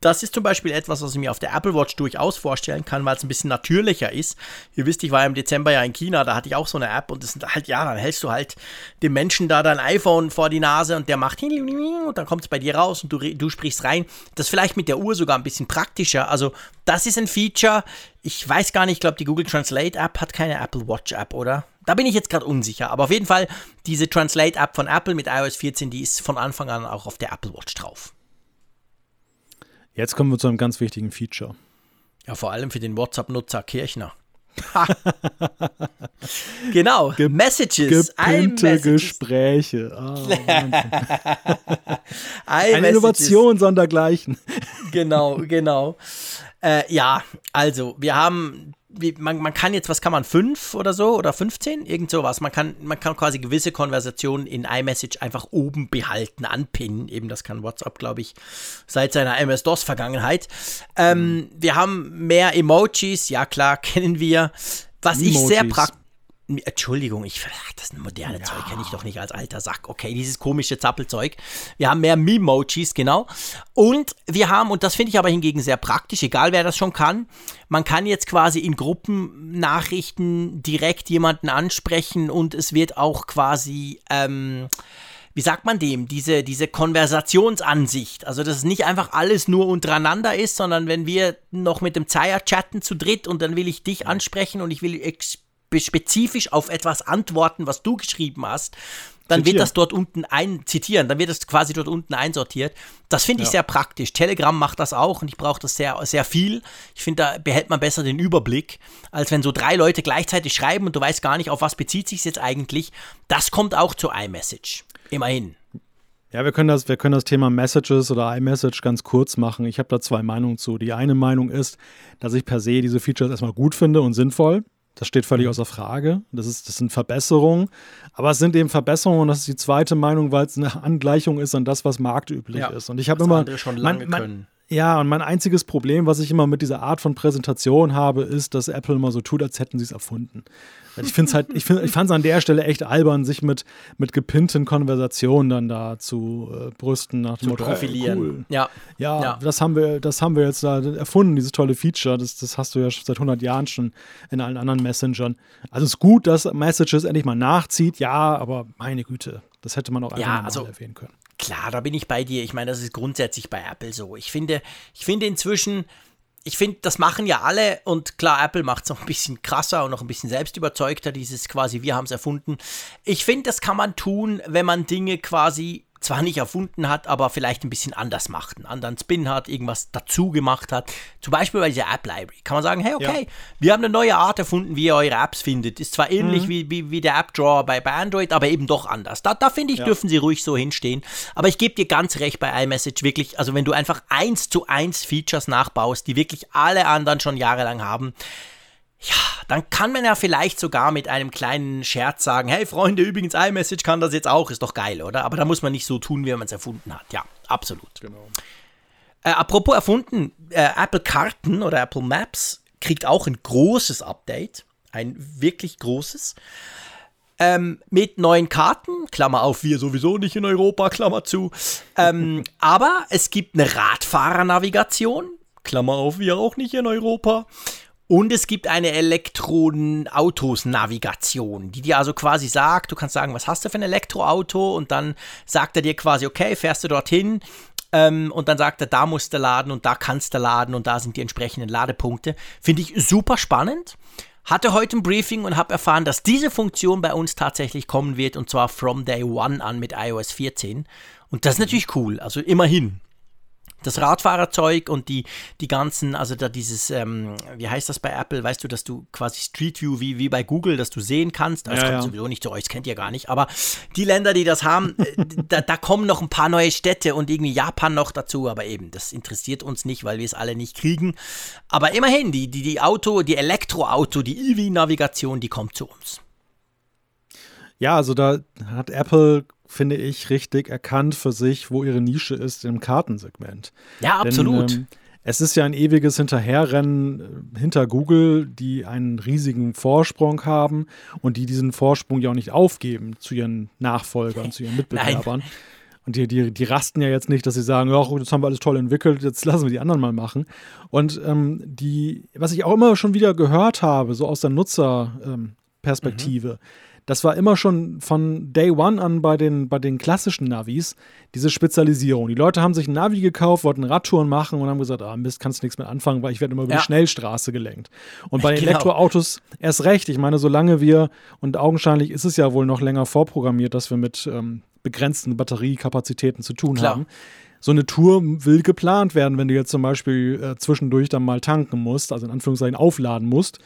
Das ist zum Beispiel etwas, was ich mir auf der Apple Watch durchaus vorstellen kann, weil es ein bisschen natürlicher ist. Ihr wisst, ich war im Dezember ja in China, da hatte ich auch so eine App und das sind halt, ja, dann hältst du halt dem Menschen da dein iPhone vor die Nase und der macht und dann kommt es bei dir raus und du, du sprichst rein. Das ist vielleicht mit der Uhr sogar ein bisschen praktischer. Also, das ist ein Feature. Ich weiß gar nicht, ich glaube, die Google Translate App hat keine Apple Watch App, oder? Da bin ich jetzt gerade unsicher. Aber auf jeden Fall, diese Translate App von Apple mit iOS 14, die ist von Anfang an auch auf der Apple Watch drauf. Jetzt kommen wir zu einem ganz wichtigen Feature. Ja, vor allem für den WhatsApp-Nutzer Kirchner. genau, Ge Messages. Gepinnte Gespräche. Oh, Eine Innovation sondergleichen. genau, genau. Äh, ja, also wir haben wie, man, man kann jetzt, was kann man, fünf oder so oder 15? Irgend sowas. Man kann, man kann quasi gewisse Konversationen in iMessage einfach oben behalten, anpinnen. Eben das kann WhatsApp, glaube ich, seit seiner MS-DOS-Vergangenheit. Ähm, mhm. Wir haben mehr Emojis, ja klar, kennen wir. Was Emojis. ich sehr praktisch Entschuldigung, ich, das ist ein moderne ja. Zeug, kenne ich doch nicht als alter Sack. Okay, dieses komische Zappelzeug. Wir haben mehr Memojis, genau. Und wir haben, und das finde ich aber hingegen sehr praktisch, egal wer das schon kann, man kann jetzt quasi in Gruppennachrichten direkt jemanden ansprechen und es wird auch quasi, ähm, wie sagt man dem, diese, diese Konversationsansicht. Also, dass es nicht einfach alles nur untereinander ist, sondern wenn wir noch mit dem Zeier chatten zu dritt und dann will ich dich ansprechen und ich will spezifisch auf etwas antworten, was du geschrieben hast, dann zitieren. wird das dort unten ein zitieren, dann wird das quasi dort unten einsortiert. Das finde ich ja. sehr praktisch. Telegram macht das auch und ich brauche das sehr, sehr viel. Ich finde, da behält man besser den Überblick, als wenn so drei Leute gleichzeitig schreiben und du weißt gar nicht, auf was bezieht sich jetzt eigentlich. Das kommt auch zu iMessage. Immerhin. Ja, wir können, das, wir können das Thema Messages oder iMessage ganz kurz machen. Ich habe da zwei Meinungen zu. Die eine Meinung ist, dass ich per se diese Features erstmal gut finde und sinnvoll. Das steht völlig mhm. außer Frage. Das, ist, das sind Verbesserungen. Aber es sind eben Verbesserungen und das ist die zweite Meinung, weil es eine Angleichung ist an das, was marktüblich ja, ist. Und ich habe immer. Andere schon lange man, man, können. Ja, und mein einziges Problem, was ich immer mit dieser Art von Präsentation habe, ist, dass Apple immer so tut, als hätten sie es erfunden. Ich finde es halt, ich, find, ich fand es an der Stelle echt albern, sich mit, mit gepinnten Konversationen dann da zu äh, brüsten nach dem zu Motto, profilieren. Ey, cool. Ja. ja. Ja. das haben wir, das haben wir jetzt da erfunden, dieses tolle Feature. Das, das hast du ja seit 100 Jahren schon in allen anderen Messengern. Also es ist gut, dass Messages endlich mal nachzieht, ja, aber meine Güte, das hätte man auch einfach Ja, also- erwähnen können. Klar, da bin ich bei dir. Ich meine, das ist grundsätzlich bei Apple so. Ich finde, ich finde inzwischen, ich finde, das machen ja alle und klar, Apple macht es noch ein bisschen krasser und noch ein bisschen selbstüberzeugter, dieses quasi, wir haben es erfunden. Ich finde, das kann man tun, wenn man Dinge quasi zwar nicht erfunden hat, aber vielleicht ein bisschen anders macht, einen anderen Spin hat, irgendwas dazu gemacht hat. Zum Beispiel bei dieser App-Library. Kann man sagen, hey, okay, wir haben eine neue Art erfunden, wie ihr eure Apps findet. Ist zwar ähnlich wie, wie, wie der App-Drawer bei, bei Android, aber eben doch anders. Da, da finde ich, dürfen sie ruhig so hinstehen. Aber ich gebe dir ganz recht bei iMessage, wirklich, also wenn du einfach eins zu eins Features nachbaust, die wirklich alle anderen schon jahrelang haben, ja, dann kann man ja vielleicht sogar mit einem kleinen Scherz sagen, hey Freunde, übrigens iMessage kann das jetzt auch, ist doch geil, oder? Aber da muss man nicht so tun, wie man es erfunden hat. Ja, absolut. Äh, apropos erfunden, äh, Apple Karten oder Apple Maps kriegt auch ein großes Update, ein wirklich großes. Ähm, mit neuen Karten, Klammer auf, wir sowieso nicht in Europa, Klammer zu. Ähm, aber es gibt eine Radfahrernavigation, Klammer auf, wir auch nicht in Europa. Und es gibt eine Elektroautos-Navigation, die dir also quasi sagt, du kannst sagen, was hast du für ein Elektroauto? Und dann sagt er dir quasi, okay, fährst du dorthin? Ähm, und dann sagt er, da musst du laden und da kannst du laden und da sind die entsprechenden Ladepunkte. Finde ich super spannend. Hatte heute ein Briefing und habe erfahren, dass diese Funktion bei uns tatsächlich kommen wird und zwar from day one an mit iOS 14. Und das ist natürlich cool, also immerhin das Radfahrerzeug und die, die ganzen, also da dieses, ähm, wie heißt das bei Apple, weißt du, dass du quasi Street View wie, wie bei Google, dass du sehen kannst, das Ja, kommt ja. sowieso nicht zu euch, das kennt ihr gar nicht, aber die Länder, die das haben, äh, da, da kommen noch ein paar neue Städte und irgendwie Japan noch dazu, aber eben, das interessiert uns nicht, weil wir es alle nicht kriegen, aber immerhin, die, die, die Auto, die Elektroauto, die EV-Navigation, die kommt zu uns. Ja, also da hat Apple, finde ich, richtig erkannt für sich, wo ihre Nische ist im Kartensegment. Ja, absolut. Denn, ähm, es ist ja ein ewiges Hinterherrennen äh, hinter Google, die einen riesigen Vorsprung haben und die diesen Vorsprung ja auch nicht aufgeben zu ihren Nachfolgern, zu ihren Mitbewerbern. Und die, die, die rasten ja jetzt nicht, dass sie sagen, ja, das haben wir alles toll entwickelt, jetzt lassen wir die anderen mal machen. Und ähm, die, was ich auch immer schon wieder gehört habe, so aus der Nutzerperspektive, das war immer schon von Day One an bei den, bei den klassischen Navis diese Spezialisierung. Die Leute haben sich ein Navi gekauft, wollten Radtouren machen und haben gesagt, ah Mist, kannst nichts mit anfangen, weil ich werde immer über Ja. die Schnellstraße gelenkt. Und bei den Genau. Elektroautos erst recht. Ich meine, solange wir, und augenscheinlich ist es ja wohl noch länger vorprogrammiert, dass wir mit ähm, begrenzten Batteriekapazitäten zu tun Klar. haben. So eine Tour will geplant werden, wenn du jetzt zum Beispiel äh, zwischendurch dann mal tanken musst, also in Anführungszeichen aufladen musst.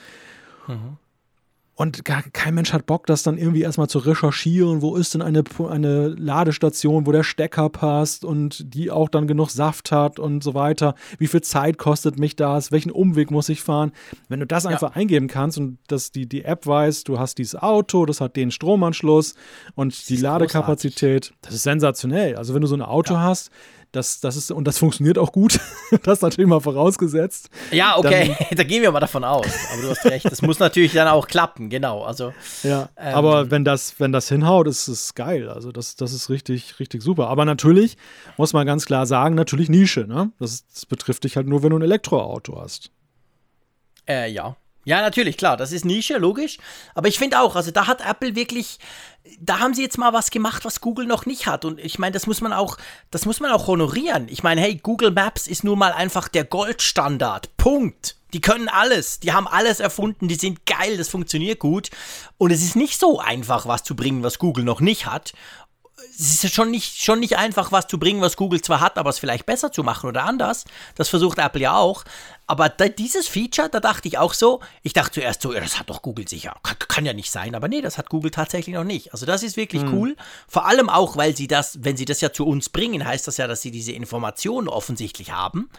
Und gar, kein Mensch hat Bock, das dann irgendwie erstmal zu recherchieren. Wo ist denn eine, eine Ladestation, wo der Stecker passt und die auch dann genug Saft hat und so weiter? Wie viel Zeit kostet mich das? Welchen Umweg muss ich fahren? Wenn du das einfach eingeben kannst und dass die, die App weiß, du hast dieses Auto, das hat den Stromanschluss und die Ladekapazität, das ist sensationell. Also wenn du so ein Auto hast, das, das ist, und das funktioniert auch gut, das natürlich mal vorausgesetzt. Ja, okay, da gehen wir mal davon aus. Aber du hast recht, das muss natürlich dann auch klappen, genau. Also, Ja, Ähm, aber wenn das, wenn das hinhaut, ist es geil. Also das, das ist richtig, richtig super. Aber natürlich muss man ganz klar sagen, natürlich Nische. Ne? Das, das betrifft dich halt nur, wenn du ein Elektroauto hast. Äh, ja. Ja, natürlich, klar, das ist Nische, logisch. Aber ich finde auch, also da hat Apple wirklich, da haben sie jetzt mal was gemacht, was Google noch nicht hat. Und ich meine, das muss man auch, das muss man auch honorieren. Ich meine, hey, Google Maps ist nun mal einfach der Goldstandard. Punkt. Die können alles, die haben alles erfunden, die sind geil, das funktioniert gut. Und es ist nicht so einfach, was zu bringen, was Google noch nicht hat. es ist schon nicht, schon nicht einfach, was zu bringen, was Google zwar hat, aber es vielleicht besser zu machen oder anders. Das versucht Apple ja auch. Aber da, dieses Feature, da dachte ich auch so, ich dachte zuerst so, ja, das hat doch Google sicher. Kann, kann ja nicht sein, aber nee, das hat Google tatsächlich noch nicht. Also das ist wirklich cool. Vor allem auch, weil sie das, wenn sie das ja zu uns bringen, heißt das ja, dass sie diese Informationen offensichtlich haben.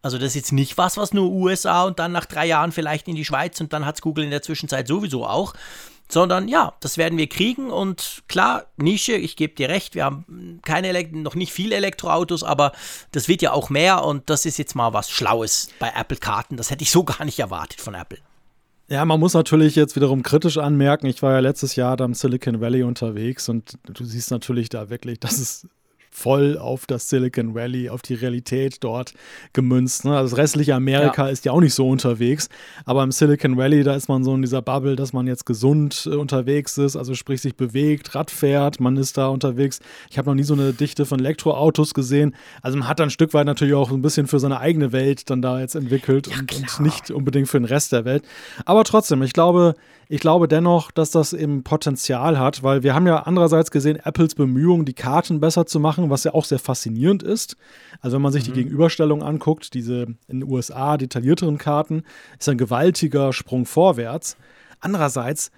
Also das ist jetzt nicht was, was nur USA und dann nach drei Jahren vielleicht in die Schweiz und dann hat es Google in der Zwischenzeit sowieso auch. Sondern ja, das werden wir kriegen und klar, Nische, ich gebe dir recht, wir haben keine Elekt noch nicht viele Elektroautos, aber das wird ja auch mehr und das ist jetzt mal was Schlaues bei Apple Karten. Das hätte ich so gar nicht erwartet von Apple. Ja, man muss natürlich jetzt wiederum kritisch anmerken, ich war ja letztes Jahr da im Silicon Valley unterwegs und du siehst natürlich da wirklich, dass es voll auf das Silicon Valley, auf die Realität dort gemünzt. Ne? Also das restliche Amerika ja. ist ja auch nicht so unterwegs, aber im Silicon Valley, da ist man so in dieser Bubble, dass man jetzt gesund äh, unterwegs ist, also sprich sich bewegt, Rad fährt, man ist da unterwegs. Ich habe noch nie so eine Dichte von Elektroautos gesehen. Also man hat dann ein Stück weit natürlich auch ein bisschen für seine eigene Welt dann da jetzt entwickelt ja, und, und nicht unbedingt für den Rest der Welt. Aber trotzdem, ich glaube, ich glaube dennoch, dass das eben Potenzial hat, weil wir haben ja andererseits gesehen, Apples Bemühungen, die Karten besser zu machen, was ja auch sehr faszinierend ist. Also wenn man sich mhm. die Gegenüberstellung anguckt, diese in den USA detaillierteren Karten, ist ein gewaltiger Sprung vorwärts. Andererseits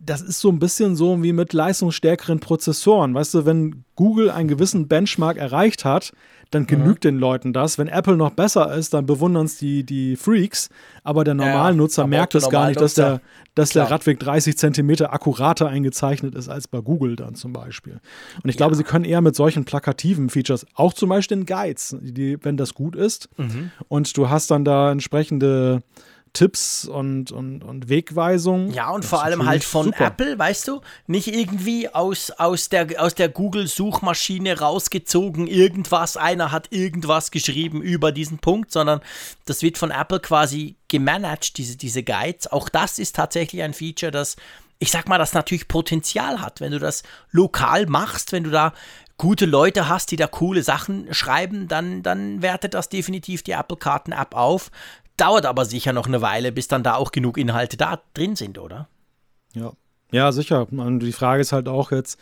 das ist so ein bisschen so wie mit leistungsstärkeren Prozessoren. Weißt du, wenn Google einen gewissen Benchmark erreicht hat, dann genügt mhm. den Leuten das. Wenn Apple noch besser ist, dann bewundern es die, die Freaks, aber der Normalnutzer ja, merkt es gar nicht, dass der, dass der Radweg 30 Zentimeter akkurater eingezeichnet ist als bei Google dann zum Beispiel. Und ich glaube, sie können eher mit solchen plakativen Features, auch zum Beispiel in Guides, die, wenn das gut ist, mhm. und du hast dann da entsprechende Tipps und, und, und Wegweisungen. Ja, und vor allem halt von super. Apple, weißt du? Nicht irgendwie aus, aus der, aus der Google-Suchmaschine rausgezogen, irgendwas, einer hat irgendwas geschrieben über diesen Punkt, sondern das wird von Apple quasi gemanagt, diese, diese Guides. Auch das ist tatsächlich ein Feature, das, ich sag mal, das natürlich Potenzial hat, wenn du das lokal machst, wenn du da gute Leute hast, die da coole Sachen schreiben, dann, dann wertet das definitiv die Apple Karten App auf. Dauert aber sicher noch eine Weile, bis dann da auch genug Inhalte da drin sind, oder? Ja, ja, sicher. Und die Frage ist halt auch jetzt,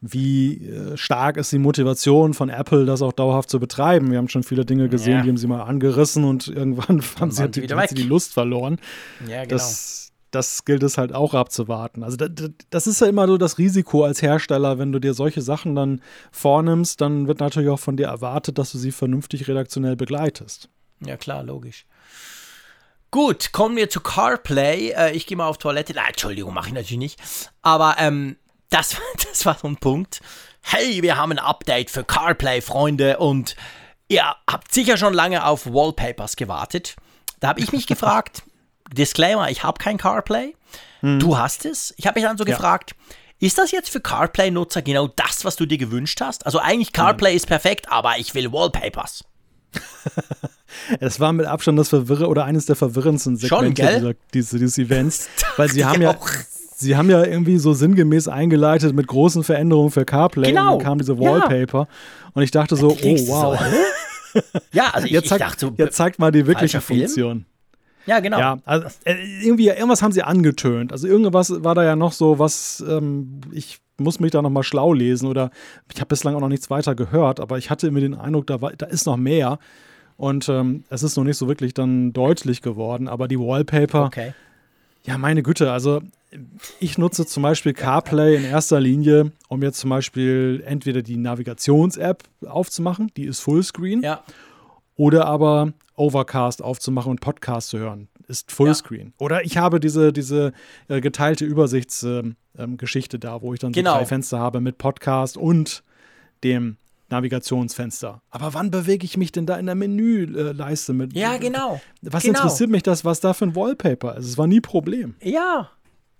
wie äh, stark ist die Motivation von Apple, das auch dauerhaft zu betreiben. Wir haben schon viele Dinge gesehen, ja. die haben sie mal angerissen und irgendwann haben sie, die, sie die Lust verloren. Ja, genau. Das, das gilt es halt auch abzuwarten. Also das, das, ist ja immer so das Risiko als Hersteller, wenn du dir solche Sachen dann vornimmst, dann wird natürlich auch von dir erwartet, dass du sie vernünftig redaktionell begleitest. Ja klar, logisch. Gut, kommen wir zu CarPlay. Äh, ich gehe mal auf Toilette. Nein, Entschuldigung, mache ich natürlich nicht. Aber ähm, das, das war so ein Punkt. Hey, wir haben ein Update für CarPlay, Freunde. Und ihr habt sicher schon lange auf Wallpapers gewartet. Da habe ich mich gefragt, Disclaimer, ich habe kein CarPlay. Hm. Du hast es. Ich habe mich dann so ja. gefragt, ist das jetzt für CarPlay-Nutzer genau das, was du dir gewünscht hast? Also eigentlich CarPlay hm. ist perfekt, aber ich will Wallpapers. Es war mit Abstand das Verwirre oder eines der verwirrendsten Segmente dieser, dieses, dieses Events, weil sie haben ja sie haben ja irgendwie so sinngemäß eingeleitet mit großen Veränderungen für CarPlay genau. und dann kam diese Wallpaper ja. und ich dachte so, oh wow. So, ja, also ich, jetzt, zeig, dachte so, jetzt zeigt mal die wirkliche Funktion. Ja, genau. Ja, also, äh, irgendwie, irgendwas haben sie angetönt. Also irgendwas war da ja noch so, was ähm, ich muss mich da noch mal schlau lesen oder ich habe bislang auch noch nichts weiter gehört, aber ich hatte immer den Eindruck, da, war, da ist noch mehr. Und ähm, es ist noch nicht so wirklich dann deutlich geworden, aber die Wallpaper, okay. ja, meine Güte, also ich nutze zum Beispiel CarPlay in erster Linie, um jetzt zum Beispiel entweder die Navigations-App aufzumachen, die ist Fullscreen, ja. oder aber Overcast aufzumachen und Podcast zu hören, ist Fullscreen. Ja. Oder ich habe diese, diese äh, geteilte Übersichtsgeschichte äh, ähm, da, wo ich dann genau. so drei Fenster habe mit Podcast und dem Navigationsfenster. Aber wann bewege ich mich denn da in der Menüleiste mit? Ja, genau. Was genau. interessiert mich das, was da für ein Wallpaper ist? Es war nie Problem. Ja,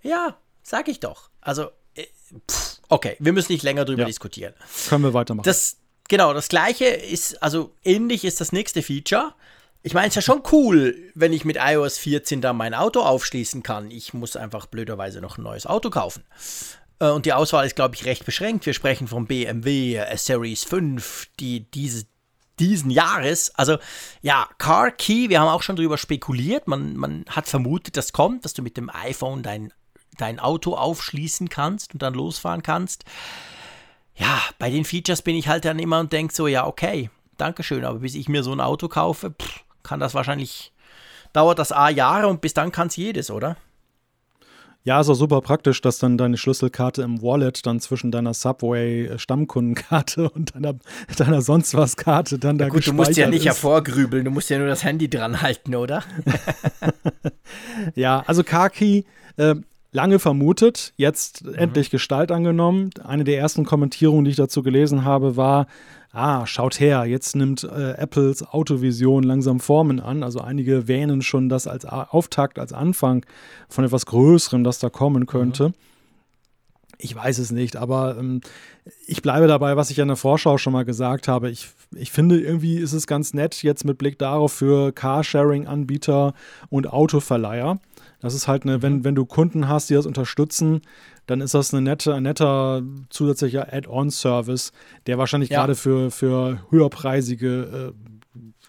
ja, sag ich doch. Also, äh, pff, okay, wir müssen nicht länger drüber ja. diskutieren. Können wir weitermachen. Das, genau, das gleiche ist, also ähnlich ist das nächste Feature. Ich meine, es ist ja schon cool, wenn ich mit iOS 14 da mein Auto aufschließen kann. Ich muss einfach blöderweise noch ein neues Auto kaufen. Äh, und die Auswahl ist, glaube ich, recht beschränkt. Wir sprechen vom BMW äh, Series 5, die diese, diesen Jahres. Also ja, Car Key, wir haben auch schon darüber spekuliert. Man, man hat vermutet, das kommt, dass du mit dem iPhone dein, dein Auto aufschließen kannst und dann losfahren kannst. Ja, bei den Features bin ich halt dann immer und denke so, ja, okay, Dankeschön, aber bis ich mir so ein Auto kaufe, pff, kann das wahrscheinlich, dauert das A Jahre und bis dann kann es jedes, oder? Ja, ist auch super praktisch, dass dann deine Schlüsselkarte im Wallet dann zwischen deiner Subway-Stammkundenkarte und deiner, deiner sonst was Karte dann ja, da gut, Du musst ja nicht ist. hervorgrübeln, du musst ja nur das Handy dran halten, oder? ja, also Kaki, äh, lange vermutet, jetzt mhm. endlich Gestalt angenommen. Eine der ersten Kommentierungen, die ich dazu gelesen habe, war, ah, schaut her, jetzt nimmt äh, Apples Autovision langsam Formen an. Also einige wähnen schon das als Auftakt, als Anfang von etwas Größerem, das da kommen könnte. Mhm. Ich weiß es nicht, aber ähm, ich bleibe dabei, was ich an der Vorschau schon mal gesagt habe. Ich, ich finde, irgendwie ist es ganz nett jetzt mit Blick darauf für Carsharing-Anbieter und Autoverleiher. Das ist halt eine, wenn, mhm. wenn du Kunden hast, die das unterstützen, dann ist das eine nette, ein netter zusätzlicher Add-on-Service, der wahrscheinlich ja. gerade für, für höherpreisige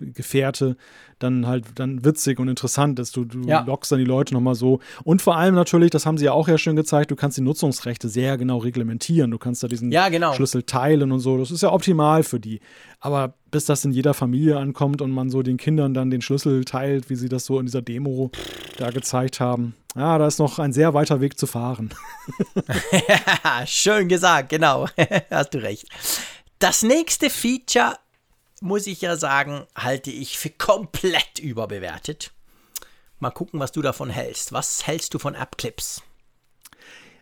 äh, Gefährte dann halt dann witzig und interessant ist. Du, du ja. lockst dann die Leute nochmal so. Und vor allem natürlich, das haben sie ja auch ja schön gezeigt, du kannst die Nutzungsrechte sehr genau reglementieren. Du kannst da diesen ja, genau. Schlüssel teilen und so. Das ist ja optimal für die. Aber bis das in jeder Familie ankommt und man so den Kindern dann den Schlüssel teilt, wie sie das so in dieser Demo da gezeigt haben, ja, da ist noch ein sehr weiter Weg zu fahren. schön gesagt, genau. Hast du recht. Das nächste Feature muss ich ja sagen, halte ich für komplett überbewertet. Mal gucken, was du davon hältst. Was hältst du von App-Clips?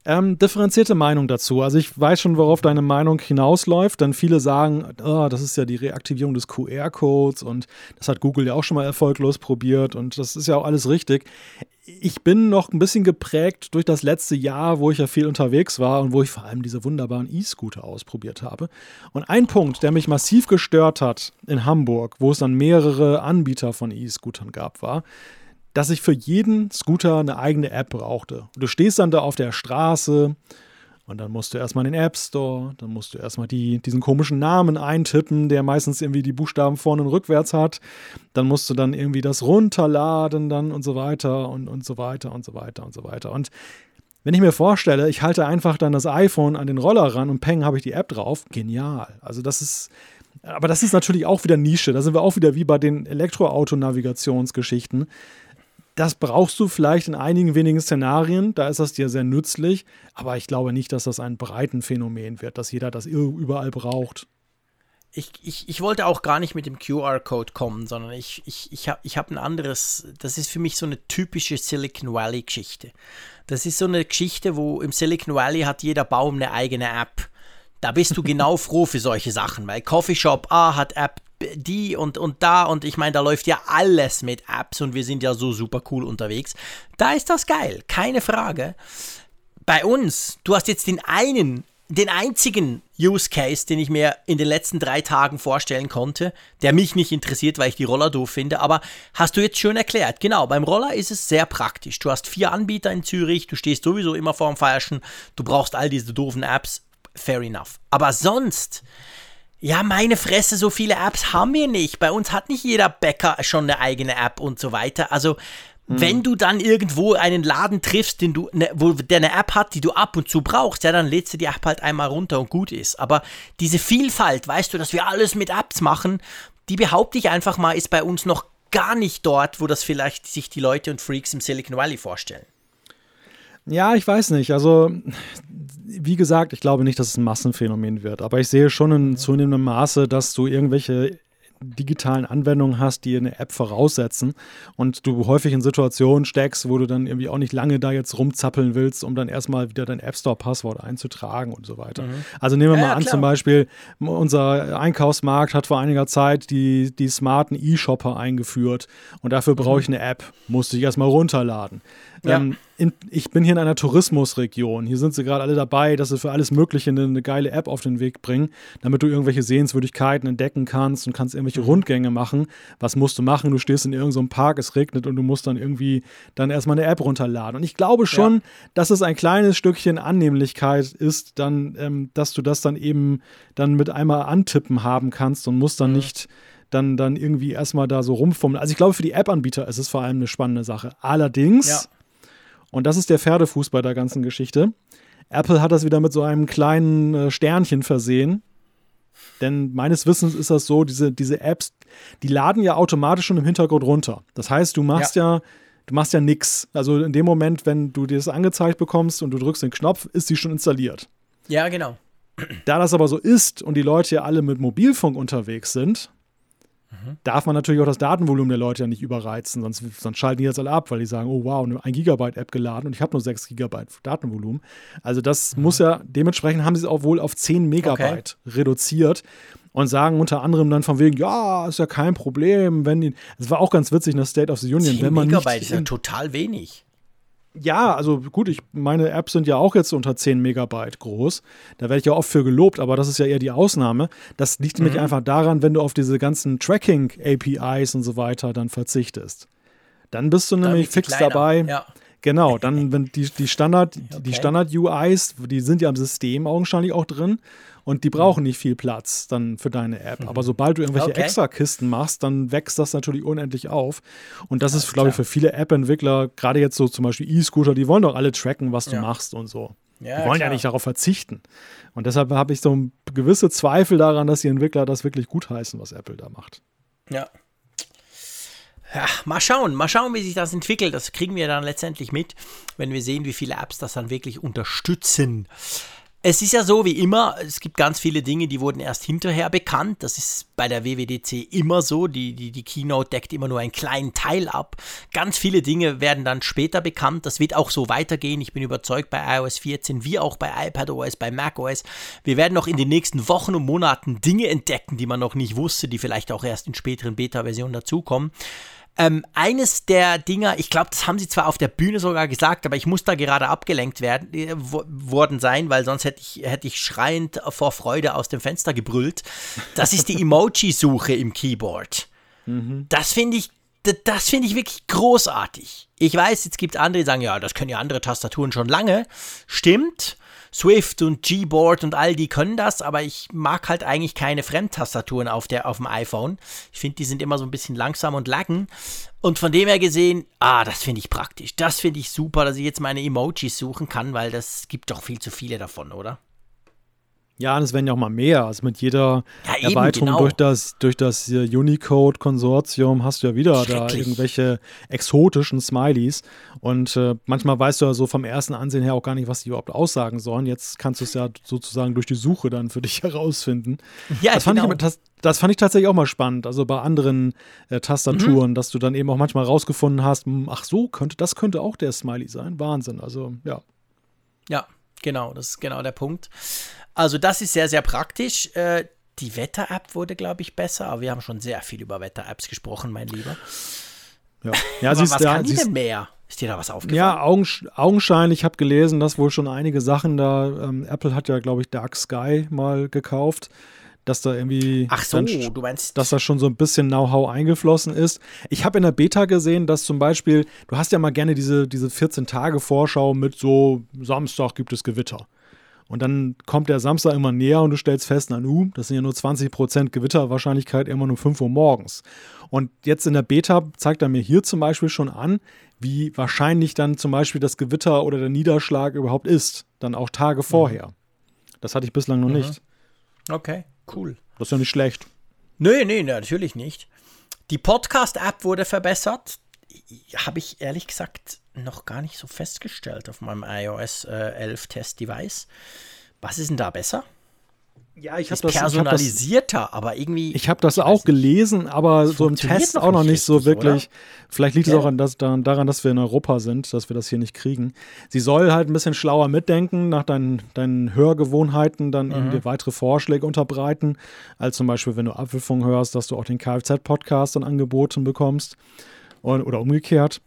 Ähm, differenzierte Meinung dazu. Also ich weiß schon, worauf deine Meinung hinausläuft, denn viele sagen, oh, das ist ja die Reaktivierung des QR-Codes und das hat Google ja auch schon mal erfolglos probiert und das ist ja auch alles richtig ich bin noch ein bisschen geprägt durch das letzte Jahr, wo ich ja viel unterwegs war und wo ich vor allem diese wunderbaren E-Scooter ausprobiert habe. Und ein Punkt, der mich massiv gestört hat in Hamburg, wo es dann mehrere Anbieter von E-Scootern gab, war, dass ich für jeden Scooter eine eigene App brauchte. Du stehst dann da auf der Straße und dann musst du erstmal in den App Store, dann musst du erstmal die, diesen komischen Namen eintippen, der meistens irgendwie die Buchstaben vorne und rückwärts hat. Dann musst du dann irgendwie das runterladen dann und so weiter und, und so weiter und so weiter und so weiter. Und wenn ich mir vorstelle, ich halte einfach dann das iPhone an den Roller ran und peng, habe ich die App drauf, genial. Also das ist, aber das ist natürlich auch wieder Nische. Da sind wir auch wieder wie bei den Elektroauto-Navigationsgeschichten. Das brauchst du vielleicht in einigen wenigen Szenarien, da ist das dir sehr nützlich, aber ich glaube nicht, dass das ein breiten Phänomen wird, dass jeder das überall braucht. Ich, ich, ich wollte auch gar nicht mit dem QR-Code kommen, sondern ich, ich, ich habe ich hab ein anderes, das ist für mich so eine typische Silicon Valley-Geschichte. Das ist so eine Geschichte, wo im Silicon Valley hat jeder Baum eine eigene App. Da bist du genau froh für solche Sachen, weil Coffeeshop A hat App die und, und da und ich meine, da läuft ja alles mit Apps und wir sind ja so super cool unterwegs. Da ist das geil, keine Frage. Bei uns, du hast jetzt den einen, den einzigen Use Case, den ich mir in den letzten drei Tagen vorstellen konnte, der mich nicht interessiert, weil ich die Roller doof finde, aber hast du jetzt schön erklärt. Genau, beim Roller ist es sehr praktisch. Du hast vier Anbieter in Zürich, du stehst sowieso immer vorm Falschen, du brauchst all diese doofen Apps, fair enough. Aber sonst, ja, meine Fresse, so viele Apps haben wir nicht. Bei uns hat nicht jeder Bäcker schon eine eigene App und so weiter. Also, hm. wenn du dann irgendwo einen Laden triffst, den du, ne, wo der eine App hat, die du ab und zu brauchst, ja, dann lädst du die App halt einmal runter und gut ist. Aber diese Vielfalt, weißt du, dass wir alles mit Apps machen, die behaupte ich einfach mal, ist bei uns noch gar nicht dort, wo das vielleicht sich die Leute und Freaks im Silicon Valley vorstellen. Ja, ich weiß nicht. Also, wie gesagt, ich glaube nicht, dass es ein Massenphänomen wird. Aber ich sehe schon in zunehmendem Maße, dass du irgendwelche digitalen Anwendungen hast, die eine App voraussetzen und du häufig in Situationen steckst, wo du dann irgendwie auch nicht lange da jetzt rumzappeln willst, um dann erstmal wieder dein App Store-Passwort einzutragen und so weiter. Mhm. Also nehmen wir ja, mal an, klar. zum Beispiel, unser Einkaufsmarkt hat vor einiger Zeit die, die smarten E-Shopper eingeführt und dafür brauche mhm. ich eine App, musste ich erstmal runterladen. Ja. Ähm, in, ich bin hier in einer Tourismusregion. Hier sind sie gerade alle dabei, dass sie für alles Mögliche eine, eine, geile App auf den Weg bringen, damit du irgendwelche Sehenswürdigkeiten entdecken kannst und kannst irgendwelche mhm. Rundgänge machen. Was musst du machen? Du stehst in irgendeinem Park, es regnet und du musst dann irgendwie dann erstmal eine App runterladen. Und ich glaube schon, ja. dass es ein kleines Stückchen Annehmlichkeit ist, dann, ähm, dass du das dann eben dann mit einmal antippen haben kannst und musst dann mhm. nicht dann, dann irgendwie erstmal da so rumfummeln. Also ich glaube, für die App-Anbieter ist es vor allem eine spannende Sache. Allerdings ja. Und das ist der Pferdefuß bei der ganzen Geschichte. Apple hat das wieder mit so einem kleinen äh, Sternchen versehen. Denn meines Wissens ist das so, diese, diese Apps, die laden ja automatisch schon im Hintergrund runter. Das heißt, du machst ja, ja du machst ja nichts. Also in dem Moment, wenn du dir das angezeigt bekommst und du drückst den Knopf, ist die schon installiert. Ja, genau. Da das aber so ist und die Leute ja alle mit Mobilfunk unterwegs sind, darf man natürlich auch das Datenvolumen der Leute ja nicht überreizen, sonst, sonst schalten die jetzt alle ab, weil die sagen, oh wow, eine 1 Gigabyte App geladen und ich habe nur 6 Gigabyte Datenvolumen. Also das Mhm. muss ja, dementsprechend haben sie es auch wohl auf 10 Megabyte reduziert und sagen unter anderem dann von wegen, ja, ist ja kein Problem, wenn die, es war auch ganz witzig in der State of the Union, 10 wenn man Megabyte nicht ist ja total wenig. Ja, also gut, ich, meine Apps sind ja auch jetzt unter 10 Megabyte groß. Da werde ich ja oft für gelobt, aber das ist ja eher die Ausnahme. Das liegt Mhm. nämlich einfach daran, wenn du auf diese ganzen Tracking-APIs und so weiter dann verzichtest. Dann bist du Dann nämlich fix kleiner. dabei. Ja. Genau, dann, wenn die, die Standard, die Okay. Standard-UIs, die sind ja im System augenscheinlich auch drin und die brauchen nicht viel Platz dann für deine App. Aber sobald du irgendwelche Mhm. Okay. Extra-Kisten machst, dann wächst das natürlich unendlich auf. Und das ist, Alles glaube ich, für viele App-Entwickler, gerade jetzt so zum Beispiel E-Scooter, die wollen doch alle tracken, was du Ja. machst und so. Ja, die wollen ja klar. nicht darauf verzichten. Und deshalb habe ich so gewisse Zweifel daran, dass die Entwickler das wirklich gutheißen, was Apple da macht. Ja. Ja, mal schauen, mal schauen, wie sich das entwickelt. Das kriegen wir dann letztendlich mit, wenn wir sehen, wie viele Apps das dann wirklich unterstützen. Es ist ja so wie immer, es gibt ganz viele Dinge, die wurden erst hinterher bekannt. Das ist bei der WWDC immer so. Die, die, die Keynote deckt immer nur einen kleinen Teil ab. Ganz viele Dinge werden dann später bekannt. Das wird auch so weitergehen. Ich bin überzeugt bei iOS 14 wie auch bei iPadOS, bei macOS. Wir werden noch in den nächsten Wochen und Monaten Dinge entdecken, die man noch nicht wusste, die vielleicht auch erst in späteren Beta-Versionen dazukommen. Ähm, eines der Dinger, ich glaube, das haben sie zwar auf der Bühne sogar gesagt, aber ich muss da gerade abgelenkt werden, äh, wo- worden sein, weil sonst hätte ich, hätte ich schreiend vor Freude aus dem Fenster gebrüllt. Das ist die Emoji-Suche im Keyboard. Das finde ich, das finde ich wirklich großartig. Ich weiß, jetzt gibt es andere, die sagen, ja, das können ja andere Tastaturen schon lange. Stimmt. Swift und Gboard und all die können das, aber ich mag halt eigentlich keine Fremdtastaturen auf, der, auf dem iPhone. Ich finde, die sind immer so ein bisschen langsam und laggen. Und von dem her gesehen, ah, das finde ich praktisch. Das finde ich super, dass ich jetzt meine Emojis suchen kann, weil das gibt doch viel zu viele davon, oder? Ja, und es werden ja auch mal mehr. Also mit jeder Ja, eben, Erweiterung genau. durch das, durch das Unicode-Konsortium hast du ja wieder da irgendwelche exotischen Smileys. Und äh, manchmal weißt du ja so vom ersten Ansehen her auch gar nicht, was die überhaupt aussagen sollen. Jetzt kannst du es ja sozusagen durch die Suche dann für dich herausfinden. Ja, das, fand ich, genau. aber- das, das fand ich tatsächlich auch mal spannend. Also bei anderen äh, Mhm. Tastaturen, dass du dann eben auch manchmal rausgefunden hast, hm, ach so, könnte, das könnte auch der Smiley sein. Wahnsinn. Also ja. Ja, genau, das ist genau der Punkt. Also das ist sehr, sehr praktisch. Äh, die Wetter-App wurde, glaube ich, besser, aber wir haben schon sehr viel über Wetter-Apps gesprochen, mein Lieber. Ja, ja aber siehst, was ja, kann die siehst, denn mehr? Ist dir da was aufgefallen? Ja, augensch augenscheinlich. Ich habe gelesen, dass wohl schon einige Sachen da. Ähm, Apple hat ja, glaube ich, Dark Sky mal gekauft, dass da irgendwie. Ach so, dann du meinst, dass da schon so ein bisschen Know-how eingeflossen ist. Ich habe in der Beta gesehen, dass zum Beispiel, du hast ja mal gerne diese, diese 14-Tage-Vorschau mit so, Samstag gibt es Gewitter. Und dann kommt der Samstag immer näher und du stellst fest, na nu, das sind ja nur 20% Gewitterwahrscheinlichkeit immer um 5 Uhr morgens. Und jetzt in der Beta zeigt er mir hier zum Beispiel schon an, wie wahrscheinlich dann zum Beispiel das Gewitter oder der Niederschlag überhaupt ist. Dann auch Tage vorher. Das hatte ich bislang noch nicht. okay, cool. Das ist ja nicht schlecht. Nee, nee, natürlich nicht. Die Podcast-App wurde verbessert. Habe ich ehrlich gesagt noch gar nicht so festgestellt auf meinem iOS äh, 11 Test-Device. Was ist denn da besser? Ja, ich Ist personalisierter, aber irgendwie. Ich habe das auch gelesen, aber so im Test auch noch nicht so wirklich. Vielleicht liegt es Gell? auch an das, daran, daran, dass wir in Europa sind, dass wir das hier nicht kriegen. Sie soll halt ein bisschen schlauer mitdenken, nach deinen, deinen Hörgewohnheiten dann eben dir weitere Vorschläge unterbreiten, als zum Beispiel, wenn du Apfelfunk hörst, dass du auch den Kfz-Podcast dann angeboten bekommst und, oder umgekehrt.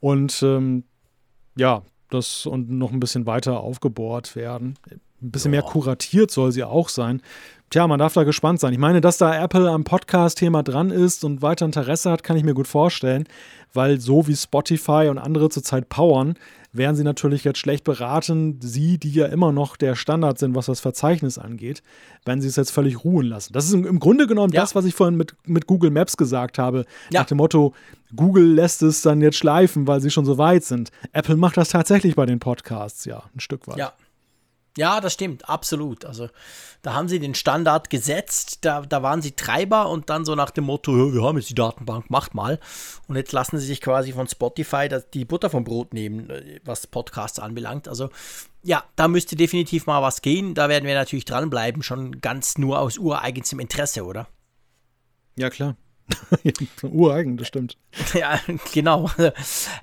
Und ähm, ja, das und noch ein bisschen weiter aufgebohrt werden. Ein bisschen mehr kuratiert soll sie auch sein. Tja, man darf da gespannt sein. Ich meine, dass da Apple am Podcast-Thema dran ist und weiter Interesse hat, kann ich mir gut vorstellen, weil so wie Spotify und andere zurzeit powern, wären sie natürlich jetzt schlecht beraten, sie, die ja immer noch der Standard sind, was das Verzeichnis angeht, wenn sie es jetzt völlig ruhen lassen. Das ist im, im Grunde genommen Ja. das, was ich vorhin mit, mit Google Maps gesagt habe, Ja. nach dem Motto, Google lässt es dann jetzt schleifen, weil sie schon so weit sind. Apple macht das tatsächlich bei den Podcasts, ja, ein Stück weit. Ja. Ja, das stimmt, absolut. Also da haben sie den Standard gesetzt, da, da waren sie Treiber und dann so nach dem Motto, wir haben jetzt die Datenbank, macht mal. Und jetzt lassen sie sich quasi von Spotify die Butter vom Brot nehmen, äh, was Podcasts anbelangt. Also ja, da müsste definitiv mal was gehen. Da werden wir natürlich dranbleiben, schon ganz nur aus ureigenstem Interesse, oder? Ja, klar. Ureigen, das stimmt. Ja, genau.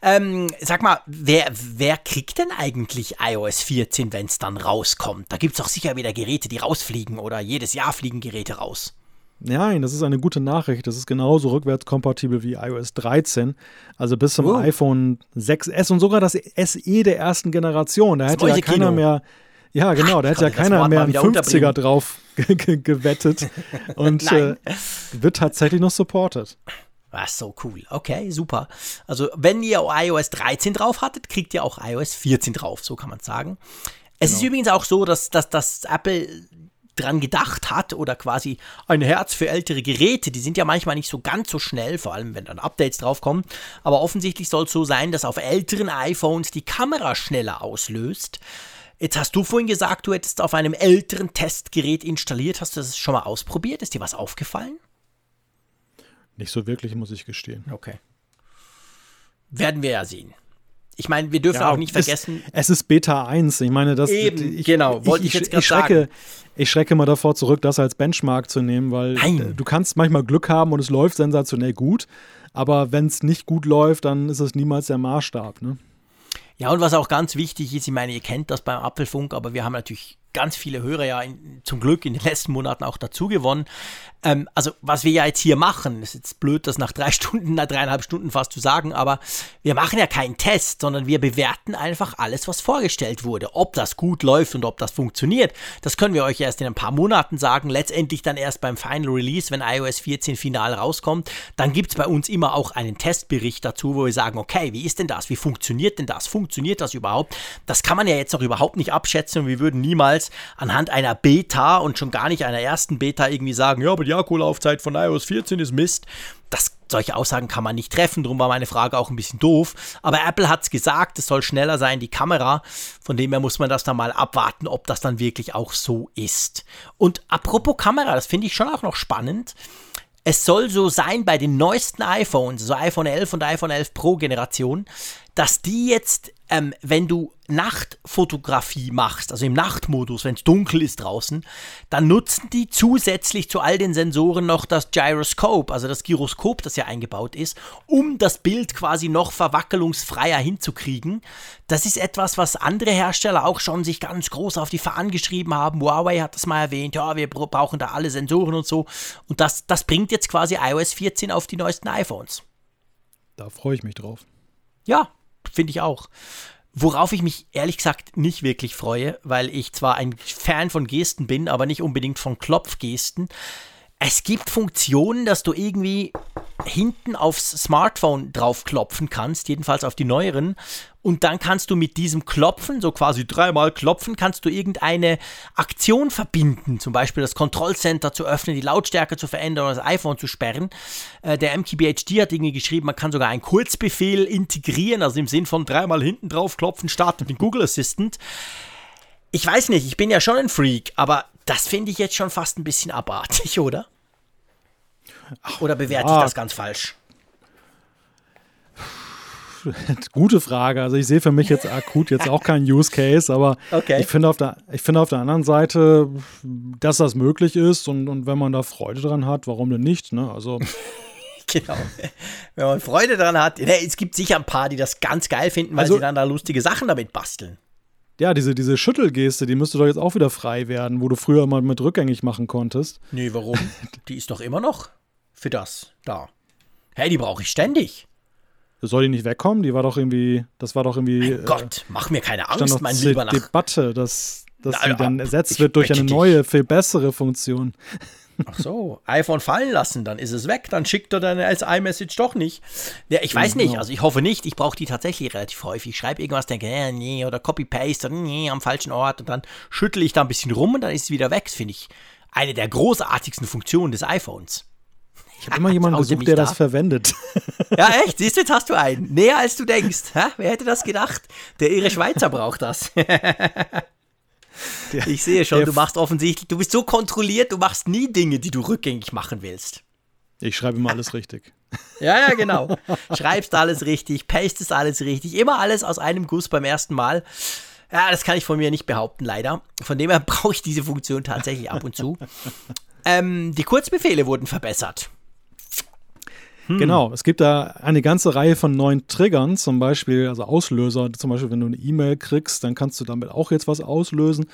Ähm, sag mal, wer, wer kriegt denn eigentlich iOS 14, wenn es dann rauskommt? Da gibt es doch sicher wieder Geräte, die rausfliegen oder jedes Jahr fliegen Geräte raus. Nein, das ist eine gute Nachricht. Das ist genauso rückwärtskompatibel wie iOS 13. Also bis zum oh. iPhone 6S und sogar das SE der ersten Generation. Da hätte ja keiner mehr. Ja, genau, da hätte ja keiner mehr einen 50er drauf gewettet und äh, wird tatsächlich noch supported. Was ah, so cool. Okay, super. Also, wenn ihr iOS 13 drauf hattet, kriegt ihr auch iOS 14 drauf, so kann man sagen. Es genau. ist übrigens auch so, dass, dass, dass Apple dran gedacht hat oder quasi ein Herz für ältere Geräte. Die sind ja manchmal nicht so ganz so schnell, vor allem wenn dann Updates draufkommen. Aber offensichtlich soll es so sein, dass auf älteren iPhones die Kamera schneller auslöst. Jetzt hast du vorhin gesagt, du hättest auf einem älteren Testgerät installiert. Hast du das schon mal ausprobiert? Ist dir was aufgefallen? Nicht so wirklich, muss ich gestehen. Okay. Werden wir ja sehen. Ich meine, wir dürfen ja, auch nicht vergessen. Es, es, ist Beta 1. Ich meine, das. Eben, ich, genau, wollte ich, ich, jetzt gerade sagen. Ich schrecke mal davor zurück, das als Benchmark zu nehmen, weil Nein. du kannst manchmal Glück haben und es läuft sensationell gut. Aber wenn es nicht gut läuft, dann ist es niemals der Maßstab. Ne? Ja, und was auch ganz wichtig ist, ich meine, ihr kennt das beim Apfelfunk, aber wir haben natürlich ganz viele Hörer ja in, zum Glück in den letzten Monaten auch dazu gewonnen. Ähm, also was wir ja jetzt hier machen, ist jetzt blöd, das nach drei Stunden, nach dreieinhalb Stunden fast zu sagen, aber wir machen ja keinen Test, sondern wir bewerten einfach alles, was vorgestellt wurde. Ob das gut läuft und ob das funktioniert, das können wir euch erst in ein paar Monaten sagen. Letztendlich dann erst beim Final Release, wenn iOS 14 final rauskommt. Dann gibt es bei uns immer auch einen Testbericht dazu, wo wir sagen, okay, wie ist denn das? Wie funktioniert denn das? Funktioniert das überhaupt? Das kann man ja jetzt noch überhaupt nicht abschätzen und wir würden niemals anhand einer Beta und schon gar nicht einer ersten Beta irgendwie sagen, ja, aber die Akkulaufzeit von iOS 14 ist Mist. Das, solche Aussagen kann man nicht treffen, darum war meine Frage auch ein bisschen doof. Aber Apple hat es gesagt, es soll schneller sein, die Kamera. Von dem her muss man das dann mal abwarten, ob das dann wirklich auch so ist. Und apropos Kamera, das finde ich schon auch noch spannend. Es soll so sein bei den neuesten iPhones, so iPhone 11 und iPhone 11 Pro Generation, dass die jetzt, ähm, wenn du Nachtfotografie machst, also im Nachtmodus, wenn es dunkel ist draußen, dann nutzen die zusätzlich zu all den Sensoren noch das Gyroscope, also das Gyroskop, das ja eingebaut ist, um das Bild quasi noch verwackelungsfreier hinzukriegen. Das ist etwas, was andere Hersteller auch schon sich ganz groß auf die Fahnen geschrieben haben. Huawei hat das mal erwähnt, ja, wir brauchen da alle Sensoren und so. Und das, das bringt jetzt quasi iOS 14 auf die neuesten iPhones. Da freue ich mich drauf. Ja, finde ich auch. Worauf ich mich ehrlich gesagt nicht wirklich freue, weil ich zwar ein Fan von Gesten bin, aber nicht unbedingt von Klopfgesten. Es gibt Funktionen, dass du irgendwie hinten aufs Smartphone draufklopfen kannst, jedenfalls auf die neueren. Und dann kannst du mit diesem Klopfen, so quasi dreimal klopfen, kannst du irgendeine Aktion verbinden. Zum Beispiel das Kontrollcenter zu öffnen, die Lautstärke zu verändern oder das iPhone zu sperren. Äh, der MKBHD hat irgendwie geschrieben, man kann sogar einen Kurzbefehl integrieren, also im Sinn von dreimal hinten drauf klopfen, startet den Google Assistant. Ich weiß nicht, ich bin ja schon ein Freak, aber das finde ich jetzt schon fast ein bisschen abartig, oder? Oder bewerte ja. ich das ganz falsch? Gute Frage. Also ich sehe für mich jetzt akut jetzt auch keinen Use Case, aber okay. ich finde auf der, ich finde auf der anderen Seite, dass das möglich ist und, und wenn man da Freude dran hat, warum denn nicht? Ne? Also genau. Wenn man Freude dran hat. Ne, es gibt sicher ein paar, die das ganz geil finden, weil also, sie dann da lustige Sachen damit basteln. Ja, diese, diese Schüttelgeste, die müsste doch jetzt auch wieder frei werden, wo du früher mal mit rückgängig machen konntest. Nee, warum? die ist doch immer noch für das da. Hey, die brauche ich ständig. Soll die nicht wegkommen? Die war doch irgendwie, das war doch irgendwie. Mein äh, Gott, mach mir keine Angst, mein lieber nach. Debatte, dass, dass Na, die dann ersetzt wird durch eine neue, viel bessere Funktion. Ach so, iPhone fallen lassen, dann ist es weg, dann schickt er dann als iMessage doch nicht. Ja, ich weiß nicht, genau. also ich hoffe nicht, ich brauche die tatsächlich relativ häufig. Ich schreibe irgendwas, denke, äh, nee, oder Copy-Paste, nee, am falschen Ort und dann schüttle ich da ein bisschen rum und dann ist es wieder weg. Das finde ich eine der großartigsten Funktionen des iPhones. Ich habe immer jemanden gesucht, der da? das verwendet. Ja, echt? Siehst du, jetzt hast du einen. Näher als du denkst. Hä? Wer hätte das gedacht? Der irre Schweizer braucht das. Der, ich sehe schon, du machst offensichtlich, du bist so kontrolliert, du machst nie Dinge, die du rückgängig machen willst. Ich schreibe immer alles richtig. Ja, ja, genau. Schreibst alles richtig, pastest alles richtig, immer alles aus einem Guss beim ersten Mal. Ja, das kann ich von mir nicht behaupten, leider. Von dem her brauche ich diese Funktion tatsächlich ab und zu. Ähm, die Kurzbefehle wurden verbessert. Hm. Genau, es gibt da eine ganze Reihe von neuen Triggern, zum Beispiel, also Auslöser. Zum Beispiel, wenn du eine E-Mail kriegst, dann kannst du damit auch jetzt was auslösen.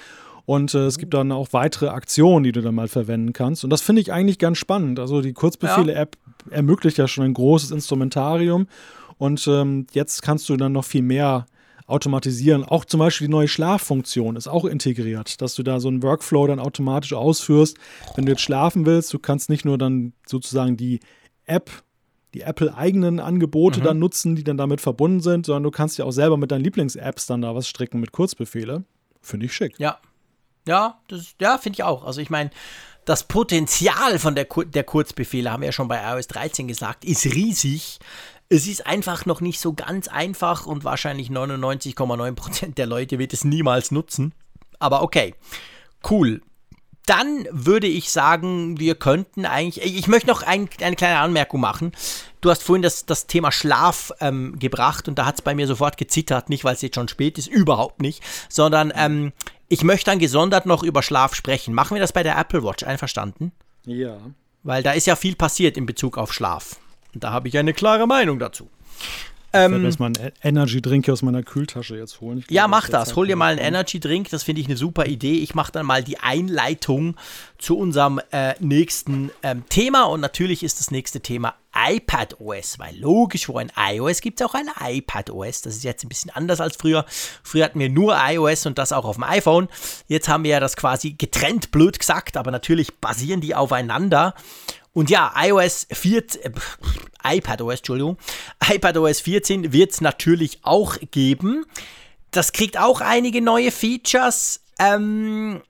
Und äh, es gibt dann auch weitere Aktionen, die du dann mal verwenden kannst. Und das finde ich eigentlich ganz spannend. Also die Kurzbefehle-App ja. ermöglicht ja schon ein großes Instrumentarium. Und ähm, jetzt kannst du dann noch viel mehr automatisieren. Auch zum Beispiel die neue Schlaffunktion ist auch integriert, dass du da so einen Workflow dann automatisch ausführst. Wenn du jetzt schlafen willst, du kannst nicht nur dann sozusagen die App die Apple-eigenen Angebote mhm. dann nutzen, die dann damit verbunden sind, sondern du kannst ja auch selber mit deinen Lieblings-Apps dann da was stricken mit Kurzbefehle. Finde ich schick. Ja. Ja, das, ja, finde ich auch. Also ich meine, das Potenzial von der, der Kurzbefehle, haben wir ja schon bei iOS 13 gesagt, ist riesig. Es ist einfach noch nicht so ganz einfach und wahrscheinlich 99,9% der Leute wird es niemals nutzen. Aber okay, cool. Dann würde ich sagen, wir könnten eigentlich. Ich möchte noch ein, eine kleine Anmerkung machen. Du hast vorhin das, das Thema Schlaf ähm, gebracht und da hat es bei mir sofort gezittert. Nicht, weil es jetzt schon spät ist, überhaupt nicht, sondern ähm, ich möchte dann gesondert noch über Schlaf sprechen. Machen wir das bei der Apple Watch, einverstanden? Ja. Weil da ist ja viel passiert in Bezug auf Schlaf. Und da habe ich eine klare Meinung dazu. Ich ähm, werde erstmal einen Energy Drink aus meiner Kühltasche jetzt holen. Glaube, ja, mach das. Hol dir mal einen Energy Drink. Das finde ich eine super Idee. Ich mache dann mal die Einleitung zu unserem äh, nächsten ähm, Thema. Und natürlich ist das nächste Thema iPad OS, weil logisch, wo ein iOS gibt es auch ein iPad OS. Das ist jetzt ein bisschen anders als früher. Früher hatten wir nur iOS und das auch auf dem iPhone. Jetzt haben wir ja das quasi getrennt, blöd gesagt, aber natürlich basieren die aufeinander. Und ja, iOS 14, äh, iPadOS, Entschuldigung, iPadOS 14 wird es natürlich auch geben. Das kriegt auch einige neue Features. Ähm,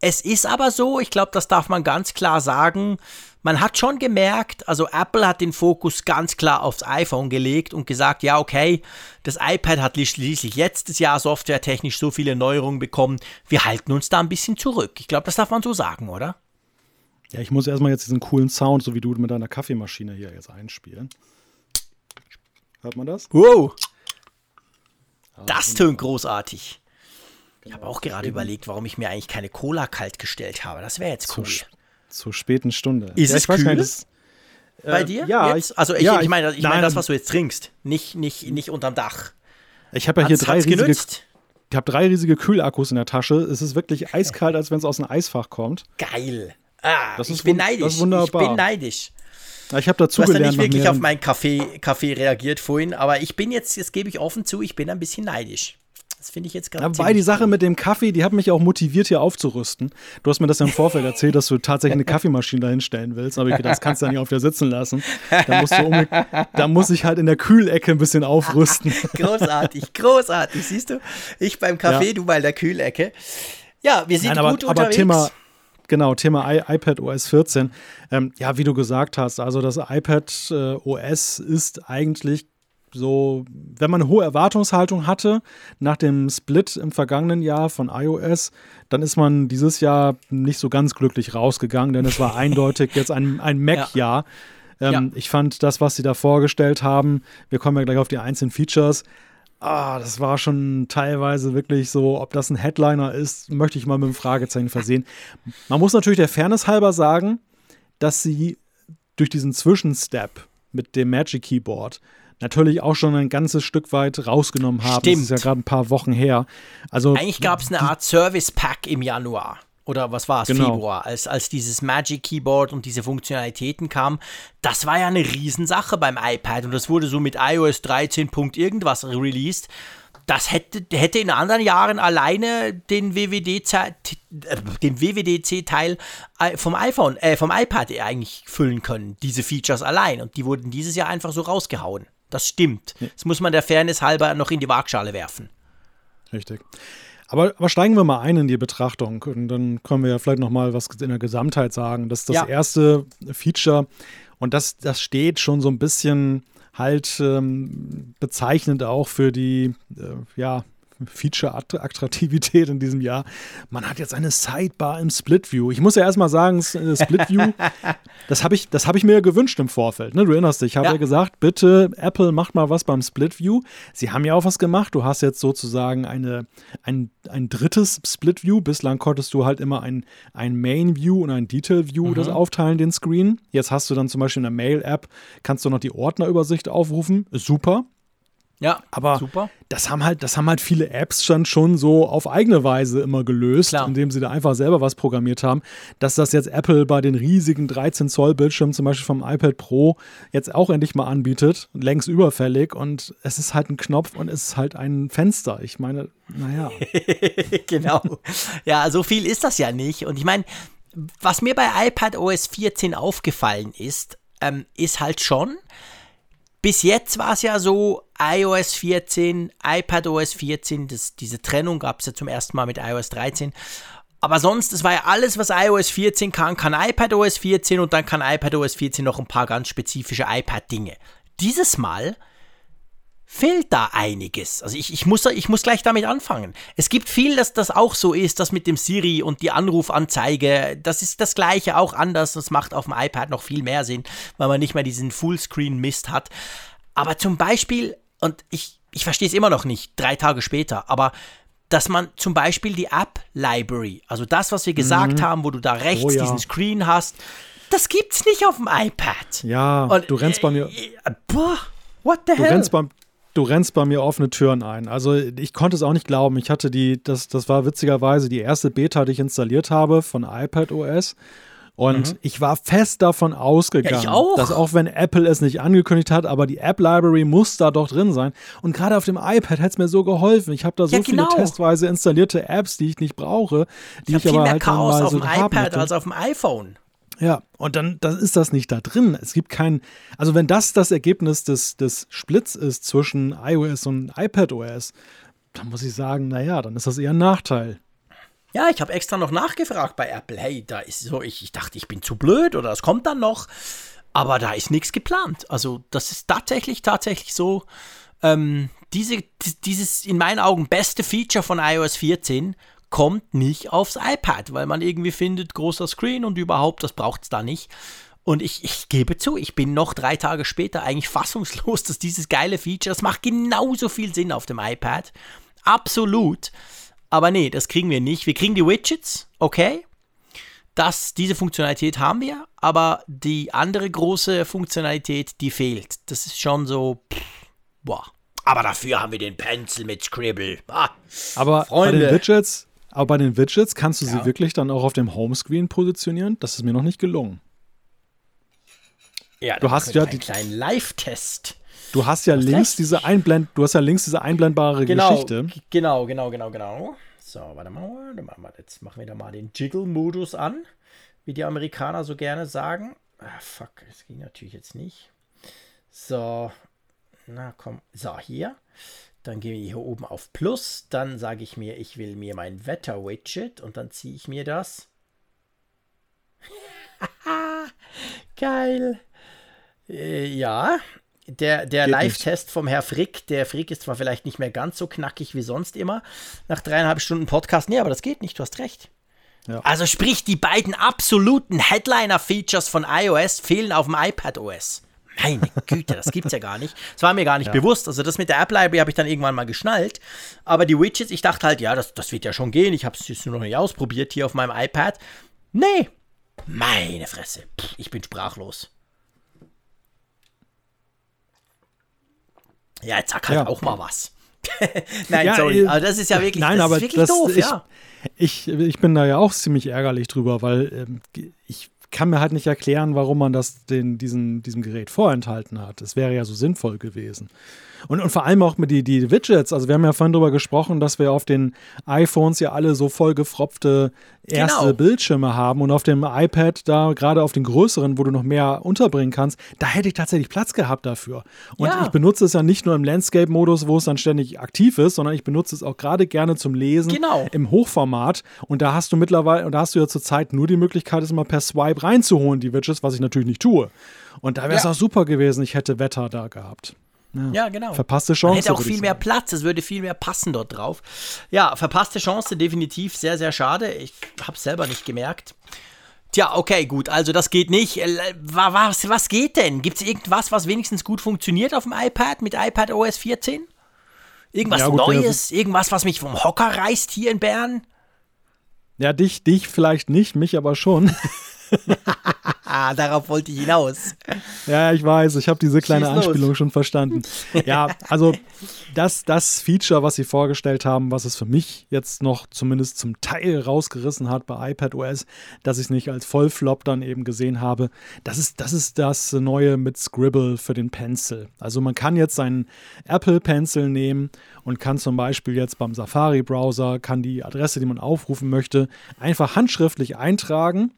es ist aber so, ich glaube, das darf man ganz klar sagen, man hat schon gemerkt, also Apple hat den Fokus ganz klar aufs iPhone gelegt und gesagt, ja, okay, das iPad hat schließlich letztes Jahr softwaretechnisch so viele Neuerungen bekommen, wir halten uns da ein bisschen zurück. Ich glaube, das darf man so sagen, oder? Ja, ich muss erstmal jetzt diesen coolen Sound, so wie du mit deiner Kaffeemaschine hier jetzt einspielen. Hört man das? Wow! Ah, das tönt großartig. Ich habe auch gerade überlegt, warum ich mir eigentlich keine Cola kalt gestellt habe. Das wäre jetzt cool. Zur, zur, späten Stunde. Ist ja, es kühl? Nicht, das, äh, Bei dir? Ja. Ich, also ich, ja, ich meine ich mein das, was du jetzt trinkst. Nicht, nicht, nicht unterm Dach. Ich habe ja hier drei riesige... Genützt? Ich habe drei riesige Kühlakkus in der Tasche. Es ist wirklich eiskalt, als wenn es aus einem Eisfach kommt. Geil. Ah, das ich bin neidisch. Das ist wunderbar. Ich bin neidisch. Ich habe dazu du hast ja nicht wirklich auf meinen Kaffee, Kaffee reagiert vorhin, aber ich bin jetzt, jetzt gebe ich offen zu, ich bin ein bisschen neidisch. Das finde ich jetzt gerade. Wobei die Sache mit dem Kaffee, die hat mich auch motiviert, hier aufzurüsten. Du hast mir das ja im Vorfeld erzählt, dass du tatsächlich eine Kaffeemaschine dahin stellen willst. Aber ich gedacht, das kannst du ja nicht auf der sitzen lassen. Da, musst du da muss ich halt in der Kühlecke ein bisschen aufrüsten. großartig, großartig. Siehst du? Ich beim Kaffee, ja. du bei der Kühlecke. Ja, wir sind Nein, aber, gut aber unterwegs. Thema, Genau, Thema I iPad OS 14. Ähm, ja, wie du gesagt hast, also das iPad äh, OS ist eigentlich so, wenn man eine hohe Erwartungshaltung hatte nach dem Split im vergangenen Jahr von iOS, dann ist man dieses Jahr nicht so ganz glücklich rausgegangen, denn es war eindeutig jetzt ein, ein Mac-Jahr. Ja. Ähm, ja. Ich fand das, was sie da vorgestellt haben, wir kommen ja gleich auf die einzelnen Features, ah, das war schon teilweise wirklich so, ob das ein Headliner ist, möchte ich mal mit einem Fragezeichen versehen. Man muss natürlich der Fairness halber sagen, dass sie durch diesen Zwischenstep mit dem Magic Keyboard natürlich auch schon ein ganzes Stück weit rausgenommen haben. Stimmt. Das ist ja gerade ein paar Wochen her. Also, Eigentlich gab es eine Art Service Pack im Januar oder was war es, genau. Februar, als, als dieses Magic Keyboard und diese Funktionalitäten kamen, das war ja eine Riesensache beim iPad und das wurde so mit iOS 13. irgendwas released. Das hätte, hätte in anderen Jahren alleine den WWDC, den WWDC-Teil äh, vom iPhone, äh, vom iPad eigentlich füllen können, diese Features allein. Und die wurden dieses Jahr einfach so rausgehauen. Das stimmt. Das muss man der Fairness halber noch in die Waagschale werfen. Richtig. Aber, aber, steigen wir mal ein in die Betrachtung und dann können wir ja vielleicht noch mal was in der Gesamtheit sagen. Das ist das ja. erste Feature und das, das steht schon so ein bisschen halt ähm, bezeichnend auch für die, äh, ja, Feature-Attraktivität in diesem Jahr. Man hat jetzt eine Sidebar im Split View. Ich muss ja erstmal sagen, äh, Split View, das habe ich, hab ich mir ja gewünscht im Vorfeld. Ne? Du erinnerst dich, ich habe ja. ja. gesagt, bitte Apple macht mal was beim Split View. Sie haben ja auch was gemacht. Du hast jetzt sozusagen eine, ein, ein drittes Split View. Bislang konntest du halt immer ein, ein Main View und ein Detail View mhm. das aufteilen, den Screen. Jetzt hast du dann zum Beispiel in der Mail-App, kannst du noch die Ordnerübersicht aufrufen. Ist super. Ja, aber super. das haben halt, das haben halt viele Apps schon, schon so auf eigene Weise immer gelöst, Klar. indem sie da einfach selber was programmiert haben. Dass das jetzt Apple bei den riesigen 13 Zoll Bildschirmen, zum Beispiel vom iPad Pro, jetzt auch endlich mal anbietet, längst überfällig und es ist halt ein Knopf und es ist halt ein Fenster. Ich meine, naja. genau. Ja, so viel ist das ja nicht. Und ich meine, was mir bei iPad OS 14 aufgefallen ist, ähm, ist halt schon, bis jetzt war es ja so, iOS 14, iPadOS 14, das, diese Trennung gab es ja zum ersten Mal mit iOS 13. Aber sonst, das war ja alles, was iOS 14 kann, kann iPadOS 14 und dann kann iPadOS 14 noch ein paar ganz spezifische iPad-Dinge. Dieses Mal fehlt da einiges. Also ich, ich, muss, ich muss gleich damit anfangen. Es gibt viel, dass das auch so ist, das mit dem Siri und die Anrufanzeige, das ist das gleiche, auch anders. Das macht auf dem iPad noch viel mehr Sinn, weil man nicht mehr diesen Fullscreen-Mist hat. Aber zum Beispiel, und ich, ich verstehe es immer noch nicht, drei Tage später, aber dass man zum Beispiel die App Library, also das, was wir gesagt mhm. haben, wo du da rechts oh, ja. diesen Screen hast, das gibt's nicht auf dem iPad. Ja, und, du rennst bei mir. Äh, boah, what the du hell? Rennst beim, du rennst bei mir offene Türen ein. Also ich konnte es auch nicht glauben. Ich hatte die, das, das war witzigerweise die erste Beta, die ich installiert habe von iPad OS. Und mhm. ich war fest davon ausgegangen, ja, auch. dass auch wenn Apple es nicht angekündigt hat, aber die App Library muss da doch drin sein. Und gerade auf dem iPad hätte es mir so geholfen. Ich habe da so ja, genau. viele testweise installierte Apps, die ich nicht brauche, die ich, ich aber halt Chaos mal auf so dem iPad als auf dem iPhone. Ja, und dann, dann ist das nicht da drin. Es gibt kein, also wenn das das Ergebnis des, des Splits ist zwischen iOS und iPadOS, dann muss ich sagen, naja, dann ist das eher ein Nachteil. Ja, ich habe extra noch nachgefragt bei Apple. Hey, da ist so, ich, ich dachte, ich bin zu blöd oder es kommt dann noch. Aber da ist nichts geplant. Also, das ist tatsächlich, tatsächlich so. Ähm, diese, dieses in meinen Augen beste Feature von iOS 14 kommt nicht aufs iPad, weil man irgendwie findet, großer Screen und überhaupt, das braucht es da nicht. Und ich, ich gebe zu, ich bin noch drei Tage später eigentlich fassungslos, dass dieses geile Feature, das macht genauso viel Sinn auf dem iPad. Absolut. Aber nee, das kriegen wir nicht. Wir kriegen die Widgets, okay. Das, diese Funktionalität haben wir, aber die andere große Funktionalität, die fehlt. Das ist schon so, pff, boah. Aber dafür haben wir den Pencil mit Scribble. Ah, aber Freunde. bei den Widgets, aber bei den Widgets kannst du ja. sie wirklich dann auch auf dem Homescreen positionieren? Das ist mir noch nicht gelungen. Ja, du hast ja einen kleinen Live-Test. Du hast ja links recht. diese Einblend, du hast ja links diese einblendbare genau, Geschichte. Genau, genau, genau, genau. So, warte mal, wir, jetzt machen wir da mal den Jiggle-Modus an, wie die Amerikaner so gerne sagen. Ah, fuck, das ging natürlich jetzt nicht. So, na komm, so, hier. Dann gehe ich hier oben auf Plus. Dann sage ich mir, ich will mir mein Wetter-Widget und dann ziehe ich mir das. Geil. Äh, ja, der, der Live-Test vom Herr Frick, der Frick ist zwar vielleicht nicht mehr ganz so knackig wie sonst immer, nach dreieinhalb Stunden Podcast. Nee, aber das geht nicht, du hast recht. Ja. Also sprich, die beiden absoluten Headliner-Features von iOS fehlen auf dem iPad OS. Meine Güte, das gibt's ja gar nicht. Das war mir gar nicht ja. bewusst. Also das mit der App Library habe ich dann irgendwann mal geschnallt. Aber die Widgets, ich dachte halt, ja, das, das wird ja schon gehen. Ich habe es jetzt nur noch nicht ausprobiert hier auf meinem iPad. Nee. Meine Fresse. Pff, ich bin sprachlos. Ja, jetzt sag halt ja. auch mal was. nein, ja, sorry. Äh, aber das ist ja wirklich, nein, das aber ist wirklich das, doof, ich, ja. Ich, ich bin da ja auch ziemlich ärgerlich drüber, weil ähm, ich kann mir halt nicht erklären, warum man das den, diesen, diesem Gerät vorenthalten hat. Es wäre ja so sinnvoll gewesen. Und, und vor allem auch mit die, die Widgets. Also wir haben ja vorhin darüber gesprochen, dass wir auf den iPhones ja alle so vollgefropfte erste genau. Bildschirme haben und auf dem iPad da gerade auf den größeren, wo du noch mehr unterbringen kannst, da hätte ich tatsächlich Platz gehabt dafür. Und ja. ich benutze es ja nicht nur im Landscape-Modus, wo es dann ständig aktiv ist, sondern ich benutze es auch gerade gerne zum Lesen genau. im Hochformat. Und da hast du mittlerweile, und da hast du ja zurzeit nur die Möglichkeit, es mal per Swipe reinzuholen, die Widgets, was ich natürlich nicht tue. Und da wäre es ja. auch super gewesen, ich hätte Wetter da gehabt. Ja, ja genau. Verpasste Chance. Man hätte auch viel mehr Platz, es würde viel mehr passen dort drauf. Ja, verpasste Chance, definitiv sehr, sehr schade. Ich habe es selber nicht gemerkt. Tja, okay, gut, also das geht nicht. Äh, was, was geht denn? Gibt es irgendwas, was wenigstens gut funktioniert auf dem iPad mit iPad OS 14? Irgendwas ja, gut, Neues? Irgendwas, was mich vom Hocker reißt hier in Bern? Ja, dich, dich vielleicht nicht, mich aber schon. Darauf wollte ich hinaus. Ja, ich weiß, ich habe diese kleine Schieß Anspielung los. schon verstanden. Ja, also das, das Feature, was sie vorgestellt haben, was es für mich jetzt noch zumindest zum Teil rausgerissen hat bei iPadOS, dass ich es nicht als Vollflop dann eben gesehen habe, das ist, das ist das Neue mit Scribble für den Pencil. Also man kann jetzt seinen Apple Pencil nehmen und kann zum Beispiel jetzt beim Safari-Browser, kann die Adresse, die man aufrufen möchte, einfach handschriftlich eintragen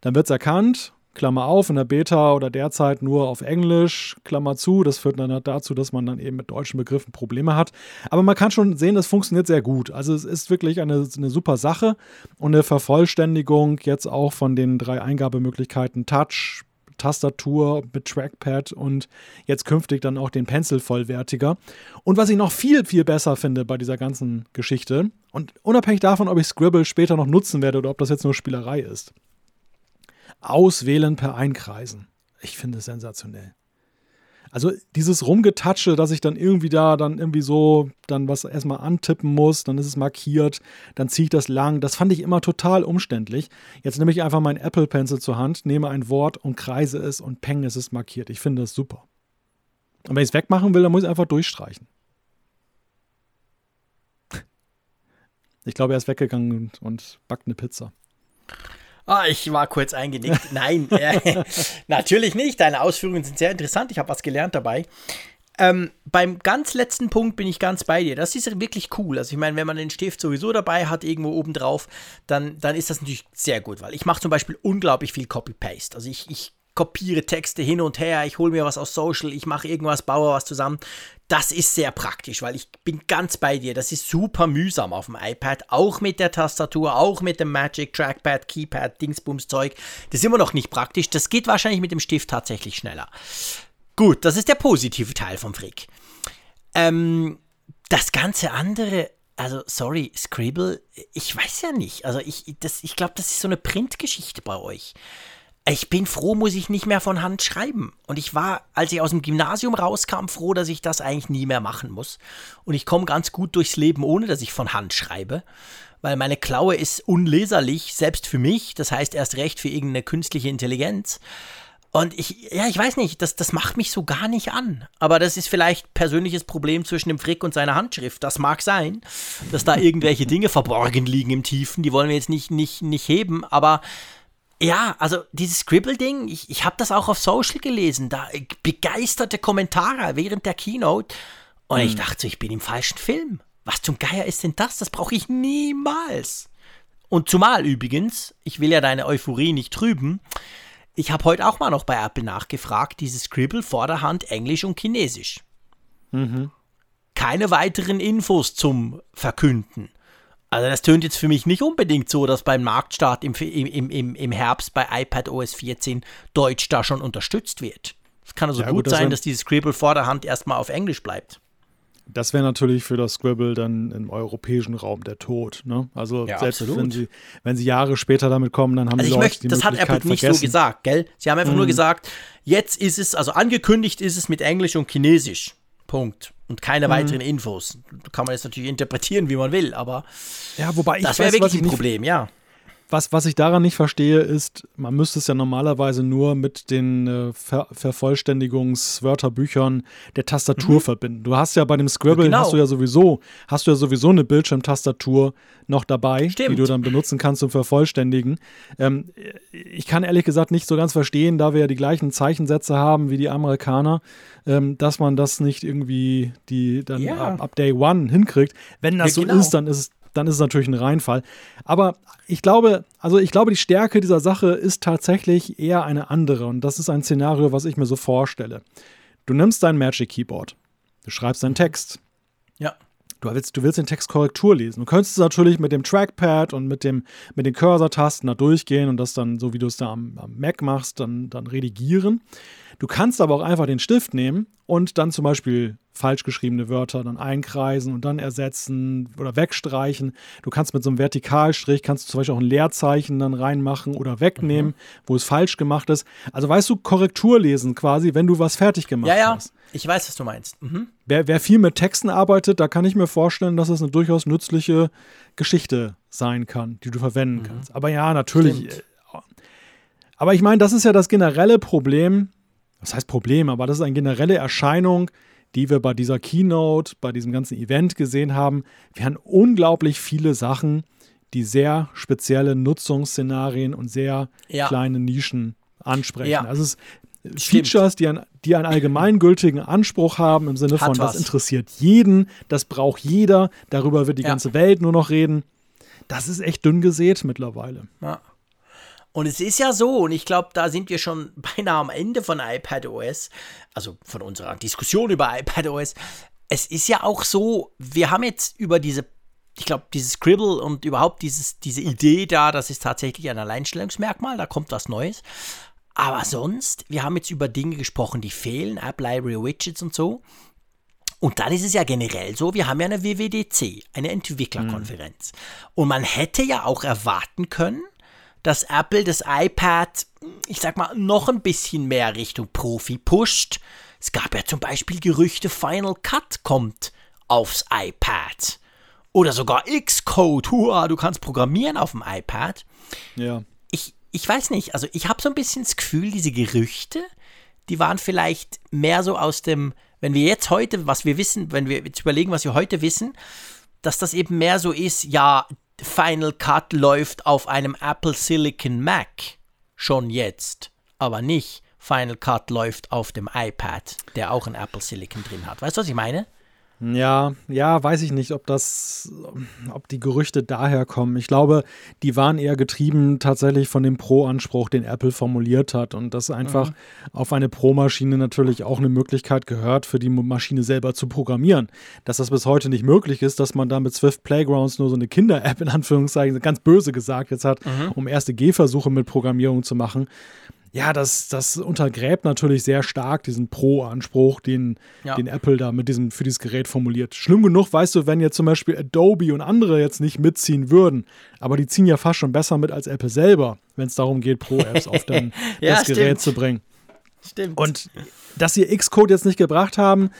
dann wird es erkannt, Klammer auf, in der Beta oder derzeit nur auf Englisch, Klammer zu. Das führt dann dazu, dass man dann eben mit deutschen Begriffen Probleme hat. Aber man kann schon sehen, das funktioniert sehr gut. Also es ist wirklich eine, eine super Sache und eine Vervollständigung jetzt auch von den drei Eingabemöglichkeiten Touch, Tastatur mit Trackpad und jetzt künftig dann auch den Pencil vollwertiger. Und was ich noch viel, viel besser finde bei dieser ganzen Geschichte und unabhängig davon, ob ich Scribble später noch nutzen werde oder ob das jetzt nur Spielerei ist, Auswählen per Einkreisen. Ich finde es sensationell. Also dieses Rumgetatsche, dass ich dann irgendwie da dann irgendwie so dann was erstmal antippen muss, dann ist es markiert, dann ziehe ich das lang. Das fand ich immer total umständlich. Jetzt nehme ich einfach meinen Apple Pencil zur Hand, nehme ein Wort und kreise es und peng, es ist markiert. Ich finde das super. Und wenn ich es wegmachen will, dann muss ich einfach durchstreichen. Ich glaube, er ist weggegangen und, und backt eine Pizza. Ah, ich war kurz eingenickt. Nein, äh, natürlich nicht. Deine Ausführungen sind sehr interessant. Ich habe was gelernt dabei. Ähm, beim ganz letzten Punkt bin ich ganz bei dir. Das ist wirklich cool. Also ich meine, wenn man den Stift sowieso dabei hat, irgendwo oben drauf, dann, dann ist das natürlich sehr gut, weil ich mache zum Beispiel unglaublich viel Copy-Paste. Also ich, ich kopiere Texte hin und her, ich hole mir was aus Social, ich mache irgendwas, baue was zusammen. Das ist sehr praktisch, weil ich bin ganz bei dir. Das ist super mühsam auf dem iPad, auch mit der Tastatur, auch mit dem Magic Trackpad, Keypad, Dingsbums-Zeug. Das ist immer noch nicht praktisch. Das geht wahrscheinlich mit dem Stift tatsächlich schneller. Gut, das ist der positive Teil vom Frick. Ähm, das ganze andere, also sorry, Scribble, ich weiß ja nicht. Also ich, ich glaube, das ist so eine Printgeschichte bei euch ich bin froh, muss ich nicht mehr von Hand schreiben. Und ich war, als ich aus dem Gymnasium rauskam, froh, dass ich das eigentlich nie mehr machen muss. Und ich komme ganz gut durchs Leben, ohne dass ich von Hand schreibe. Weil meine Klaue ist unleserlich, selbst für mich. Das heißt erst recht für irgendeine künstliche Intelligenz. Und ich, ja, ich weiß nicht, das, das macht mich so gar nicht an. Aber das ist vielleicht persönliches Problem zwischen dem Frick und seiner Handschrift. Das mag sein, dass da irgendwelche Dinge verborgen liegen im Tiefen. Die wollen wir jetzt nicht, nicht, nicht heben. Aber ja, also dieses Scribble-Ding, ich, ich habe das auch auf Social gelesen, da begeisterte Kommentare während der Keynote. Und hm. ich dachte, ich bin im falschen Film. Was zum Geier ist denn das? Das brauche ich niemals. Und zumal übrigens, ich will ja deine Euphorie nicht trüben, ich habe heute auch mal noch bei Apple nachgefragt, dieses Scribble Vorderhand Englisch und Chinesisch. Mhm. Keine weiteren Infos zum Verkünden. Also das tönt jetzt für mich nicht unbedingt so, dass beim Marktstart im, im, im, im Herbst bei iPad OS 14 Deutsch da schon unterstützt wird. Es kann also ja, gut, gut sein, dass dieses Scribble vorderhand erstmal auf Englisch bleibt. Das wäre natürlich für das Scribble dann im europäischen Raum der Tod. Ne? Also ja, selbst wenn sie, wenn sie Jahre später damit kommen, dann haben also die Leute möchte, die Das hat Apple nicht so gesagt, gell? Sie haben einfach mhm. nur gesagt, jetzt ist es, also angekündigt ist es mit Englisch und Chinesisch. Punkt und keine mhm. weiteren Infos. Kann man jetzt natürlich interpretieren, wie man will, aber ja, wobei ich das wäre wirklich ein Problem, ja. Was, was ich daran nicht verstehe, ist, man müsste es ja normalerweise nur mit den äh, Ver Vervollständigungswörterbüchern der Tastatur mhm. verbinden. Du hast ja bei dem Scribble genau. hast du ja sowieso, hast du ja sowieso eine Bildschirmtastatur noch dabei, Stimmt. die du dann benutzen kannst zum Vervollständigen. Ähm, ich kann ehrlich gesagt nicht so ganz verstehen, da wir ja die gleichen Zeichensätze haben wie die Amerikaner, ähm, dass man das nicht irgendwie die dann ja. ab, ab, Day One hinkriegt. Wenn das ja, genau. so ist, dann ist es dann ist es natürlich ein Reinfall. Aber ich glaube, also ich glaube, die Stärke dieser Sache ist tatsächlich eher eine andere. Und das ist ein Szenario, was ich mir so vorstelle. Du nimmst dein Magic Keyboard, du schreibst deinen Text. Ja. Du willst, du willst den Text Korrektur lesen. Du könntest es natürlich mit dem Trackpad und mit, dem, mit den Cursor-Tasten da durchgehen und das dann, so wie du es da am, am Mac machst, dann, dann redigieren. Du kannst aber auch einfach den Stift nehmen und dann zum Beispiel falsch geschriebene Wörter dann einkreisen und dann ersetzen oder wegstreichen. Du kannst mit so einem Vertikalstrich, kannst du zum Beispiel auch ein Leerzeichen dann reinmachen oder wegnehmen, mhm. wo es falsch gemacht ist. Also weißt du, Korrektur lesen quasi, wenn du was fertig gemacht ja, ja. hast. Ich weiß, was du meinst. Mhm. Wer, wer viel mit Texten arbeitet, da kann ich mir vorstellen, dass es eine durchaus nützliche Geschichte sein kann, die du verwenden mhm. kannst. Aber ja, natürlich. Stimmt. Äh, aber ich meine, das ist ja das generelle Problem, was heißt Problem, aber das ist eine generelle Erscheinung, die wir bei dieser Keynote, bei diesem ganzen Event gesehen haben. Wir haben unglaublich viele Sachen, die sehr spezielle Nutzungsszenarien und sehr ja. kleine Nischen ansprechen. Ja. Also es Stimmt. Features, die, ein, die einen allgemeingültigen Anspruch haben, im Sinne von, das interessiert jeden, das braucht jeder, darüber wird die ja. ganze Welt nur noch reden. Das ist echt dünn gesät mittlerweile. Ja. Und es ist ja so, und ich glaube, da sind wir schon beinahe am Ende von iPadOS, also von unserer Diskussion über iPadOS. Es ist ja auch so, wir haben jetzt über diese, ich glaube, dieses Scribble und überhaupt dieses, diese Idee da, das ist tatsächlich ein Alleinstellungsmerkmal, da kommt was Neues. Aber sonst, wir haben jetzt über Dinge gesprochen, die fehlen, App Library Widgets und so. Und dann ist es ja generell so, wir haben ja eine WWDC, eine Entwicklerkonferenz. Mhm. Und man hätte ja auch erwarten können, dass Apple das iPad, ich sag mal, noch ein bisschen mehr Richtung Profi pusht. Es gab ja zum Beispiel Gerüchte, Final Cut kommt aufs iPad. Oder sogar Xcode. Hua, du kannst programmieren auf dem iPad. Ja. Ich, weiß nicht, also ich habe so ein bisschen das Gefühl, diese Gerüchte, die waren vielleicht mehr so aus dem, wenn wir jetzt heute, was wir wissen, wenn wir jetzt überlegen, was wir heute wissen, dass das eben mehr so ist, ja, Final Cut läuft auf einem Apple Silicon Mac. Schon jetzt. Aber nicht Final Cut läuft auf dem iPad, der auch ein Apple Silicon drin hat. Weißt du, was ich meine? Ja, ja, weiß ich nicht, ob das, ob die Gerüchte daher kommen. Ich glaube, die waren eher getrieben tatsächlich von dem Pro-Anspruch, den Apple formuliert hat und dass einfach mhm. auf eine Pro-Maschine natürlich auch eine Möglichkeit gehört, für die Maschine selber zu programmieren. Dass das bis heute nicht möglich ist, dass man da mit Swift Playgrounds nur so eine Kinder-App in Anführungszeichen, ganz böse gesagt, jetzt hat, mhm. um erste Gehversuche mit Programmierung zu machen ja, das, das untergräbt natürlich sehr stark diesen Pro-Anspruch, den, ja. den Apple da mit diesem, für dieses Gerät formuliert. Schlimm genug, weißt du, wenn jetzt zum Beispiel Adobe und andere jetzt nicht mitziehen würden, aber die ziehen ja fast schon besser mit als Apple selber, wenn es darum geht, Pro-Apps auf dann ja, das stimmt. Gerät zu bringen. Stimmt. Und dass sie Xcode jetzt nicht gebracht haben,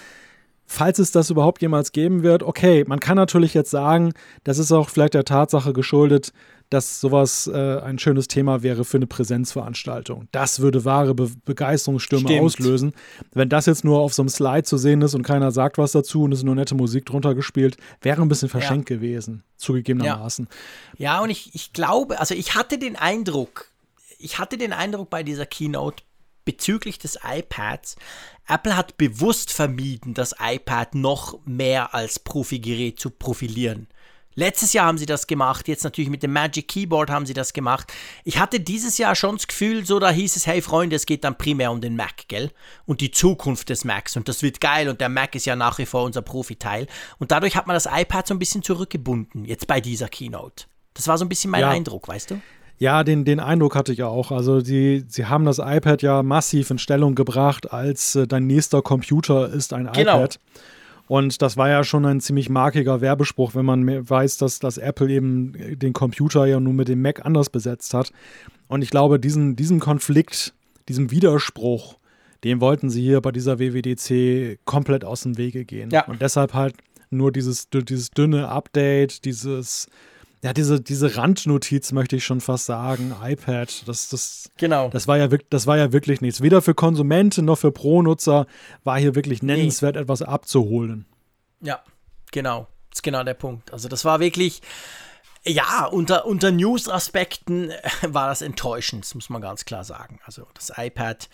falls es das überhaupt jemals geben wird, okay, man kann natürlich jetzt sagen, das ist auch vielleicht der Tatsache geschuldet, dass sowas äh, ein schönes Thema wäre für eine Präsenzveranstaltung. Das würde wahre Be Begeisterungsstürme Stimmt. auslösen. Wenn das jetzt nur auf so einem Slide zu sehen ist und keiner sagt was dazu und es ist nur nette Musik drunter gespielt, wäre ein bisschen verschenkt ja. gewesen, zugegebenermaßen. Ja. ja, und ich, ich glaube, also ich hatte den Eindruck, ich hatte den Eindruck bei dieser Keynote, bezüglich des iPads, Apple hat bewusst vermieden, das iPad noch mehr als Profigerät zu profilieren. Letztes Jahr haben sie das gemacht, jetzt natürlich mit dem Magic Keyboard haben sie das gemacht. Ich hatte dieses Jahr schon das Gefühl, so da hieß es, hey Freunde, es geht dann primär um den Mac, gell? Und die Zukunft des Macs und das wird geil und der Mac ist ja nach wie vor unser Profiteil. Und dadurch hat man das iPad so ein bisschen zurückgebunden, jetzt bei dieser Keynote. Das war so ein bisschen mein ja. Eindruck, weißt du? Ja, den, den Eindruck hatte ich auch. Also die, sie haben das iPad ja massiv in Stellung gebracht, als äh, dein nächster Computer ist ein genau. iPad. Und das war ja schon ein ziemlich markiger Werbespruch, wenn man weiß, dass, dass Apple eben den Computer ja nun mit dem Mac anders besetzt hat. Und ich glaube, diesen, diesem Konflikt, diesem Widerspruch, den wollten sie hier bei dieser WWDC komplett aus dem Wege gehen. Ja. Und deshalb halt nur dieses, dieses dünne Update, dieses ja, diese, diese Randnotiz möchte ich schon fast sagen, iPad, das, das, genau. das, war ja, das war ja wirklich nichts. Weder für Konsumenten noch für Pro-Nutzer war hier wirklich nennenswert nee. etwas abzuholen. Ja, genau. Das ist genau der Punkt. Also das war wirklich, ja, unter, unter News-Aspekten war das enttäuschend, das muss man ganz klar sagen. Also das iPad,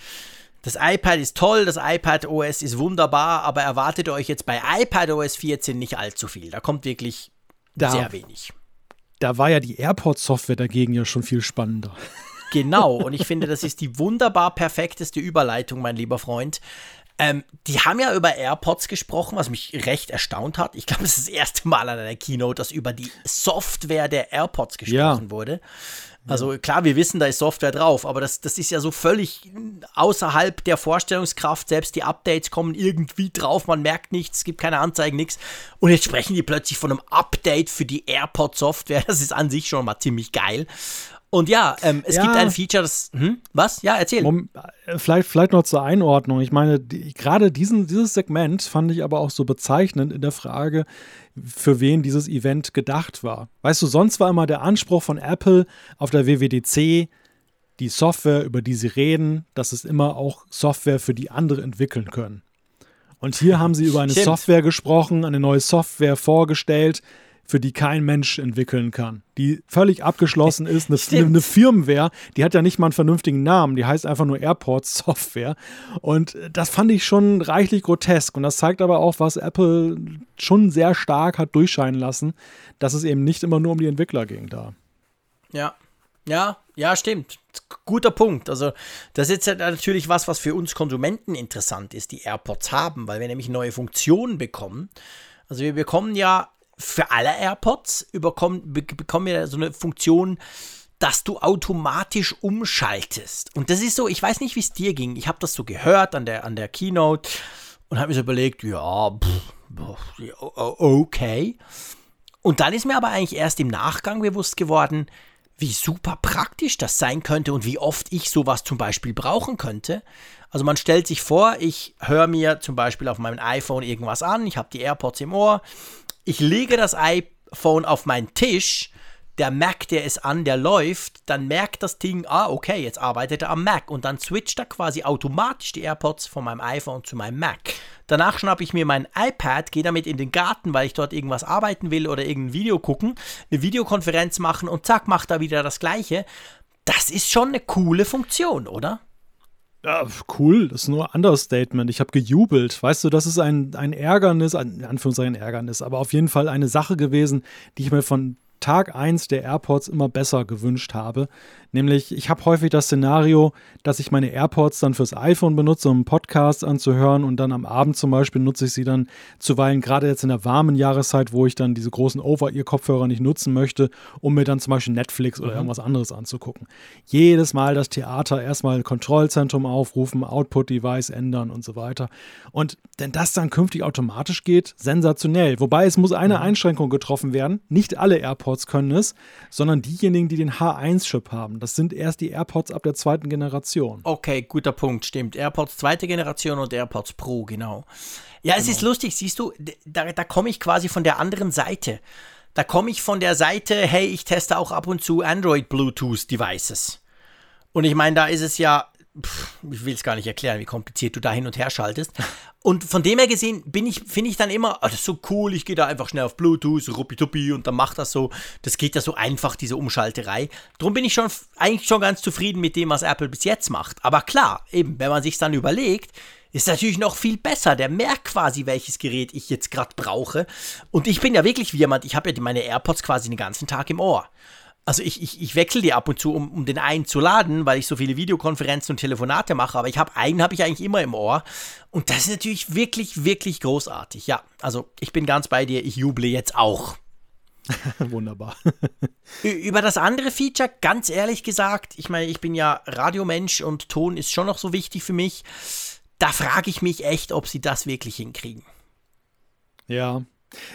das iPad ist toll, das iPad OS ist wunderbar, aber erwartet euch jetzt bei iPad OS 14 nicht allzu viel. Da kommt wirklich da, sehr wenig da war ja die AirPod-Software dagegen ja schon viel spannender. Genau, und ich finde, das ist die wunderbar perfekteste Überleitung, mein lieber Freund. Ähm, die haben ja über AirPods gesprochen, was mich recht erstaunt hat. Ich glaube, es ist das erste Mal an einer Keynote, dass über die Software der AirPods gesprochen ja. wurde. Also klar, wir wissen, da ist Software drauf, aber das, das ist ja so völlig außerhalb der Vorstellungskraft. Selbst die Updates kommen irgendwie drauf, man merkt nichts, es gibt keine Anzeigen, nichts. Und jetzt sprechen die plötzlich von einem Update für die AirPod-Software. Das ist an sich schon mal ziemlich geil. Und ja, ähm, es ja. gibt ein Feature, das. Hm? Was? Ja, erzähl. Um, äh, vielleicht, vielleicht noch zur Einordnung. Ich meine, die, gerade diesen, dieses Segment fand ich aber auch so bezeichnend in der Frage, für wen dieses Event gedacht war. Weißt du, sonst war immer der Anspruch von Apple auf der WWDC, die Software, über die sie reden, dass es immer auch Software für die andere entwickeln können. Und hier haben sie über eine Stimmt. Software gesprochen, eine neue Software vorgestellt, für die kein Mensch entwickeln kann, die völlig abgeschlossen ist, eine, eine, Firmware, die hat ja nicht mal einen vernünftigen Namen, die heißt einfach nur Airports Software und das fand ich schon reichlich grotesk und das zeigt aber auch, was Apple schon sehr stark hat durchscheinen lassen, dass es eben nicht immer nur um die Entwickler ging da. Ja, ja, ja, stimmt. Guter Punkt. Also, das ist jetzt natürlich was, was für uns Konsumenten interessant ist, die AirPods haben, weil wir nämlich neue Funktionen bekommen. Also, wir bekommen ja für alle AirPods überkommen, bekommen wir so eine Funktion, dass du automatisch umschaltest. Und das ist so, ich weiß nicht, wie es dir ging. Ich habe das so gehört an der, an der Keynote und habe mir so überlegt, ja, pff, okay. Und dann ist mir aber eigentlich erst im Nachgang bewusst geworden, wie super praktisch das sein könnte und wie oft ich sowas zum Beispiel brauchen könnte. Also man stellt sich vor, ich höre mir zum Beispiel auf meinem iPhone irgendwas an, ich habe die AirPods im Ohr ich lege das iPhone auf meinen Tisch, der Mac, der ist an, der läuft, dann merkt das Ding, ah, okay, jetzt arbeitet er am Mac und dann switcht er quasi automatisch die AirPods von meinem iPhone zu meinem Mac. Danach schnappe ich mir mein iPad, gehe damit in den Garten, weil ich dort irgendwas arbeiten will oder irgendein Video gucken, eine Videokonferenz machen und zack, macht er wieder das Gleiche. Das ist schon eine coole Funktion, oder? Ja, cool, das ist nur ein Understatement. Ich habe gejubelt. Weißt du, das ist ein, ein Ärgernis, ein, in Anführungszeichen Ärgernis, aber auf jeden Fall eine Sache gewesen, die ich mir von Tag 1 der AirPods immer besser gewünscht habe. Nämlich, ich habe häufig das Szenario, dass ich meine AirPods dann fürs iPhone benutze, um einen Podcast anzuhören und dann am Abend zum Beispiel nutze ich sie dann zuweilen, gerade jetzt in der warmen Jahreszeit, wo ich dann diese großen Over-Ear-Kopfhörer nicht nutzen möchte, um mir dann zum Beispiel Netflix oder mhm. irgendwas anderes anzugucken. Jedes Mal das Theater erstmal Kontrollzentrum aufrufen, Output-Device ändern und so weiter. Und wenn das dann künftig automatisch geht, sensationell. Wobei es muss eine mhm. Einschränkung getroffen werden. Nicht alle AirPods können es, sondern diejenigen, die den H1-Chip haben. Das sind erst die AirPods ab der zweiten Generation. Okay, guter Punkt, stimmt. AirPods zweite Generation und AirPods Pro, genau. Ja, es genau. ist lustig, siehst du, da, da komme ich quasi von der anderen Seite. Da komme ich von der Seite, hey, ich teste auch ab und zu Android Bluetooth Devices. Und ich meine, da ist es ja ich will es gar nicht erklären, wie kompliziert du da hin und her schaltest. Und von dem her gesehen bin ich, finde ich dann immer, oh, das ist so cool, ich gehe da einfach schnell auf Bluetooth, ruppi und dann macht das so. Das geht ja so einfach, diese Umschalterei. Darum bin ich schon eigentlich schon ganz zufrieden mit dem, was Apple bis jetzt macht. Aber klar, eben, wenn man sich dann überlegt, ist natürlich noch viel besser. Der merkt quasi, welches Gerät ich jetzt gerade brauche. Und ich bin ja wirklich wie jemand, ich habe ja meine AirPods quasi den ganzen Tag im Ohr. Also ich, ich, ich wechsle die ab und zu, um, um den einen zu laden, weil ich so viele Videokonferenzen und Telefonate mache, aber ich habe einen habe ich eigentlich immer im Ohr. Und das ist natürlich wirklich, wirklich großartig. Ja, also ich bin ganz bei dir, ich juble jetzt auch. Wunderbar. Über das andere Feature, ganz ehrlich gesagt, ich meine, ich bin ja Radiomensch und Ton ist schon noch so wichtig für mich. Da frage ich mich echt, ob sie das wirklich hinkriegen. Ja,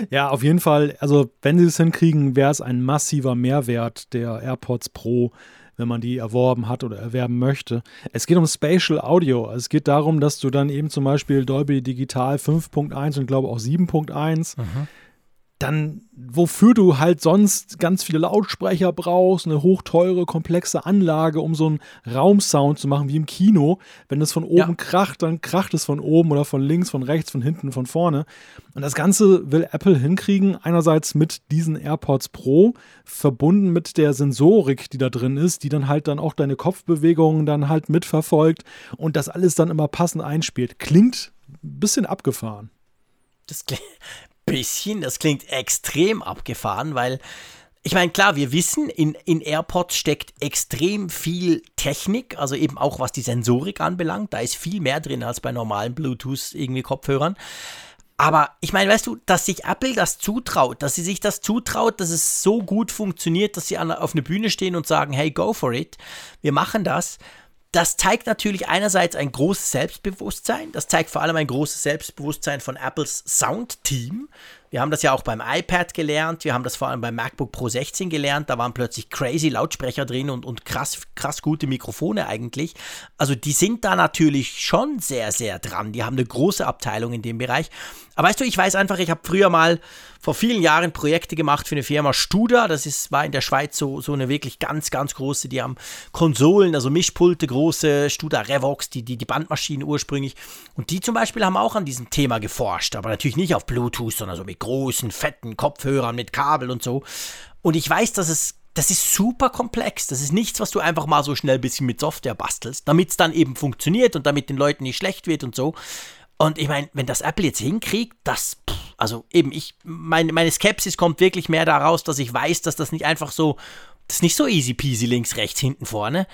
ja, auf jeden Fall. Also, wenn sie es hinkriegen, wäre es ein massiver Mehrwert der AirPods Pro, wenn man die erworben hat oder erwerben möchte. Es geht um Spatial Audio. Es geht darum, dass du dann eben zum Beispiel Dolby Digital 5.1 und glaube auch 7.1 mhm dann wofür du halt sonst ganz viele Lautsprecher brauchst, eine hochteure, komplexe Anlage, um so einen Raumsound zu machen wie im Kino. Wenn es von oben ja. kracht, dann kracht es von oben oder von links, von rechts, von hinten, von vorne. Und das Ganze will Apple hinkriegen, einerseits mit diesen AirPods Pro, verbunden mit der Sensorik, die da drin ist, die dann halt dann auch deine Kopfbewegungen dann halt mitverfolgt und das alles dann immer passend einspielt. Klingt ein bisschen abgefahren. Das klingt, bisschen. Das klingt extrem abgefahren, weil ich meine, klar, wir wissen, in, in AirPods steckt extrem viel Technik, also eben auch was die Sensorik anbelangt. Da ist viel mehr drin als bei normalen Bluetooth irgendwie Kopfhörern. Aber ich meine, weißt du, dass sich Apple das zutraut, dass sie sich das zutraut, dass es so gut funktioniert, dass sie an, auf eine Bühne stehen und sagen, hey, go for it, wir machen das. Das zeigt natürlich einerseits ein großes Selbstbewusstsein, das zeigt vor allem ein großes Selbstbewusstsein von Apples Soundteam, wir haben das ja auch beim iPad gelernt, wir haben das vor allem beim MacBook Pro 16 gelernt, da waren plötzlich crazy Lautsprecher drin und, und krass, krass gute Mikrofone eigentlich. Also die sind da natürlich schon sehr, sehr dran. Die haben eine große Abteilung in dem Bereich. Aber weißt du, ich weiß einfach, ich habe früher mal vor vielen Jahren Projekte gemacht für eine Firma Studa. Das ist, war in der Schweiz so, so eine wirklich ganz, ganz große. Die haben Konsolen, also Mischpulte, große Studa Revox, die, die, die Bandmaschinen ursprünglich. Und die zum Beispiel haben auch an diesem Thema geforscht. Aber natürlich nicht auf Bluetooth, sondern so mit großen, fetten Kopfhörern, mit Kabel und so. Und ich weiß, dass es das ist super komplex. Das ist nichts, was du einfach mal so schnell ein bisschen mit Software bastelst, damit es dann eben funktioniert und damit den Leuten nicht schlecht wird und so. Und ich meine, wenn das Apple jetzt hinkriegt, das, also eben, ich, meine, meine Skepsis kommt wirklich mehr daraus, dass ich weiß, dass das nicht einfach so, das ist nicht so easy peasy links, rechts, hinten, vorne.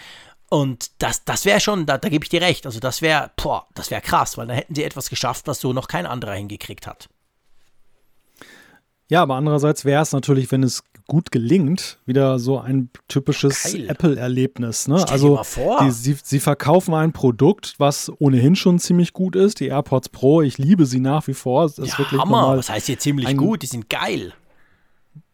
Und das, das wäre schon, da, da gebe ich dir recht, also das wäre, boah, das wäre krass, weil da hätten sie etwas geschafft, was so noch kein anderer hingekriegt hat. Ja, aber andererseits wäre es natürlich, wenn es gut gelingt, wieder so ein typisches Apple-Erlebnis. Ne? Also. Die, sie, sie verkaufen ein Produkt, was ohnehin schon ziemlich gut ist. Die AirPods Pro, ich liebe sie nach wie vor. Das ist ja, wirklich Hammer, was heißt hier ziemlich ein- gut? Die sind geil.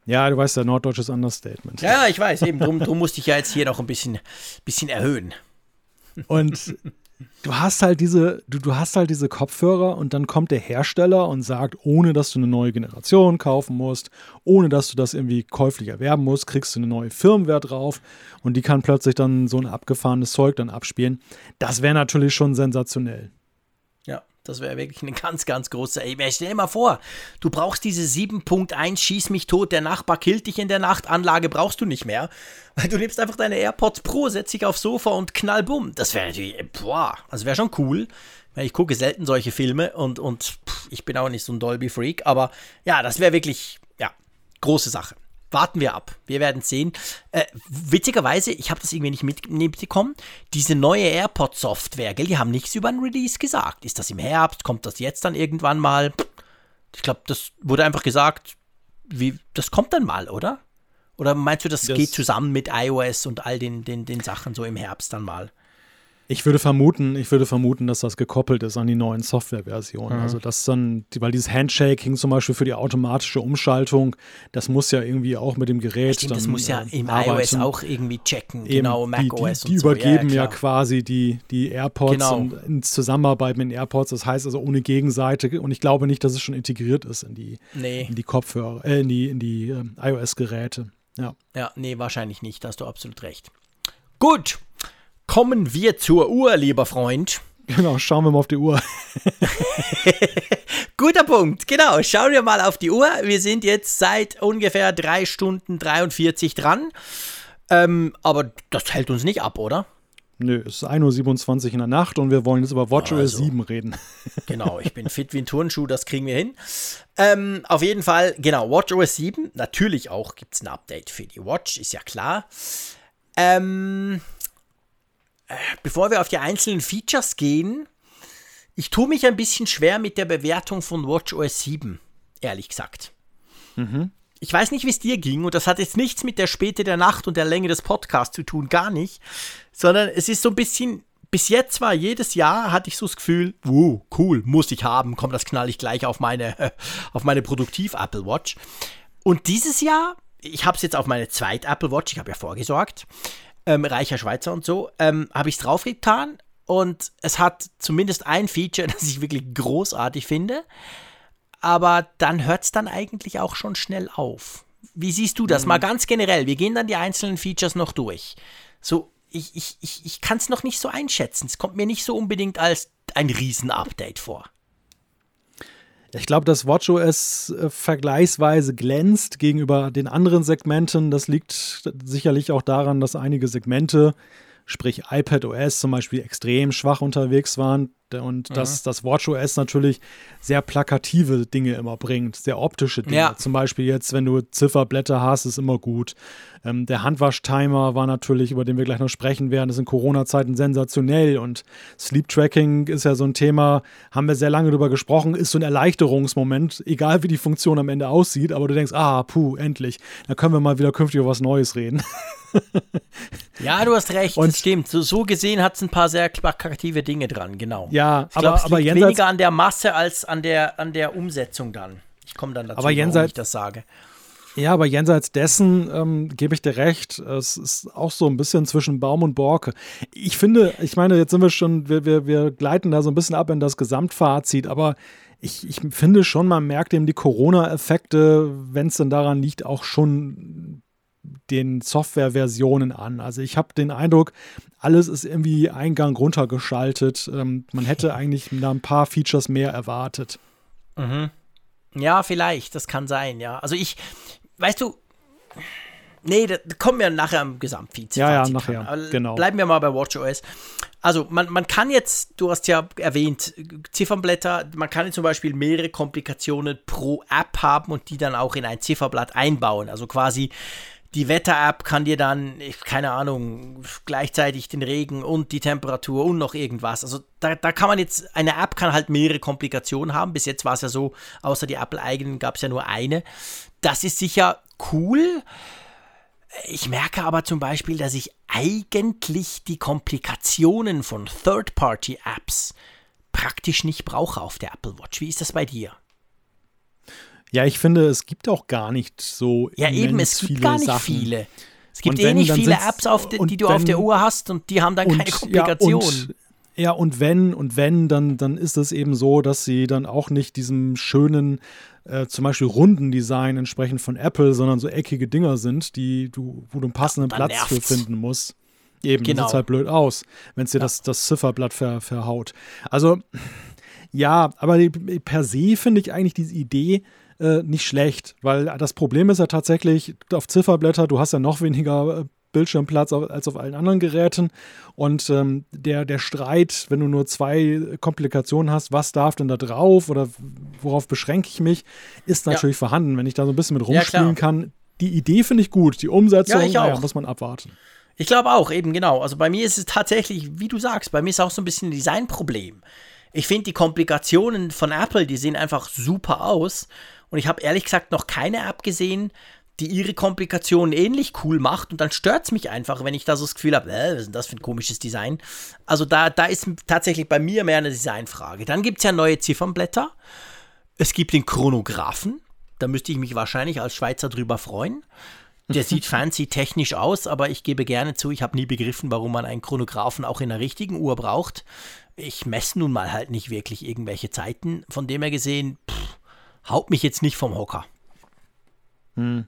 Ja, du weißt ja, norddeutsches Understatement. Ja, ich weiß, eben, drum, drum musste ich ja jetzt hier noch ein bisschen, bisschen erhöhen. Und du hast halt diese, du, du hast halt diese Kopfhörer und dann kommt der Hersteller und sagt, ohne dass du eine neue Generation kaufen musst, ohne dass du das irgendwie käuflich erwerben musst, kriegst du eine neue Firmware drauf und die kann plötzlich dann so ein abgefahrenes Zeug dann abspielen. Das wäre natürlich schon sensationell. Ja, das wäre wirklich eine ganz, ganz große. Ey, stell dir mal vor, du brauchst diese 7.1 Schieß mich tot, der Nachbar killt dich in der Nacht Anlage brauchst du nicht mehr. Weil du nimmst einfach deine AirPods Pro, setzt dich aufs Sofa und knallbumm. Das wäre natürlich, äh, boah, also wäre schon cool. Ich gucke selten solche Filme und, und pff, ich bin auch nicht so ein Dolby-Freak, aber ja, das wäre wirklich, ja, große Sache. Warten wir ab. Wir werden sehen. Äh, witzigerweise, ich habe das irgendwie nicht mit- mitbekommen. Diese neue AirPod-Software, gell, die haben nichts über ein Release gesagt. Ist das im Herbst? Kommt das jetzt dann irgendwann mal? Ich glaube, das wurde einfach gesagt, wie, das kommt dann mal, oder? Oder meinst du, das, Das- geht zusammen mit iOS und all den, den, den Sachen so im Herbst dann mal? Ich würde vermuten, ich würde vermuten, dass das gekoppelt ist an die neuen Softwareversionen. Also das dann, die- weil dieses Handshaking zum Beispiel für die automatische Umschaltung, das muss ja irgendwie auch mit dem Gerät Stimmt, dann das muss ja äh, im arbeiten. iOS auch irgendwie checken. Eben, genau, die, macOS die, die und so. übergeben ja, klar. quasi die, die AirPods Genau. und in Zusammenarbeit mit den AirPods. Das heißt also ohne Gegenseite. Und ich glaube nicht, dass es schon integriert ist in die, Nee. in die Kopfhörer, äh, in die, in die ähm, iOS-Geräte. Ja. Ja, nee, wahrscheinlich nicht, da hast du absolut recht. Gut, kommen wir zur Uhr, lieber Freund. Genau, schauen wir mal auf die Uhr. Guter Punkt, genau. Schauen wir mal auf die Uhr. Wir sind jetzt seit ungefähr 3 Stunden 43 dran. Ähm, aber das hält uns nicht ab, oder? Nö, es ist 1.27 Uhr in der Nacht und wir wollen jetzt über WatchOS Also. 7 reden. Genau, ich bin fit wie ein Turnschuh, das kriegen wir hin. Ähm, auf jeden Fall, genau, WatchOS 7. Natürlich auch gibt es ein Update für die Watch, ist ja klar. Ähm, äh, bevor wir auf die einzelnen Features gehen, ich tue mich ein bisschen schwer mit der Bewertung von WatchOS 7, ehrlich gesagt. Ich weiß nicht, wie es dir ging, und das hat jetzt nichts mit der Späte der Nacht und der Länge des Podcasts zu tun, gar nicht, sondern es ist so ein bisschen, bis jetzt war jedes Jahr, hatte ich so das Gefühl, wow, cool, muss ich haben, komm, das knall ich gleich auf meine, auf meine Produktiv-Apple Watch. Und dieses Jahr, ich habe es jetzt auf meine zweite Apple Watch, ich habe ja vorgesorgt, ähm, reicher Schweizer und so, ähm, habe ich es draufgetan und es hat zumindest ein Feature, das ich wirklich großartig finde, aber dann hört es dann eigentlich auch schon schnell auf. Wie siehst du das? Mal ganz generell, wir gehen dann die einzelnen Features noch durch. So, ich, ich, ich, ich kann es noch nicht so einschätzen. Es kommt mir nicht so unbedingt als ein Riesen-Update vor. Ich glaube, dass WatchOS äh, vergleichsweise glänzt gegenüber den anderen Segmenten. Das liegt sicherlich auch daran, dass einige Segmente, sprich iPadOS zum Beispiel, extrem schwach unterwegs waren. Und mhm. dass das WatchOS natürlich sehr plakative Dinge immer bringt, sehr optische Dinge. Ja. Zum Beispiel jetzt, wenn du Zifferblätter hast, ist immer gut. Ähm, der Handwaschtimer war natürlich, über den wir gleich noch sprechen werden, ist in Corona-Zeiten sensationell. Und Sleep Tracking ist ja so ein Thema, haben wir sehr lange drüber gesprochen, ist so ein Erleichterungsmoment, egal wie die Funktion am Ende aussieht. Aber du denkst, ah, puh, endlich. Da können wir mal wieder künftig über was Neues reden. ja, du hast recht, und das stimmt. So, so gesehen hat es ein paar sehr plakative Dinge dran, genau. Ja, ich aber, aber jenseits, weniger an der Masse als an der, an der Umsetzung dann. Ich komme dann dazu, aber jenseits, ich das sage. Ja, aber jenseits dessen ähm, gebe ich dir recht, es ist auch so ein bisschen zwischen Baum und Borke. Ich finde, ich meine, jetzt sind wir schon, wir, wir, wir gleiten da so ein bisschen ab in das Gesamtfazit, aber ich, ich finde schon, man merkt eben die Corona-Effekte, wenn es denn daran liegt, auch schon den Softwareversionen an. Also ich habe den Eindruck, alles ist irgendwie Eingang runtergeschaltet. Ähm, man hätte eigentlich da ein paar Features mehr erwartet. Mhm. Ja, vielleicht, das kann sein, ja. Also ich, weißt du, nee, da kommen wir nachher am Gesamtfeed. Ja, ja, nachher, genau. Bleiben wir mal bei WatchOS. Also man, man kann jetzt, du hast ja erwähnt, Ziffernblätter, man kann jetzt zum Beispiel mehrere Komplikationen pro App haben und die dann auch in ein Zifferblatt einbauen. Also quasi die Wetter-App kann dir dann, keine Ahnung, gleichzeitig den Regen und die Temperatur und noch irgendwas. Also da, da kann man jetzt, eine App kann halt mehrere Komplikationen haben. Bis jetzt war es ja so, außer die Apple-eigenen gab es ja nur eine. Das ist sicher cool. Ich merke aber zum Beispiel, dass ich eigentlich die Komplikationen von Third-Party-Apps praktisch nicht brauche auf der Apple Watch. Wie ist das bei dir? Ja, ich finde, es gibt auch gar nicht so. Ja, eben, es gibt gar nicht Sachen. viele. Es gibt eh nicht viele Apps, auf die, die du wenn, auf der Uhr hast und die haben dann und, keine Komplikationen. Ja, ja, und wenn, und wenn, dann, dann ist es eben so, dass sie dann auch nicht diesem schönen, äh, zum Beispiel runden Design entsprechend von Apple, sondern so eckige Dinger sind, die du, wo du einen passenden ja, Platz nervt's. für finden musst. Eben, genau. sieht halt blöd aus, wenn es dir ja. das, das Zifferblatt ver, verhaut. Also, ja, aber per se finde ich eigentlich diese Idee, äh, nicht schlecht, weil das Problem ist ja tatsächlich auf Zifferblätter, du hast ja noch weniger äh, Bildschirmplatz als auf allen anderen Geräten. Und ähm, der, der Streit, wenn du nur zwei Komplikationen hast, was darf denn da drauf oder worauf beschränke ich mich, ist natürlich ja. vorhanden. Wenn ich da so ein bisschen mit rumspielen ja, kann. Die Idee finde ich gut, die Umsetzung ja, naja, muss man abwarten. Ich glaube auch, eben genau. Also bei mir ist es tatsächlich, wie du sagst, bei mir ist auch so ein bisschen ein Designproblem. Ich finde die Komplikationen von Apple, die sehen einfach super aus. Und ich habe ehrlich gesagt noch keine App gesehen, die ihre Komplikationen ähnlich cool macht. Und dann stört es mich einfach, wenn ich da so das Gefühl habe, äh, was ist denn das für ein komisches Design? Also da, da ist tatsächlich bei mir mehr eine Designfrage. Dann gibt es ja neue Ziffernblätter. Es gibt den Chronographen. Da müsste ich mich wahrscheinlich als Schweizer drüber freuen. Der sieht fancy technisch aus, aber ich gebe gerne zu, ich habe nie begriffen, warum man einen Chronographen auch in der richtigen Uhr braucht. Ich messe nun mal halt nicht wirklich irgendwelche Zeiten. Von dem her gesehen, pff, haut mich jetzt nicht vom Hocker. Hm.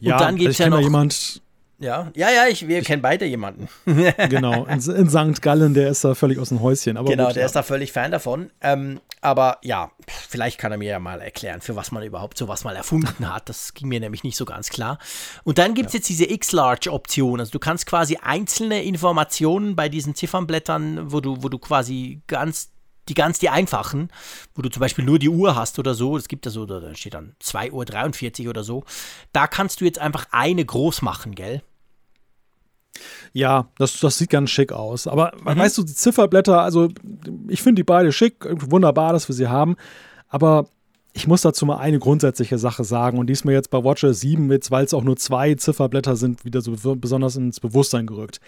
Ja, und dann gibt es ja noch jemand. Ja, ja, ja, ich, wir kennen beide jemanden. genau, in, in, St. Gallen, der ist da völlig aus dem Häuschen. Aber genau, gut, der ja. ist da völlig Fan davon. Ähm, aber ja, vielleicht kann er mir ja mal erklären, für was man überhaupt sowas mal erfunden hat. Das ging mir nämlich nicht so ganz klar. Und dann gibt es ja. jetzt diese X-Large-Option. Also du kannst quasi einzelne Informationen bei diesen Ziffernblättern, wo du, wo du quasi ganz die ganz die einfachen, wo du zum Beispiel nur die Uhr hast oder so, es gibt ja so, da steht dann 2.43 Uhr oder so, da kannst du jetzt einfach eine groß machen, gell? Ja, das, das sieht ganz schick aus. Aber mhm. weißt du, die Zifferblätter, also ich finde die beide schick, wunderbar, dass wir sie haben. Aber ich muss dazu mal eine grundsätzliche Sache sagen und die ist mir jetzt bei Watcher 7, weil es auch nur zwei Zifferblätter sind, wieder so besonders ins Bewusstsein gerückt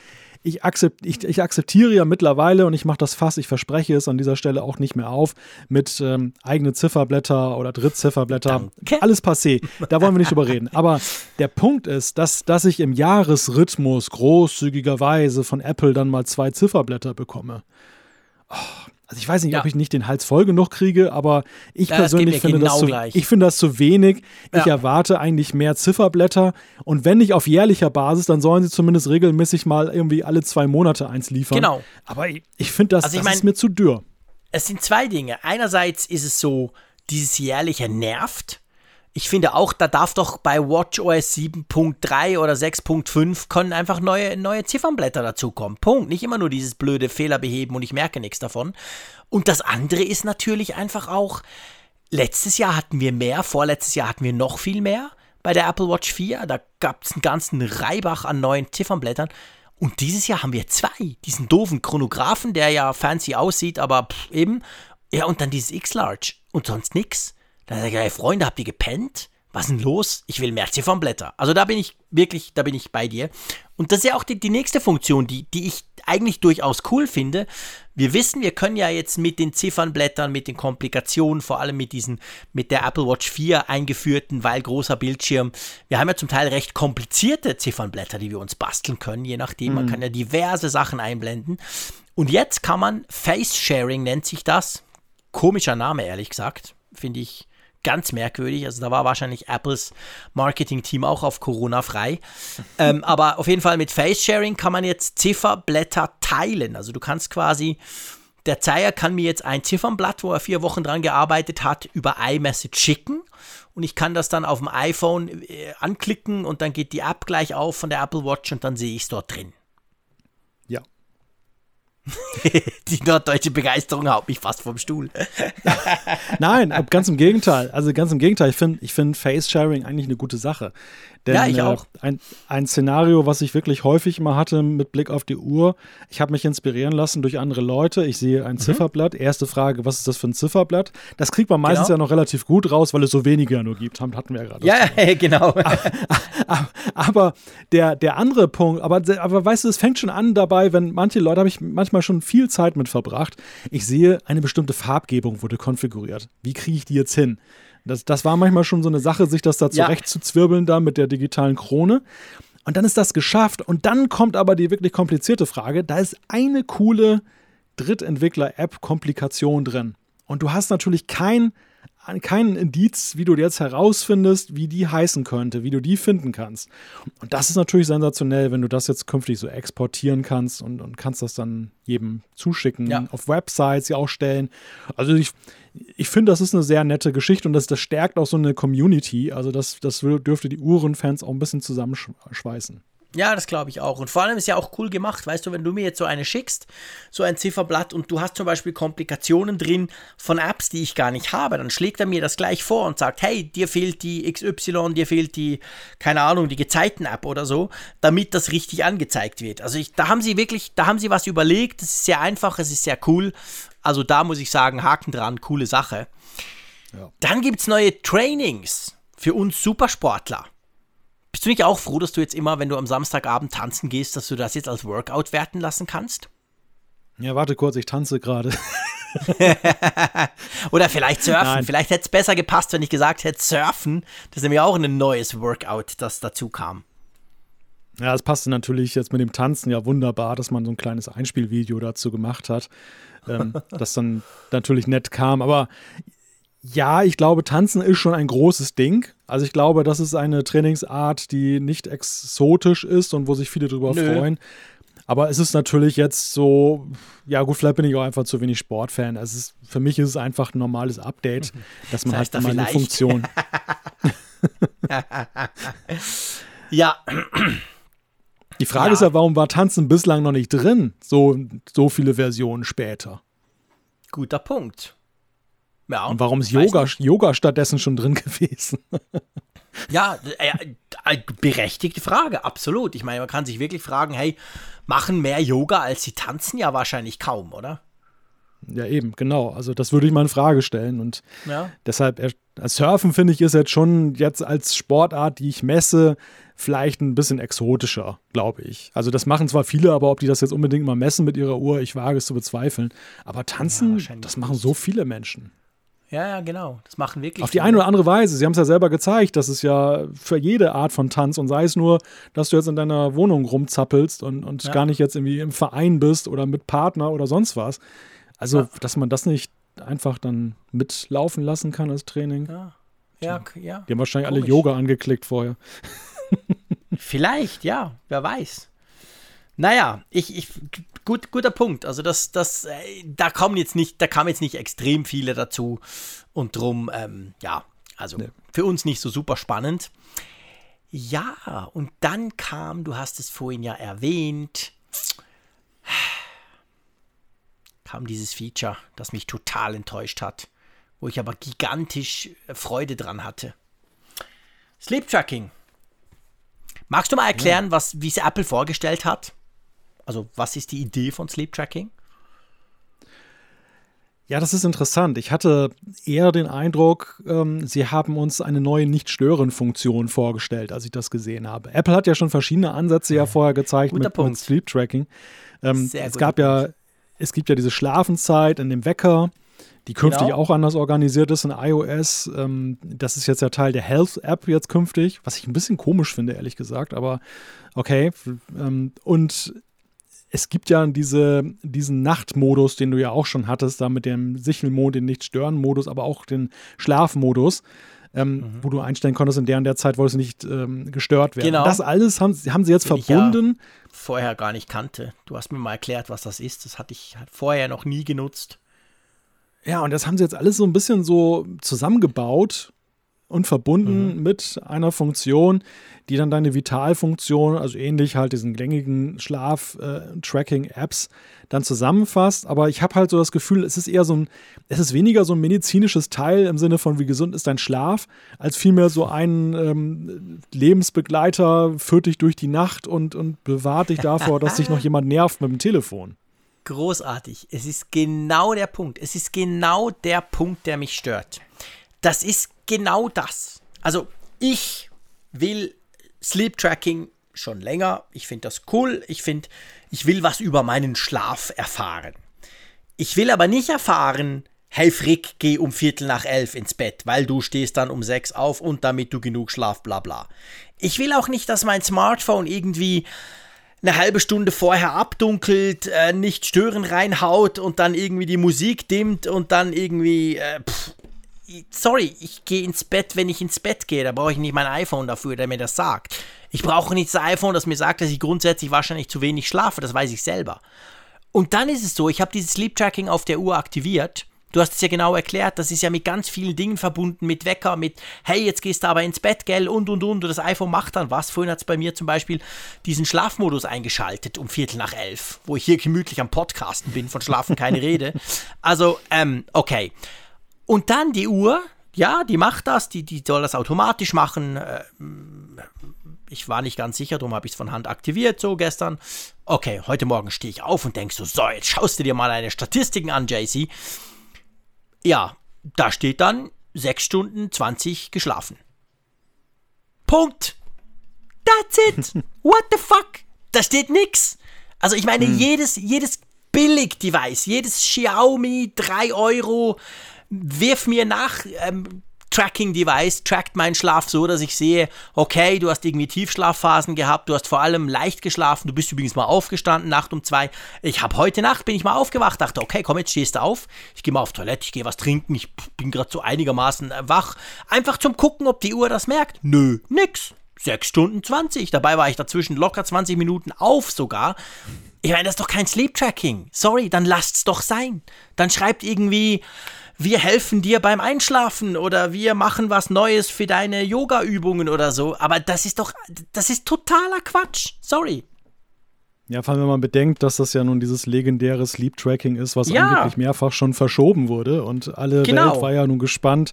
ich, akzept, ich, ich akzeptiere ja mittlerweile und ich mache das fast, ich verspreche es an dieser Stelle auch nicht mehr auf, mit ähm, eigene Zifferblätter oder Drittzifferblätter. Danke. Alles passé. Da wollen wir nicht drüber reden. Aber der Punkt ist, dass, dass ich im Jahresrhythmus großzügigerweise von Apple dann mal zwei Zifferblätter bekomme. Oh, also ich weiß nicht, ja. ob ich nicht den Hals voll genug kriege, aber ich ja, persönlich finde genau das, zu, ich finde das zu wenig. Ja. Ich erwarte eigentlich mehr Zifferblätter und wenn nicht auf jährlicher Basis, dann sollen sie zumindest regelmäßig mal irgendwie alle zwei Monate eins liefern. Genau. Aber ich, ich finde das, also das mein, ist mir zu dürr. Es sind zwei Dinge. Einerseits ist es so, dieses jährliche nervt. Ich finde auch, da darf doch bei WatchOS 7.3 oder 6.5 können einfach neue, neue Ziffernblätter dazukommen. Punkt. Nicht immer nur dieses blöde Fehler beheben und ich merke nichts davon. Und das andere ist natürlich einfach auch, letztes Jahr hatten wir mehr, vorletztes Jahr hatten wir noch viel mehr bei der Apple Watch 4. Da gab es einen ganzen Reibach an neuen Ziffernblättern. Und dieses Jahr haben wir zwei. Diesen doofen Chronographen, der ja fancy aussieht, aber pff, eben. Ja, und dann dieses X-Large. Und sonst nix. Dann sage ich, hey Freunde, habt ihr gepennt? Was ist denn los? Ich will mehr Ziffernblätter. Also da bin ich wirklich, da bin ich bei dir. Und das ist ja auch die, die nächste Funktion, die, die ich eigentlich durchaus cool finde. Wir wissen, wir können ja jetzt mit den Ziffernblättern, mit den Komplikationen, vor allem mit diesen, mit der Apple Watch 4 eingeführten, weil großer Bildschirm, wir haben ja zum Teil recht komplizierte Ziffernblätter, die wir uns basteln können, je nachdem. Mhm. Man kann ja diverse Sachen einblenden. Und jetzt kann man Face Sharing nennt sich das. Komischer Name, ehrlich gesagt. Finde ich ganz merkwürdig. Also da war wahrscheinlich Apples Marketing-Team auch auf Corona frei. ähm, aber auf jeden Fall mit Face-Sharing kann man jetzt Zifferblätter teilen. Also du kannst quasi, der Zeier kann mir jetzt ein Ziffernblatt, wo er vier Wochen dran gearbeitet hat, über iMessage schicken. Und ich kann das dann auf dem iPhone äh, anklicken und dann geht die App gleich auf von der Apple Watch und dann sehe ich es dort drin. Die norddeutsche Begeisterung haut mich fast vom Stuhl. Nein, ganz im Gegenteil. Also ganz im Gegenteil. Ich finde ich find Face-Sharing eigentlich eine gute Sache. Denn, ja, ich auch. Äh, ein, ein Szenario, was ich wirklich häufig mal hatte mit Blick auf die Uhr. Ich habe mich inspirieren lassen durch andere Leute. Ich sehe ein mhm. Zifferblatt. Erste Frage, was ist das für ein Zifferblatt? Das kriegt man meistens genau. ja noch relativ gut raus, weil es so wenige ja nur gibt. Hatten wir ja gerade. Ja, genau. Aber, aber, der, der andere Punkt, aber, aber weißt du, es fängt schon an dabei, wenn manche Leute, habe ich manchmal schon viel Zeit mit verbracht. Ich sehe, eine bestimmte Farbgebung wurde konfiguriert. Wie kriege ich die jetzt hin? Das, das war manchmal schon so eine Sache, sich das da zurechtzuzwirbeln da mit der digitalen Krone. Und dann ist das geschafft. Und dann kommt aber die wirklich komplizierte Frage. Da ist eine coole Drittentwickler-App-Komplikation drin. Und du hast natürlich kein, keinen Indiz, wie du jetzt herausfindest, wie die heißen könnte, wie du die finden kannst. Und das ist natürlich sensationell, wenn du das jetzt künftig so exportieren kannst und, und kannst das dann jedem zuschicken, ja. auf Websites ja auch stellen. Also ich, ich finde, das ist eine sehr nette Geschichte und das, das stärkt auch so eine Community. Also das, das dürfte die Uhrenfans auch ein bisschen zusammenschweißen. Ja, das glaube ich auch. Und vor allem ist ja auch cool gemacht, weißt du, wenn du mir jetzt so eine schickst, so ein Zifferblatt und du hast zum Beispiel Komplikationen drin von Apps, die ich gar nicht habe, dann schlägt er mir das gleich vor und sagt, hey, dir fehlt die XY, dir fehlt die, keine Ahnung, die Gezeiten-App oder so, damit das richtig angezeigt wird. Also ich, da haben sie wirklich, da haben sie was überlegt, das ist sehr einfach, es ist sehr cool. Also da muss ich sagen, Haken dran, coole Sache. Ja. Dann gibt es neue Trainings für uns Supersportler. Bist du nicht auch froh, dass du jetzt immer, wenn du am Samstagabend tanzen gehst, dass du das jetzt als Workout werten lassen kannst? Ja, warte kurz, ich tanze gerade. Oder vielleicht surfen. Nein. Vielleicht hätte es besser gepasst, wenn ich gesagt hätte, surfen. Das ist nämlich auch ein neues Workout, das dazu kam. Ja, es passte natürlich jetzt mit dem Tanzen ja wunderbar, dass man so ein kleines Einspielvideo dazu gemacht hat, ähm, das dann natürlich nett kam. Aber ja, ich glaube, Tanzen ist schon ein großes Ding. Also ich glaube, das ist eine Trainingsart, die nicht exotisch ist und wo sich viele drüber Nö. freuen. Aber es ist natürlich jetzt so, ja gut, vielleicht bin ich auch einfach zu wenig Sportfan. Es ist, für mich ist es einfach ein normales Update, dass man das heißt halt immer eine Funktion. ja. Die Frage ja. ist ja, warum war Tanzen bislang noch nicht drin, so, so viele Versionen später? Guter Punkt. Ja, und warum ist Yoga, Yoga stattdessen schon drin gewesen? ja, äh, äh, berechtigte Frage, absolut. Ich meine, man kann sich wirklich fragen, hey, machen mehr Yoga als sie tanzen? Ja, wahrscheinlich kaum, oder? Ja, eben, genau. Also das würde ich mal in Frage stellen. Und ja. deshalb, äh, Surfen finde ich ist jetzt schon jetzt als Sportart, die ich messe, vielleicht ein bisschen exotischer, glaube ich. Also das machen zwar viele, aber ob die das jetzt unbedingt mal messen mit ihrer Uhr, ich wage es zu bezweifeln. Aber tanzen, ja, das machen so viele Menschen. Ja, ja, genau. Das machen wirklich. Auf die eine oder andere Weise. Sie haben es ja selber gezeigt, dass es ja für jede Art von Tanz und sei es nur, dass du jetzt in deiner Wohnung rumzappelst und, und ja. gar nicht jetzt irgendwie im Verein bist oder mit Partner oder sonst was. Also, ja. dass man das nicht einfach dann mitlaufen lassen kann als Training. Ja, ja, ja. Die haben wahrscheinlich Komisch. alle Yoga angeklickt vorher. Vielleicht, ja, wer weiß. Naja, ich, ich, gut, guter Punkt. Also das, das, äh, da kommen jetzt nicht, da kamen jetzt nicht extrem viele dazu und drum, ähm, ja, Also nee. für uns nicht so super spannend. Ja, und dann kam, du hast es vorhin ja erwähnt, kam dieses Feature, das mich total enttäuscht hat, wo ich aber gigantisch äh, Freude dran hatte. Sleep Tracking. Magst du mal erklären, ja. was, wie es Apple vorgestellt hat? Also, was ist die Idee von Sleep Tracking? Ja, das ist interessant. Ich hatte eher den Eindruck, ähm, sie haben uns eine neue Nicht-Stören-Funktion vorgestellt, als ich das gesehen habe. Apple hat ja schon verschiedene Ansätze ja vorher gezeigt mit, mit, Sleep Tracking. Ähm, es gab ja, es gibt ja diese Schlafenszeit in dem Wecker, die künftig genau. auch anders organisiert ist in iOS. Ähm, das ist jetzt ja Teil der Health-App jetzt künftig, was ich ein bisschen komisch finde, ehrlich gesagt, aber okay. Ähm, und es gibt ja diese, diesen Nachtmodus, den du ja auch schon hattest, da mit dem Sichelmond, den Nicht-Stören-Modus, aber auch den Schlafmodus, ähm, mhm. wo du einstellen konntest, in der und der Zeit wolltest du nicht ähm, gestört werden. Genau. Das alles haben, haben sie jetzt den verbunden. Ich ja vorher gar nicht kannte. Du hast mir mal erklärt, was das ist. Das hatte ich vorher noch nie genutzt. Ja, und das haben sie jetzt alles so ein bisschen so zusammengebaut und verbunden mhm. mit einer Funktion, die dann deine Vitalfunktion, also ähnlich halt diesen gängigen Schlaf-Tracking-Apps, dann zusammenfasst. Aber ich habe halt so das Gefühl, es ist eher so ein, es ist weniger so ein medizinisches Teil im Sinne von, wie gesund ist dein Schlaf, als vielmehr so ein ähm, Lebensbegleiter führt dich durch die Nacht und, und bewahrt dich davor, dass dich noch jemand nervt mit dem Telefon. Großartig. Es ist genau der Punkt. Es ist genau der Punkt, der mich stört. Das ist genau das. Also ich will Sleep Tracking schon länger. Ich finde das cool. Ich finde, ich will was über meinen Schlaf erfahren. Ich will aber nicht erfahren, hey Frick, geh um Viertel nach elf ins Bett, weil du stehst dann um sechs auf und damit du genug Schlaf, bla bla. Ich will auch nicht, dass mein Smartphone irgendwie eine halbe Stunde vorher abdunkelt, äh, nicht stören reinhaut und dann irgendwie die Musik dimmt und dann irgendwie, äh, pff, sorry, ich gehe ins Bett, wenn ich ins Bett gehe. Da brauche ich nicht mein iPhone dafür, der mir das sagt. Ich brauche nicht das iPhone, das mir sagt, dass ich grundsätzlich wahrscheinlich zu wenig schlafe. Das weiß ich selber. Und dann ist es so, ich habe dieses Sleep Tracking auf der Uhr aktiviert. Du hast es ja genau erklärt, das ist ja mit ganz vielen Dingen verbunden, mit Wecker, mit hey, jetzt gehst du aber ins Bett, gell, und und und. Und das iPhone macht dann was. Vorhin hat es bei mir zum Beispiel diesen Schlafmodus eingeschaltet um Viertel nach elf, wo ich hier gemütlich am Podcasten bin, von Schlafen keine Rede. Also, ähm, okay. Und dann die Uhr, ja, die macht das, die, die soll das automatisch machen. Äh, ich war nicht ganz sicher, darum habe ich es von Hand aktiviert, so gestern. Okay, heute Morgen stehe ich auf und denkst so, so, jetzt schaust du dir mal deine Statistiken an, JC. Ja, da steht dann 6 Stunden 20 geschlafen. Punkt. That's it. What the fuck? Da steht nix. Also ich meine, hm. jedes, jedes Billig-Device, jedes Xiaomi 3 Euro wirf mir nach, ähm, Tracking-Device trackt meinen Schlaf so, dass ich sehe, okay, du hast irgendwie Tiefschlafphasen gehabt, du hast vor allem leicht geschlafen, du bist übrigens mal aufgestanden, Nacht um zwei. Ich habe heute Nacht, bin ich mal aufgewacht, dachte, okay, komm, jetzt stehst du auf, ich gehe mal auf Toilette, ich gehe was trinken, ich bin gerade so einigermaßen äh, wach. Einfach zum Gucken, ob die Uhr das merkt. Nö, nix. 6 Stunden 20. Dabei war ich dazwischen locker 20 Minuten auf sogar. Ich meine, das ist doch kein Sleep Tracking. Sorry, dann lasst's doch sein. Dann schreibt irgendwie, wir helfen dir beim Einschlafen oder wir machen was Neues für deine Yoga-Übungen oder so. Aber das ist doch, das ist totaler Quatsch. Sorry. Ja, vor allem, wenn man bedenkt, dass das ja nun dieses legendäre Sleep-Tracking ist, was ja. angeblich mehrfach schon verschoben wurde und alle genau. Welt war ja nun gespannt,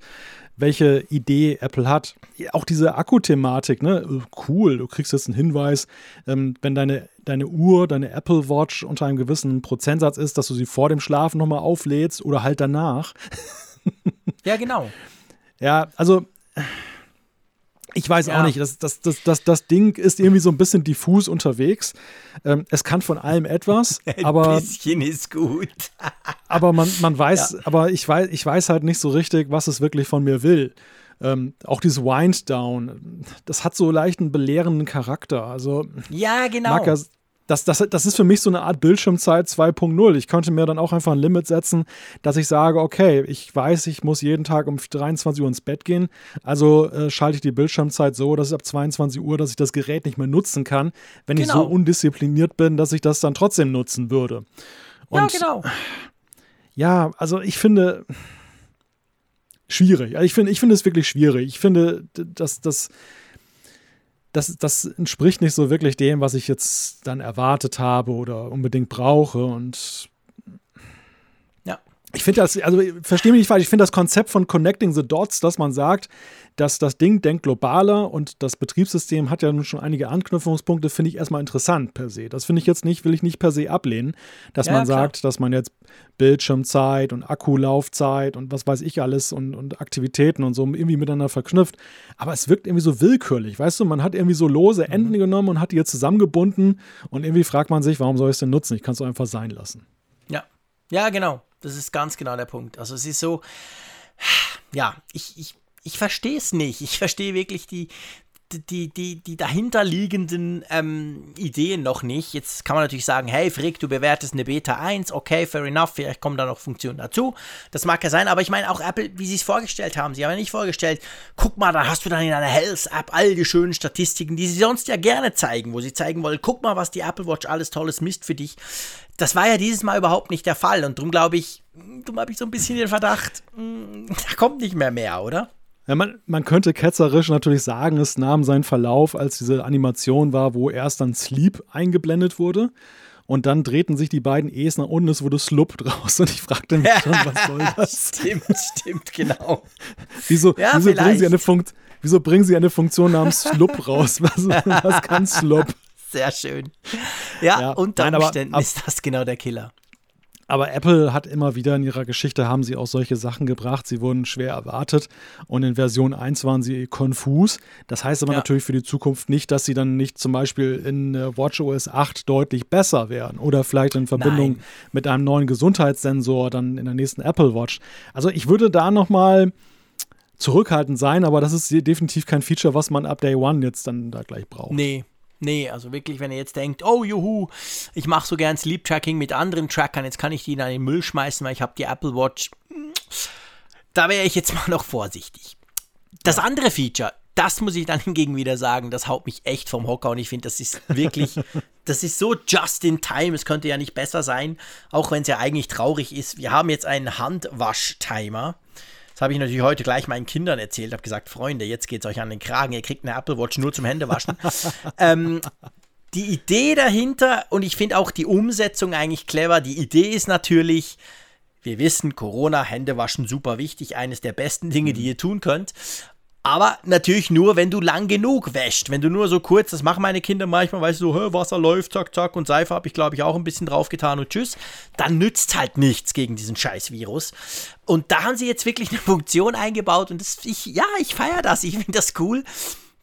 welche Idee Apple hat. Auch diese Akku-Thematik, ne? Cool, du kriegst jetzt einen Hinweis, ähm, wenn deine, deine Uhr, deine Apple Watch unter einem gewissen Prozentsatz ist, dass du sie vor dem Schlafen nochmal auflädst oder halt danach. ja, genau. Ja, also ich weiß ja. auch nicht, das, das, das, das, das Ding ist irgendwie so ein bisschen diffus unterwegs. Ähm, es kann von allem etwas, aber. Ein bisschen ist gut. aber man, man weiß, ja. aber ich weiß, ich weiß halt nicht so richtig, was es wirklich von mir will. Ähm, auch dieses Wind-Down, das hat so leicht einen belehrenden Charakter. Also, ja, genau. Mag ja, das, das, das ist für mich so eine Art Bildschirmzeit 2.0. Ich könnte mir dann auch einfach ein Limit setzen, dass ich sage, okay, ich weiß, ich muss jeden Tag um 23 Uhr ins Bett gehen, also äh, schalte ich die Bildschirmzeit so, dass ich ab 22 Uhr, dass ich das Gerät nicht mehr nutzen kann, wenn genau. ich so genau. undiszipliniert bin, dass ich das dann trotzdem nutzen würde. Und, ja, genau. Ja, also ich finde, schwierig. Also ich finde ich finde es wirklich schwierig. Ich finde, dass das das, das entspricht nicht so wirklich dem, was ich jetzt dann erwartet habe oder unbedingt brauche. Und ja. Ich finde das, also verstehe mich nicht falsch, ich finde das Konzept von Connecting the Dots, dass man sagt, dass das Ding denkt globaler und das Betriebssystem hat ja nun schon einige Anknüpfungspunkte, finde ich erstmal interessant per se. Das finde ich jetzt nicht, will ich nicht per se ablehnen, dass ja, man klar. sagt, dass man jetzt Bildschirmzeit und Akkulaufzeit und was weiß ich alles und, und Aktivitäten und so irgendwie miteinander verknüpft. Aber es wirkt irgendwie so willkürlich, weißt du, man hat irgendwie so lose mhm. Enden mhm. genommen und hat die jetzt zusammengebunden und irgendwie fragt man sich, warum soll ich es denn nutzen? Ich kann es einfach sein lassen. Ja, ja, genau. Das ist ganz genau der Punkt. Also es ist so, ja, ich, ich, ich verstehe es nicht. Ich verstehe wirklich die, die, die, die dahinterliegenden ähm, Ideen noch nicht. Jetzt kann man natürlich sagen, hey Frick, du bewertest eine Beta 1, okay, fair enough, vielleicht kommen da noch Funktionen dazu. Das mag ja sein, aber ich meine auch Apple, wie sie es vorgestellt haben, sie haben ja nicht vorgestellt, guck mal, da hast du dann in einer Health-App all die schönen Statistiken, die sie sonst ja gerne zeigen, wo sie zeigen wollen, guck mal, was die Apple Watch alles tolles misst für dich. Das war ja dieses Mal überhaupt nicht der Fall und darum glaube ich, darum habe ich so ein bisschen den Verdacht, hm, da kommt nicht mehr mehr, oder? Ja, man, man könnte ketzerisch natürlich sagen, es nahm seinen Verlauf, als diese Animation war, wo erst dann Sleep eingeblendet wurde. Und dann drehten sich die beiden E's nach unten, es wurde Slup draus. Und ich fragte mich schon, was soll das? stimmt, stimmt, genau. wieso, ja, wieso, bringen sie eine Funkt, wieso bringen sie eine Funktion namens Slup raus? Was, was kann Slup? Sehr schön. Ja, ja unter nein, Umständen aber, ab, ist das genau der Killer. Aber Apple hat immer wieder in ihrer Geschichte haben sie auch solche Sachen gebracht. Sie wurden schwer erwartet und in Version 1 waren sie konfus. Das heißt aber ja. natürlich für die Zukunft nicht, dass sie dann nicht zum Beispiel in äh, WatchOS 8 deutlich besser wären oder vielleicht in Verbindung Nein. mit einem neuen Gesundheitssensor dann in der nächsten Apple Watch. Also ich würde da nochmal zurückhaltend sein, aber das ist definitiv kein Feature, was man ab Day One jetzt dann da gleich braucht. Nee, Nee, also wirklich, wenn ihr jetzt denkt, oh juhu, ich mache so gern Sleep Tracking mit anderen Trackern, jetzt kann ich die in den Müll schmeißen, weil ich habe die Apple Watch. Da wäre ich jetzt mal noch vorsichtig. Das andere Feature, das muss ich dann hingegen wieder sagen, das haut mich echt vom Hocker und ich finde, das ist wirklich, das ist so just in time, es könnte ja nicht besser sein, auch wenn es ja eigentlich traurig ist. Wir haben jetzt einen Handwasch-Timer. Das habe ich natürlich heute gleich meinen Kindern erzählt. Habe gesagt, Freunde, jetzt geht es euch an den Kragen. Ihr kriegt eine Apple Watch nur zum Händewaschen. ähm, die Idee dahinter und ich finde auch die Umsetzung eigentlich clever. Die Idee ist natürlich, wir wissen, Corona, Händewaschen super wichtig, eines der besten Dinge, die ihr tun könnt. Aber natürlich nur, wenn du lang genug wäscht. Wenn du nur so kurz, das machen meine Kinder manchmal, weißt du, so, Wasser läuft, zack, zack, und Seife habe ich, glaube ich, auch ein bisschen draufgetan und tschüss. Dann nützt halt nichts gegen diesen scheiß Virus. Und da haben sie jetzt wirklich eine Funktion eingebaut und das, ich, ja, ich feiere das, ich finde das cool.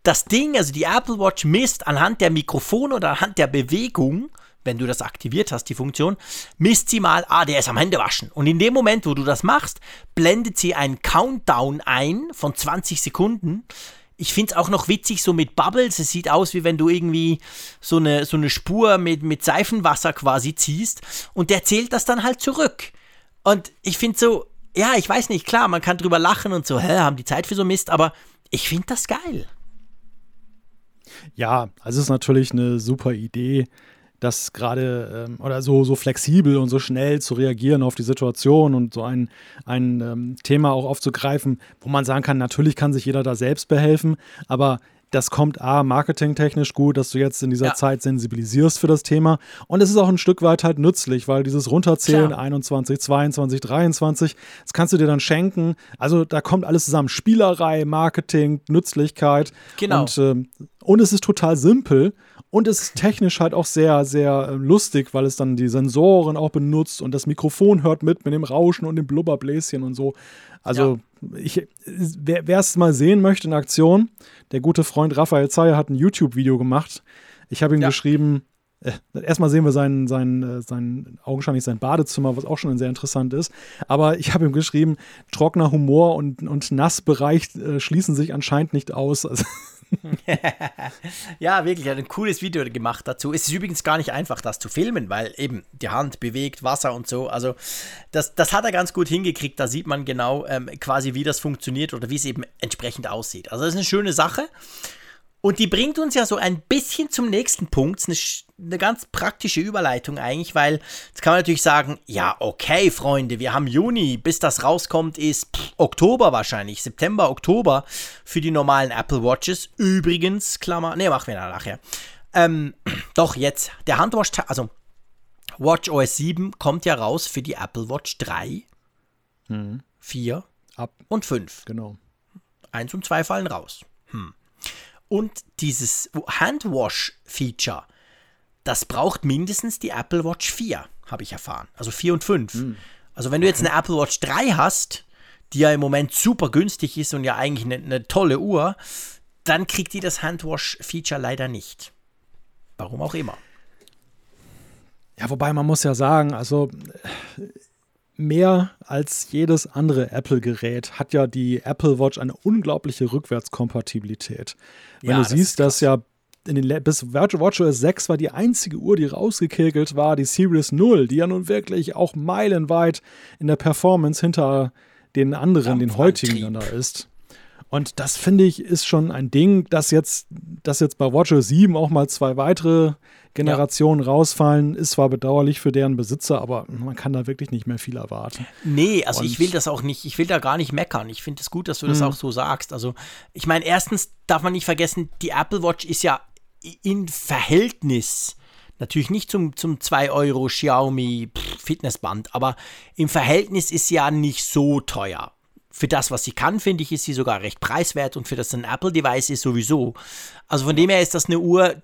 Das Ding, also die Apple Watch misst anhand der Mikrofone oder anhand der Bewegung, wenn du das aktiviert hast, die Funktion, misst sie mal, ah, der ist am Händewaschen. Und in dem Moment, wo du das machst, blendet sie einen Countdown ein von 20 Sekunden. Ich finde es auch noch witzig, so mit Bubbles. Es sieht aus, wie wenn du irgendwie so eine, so eine Spur mit, mit Seifenwasser quasi ziehst. Und der zählt das dann halt zurück. Und ich finde so, ja, ich weiß nicht, klar, man kann drüber lachen und so, hä, haben die Zeit für so Mist, aber ich finde das geil. Ja, also ist natürlich eine super Idee das gerade ähm, oder so, so flexibel und so schnell zu reagieren auf die Situation und so ein, ein ähm, Thema auch aufzugreifen, wo man sagen kann, natürlich kann sich jeder da selbst behelfen, aber das kommt A, marketingtechnisch gut, dass du jetzt in dieser ja. Zeit sensibilisierst für das Thema. Und es ist auch ein Stück weit halt nützlich, weil dieses Runterzählen Klar. 21, 22, 23, das kannst du dir dann schenken. Also da kommt alles zusammen. Spielerei, Marketing, Nützlichkeit. Genau. Und, äh, und es ist total simpel. Und es ist technisch halt auch sehr, sehr äh, lustig, weil es dann die Sensoren auch benutzt und das Mikrofon hört mit mit dem Rauschen und dem Blubberbläschen und so. Also, ja. ich, wer es mal sehen möchte in Aktion, der gute Freund Raphael Zeyer hat ein YouTube-Video gemacht. Ich habe ihm ja. geschrieben, äh, erstmal sehen wir sein, sein, äh, sein, augenscheinlich sein Badezimmer, was auch schon sehr interessant ist. Aber ich habe ihm geschrieben, trockener Humor und, und Nassbereich äh, schließen sich anscheinend nicht aus. Also ja, wirklich, er hat ein cooles Video gemacht dazu. Es ist übrigens gar nicht einfach, das zu filmen, weil eben die Hand bewegt, Wasser und so. Also, das, das hat er ganz gut hingekriegt. Da sieht man genau ähm, quasi, wie das funktioniert oder wie es eben entsprechend aussieht. Also, das ist eine schöne Sache. Und die bringt uns ja so ein bisschen zum nächsten Punkt. Eine, eine, ganz praktische Überleitung eigentlich, weil jetzt kann man natürlich sagen, ja, okay, Freunde, wir haben Juni, bis das rauskommt, ist pff, Oktober wahrscheinlich, September, Oktober für die normalen Apple Watches. Übrigens, Klammer, ne, machen wir nachher. Ähm, doch jetzt, der Handwash, also Watch OS 7 kommt ja raus für die Apple Watch 3, hm. 4 Ab. und 5. Genau. Eins und zwei fallen raus. Hm. Und dieses Handwash-Feature, das braucht mindestens die Apple Watch 4, habe ich erfahren. Also 4 und 5. Mhm. Also wenn du jetzt eine Apple Watch 3 hast, die ja im Moment super günstig ist und ja eigentlich eine, eine tolle Uhr, dann kriegt die das Handwash-Feature leider nicht. Warum auch immer. Ja, wobei man muss ja sagen, also mehr als jedes andere Apple-Gerät hat ja die Apple Watch eine unglaubliche Rückwärtskompatibilität. Wenn ja, du siehst, dass ja in den, bis WatchOS 6 war die einzige Uhr, die rausgekegelt war, die Series 0, die ja nun wirklich auch meilenweit in der Performance hinter den anderen, den heutigen da ist. Und das finde ich ist schon ein Ding, dass jetzt, dass jetzt bei WatchOS 7 auch mal zwei weitere Generationen ja. rausfallen, ist zwar bedauerlich für deren Besitzer, aber man kann da wirklich nicht mehr viel erwarten. Nee, also Und ich will das auch nicht, ich will da gar nicht meckern. Ich finde es gut, dass du das mhm. auch so sagst. Also, ich meine, erstens darf man nicht vergessen, die Apple Watch ist ja in Verhältnis Natürlich nicht zum, zum 2 Euro Xiaomi Fitnessband, aber im Verhältnis ist sie ja nicht so teuer für das, was sie kann, finde ich, ist sie sogar recht preiswert und für das ein Apple-Device ist sowieso. Also von dem her ist das eine Uhr,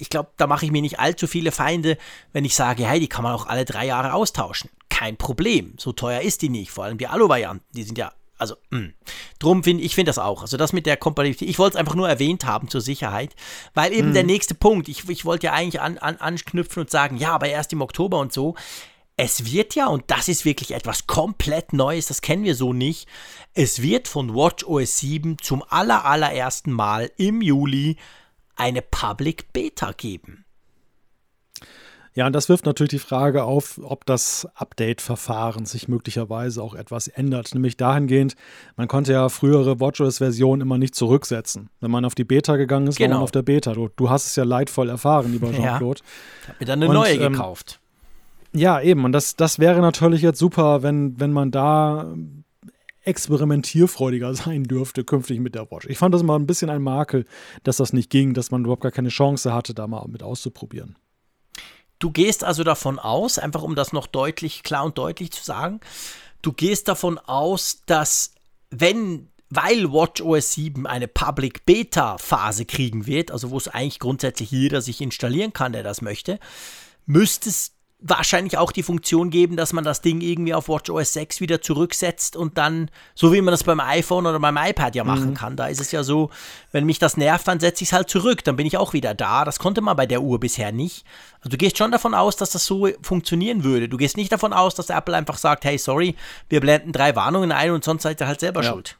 ich glaube, da mache ich mir nicht allzu viele Feinde, wenn ich sage, hey, die kann man auch alle drei Jahre austauschen. Kein Problem. So teuer ist die nicht. Vor allem die Alu-Varianten, die sind ja also, mh. Hm. drum finde ich finde das auch. Also das mit der Kompatibilität, ich wollte es einfach nur erwähnt haben zur Sicherheit, weil eben mhm. der nächste Punkt, ich, ich wollte ja eigentlich an, an, anknüpfen und sagen, ja, aber erst im Oktober und so es wird ja, und das ist wirklich etwas komplett Neues, das kennen wir so nicht, es wird von WatchOS 7 zum aller, allerersten Mal im Juli eine Public Beta geben. Ja, und das wirft natürlich die Frage auf, ob das Update-Verfahren sich möglicherweise auch etwas ändert. Nämlich dahingehend, man konnte ja frühere WatchOS-Versionen immer nicht zurücksetzen. Wenn man auf die Beta gegangen ist, genau. war man genau. auf der Beta. Du, du hast es ja leidvoll erfahren, lieber Jean-Claude. Ja, ich habe mir dann eine und, neue ähm, gekauft. Ja, eben. Und das, das wäre natürlich jetzt super, wenn, wenn man da experimentierfreudiger sein dürfte künftig mit der Watch. Ich fand das mal ein bisschen ein Makel, dass das nicht ging, dass man überhaupt gar keine Chance hatte, da mal mit auszuprobieren. Du gehst also davon aus, einfach um das noch deutlich, klar und deutlich zu sagen, du gehst davon aus, dass wenn, weil WatchOS 7 eine Public Beta Phase kriegen wird, also wo es eigentlich grundsätzlich jeder sich installieren kann, der das möchte, müsstest wahrscheinlich auch die Funktion geben, dass man das Ding irgendwie auf WatchOS 6 wieder zurücksetzt und dann, so wie man das beim iPhone oder beim iPad ja machen mhm. kann, da ist es ja so, wenn mich das nervt, dann setze ich es halt zurück, dann bin ich auch wieder da. Das konnte man bei der Uhr bisher nicht. Also du gehst schon davon aus, dass das so funktionieren würde. Du gehst nicht davon aus, dass Apple einfach sagt, hey, sorry, wir blenden drei Warnungen ein und sonst seid ihr halt selber ja. schuld.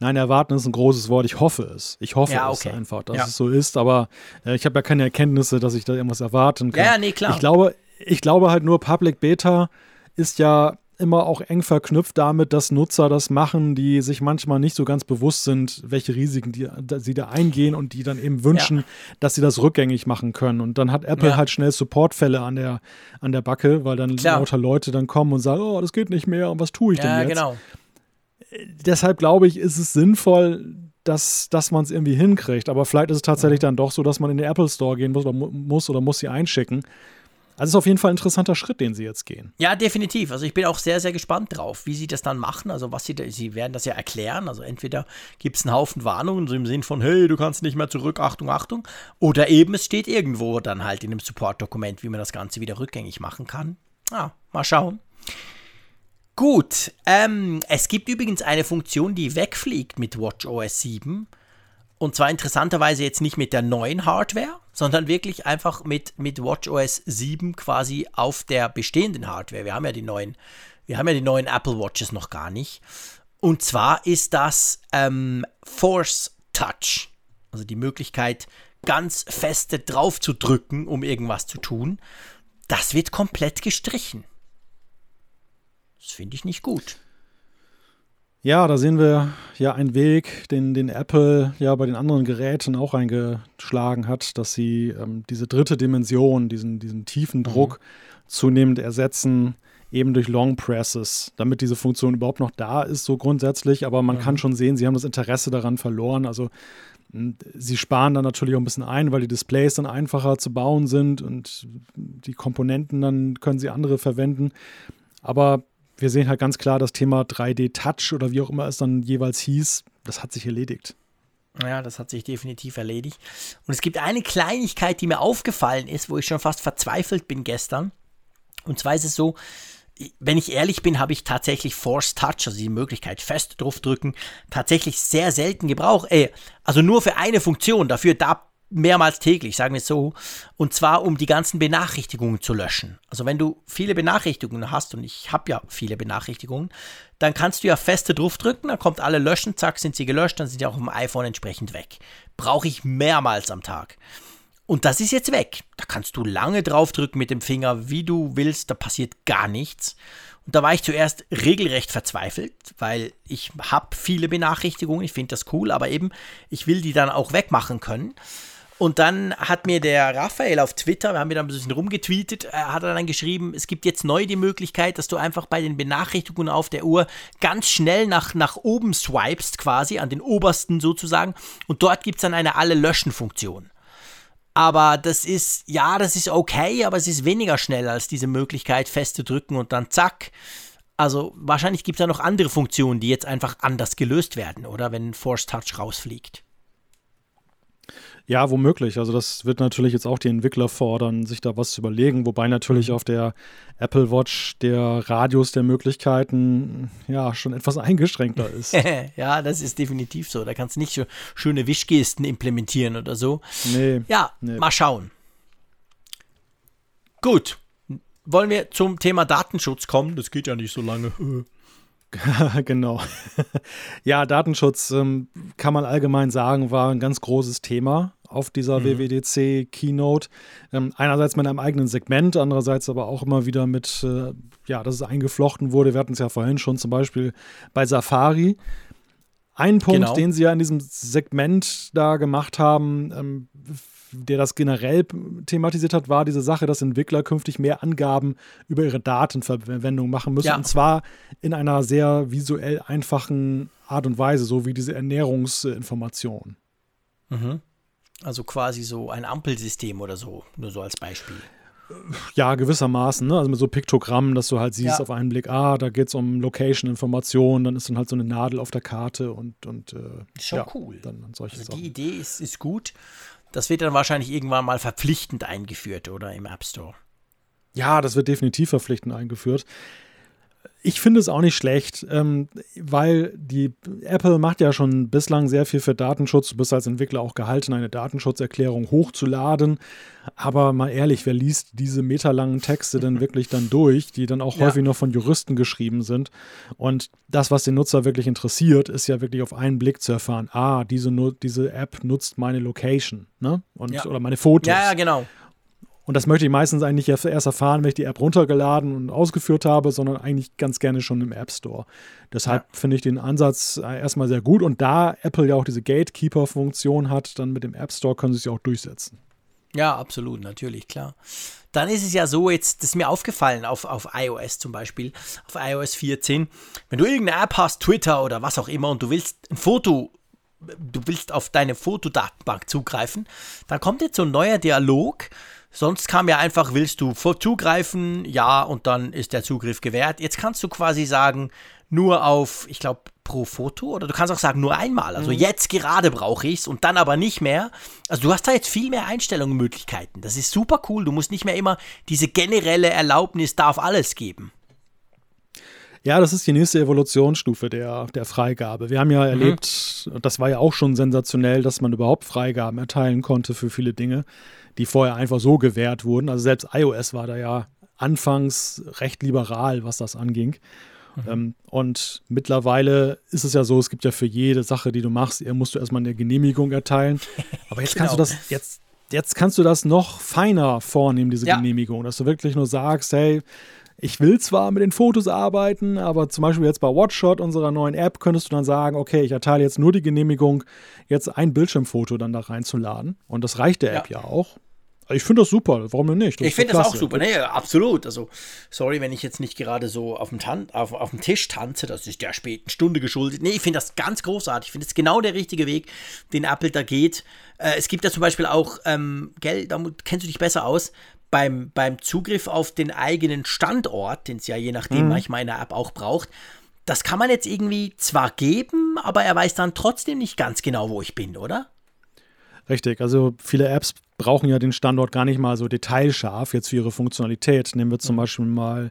Nein, erwarten ist ein großes Wort. Ich hoffe es. Ich hoffe ja, okay. es einfach, dass ja. es so ist. Aber äh, ich habe ja keine Erkenntnisse, dass ich da irgendwas erwarten kann. Ja, nee, klar. Ich glaube, ich glaube halt nur, Public Beta ist ja immer auch eng verknüpft damit, dass Nutzer das machen, die sich manchmal nicht so ganz bewusst sind, welche Risiken die, sie da eingehen und die dann eben wünschen, ja. dass sie das rückgängig machen können. Und dann hat Apple ja. halt schnell Supportfälle an der, an der Backe, weil dann Klar. lauter Leute dann kommen und sagen, oh, das geht nicht mehr und was tue ich ja, denn jetzt? Genau. Deshalb glaube ich, ist es sinnvoll, dass, dass man es irgendwie hinkriegt. Aber vielleicht ist es tatsächlich dann doch so, dass man in den Apple Store gehen muss oder muss, oder muss sie einschicken. Also ist auf jeden Fall ein interessanter Schritt, den sie jetzt gehen. Ja, definitiv. Also ich bin auch sehr, sehr gespannt drauf, wie sie das dann machen. Also was sie da, sie werden das ja erklären. Also entweder gibt es einen Haufen Warnungen, so im Sinn von, hey, du kannst nicht mehr zurück, Achtung, Achtung. Oder eben es steht irgendwo dann halt in einem Support-Dokument, wie man das Ganze wieder rückgängig machen kann. Ah, mal schauen. Gut, ähm, es gibt übrigens eine Funktion, die wegfliegt mit WatchOS 7. Und zwar interessanterweise jetzt nicht mit der neuen Hardware, sondern wirklich einfach mit, mit WatchOS 7 quasi auf der bestehenden Hardware. Wir haben ja die neuen, wir haben ja die neuen Apple Watches noch gar nicht. Und zwar ist das ähm, Force Touch. Also die Möglichkeit, ganz feste drauf zu drücken, um irgendwas zu tun. Das wird komplett gestrichen. Das finde ich nicht gut. Ja, da sehen wir ja einen Weg, den, den Apple ja bei den anderen Geräten auch eingeschlagen hat, dass sie ähm, diese dritte Dimension, diesen, diesen tiefen Druck mhm. zunehmend ersetzen, eben durch Long Presses, damit diese Funktion überhaupt noch da ist, so grundsätzlich. Aber man mhm. kann schon sehen, sie haben das Interesse daran verloren. Also sie sparen dann natürlich auch ein bisschen ein, weil die Displays dann einfacher zu bauen sind und die Komponenten dann können sie andere verwenden. Aber wir sehen halt ganz klar das Thema 3D-Touch oder wie auch immer es dann jeweils hieß, das hat sich erledigt. Ja, das hat sich definitiv erledigt. Und es gibt eine Kleinigkeit, die mir aufgefallen ist, wo ich schon fast verzweifelt bin gestern. Und zwar ist es so, wenn ich ehrlich bin, habe ich tatsächlich Force Touch, also die Möglichkeit fest draufdrücken, tatsächlich sehr selten gebraucht. Äh, also nur für eine Funktion, dafür da mehrmals täglich, sagen wir es so, und zwar um die ganzen Benachrichtigungen zu löschen. Also wenn du viele Benachrichtigungen hast, und ich habe ja viele Benachrichtigungen, dann kannst du ja feste draufdrücken, dann kommt alle löschen, zack, sind sie gelöscht, dann sind sie auch im iPhone entsprechend weg. Brauche ich mehrmals am Tag. Und das ist jetzt weg. Da kannst du lange draufdrücken mit dem Finger, wie du willst, da passiert gar nichts. Und da war ich zuerst regelrecht verzweifelt, weil ich habe viele Benachrichtigungen, ich finde das cool, aber eben, ich will die dann auch wegmachen können. Und dann hat mir der Raphael auf Twitter, wir haben wieder ein bisschen rumgetweetet, äh, hat er dann geschrieben, es gibt jetzt neu die Möglichkeit, dass du einfach bei den Benachrichtigungen auf der Uhr ganz schnell nach, nach oben swipest, quasi, an den obersten sozusagen. Und dort gibt es dann eine Alle-Löschen-Funktion. Aber das ist, ja, das ist okay, aber es ist weniger schnell als diese Möglichkeit, fest zu drücken und dann zack. Also wahrscheinlich gibt es da noch andere Funktionen, die jetzt einfach anders gelöst werden, oder wenn Force Touch rausfliegt. Ja, womöglich. Also das wird natürlich jetzt auch die Entwickler fordern, sich da was zu überlegen, wobei natürlich mhm. auf der Apple Watch der Radius der Möglichkeiten ja schon etwas eingeschränkter ist. ja, das ist definitiv so. Da kannst du nicht so schöne Wischgesten implementieren oder so. Nee. Ja, nee. mal schauen. Gut. Wollen wir zum Thema Datenschutz kommen? Das geht ja nicht so lange. genau. ja, Datenschutz ähm, kann man allgemein sagen, war ein ganz großes Thema auf dieser mhm. WWDC Keynote. Ähm, einerseits mit einem eigenen Segment, andererseits aber auch immer wieder mit, äh, ja, dass es eingeflochten wurde. Wir hatten es ja vorhin schon zum Beispiel bei Safari. Ein Punkt, genau. den sie ja in diesem Segment da gemacht haben, ähm, der das generell thematisiert hat, war diese Sache, dass Entwickler künftig mehr Angaben über ihre Datenverwendung machen müssen. Ja. Und zwar in einer sehr visuell einfachen Art und Weise, so wie diese Ernährungsinformation. Mhm. Also quasi so ein Ampelsystem oder so, nur so als Beispiel. Ja, gewissermaßen, ne? Also mit so Piktogrammen, dass du halt siehst ja. auf einen Blick, ah, da geht es um Location-Informationen, dann ist dann halt so eine Nadel auf der Karte und, und äh, ist schon ja, cool. Dann, dann solche also die Idee ist, ist gut. Das wird dann wahrscheinlich irgendwann mal verpflichtend eingeführt, oder im App Store. Ja, das wird definitiv verpflichtend eingeführt. Ich finde es auch nicht schlecht, ähm, weil die Apple macht ja schon bislang sehr viel für Datenschutz. Du bist als Entwickler auch gehalten, eine Datenschutzerklärung hochzuladen. Aber mal ehrlich, wer liest diese meterlangen Texte denn wirklich dann durch, die dann auch ja. häufig noch von Juristen geschrieben sind? Und das, was den Nutzer wirklich interessiert, ist ja wirklich auf einen Blick zu erfahren, ah, diese, diese App nutzt meine Location, ne? Und, ja. Oder meine Fotos. Ja, ja, genau. Und das möchte ich meistens eigentlich erst erfahren, wenn ich die App runtergeladen und ausgeführt habe, sondern eigentlich ganz gerne schon im App Store. Deshalb ja. finde ich den Ansatz äh, erstmal sehr gut. Und da Apple ja auch diese Gatekeeper-Funktion hat, dann mit dem App Store können sie sich auch durchsetzen. Ja, absolut, natürlich, klar. Dann ist es ja so, jetzt, das ist mir aufgefallen auf, auf iOS zum Beispiel, auf iOS 14, wenn du irgendeine App hast, Twitter oder was auch immer, und du willst ein Foto du willst auf deine Fotodatenbank zugreifen, dann kommt jetzt so ein neuer Dialog Sonst kam ja einfach, willst du zugreifen? Ja, und dann ist der Zugriff gewährt. Jetzt kannst du quasi sagen, nur auf, ich glaube, pro Foto oder du kannst auch sagen, nur einmal. Also mhm. jetzt gerade brauche ich es und dann aber nicht mehr. Also du hast da jetzt viel mehr Einstellungsmöglichkeiten. Das ist super cool. Du musst nicht mehr immer diese generelle Erlaubnis darf alles geben. Ja, das ist die nächste Evolutionsstufe der, der Freigabe. Wir haben ja mhm. erlebt, das war ja auch schon sensationell, dass man überhaupt Freigaben erteilen konnte für viele Dinge die vorher einfach so gewährt wurden. Also selbst iOS war da ja anfangs recht liberal, was das anging. Mhm. Ähm, und mittlerweile ist es ja so, es gibt ja für jede Sache, die du machst, musst du erstmal eine Genehmigung erteilen. Aber jetzt genau. kannst du das, jetzt, jetzt kannst du das noch feiner vornehmen, diese ja. Genehmigung, dass du wirklich nur sagst, hey, ich will zwar mit den Fotos arbeiten, aber zum Beispiel jetzt bei WatchShot, unserer neuen App, könntest du dann sagen, okay, ich erteile jetzt nur die Genehmigung, jetzt ein Bildschirmfoto dann da reinzuladen. Und das reicht der App ja, ja auch. Ich finde das super, warum denn nicht? Das ich finde das auch super, nee, absolut. Also, sorry, wenn ich jetzt nicht gerade so auf dem, Tan auf, auf dem Tisch tanze, das ist der späten Stunde geschuldet. Nee, ich finde das ganz großartig. Ich finde es genau der richtige Weg, den Apple da geht. Äh, es gibt ja zum Beispiel auch, ähm, gell, da kennst du dich besser aus, beim, beim Zugriff auf den eigenen Standort, den es ja je nachdem mhm. manchmal in der App auch braucht. Das kann man jetzt irgendwie zwar geben, aber er weiß dann trotzdem nicht ganz genau, wo ich bin, oder? Richtig, also viele Apps brauchen ja den Standort gar nicht mal so detailscharf jetzt für ihre Funktionalität. Nehmen wir zum mhm. Beispiel mal,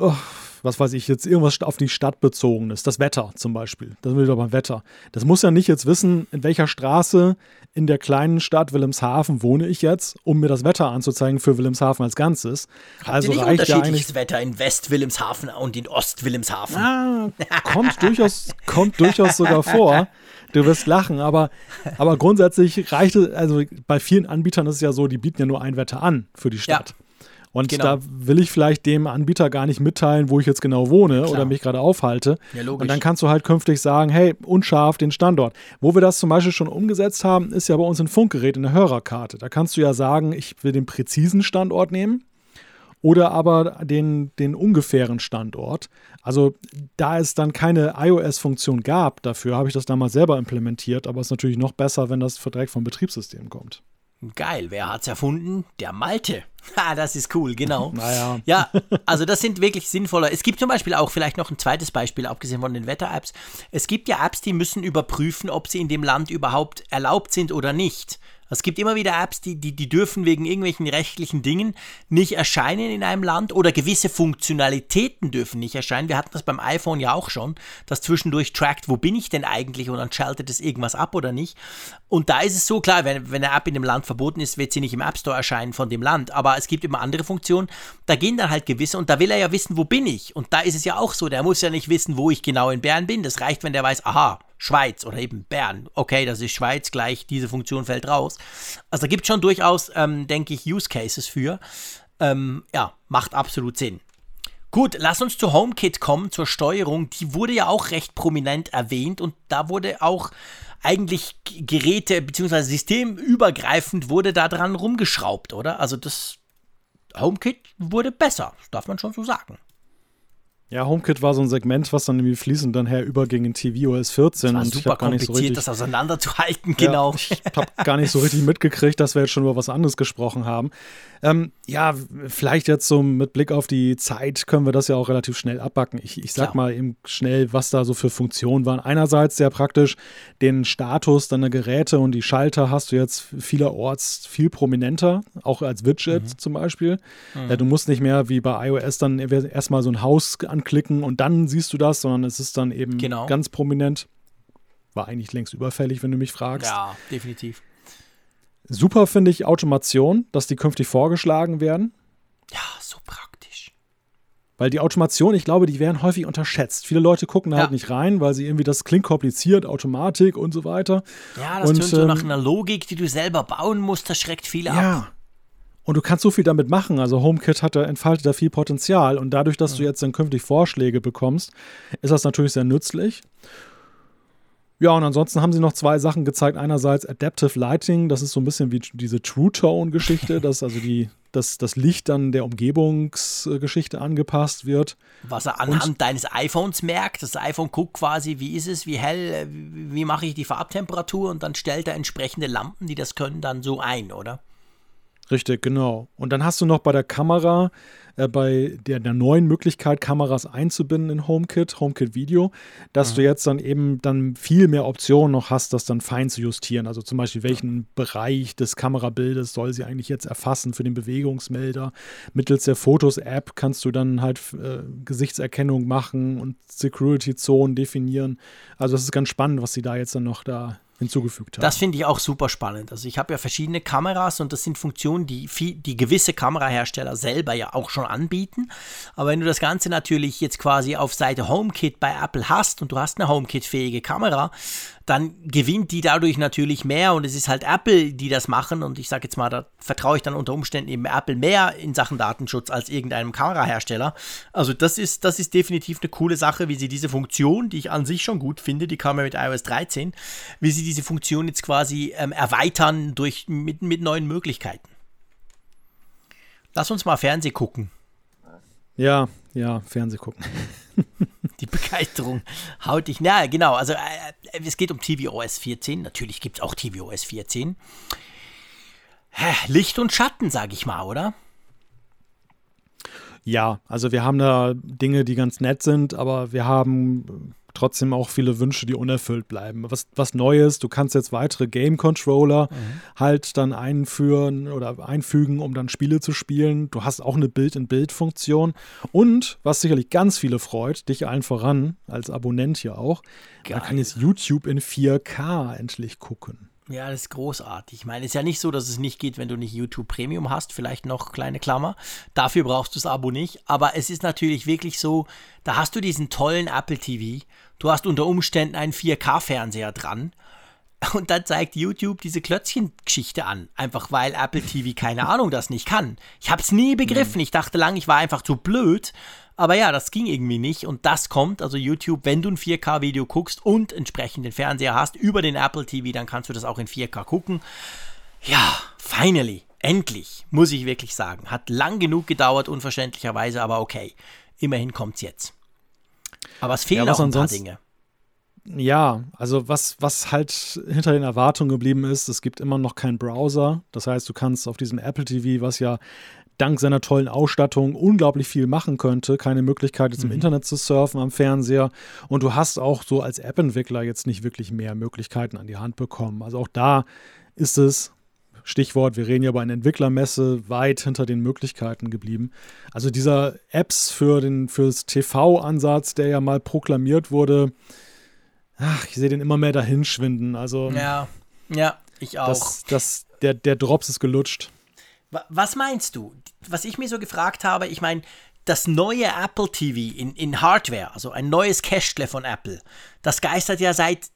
oh, was weiß ich, jetzt irgendwas auf die Stadt bezogenes. Das Wetter zum Beispiel. Das will ich doch beim Wetter. Das muss ja nicht jetzt wissen, in welcher Straße in der kleinen Stadt Wilhelmshaven wohne ich jetzt, um mir das Wetter anzuzeigen für Wilhelmshaven als Ganzes. Habt also ihr nicht reicht unterschiedliches ja Wetter in West-Wilhelmshaven und in Ost-Wilhelmshaven? Ah, kommt durchaus, kommt durchaus sogar vor. Du wirst lachen, aber, aber grundsätzlich reicht es, also bei vielen Anbietern ist es ja so, die bieten ja nur ein Wetter an für die Stadt. Ja. Und genau. da will ich vielleicht dem Anbieter gar nicht mitteilen, wo ich jetzt genau wohne Klar. oder mich gerade aufhalte. Ja, logisch. Und dann kannst du halt künftig sagen, hey, unscharf den Standort. Wo wir das zum Beispiel schon umgesetzt haben, ist ja bei uns ein Funkgerät in der Hörerkarte. Da kannst du ja sagen, ich will den präzisen Standort nehmen oder aber den, den ungefähren Standort. Also da es dann keine iOS-Funktion gab dafür, habe ich das damals selber implementiert, aber es ist natürlich noch besser, wenn das direkt vom Betriebssystem kommt. Geil, wer hat's erfunden? Der Malte. Ha, das ist cool, genau. Naja. Ja, also das sind wirklich sinnvoller. Es gibt zum Beispiel auch vielleicht noch ein zweites Beispiel, abgesehen von den Wetter-Apps. Es gibt ja Apps, die müssen überprüfen, ob sie in dem Land überhaupt erlaubt sind oder nicht. Es gibt immer wieder Apps, die, die, die dürfen wegen irgendwelchen rechtlichen Dingen nicht erscheinen in einem Land oder gewisse Funktionalitäten dürfen nicht erscheinen. Wir hatten das beim iPhone ja auch schon, das zwischendurch trackt, wo bin ich denn eigentlich und dann schaltet es irgendwas ab oder nicht. Und da ist es so klar, wenn, wenn eine App in dem Land verboten ist, wird sie nicht im App Store erscheinen von dem Land. Aber es gibt immer andere Funktionen, da gehen dann halt gewisse und da will er ja wissen, wo bin ich. Und da ist es ja auch so, der muss ja nicht wissen, wo ich genau in Bern bin. Das reicht, wenn der weiß, aha, Schweiz oder eben Bern. Okay, das ist Schweiz, gleich diese Funktion fällt raus. Also da gibt es schon durchaus, ähm, denke ich, Use Cases für. Ähm, ja, macht absolut Sinn. Gut, lass uns zu HomeKit kommen, zur Steuerung. Die wurde ja auch recht prominent erwähnt und da wurde auch eigentlich Geräte bzw. systemübergreifend wurde da dran rumgeschraubt, oder? Also das HomeKit wurde besser, darf man schon so sagen. Ja, HomeKit war so ein Segment, was dann irgendwie fließend dann her überging in tvOS 14. Das war und super kompliziert, so richtig, das auseinanderzuhalten, genau. Ja, ich habe gar nicht so richtig mitgekriegt, dass wir jetzt schon über was anderes gesprochen haben. Ähm, ja, vielleicht jetzt so mit Blick auf die Zeit können wir das ja auch relativ schnell abbacken. Ich, ich sag Klar. mal eben schnell, was da so für Funktionen waren. Einerseits sehr praktisch den Status deiner Geräte und die Schalter hast du jetzt vielerorts viel prominenter, auch als Widget mhm. zum Beispiel. Mhm. Ja, du musst nicht mehr wie bei iOS dann erstmal so ein Haus anklicken und dann siehst du das, sondern es ist dann eben genau. ganz prominent. War eigentlich längst überfällig, wenn du mich fragst. Ja, definitiv. Super finde ich Automation, dass die künftig vorgeschlagen werden. Ja, so praktisch. Weil die Automation, ich glaube, die werden häufig unterschätzt. Viele Leute gucken da ja. halt nicht rein, weil sie irgendwie das klingt kompliziert, Automatik und so weiter. Ja, das und, tönt so ähm, nach einer Logik, die du selber bauen musst, das schreckt viele ja. ab. Und du kannst so viel damit machen. Also HomeKit hat da, entfaltet da viel Potenzial. Und dadurch, dass ja. du jetzt dann künftig Vorschläge bekommst, ist das natürlich sehr nützlich. Ja, und ansonsten haben sie noch zwei Sachen gezeigt. Einerseits Adaptive Lighting, das ist so ein bisschen wie diese True Tone-Geschichte, dass also die, dass das Licht dann der Umgebungsgeschichte angepasst wird. Was er anhand und, deines iPhones merkt. Das iPhone guckt quasi, wie ist es, wie hell, wie mache ich die Farbtemperatur und dann stellt er entsprechende Lampen, die das können, dann so ein, oder? Richtig, genau. Und dann hast du noch bei der Kamera, äh, bei der, der neuen Möglichkeit, Kameras einzubinden in HomeKit, HomeKit Video, dass mhm. du jetzt dann eben dann viel mehr Optionen noch hast, das dann fein zu justieren. Also zum Beispiel, welchen ja. Bereich des Kamerabildes soll sie eigentlich jetzt erfassen für den Bewegungsmelder. Mittels der Fotos-App kannst du dann halt äh, Gesichtserkennung machen und Security-Zonen definieren. Also das ist ganz spannend, was sie da jetzt dann noch da hinzugefügt haben. Das finde ich auch super spannend. Also ich habe ja verschiedene Kameras und das sind Funktionen, die, viel, die gewisse Kamerahersteller selber ja auch schon anbieten. Aber wenn du das Ganze natürlich jetzt quasi auf Seite HomeKit bei Apple hast und du hast eine HomeKit-fähige Kamera, dann gewinnt die dadurch natürlich mehr und es ist halt Apple, die das machen und ich sage jetzt mal, da vertraue ich dann unter Umständen eben Apple mehr in Sachen Datenschutz als irgendeinem Kamerahersteller. Also das ist, das ist definitiv eine coole Sache, wie sie diese Funktion, die ich an sich schon gut finde, die kam ja mit iOS 13, wie sie diese Funktion jetzt quasi ähm, erweitern durch, mit, mit neuen Möglichkeiten. Lass uns mal Fernseh gucken. Ja, ja, Fernseh gucken. Die Begeisterung haut dich. Na, genau. Also, äh, es geht um tvOS 14. Natürlich gibt es auch tvOS 14. Licht und Schatten, sag ich mal, oder? Ja, also wir haben da Dinge, die ganz nett sind, aber wir haben trotzdem auch viele Wünsche, die unerfüllt bleiben. Was, was Neues, du kannst jetzt weitere Game-Controller mhm. halt dann einführen oder einfügen, um dann Spiele zu spielen. Du hast auch eine Bild-in-Bild-Funktion. Und, was sicherlich ganz viele freut, dich allen voran, als Abonnent hier auch, Geil. man kann jetzt YouTube in 4K endlich gucken. Ja, das ist großartig. Ich meine, es ist ja nicht so, dass es nicht geht, wenn du nicht YouTube Premium hast, vielleicht noch kleine Klammer. Dafür brauchst du das Abo nicht. Aber es ist natürlich wirklich so, da hast du diesen tollen Apple TV. Du hast unter Umständen einen 4K-Fernseher dran. Und dann zeigt YouTube diese Klötzchen-Geschichte an. Einfach weil Apple TV, keine Ahnung, das nicht kann. Ich habe es nie begriffen. Mhm. Ich dachte lang, ich war einfach zu blöd. Aber ja, das ging irgendwie nicht. Und das kommt, also YouTube, wenn du ein 4K-Video guckst und entsprechend den Fernseher hast über den Apple TV, dann kannst du das auch in 4K gucken. Ja, finally, endlich, muss ich wirklich sagen. Hat lang genug gedauert, unverständlicherweise, aber okay. Immerhin kommt es jetzt. Aber es fehlen ja, auch ein paar Dinge. Ja, also was, was halt hinter den Erwartungen geblieben ist, es gibt immer noch keinen Browser. Das heißt, du kannst auf diesem Apple TV, was ja dank seiner tollen Ausstattung unglaublich viel machen könnte, keine Möglichkeit jetzt im mhm. Internet zu surfen am Fernseher und du hast auch so als App-Entwickler jetzt nicht wirklich mehr Möglichkeiten an die Hand bekommen. Also auch da ist es Stichwort, wir reden ja über eine Entwicklermesse, weit hinter den Möglichkeiten geblieben. Also dieser Apps für den fürs TV-Ansatz, der ja mal proklamiert wurde, ach, ich sehe den immer mehr dahinschwinden. Also ja, ja, ich auch. Das, das, der, der Drops ist gelutscht. Was meinst du? Was ich mir so gefragt habe, ich meine, das neue Apple TV in, in Hardware, also ein neues Cashle von Apple, das geistert ja seit,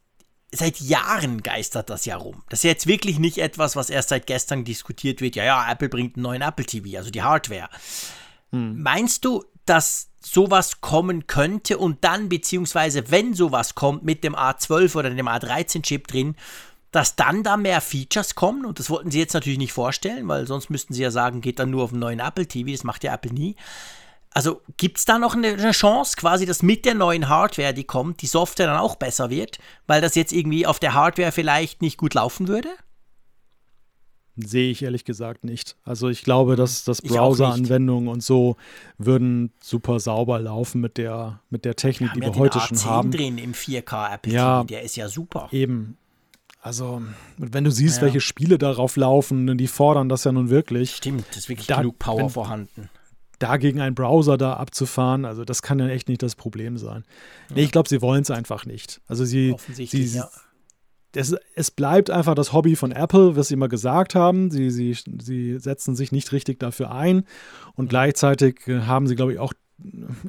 seit Jahren geistert das ja rum. Das ist jetzt wirklich nicht etwas, was erst seit gestern diskutiert wird. Ja, ja, Apple bringt einen neuen Apple TV, also die Hardware. Hm. Meinst du, dass sowas kommen könnte und dann, beziehungsweise wenn sowas kommt mit dem A12 oder dem A13-Chip drin, dass dann da mehr Features kommen und das wollten sie jetzt natürlich nicht vorstellen, weil sonst müssten sie ja sagen, geht dann nur auf einen neuen Apple TV, das macht ja Apple nie. Also gibt es da noch eine, Chance, quasi, dass mit der neuen Hardware, die kommt, die Software dann auch besser wird, weil das jetzt irgendwie auf der Hardware vielleicht nicht gut laufen würde? Sehe ich ehrlich gesagt nicht. Also ich glaube, dass das Browser-Anwendungen und so würden super sauber laufen mit der, mit der Technik, wir die wir heute A10 schon haben. drin im 4K Apple ja, TV, der ist ja super. Eben. Also, wenn du siehst, ja. welche Spiele darauf laufen, die fordern das ja nun wirklich. Stimmt, das ist wirklich da, genug Power wenn, vorhanden. Dagegen einen Browser da abzufahren, also das kann ja echt nicht das Problem sein. Ja. Nee, ich glaube, sie wollen es einfach nicht. Also sie. Offensichtlich, sie, ja. Es, es, bleibt einfach das Hobby von Apple, was sie immer gesagt haben. Sie, sie, sie setzen sich nicht richtig dafür ein. Und gleichzeitig haben sie, glaube ich, auch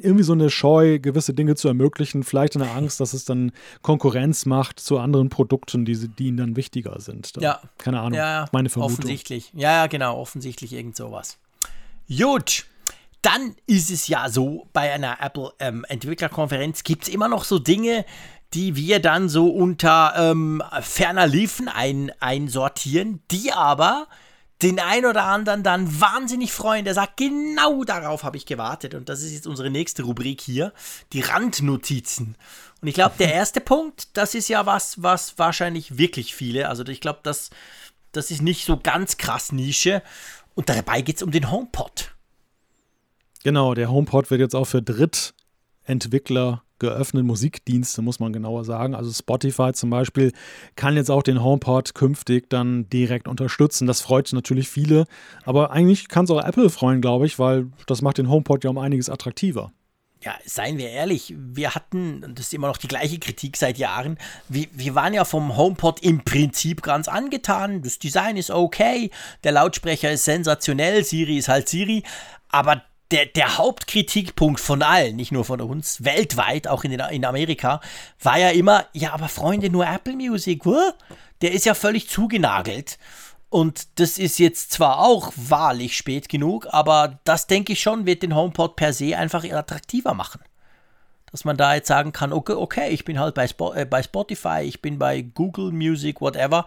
irgendwie so eine Scheu, gewisse Dinge zu ermöglichen, vielleicht in der Angst, dass es dann Konkurrenz macht zu anderen Produkten, die, die ihnen dann wichtiger sind. Da, ja. Keine Ahnung, ja, meine Vermutung. Offensichtlich. Ja, ja, genau, offensichtlich irgend sowas. Gut. Dann ist es ja so, bei einer Apple ähm, Entwicklerkonferenz gibt es immer noch so Dinge, die wir dann so unter ähm, ferner Liefen ein, einsortieren, die aber den ein oder anderen dann wahnsinnig freuen, der sagt, genau darauf habe ich gewartet. Und das ist jetzt unsere nächste Rubrik hier, die Randnotizen. Und ich glaube, der erste Punkt, das ist ja was, was wahrscheinlich wirklich viele, also ich glaube, das, das ist nicht so ganz krass Nische. Und dabei geht es um den HomePod. Genau, der HomePod wird jetzt auch für Drittentwickler geöffneten Musikdienste, muss man genauer sagen. Also Spotify zum Beispiel kann jetzt auch den HomePod künftig dann direkt unterstützen. Das freut natürlich viele, aber eigentlich kann es auch Apple freuen, glaube ich, weil das macht den HomePod ja um einiges attraktiver. Ja, seien wir ehrlich, wir hatten, und das ist immer noch die gleiche Kritik seit Jahren, wir, wir waren ja vom HomePod im Prinzip ganz angetan. Das Design ist okay, der Lautsprecher ist sensationell, Siri ist halt Siri, aber der, der Hauptkritikpunkt von allen, nicht nur von uns, weltweit, auch in, den, in Amerika, war ja immer, ja, aber Freunde, nur Apple Music, huh? der ist ja völlig zugenagelt. Und das ist jetzt zwar auch wahrlich spät genug, aber das denke ich schon, wird den HomePod per se einfach attraktiver machen. Dass man da jetzt sagen kann, okay, okay ich bin halt bei, Spo äh, bei Spotify, ich bin bei Google Music, whatever.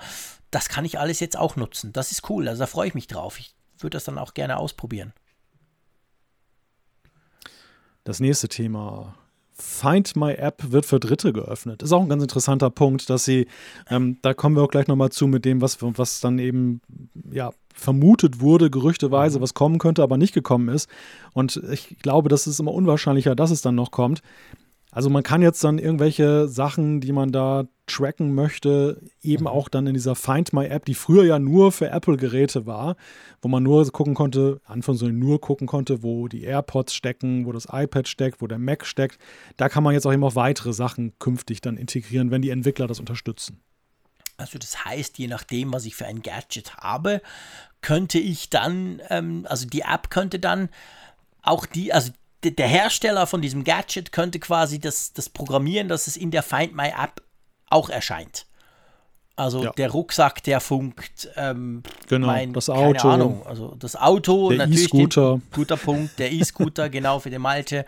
Das kann ich alles jetzt auch nutzen. Das ist cool, also da freue ich mich drauf. Ich würde das dann auch gerne ausprobieren. Das nächste Thema. Find My App wird für Dritte geöffnet. Ist auch ein ganz interessanter Punkt, dass sie, ähm, da kommen wir auch gleich nochmal zu mit dem, was, was dann eben, ja, vermutet wurde, gerüchteweise, mhm. was kommen könnte, aber nicht gekommen ist. Und ich glaube, das ist immer unwahrscheinlicher, dass es dann noch kommt. Also man kann jetzt dann irgendwelche Sachen, die man da tracken möchte, eben mhm. auch dann in dieser Find My App, die früher ja nur für Apple-Geräte war, wo man nur gucken konnte, Anführungszeichen nur gucken konnte, wo die AirPods stecken, wo das iPad steckt, wo der Mac steckt. Da kann man jetzt auch eben auch weitere Sachen künftig dann integrieren, wenn die Entwickler das unterstützen. Also das heißt, je nachdem, was ich für ein Gadget habe, könnte ich dann, ähm, also die App könnte dann auch die, also der Hersteller von diesem Gadget könnte quasi das, das programmieren, dass es in der Find My App auch erscheint. Also ja. der Rucksack, der funkt. Ähm, genau, mein, das Auto. Keine Ahnung, also das Auto, der natürlich. E-Scooter. Guter Punkt, der E-Scooter, genau, für den Malte.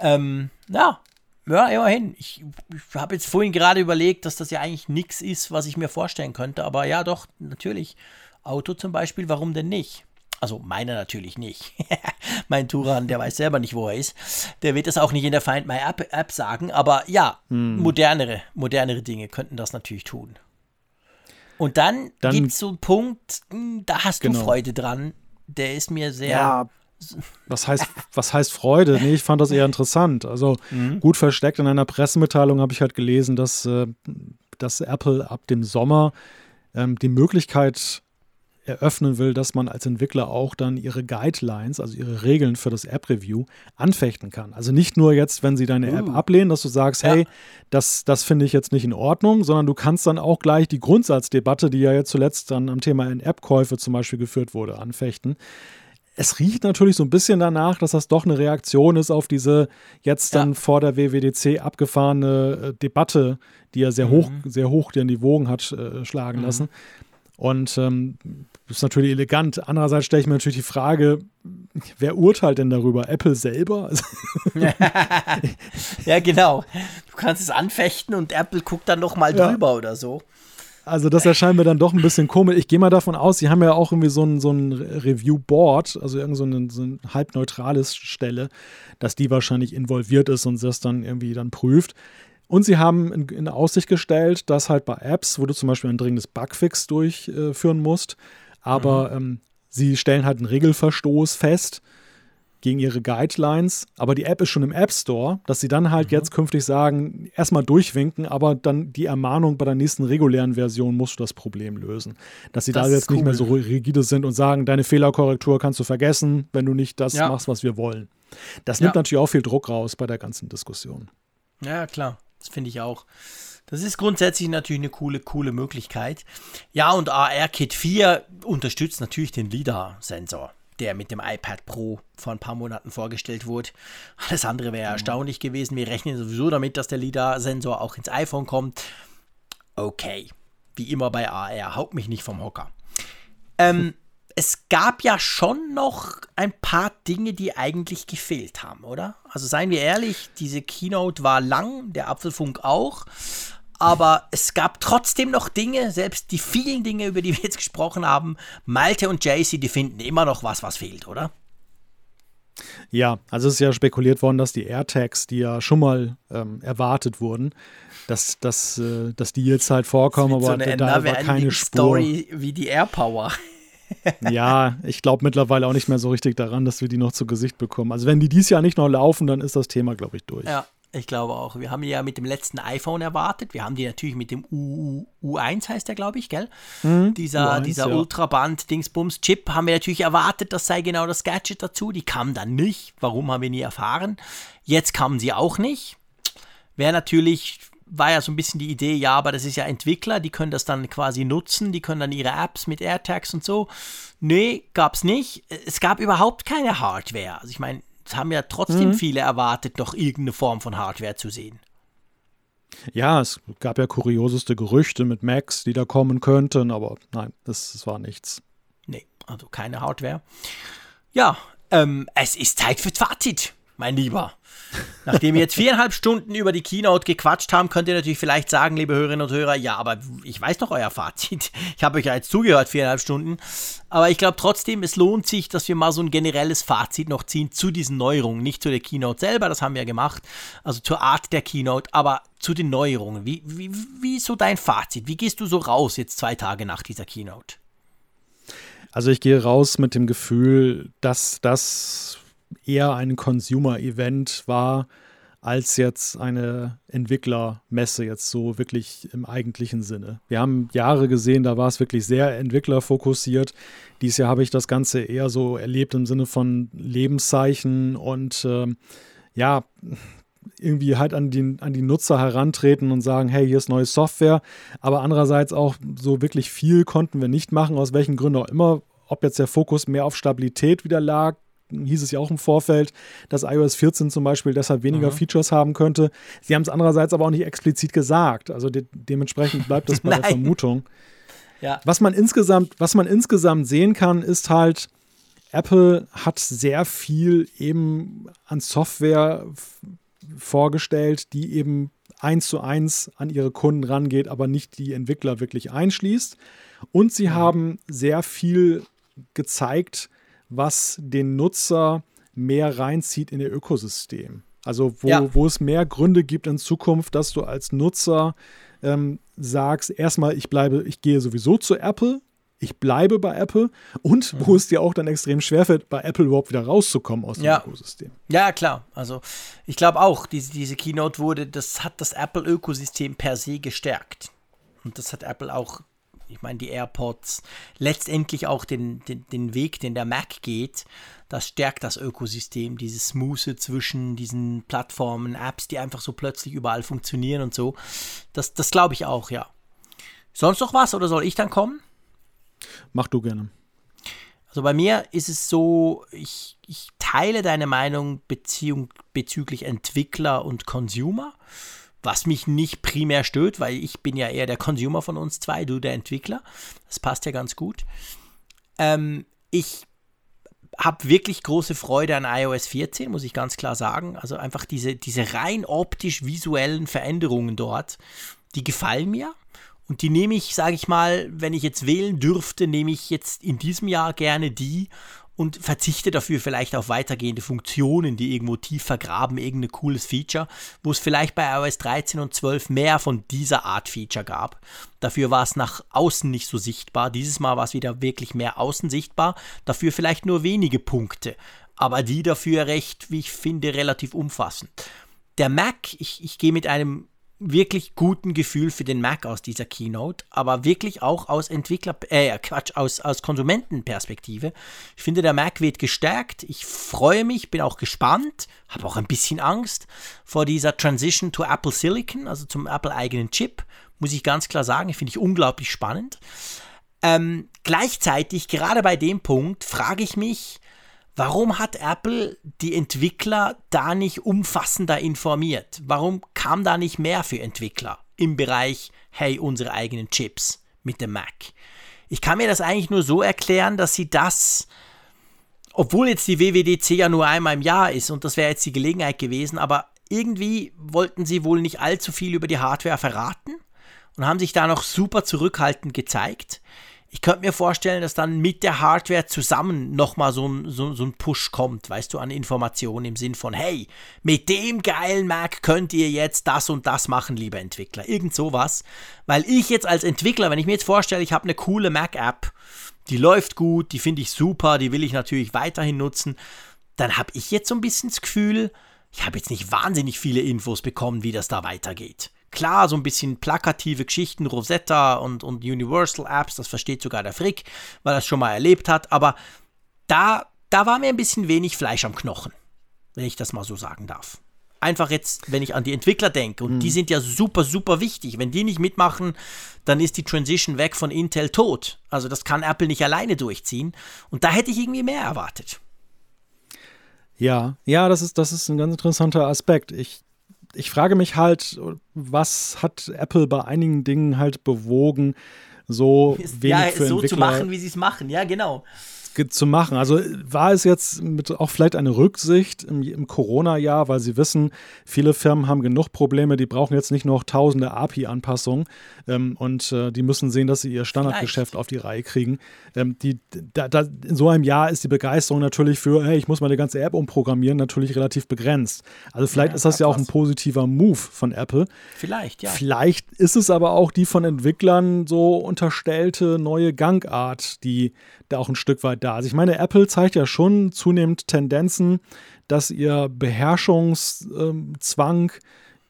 Ähm, ja, ja, immerhin. Ich, ich habe jetzt vorhin gerade überlegt, dass das ja eigentlich nichts ist, was ich mir vorstellen könnte. Aber ja, doch, natürlich. Auto zum Beispiel, warum denn nicht? Also meiner natürlich nicht. mein Turan, der weiß selber nicht, wo er ist. Der wird das auch nicht in der Find My App, App sagen. Aber ja, hm. modernere, modernere Dinge könnten das natürlich tun. Und dann, dann gibt es so einen Punkt, hm, da hast genau. du Freude dran. Der ist mir sehr. Ja, was heißt, was heißt Freude? Nee, ich fand das eher interessant. Also mhm. gut versteckt in einer Pressemitteilung habe ich halt gelesen, dass, äh, dass Apple ab dem Sommer ähm, die Möglichkeit eröffnen will, dass man als Entwickler auch dann ihre Guidelines, also ihre Regeln für das App-Review anfechten kann. Also nicht nur jetzt, wenn sie deine uh. App ablehnen, dass du sagst, ja. hey, das, das finde ich jetzt nicht in Ordnung, sondern du kannst dann auch gleich die Grundsatzdebatte, die ja jetzt zuletzt dann am Thema In-App-Käufe zum Beispiel geführt wurde, anfechten. Es riecht natürlich so ein bisschen danach, dass das doch eine Reaktion ist auf diese jetzt dann ja. vor der WWDC abgefahrene äh, Debatte, die ja sehr mhm. hoch, sehr hoch die Wogen hat äh, schlagen mhm. lassen. Und ähm, das ist natürlich elegant. Andererseits stelle ich mir natürlich die Frage, wer urteilt denn darüber? Apple selber? ja, genau. Du kannst es anfechten und Apple guckt dann noch mal drüber ja. oder so. Also das erscheint mir dann doch ein bisschen komisch. Ich gehe mal davon aus, sie haben ja auch irgendwie so ein, so ein Review-Board, also irgend so ein, so ein halb neutrales Stelle, dass die wahrscheinlich involviert ist und das dann irgendwie dann prüft. Und sie haben in, Aussicht gestellt, dass halt bei Apps, wo du zum Beispiel ein dringendes Bugfix durchführen musst, aber mhm. ähm, sie stellen halt einen Regelverstoß fest gegen ihre Guidelines, aber die App ist schon im App Store, dass sie dann halt mhm. jetzt künftig sagen, erstmal durchwinken, aber dann die Ermahnung bei der nächsten regulären Version musst du das Problem lösen. Dass sie das da jetzt cool. nicht mehr so rigide sind und sagen, deine Fehlerkorrektur kannst du vergessen, wenn du nicht das ja. machst, was wir wollen. Das nimmt ja. natürlich auch viel Druck raus bei der ganzen Diskussion. Ja, klar. Das finde ich auch. Das ist grundsätzlich natürlich eine coole, coole Möglichkeit. Ja, und AR-Kit 4 unterstützt natürlich den LIDAR-Sensor, der mit dem iPad Pro vor ein paar Monaten vorgestellt wurde. Alles andere wäre mhm. erstaunlich gewesen. Wir rechnen sowieso damit, dass der LIDAR-Sensor auch ins iPhone kommt. Okay, wie immer bei AR, haut mich nicht vom Hocker. Ähm, es gab ja schon noch ein paar Dinge, die eigentlich gefehlt haben, oder? Also seien wir ehrlich, diese Keynote war lang, der Apfelfunk auch. Aber es gab trotzdem noch Dinge, selbst die vielen Dinge, über die wir jetzt gesprochen haben. Malte und JC, die finden immer noch was, was fehlt, oder? Ja, also es ist ja spekuliert worden, dass die AirTags, die ja schon mal ähm, erwartet wurden, dass, dass, äh, dass die jetzt halt vorkommen, aber so da war keine Spur. Story wie die AirPower ja, ich glaube mittlerweile auch nicht mehr so richtig daran, dass wir die noch zu Gesicht bekommen. Also wenn die dieses Jahr nicht noch laufen, dann ist das Thema, glaube ich, durch. Ja, ich glaube auch. Wir haben die ja mit dem letzten iPhone erwartet. Wir haben die natürlich mit dem U, U1 heißt der, glaube ich, gell? Mhm, dieser U1, dieser ja. Ultraband-Dingsbums-Chip haben wir natürlich erwartet, das sei genau das Gadget dazu. Die kam dann nicht. Warum haben wir nie erfahren? Jetzt kamen sie auch nicht. Wäre natürlich war ja so ein bisschen die Idee, ja, aber das ist ja Entwickler, die können das dann quasi nutzen, die können dann ihre Apps mit AirTags und so. Nee, gab's nicht. Es gab überhaupt keine Hardware. Also ich meine, es haben ja trotzdem mhm. viele erwartet, noch irgendeine Form von Hardware zu sehen. Ja, es gab ja kurioseste Gerüchte mit Macs, die da kommen könnten, aber nein, das, das war nichts. Nee, also keine Hardware. Ja, ähm, es ist Zeit für Fazit, mein Lieber. Nachdem wir jetzt viereinhalb Stunden über die Keynote gequatscht haben, könnt ihr natürlich vielleicht sagen, liebe Hörerinnen und Hörer, ja, aber ich weiß doch euer Fazit. Ich habe euch ja jetzt zugehört, viereinhalb Stunden. Aber ich glaube trotzdem, es lohnt sich, dass wir mal so ein generelles Fazit noch ziehen zu diesen Neuerungen. Nicht zu der Keynote selber, das haben wir ja gemacht, also zur Art der Keynote, aber zu den Neuerungen. Wie, wie, wie ist so dein Fazit? Wie gehst du so raus jetzt zwei Tage nach dieser Keynote? Also ich gehe raus mit dem Gefühl, dass das eher ein Consumer-Event war, als jetzt eine Entwicklermesse, jetzt so wirklich im eigentlichen Sinne. Wir haben Jahre gesehen, da war es wirklich sehr entwicklerfokussiert. Dieses Jahr habe ich das Ganze eher so erlebt im Sinne von Lebenszeichen und äh, ja, irgendwie halt an die, an die Nutzer herantreten und sagen, hey, hier ist neue Software. Aber andererseits auch so wirklich viel konnten wir nicht machen, aus welchen Gründen auch immer. Ob jetzt der Fokus mehr auf Stabilität wieder lag, hieß es ja auch im Vorfeld, dass iOS 14 zum Beispiel deshalb weniger mhm. Features haben könnte. Sie haben es andererseits aber auch nicht explizit gesagt. Also de dementsprechend bleibt das bei der Vermutung. Ja. Was man insgesamt, was man insgesamt sehen kann, ist halt, Apple hat sehr viel eben an Software vorgestellt, die eben eins zu eins an ihre Kunden rangeht, aber nicht die Entwickler wirklich einschließt. Und sie mhm. haben sehr viel gezeigt, was den Nutzer mehr reinzieht in ihr Ökosystem. Also wo, ja. wo es mehr Gründe gibt in Zukunft, dass du als Nutzer ähm, sagst, erstmal, ich bleibe, ich gehe sowieso zu Apple, ich bleibe bei Apple und mhm. wo es dir auch dann extrem schwerfällt, bei Apple überhaupt wieder rauszukommen aus dem ja. Ökosystem. Ja, klar. Also ich glaube auch, diese, diese Keynote wurde, das hat das Apple-Ökosystem per se gestärkt. Und das hat Apple auch ich meine, die AirPods, letztendlich auch den, den, den Weg, den der Mac geht, das stärkt das Ökosystem, dieses Smooth zwischen diesen Plattformen, Apps, die einfach so plötzlich überall funktionieren und so. Das, das glaube ich auch, ja. Sonst noch was oder soll ich dann kommen? Mach du gerne. Also bei mir ist es so, ich, ich teile deine Meinung Beziehung, bezüglich Entwickler und Consumer was mich nicht primär stört, weil ich bin ja eher der Consumer von uns zwei, du der Entwickler. Das passt ja ganz gut. Ähm, ich habe wirklich große Freude an iOS 14, muss ich ganz klar sagen. Also einfach diese, diese rein optisch-visuellen Veränderungen dort, die gefallen mir. Und die nehme ich, sage ich mal, wenn ich jetzt wählen dürfte, nehme ich jetzt in diesem Jahr gerne die und verzichte dafür vielleicht auf weitergehende Funktionen, die irgendwo tief vergraben, irgendein cooles Feature, wo es vielleicht bei iOS 13 und 12 mehr von dieser Art Feature gab. Dafür war es nach außen nicht so sichtbar. Dieses Mal war es wieder wirklich mehr außen sichtbar. Dafür vielleicht nur wenige Punkte, aber die dafür recht, wie ich finde, relativ umfassend. Der Mac, ich, ich gehe mit einem wirklich guten Gefühl für den Mac aus dieser Keynote, aber wirklich auch aus Entwickler, äh, Quatsch, aus, aus Konsumentenperspektive. Ich finde, der Mac wird gestärkt. Ich freue mich, bin auch gespannt, habe auch ein bisschen Angst vor dieser Transition to Apple Silicon, also zum Apple-eigenen Chip. Muss ich ganz klar sagen, finde ich unglaublich spannend. Ähm, gleichzeitig, gerade bei dem Punkt, frage ich mich, Warum hat Apple die Entwickler da nicht umfassender informiert? Warum kam da nicht mehr für Entwickler im Bereich, hey, unsere eigenen Chips mit dem Mac? Ich kann mir das eigentlich nur so erklären, dass sie das, obwohl jetzt die WWDC ja nur einmal im Jahr ist und das wäre jetzt die Gelegenheit gewesen, aber irgendwie wollten sie wohl nicht allzu viel über die Hardware verraten und haben sich da noch super zurückhaltend gezeigt ich könnte mir vorstellen, dass dann mit der Hardware zusammen nochmal so ein, so, so ein Push kommt, weißt du, an Informationen im Sinn von, hey, mit dem geilen Mac könnt ihr jetzt das und das machen, lieber Entwickler. Irgend sowas. Weil ich jetzt als Entwickler, wenn ich mir jetzt vorstelle, ich habe eine coole Mac-App, die läuft gut, die finde ich super, die will ich natürlich weiterhin nutzen, dann habe ich jetzt so ein bisschen das Gefühl, ich habe jetzt nicht wahnsinnig viele Infos bekommen, wie das da weitergeht. Klar, so ein bisschen plakative Geschichten, Rosetta und, und Universal Apps, das versteht sogar der Frick, weil er es schon mal erlebt hat, aber da, da war mir ein bisschen wenig Fleisch am Knochen, wenn ich das mal so sagen darf. einfach jetzt, wenn ich an die Entwickler denke, und Mhm. die sind ja super, super wichtig. Wenn die nicht mitmachen, dann ist die Transition weg von Intel tot. Also das kann Apple nicht alleine durchziehen. Und da hätte ich irgendwie mehr erwartet. Ja, ja, das ist, das ist ein ganz interessanter Aspekt. Ich, ich frage mich halt, was hat Apple bei einigen Dingen halt bewogen, so wenig ja, für so Entwickler zu machen, wie sie es machen. Ja, genau. Zu machen. Also war es jetzt auch vielleicht eine Rücksicht im, im Corona-Jahr, weil sie wissen, viele Firmen haben genug Probleme, die brauchen jetzt nicht noch tausende API-Anpassungen ähm, und äh, die müssen sehen, dass sie ihr Standardgeschäft auf die Reihe kriegen. Ähm, die, da, da, in so einem Jahr ist die Begeisterung natürlich für, hey, ich muss meine ganze App umprogrammieren, natürlich relativ begrenzt. Also vielleicht Ja, ist das ja auch ein positiver Move von Apple. Vielleicht, ja. Vielleicht ist es aber auch die von Entwicklern so unterstellte neue Gangart, die da auch ein Stück weit da ist. Ich meine, Apple zeigt ja schon zunehmend Tendenzen, dass ihr Beherrschungszwang,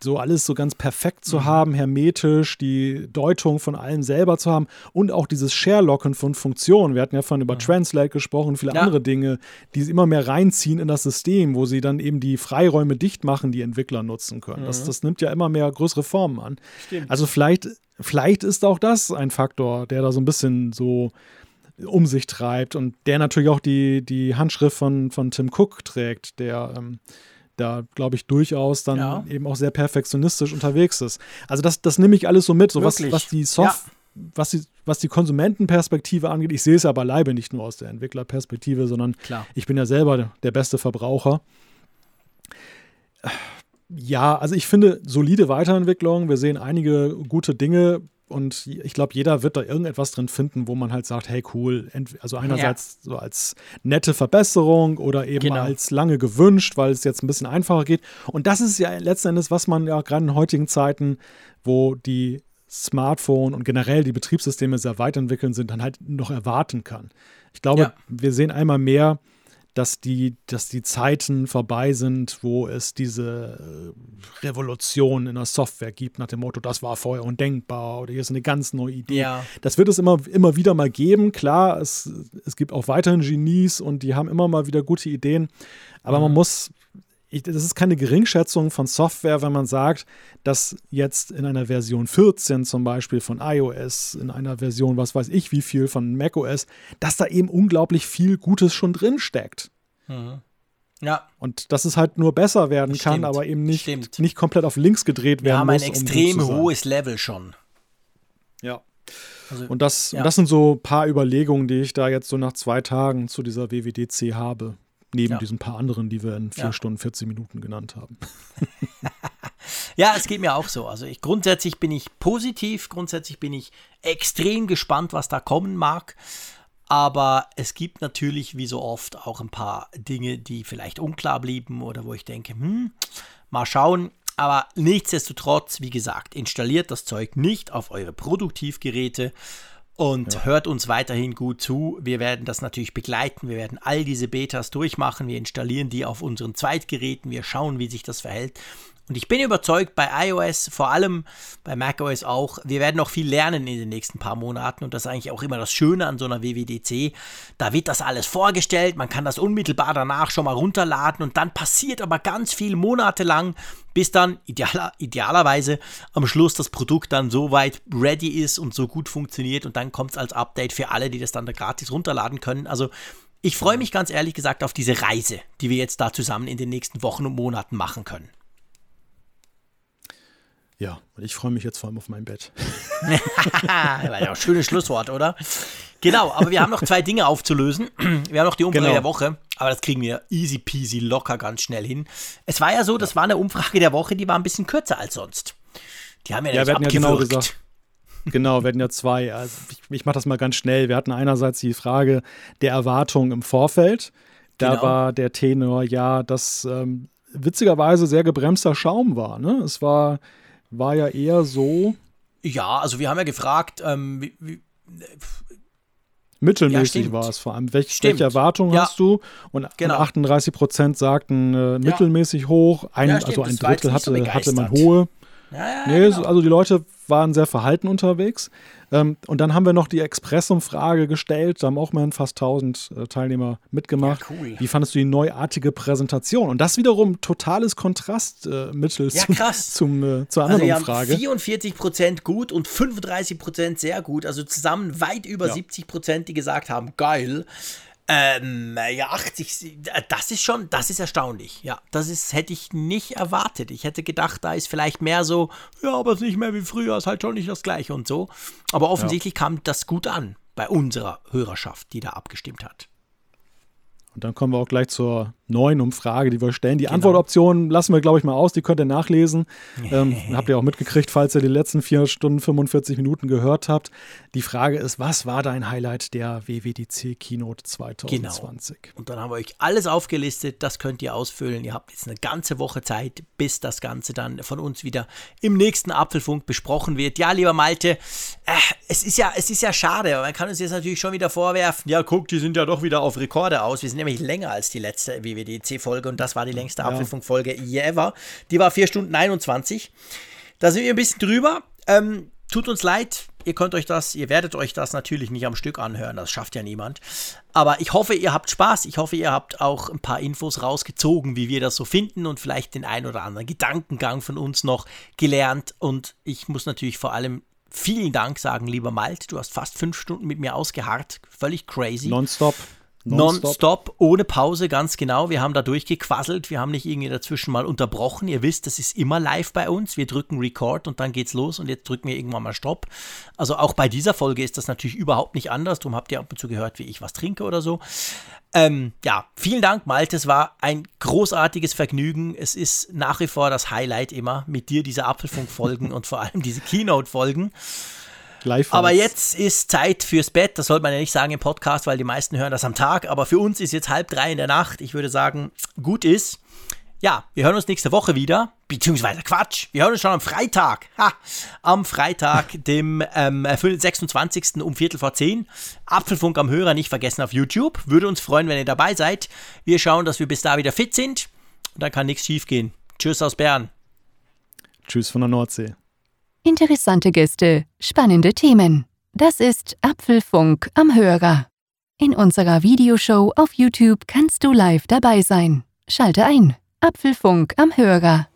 so alles so ganz perfekt zu haben, hermetisch, die Deutung von allem selber zu haben und auch dieses Sharelocken von Funktionen. Wir hatten ja vorhin über Translate gesprochen, viele Ja. andere Dinge, die sie immer mehr reinziehen in das System, wo sie dann eben die Freiräume dicht machen, die Entwickler nutzen können. Das, das nimmt ja immer mehr größere Formen an. Stimmt. Also vielleicht, vielleicht ist auch das ein Faktor, der da so ein bisschen so um sich treibt und der natürlich auch die, die Handschrift von, von Tim Cook trägt, der ähm, da, glaube ich, durchaus dann Ja. eben auch sehr perfektionistisch unterwegs ist. Also das, das nehme ich alles so mit, so was, was die Soft, was die, was die Konsumentenperspektive angeht. Ich sehe es ja beileibe nicht nur aus der Entwicklerperspektive, sondern Klar. ich bin ja selber der beste Verbraucher. Ja, also ich finde solide Weiterentwicklung. Wir sehen einige gute Dinge und ich glaube, jeder wird da irgendetwas drin finden, wo man halt sagt, hey cool, also einerseits so als nette Verbesserung oder eben Genau. als lange gewünscht, weil es jetzt ein bisschen einfacher geht. Und das ist ja letzten Endes, was man ja gerade in heutigen Zeiten, wo die Smartphone und generell die Betriebssysteme sehr weit entwickeln sind, dann halt noch erwarten kann. Ich glaube, Ja. wir sehen einmal mehr, dass die, dass die Zeiten vorbei sind, wo es diese äh, Revolution in der Software gibt, nach dem Motto, das war vorher undenkbar oder hier ist eine ganz neue Idee. Ja. Das wird es immer, immer wieder mal geben. Klar, es, es gibt auch weiterhin Genies und die haben immer mal wieder gute Ideen. Aber man muss, ich, das ist keine Geringschätzung von Software, wenn man sagt, dass jetzt in einer Version 14 zum Beispiel von iOS, in einer Version, was weiß ich wie viel von macOS, dass da eben unglaublich viel Gutes schon drin steckt. Ja, Und dass es halt nur besser werden kann, Stimmt, aber eben nicht, stimmt. nicht komplett auf links gedreht wir werden haben ein muss. um gut extrem zu sein. hohes Level schon. Ja. Also, Und das, Ja. und das sind so ein paar Überlegungen, die ich da jetzt so nach zwei Tagen zu dieser WWDC habe. Neben Ja. diesen paar anderen, die wir in vier Ja. Stunden 40 Minuten genannt haben. Ja, es geht mir auch so. Also ich, grundsätzlich bin ich positiv, grundsätzlich bin ich extrem gespannt, was da kommen mag. Aber es gibt natürlich, wie so oft, auch ein paar Dinge, die vielleicht unklar blieben oder wo ich denke, hm, mal schauen. Aber nichtsdestotrotz, wie gesagt, installiert das Zeug nicht auf eure Produktivgeräte und hört uns weiterhin gut zu. Wir werden das natürlich begleiten. Wir werden all diese Betas durchmachen. Wir installieren die auf unseren Zweitgeräten. Wir schauen, wie sich das verhält. Und ich bin überzeugt, bei iOS, vor allem bei macOS auch, wir werden noch viel lernen in den nächsten paar Monaten. Und das ist eigentlich auch immer das Schöne an so einer WWDC. Da wird das alles vorgestellt, man kann das unmittelbar danach schon mal runterladen und dann passiert aber ganz viel monatelang, bis dann idealer, idealerweise am Schluss das Produkt dann so weit ready ist und so gut funktioniert und dann kommt es als Update für alle, die das dann da gratis runterladen können. Also ich freue mich ganz ehrlich gesagt auf diese Reise, die wir jetzt da zusammen in den nächsten Wochen und Monaten machen können. Ja, und ich freue mich jetzt vor allem auf mein Bett. War ja ein schönes Schlusswort, oder? Genau, aber wir haben noch zwei Dinge aufzulösen. Wir haben noch die Umfrage Genau. der Woche, aber das kriegen wir easy peasy locker ganz schnell hin. Es war ja so, das war eine Umfrage der Woche, die war ein bisschen kürzer als sonst. Die haben ja, Ja, nicht wir hatten ja genau gesagt. Genau, wir hatten ja zwei. Also ich ich mache das mal ganz schnell. Wir hatten einerseits die Frage der Erwartung im Vorfeld. Da Genau. war der Tenor, ja, dass ähm, witzigerweise sehr gebremster Schaum war. Ne? Es war, war ja eher so Ja, also wir haben ja gefragt, ähm, wie, wie, mittelmäßig stimmt. war es vor allem. Welch, welche Erwartungen Ja. hast du? Und, Genau. und 38 Prozent sagten äh, mittelmäßig hoch. Ein, Ja, also ein Drittel nicht so hatte, hatte man hohe. Ja, ja, Nee, genau. also die Leute waren sehr verhalten unterwegs. Ähm, und dann haben wir noch die Expressum-Frage gestellt. Da haben auch mal fast 1000 äh, Teilnehmer mitgemacht. Ja, cool. Wie fandest du die neuartige Präsentation? Und das wiederum totales Kontrastmittel Ja, zum, zum, äh, zur Also anderen haben Umfrage. 44% gut und 35% sehr gut. Also zusammen weit über Ja. 70%, die gesagt haben, geil. Ähm, ja, 80, das ist schon, das ist erstaunlich. Ja, das ist, hätte ich nicht erwartet. Ich hätte gedacht, da ist vielleicht mehr so, ja, aber es ist nicht mehr wie früher, ist halt schon nicht das Gleiche und so. Aber offensichtlich kam das gut an bei unserer Hörerschaft, die da abgestimmt hat. Und dann kommen wir auch gleich zur neuen Umfrage, die wir stellen. Die Genau. Antwortoptionen lassen wir, glaube ich, mal aus. Die könnt ihr nachlesen. ähm, habt ihr auch mitgekriegt, falls ihr die letzten vier Stunden 45 Minuten gehört habt. Die Frage ist, was war dein Highlight der WWDC Keynote 2020? Und dann haben wir euch alles aufgelistet, das könnt ihr ausfüllen. Ihr habt jetzt eine ganze Woche Zeit, bis das Ganze dann von uns wieder im nächsten Apfelfunk besprochen wird. Ja, lieber Malte, äh, es, ist ja, es ist ja schade, man kann uns jetzt natürlich schon wieder vorwerfen, ja guck, die sind ja doch wieder auf Rekorde aus. Wir sind nämlich länger als die letzte WWDC-Folge und das war die längste Apfelfunk-Folge ever. Die war 4 Stunden 21. Da sind wir ein bisschen drüber. Ähm, tut uns leid, ihr könnt euch das, ihr werdet euch das natürlich nicht am Stück anhören, das schafft ja niemand. Aber ich hoffe, ihr habt Spaß. Ich hoffe, ihr habt auch ein paar Infos rausgezogen, wie wir das so finden und vielleicht den ein oder anderen Gedankengang von uns noch gelernt. Und ich muss natürlich vor allem vielen Dank sagen, lieber Malt. Du hast fast fünf Stunden mit mir ausgeharrt. Völlig crazy. Nonstop. Nonstop, ohne Pause, ganz genau. Wir haben da durchgequasselt. Wir haben nicht irgendwie dazwischen mal unterbrochen. Ihr wisst, das ist immer live bei uns. Wir drücken Record und dann geht's los und jetzt drücken wir irgendwann mal Stopp. Also auch bei dieser Folge ist das natürlich überhaupt nicht anders. Darum habt ihr ab und zu gehört, wie ich was trinke oder so. Ähm, ja, vielen Dank, Malte. Es war ein großartiges Vergnügen. Es ist nach wie vor das Highlight immer mit dir, diese Apfelfunk-Folgen und vor allem diese Keynote-Folgen. Gleichfalls. Aber jetzt ist Zeit fürs Bett. Das sollte man ja nicht sagen im Podcast, weil die meisten hören das am Tag. Aber für uns ist jetzt halb drei in der Nacht. Ich würde sagen, gut ist. Ja, wir hören uns nächste Woche wieder. Beziehungsweise Quatsch. Wir hören uns schon am Freitag. Ha, am Freitag, dem ähm, 26. um Viertel vor zehn. Apfelfunk am Hörer nicht vergessen auf YouTube. Würde uns freuen, wenn ihr dabei seid. Wir schauen, dass wir bis da wieder fit sind. Und dann kann nichts schief gehen. Tschüss aus Bern. Tschüss von der Nordsee. Interessante Gäste, spannende Themen. Das ist Apfelfunk am Hörer. In unserer Videoshow auf YouTube kannst du live dabei sein. Schalte ein. Apfelfunk am Hörer.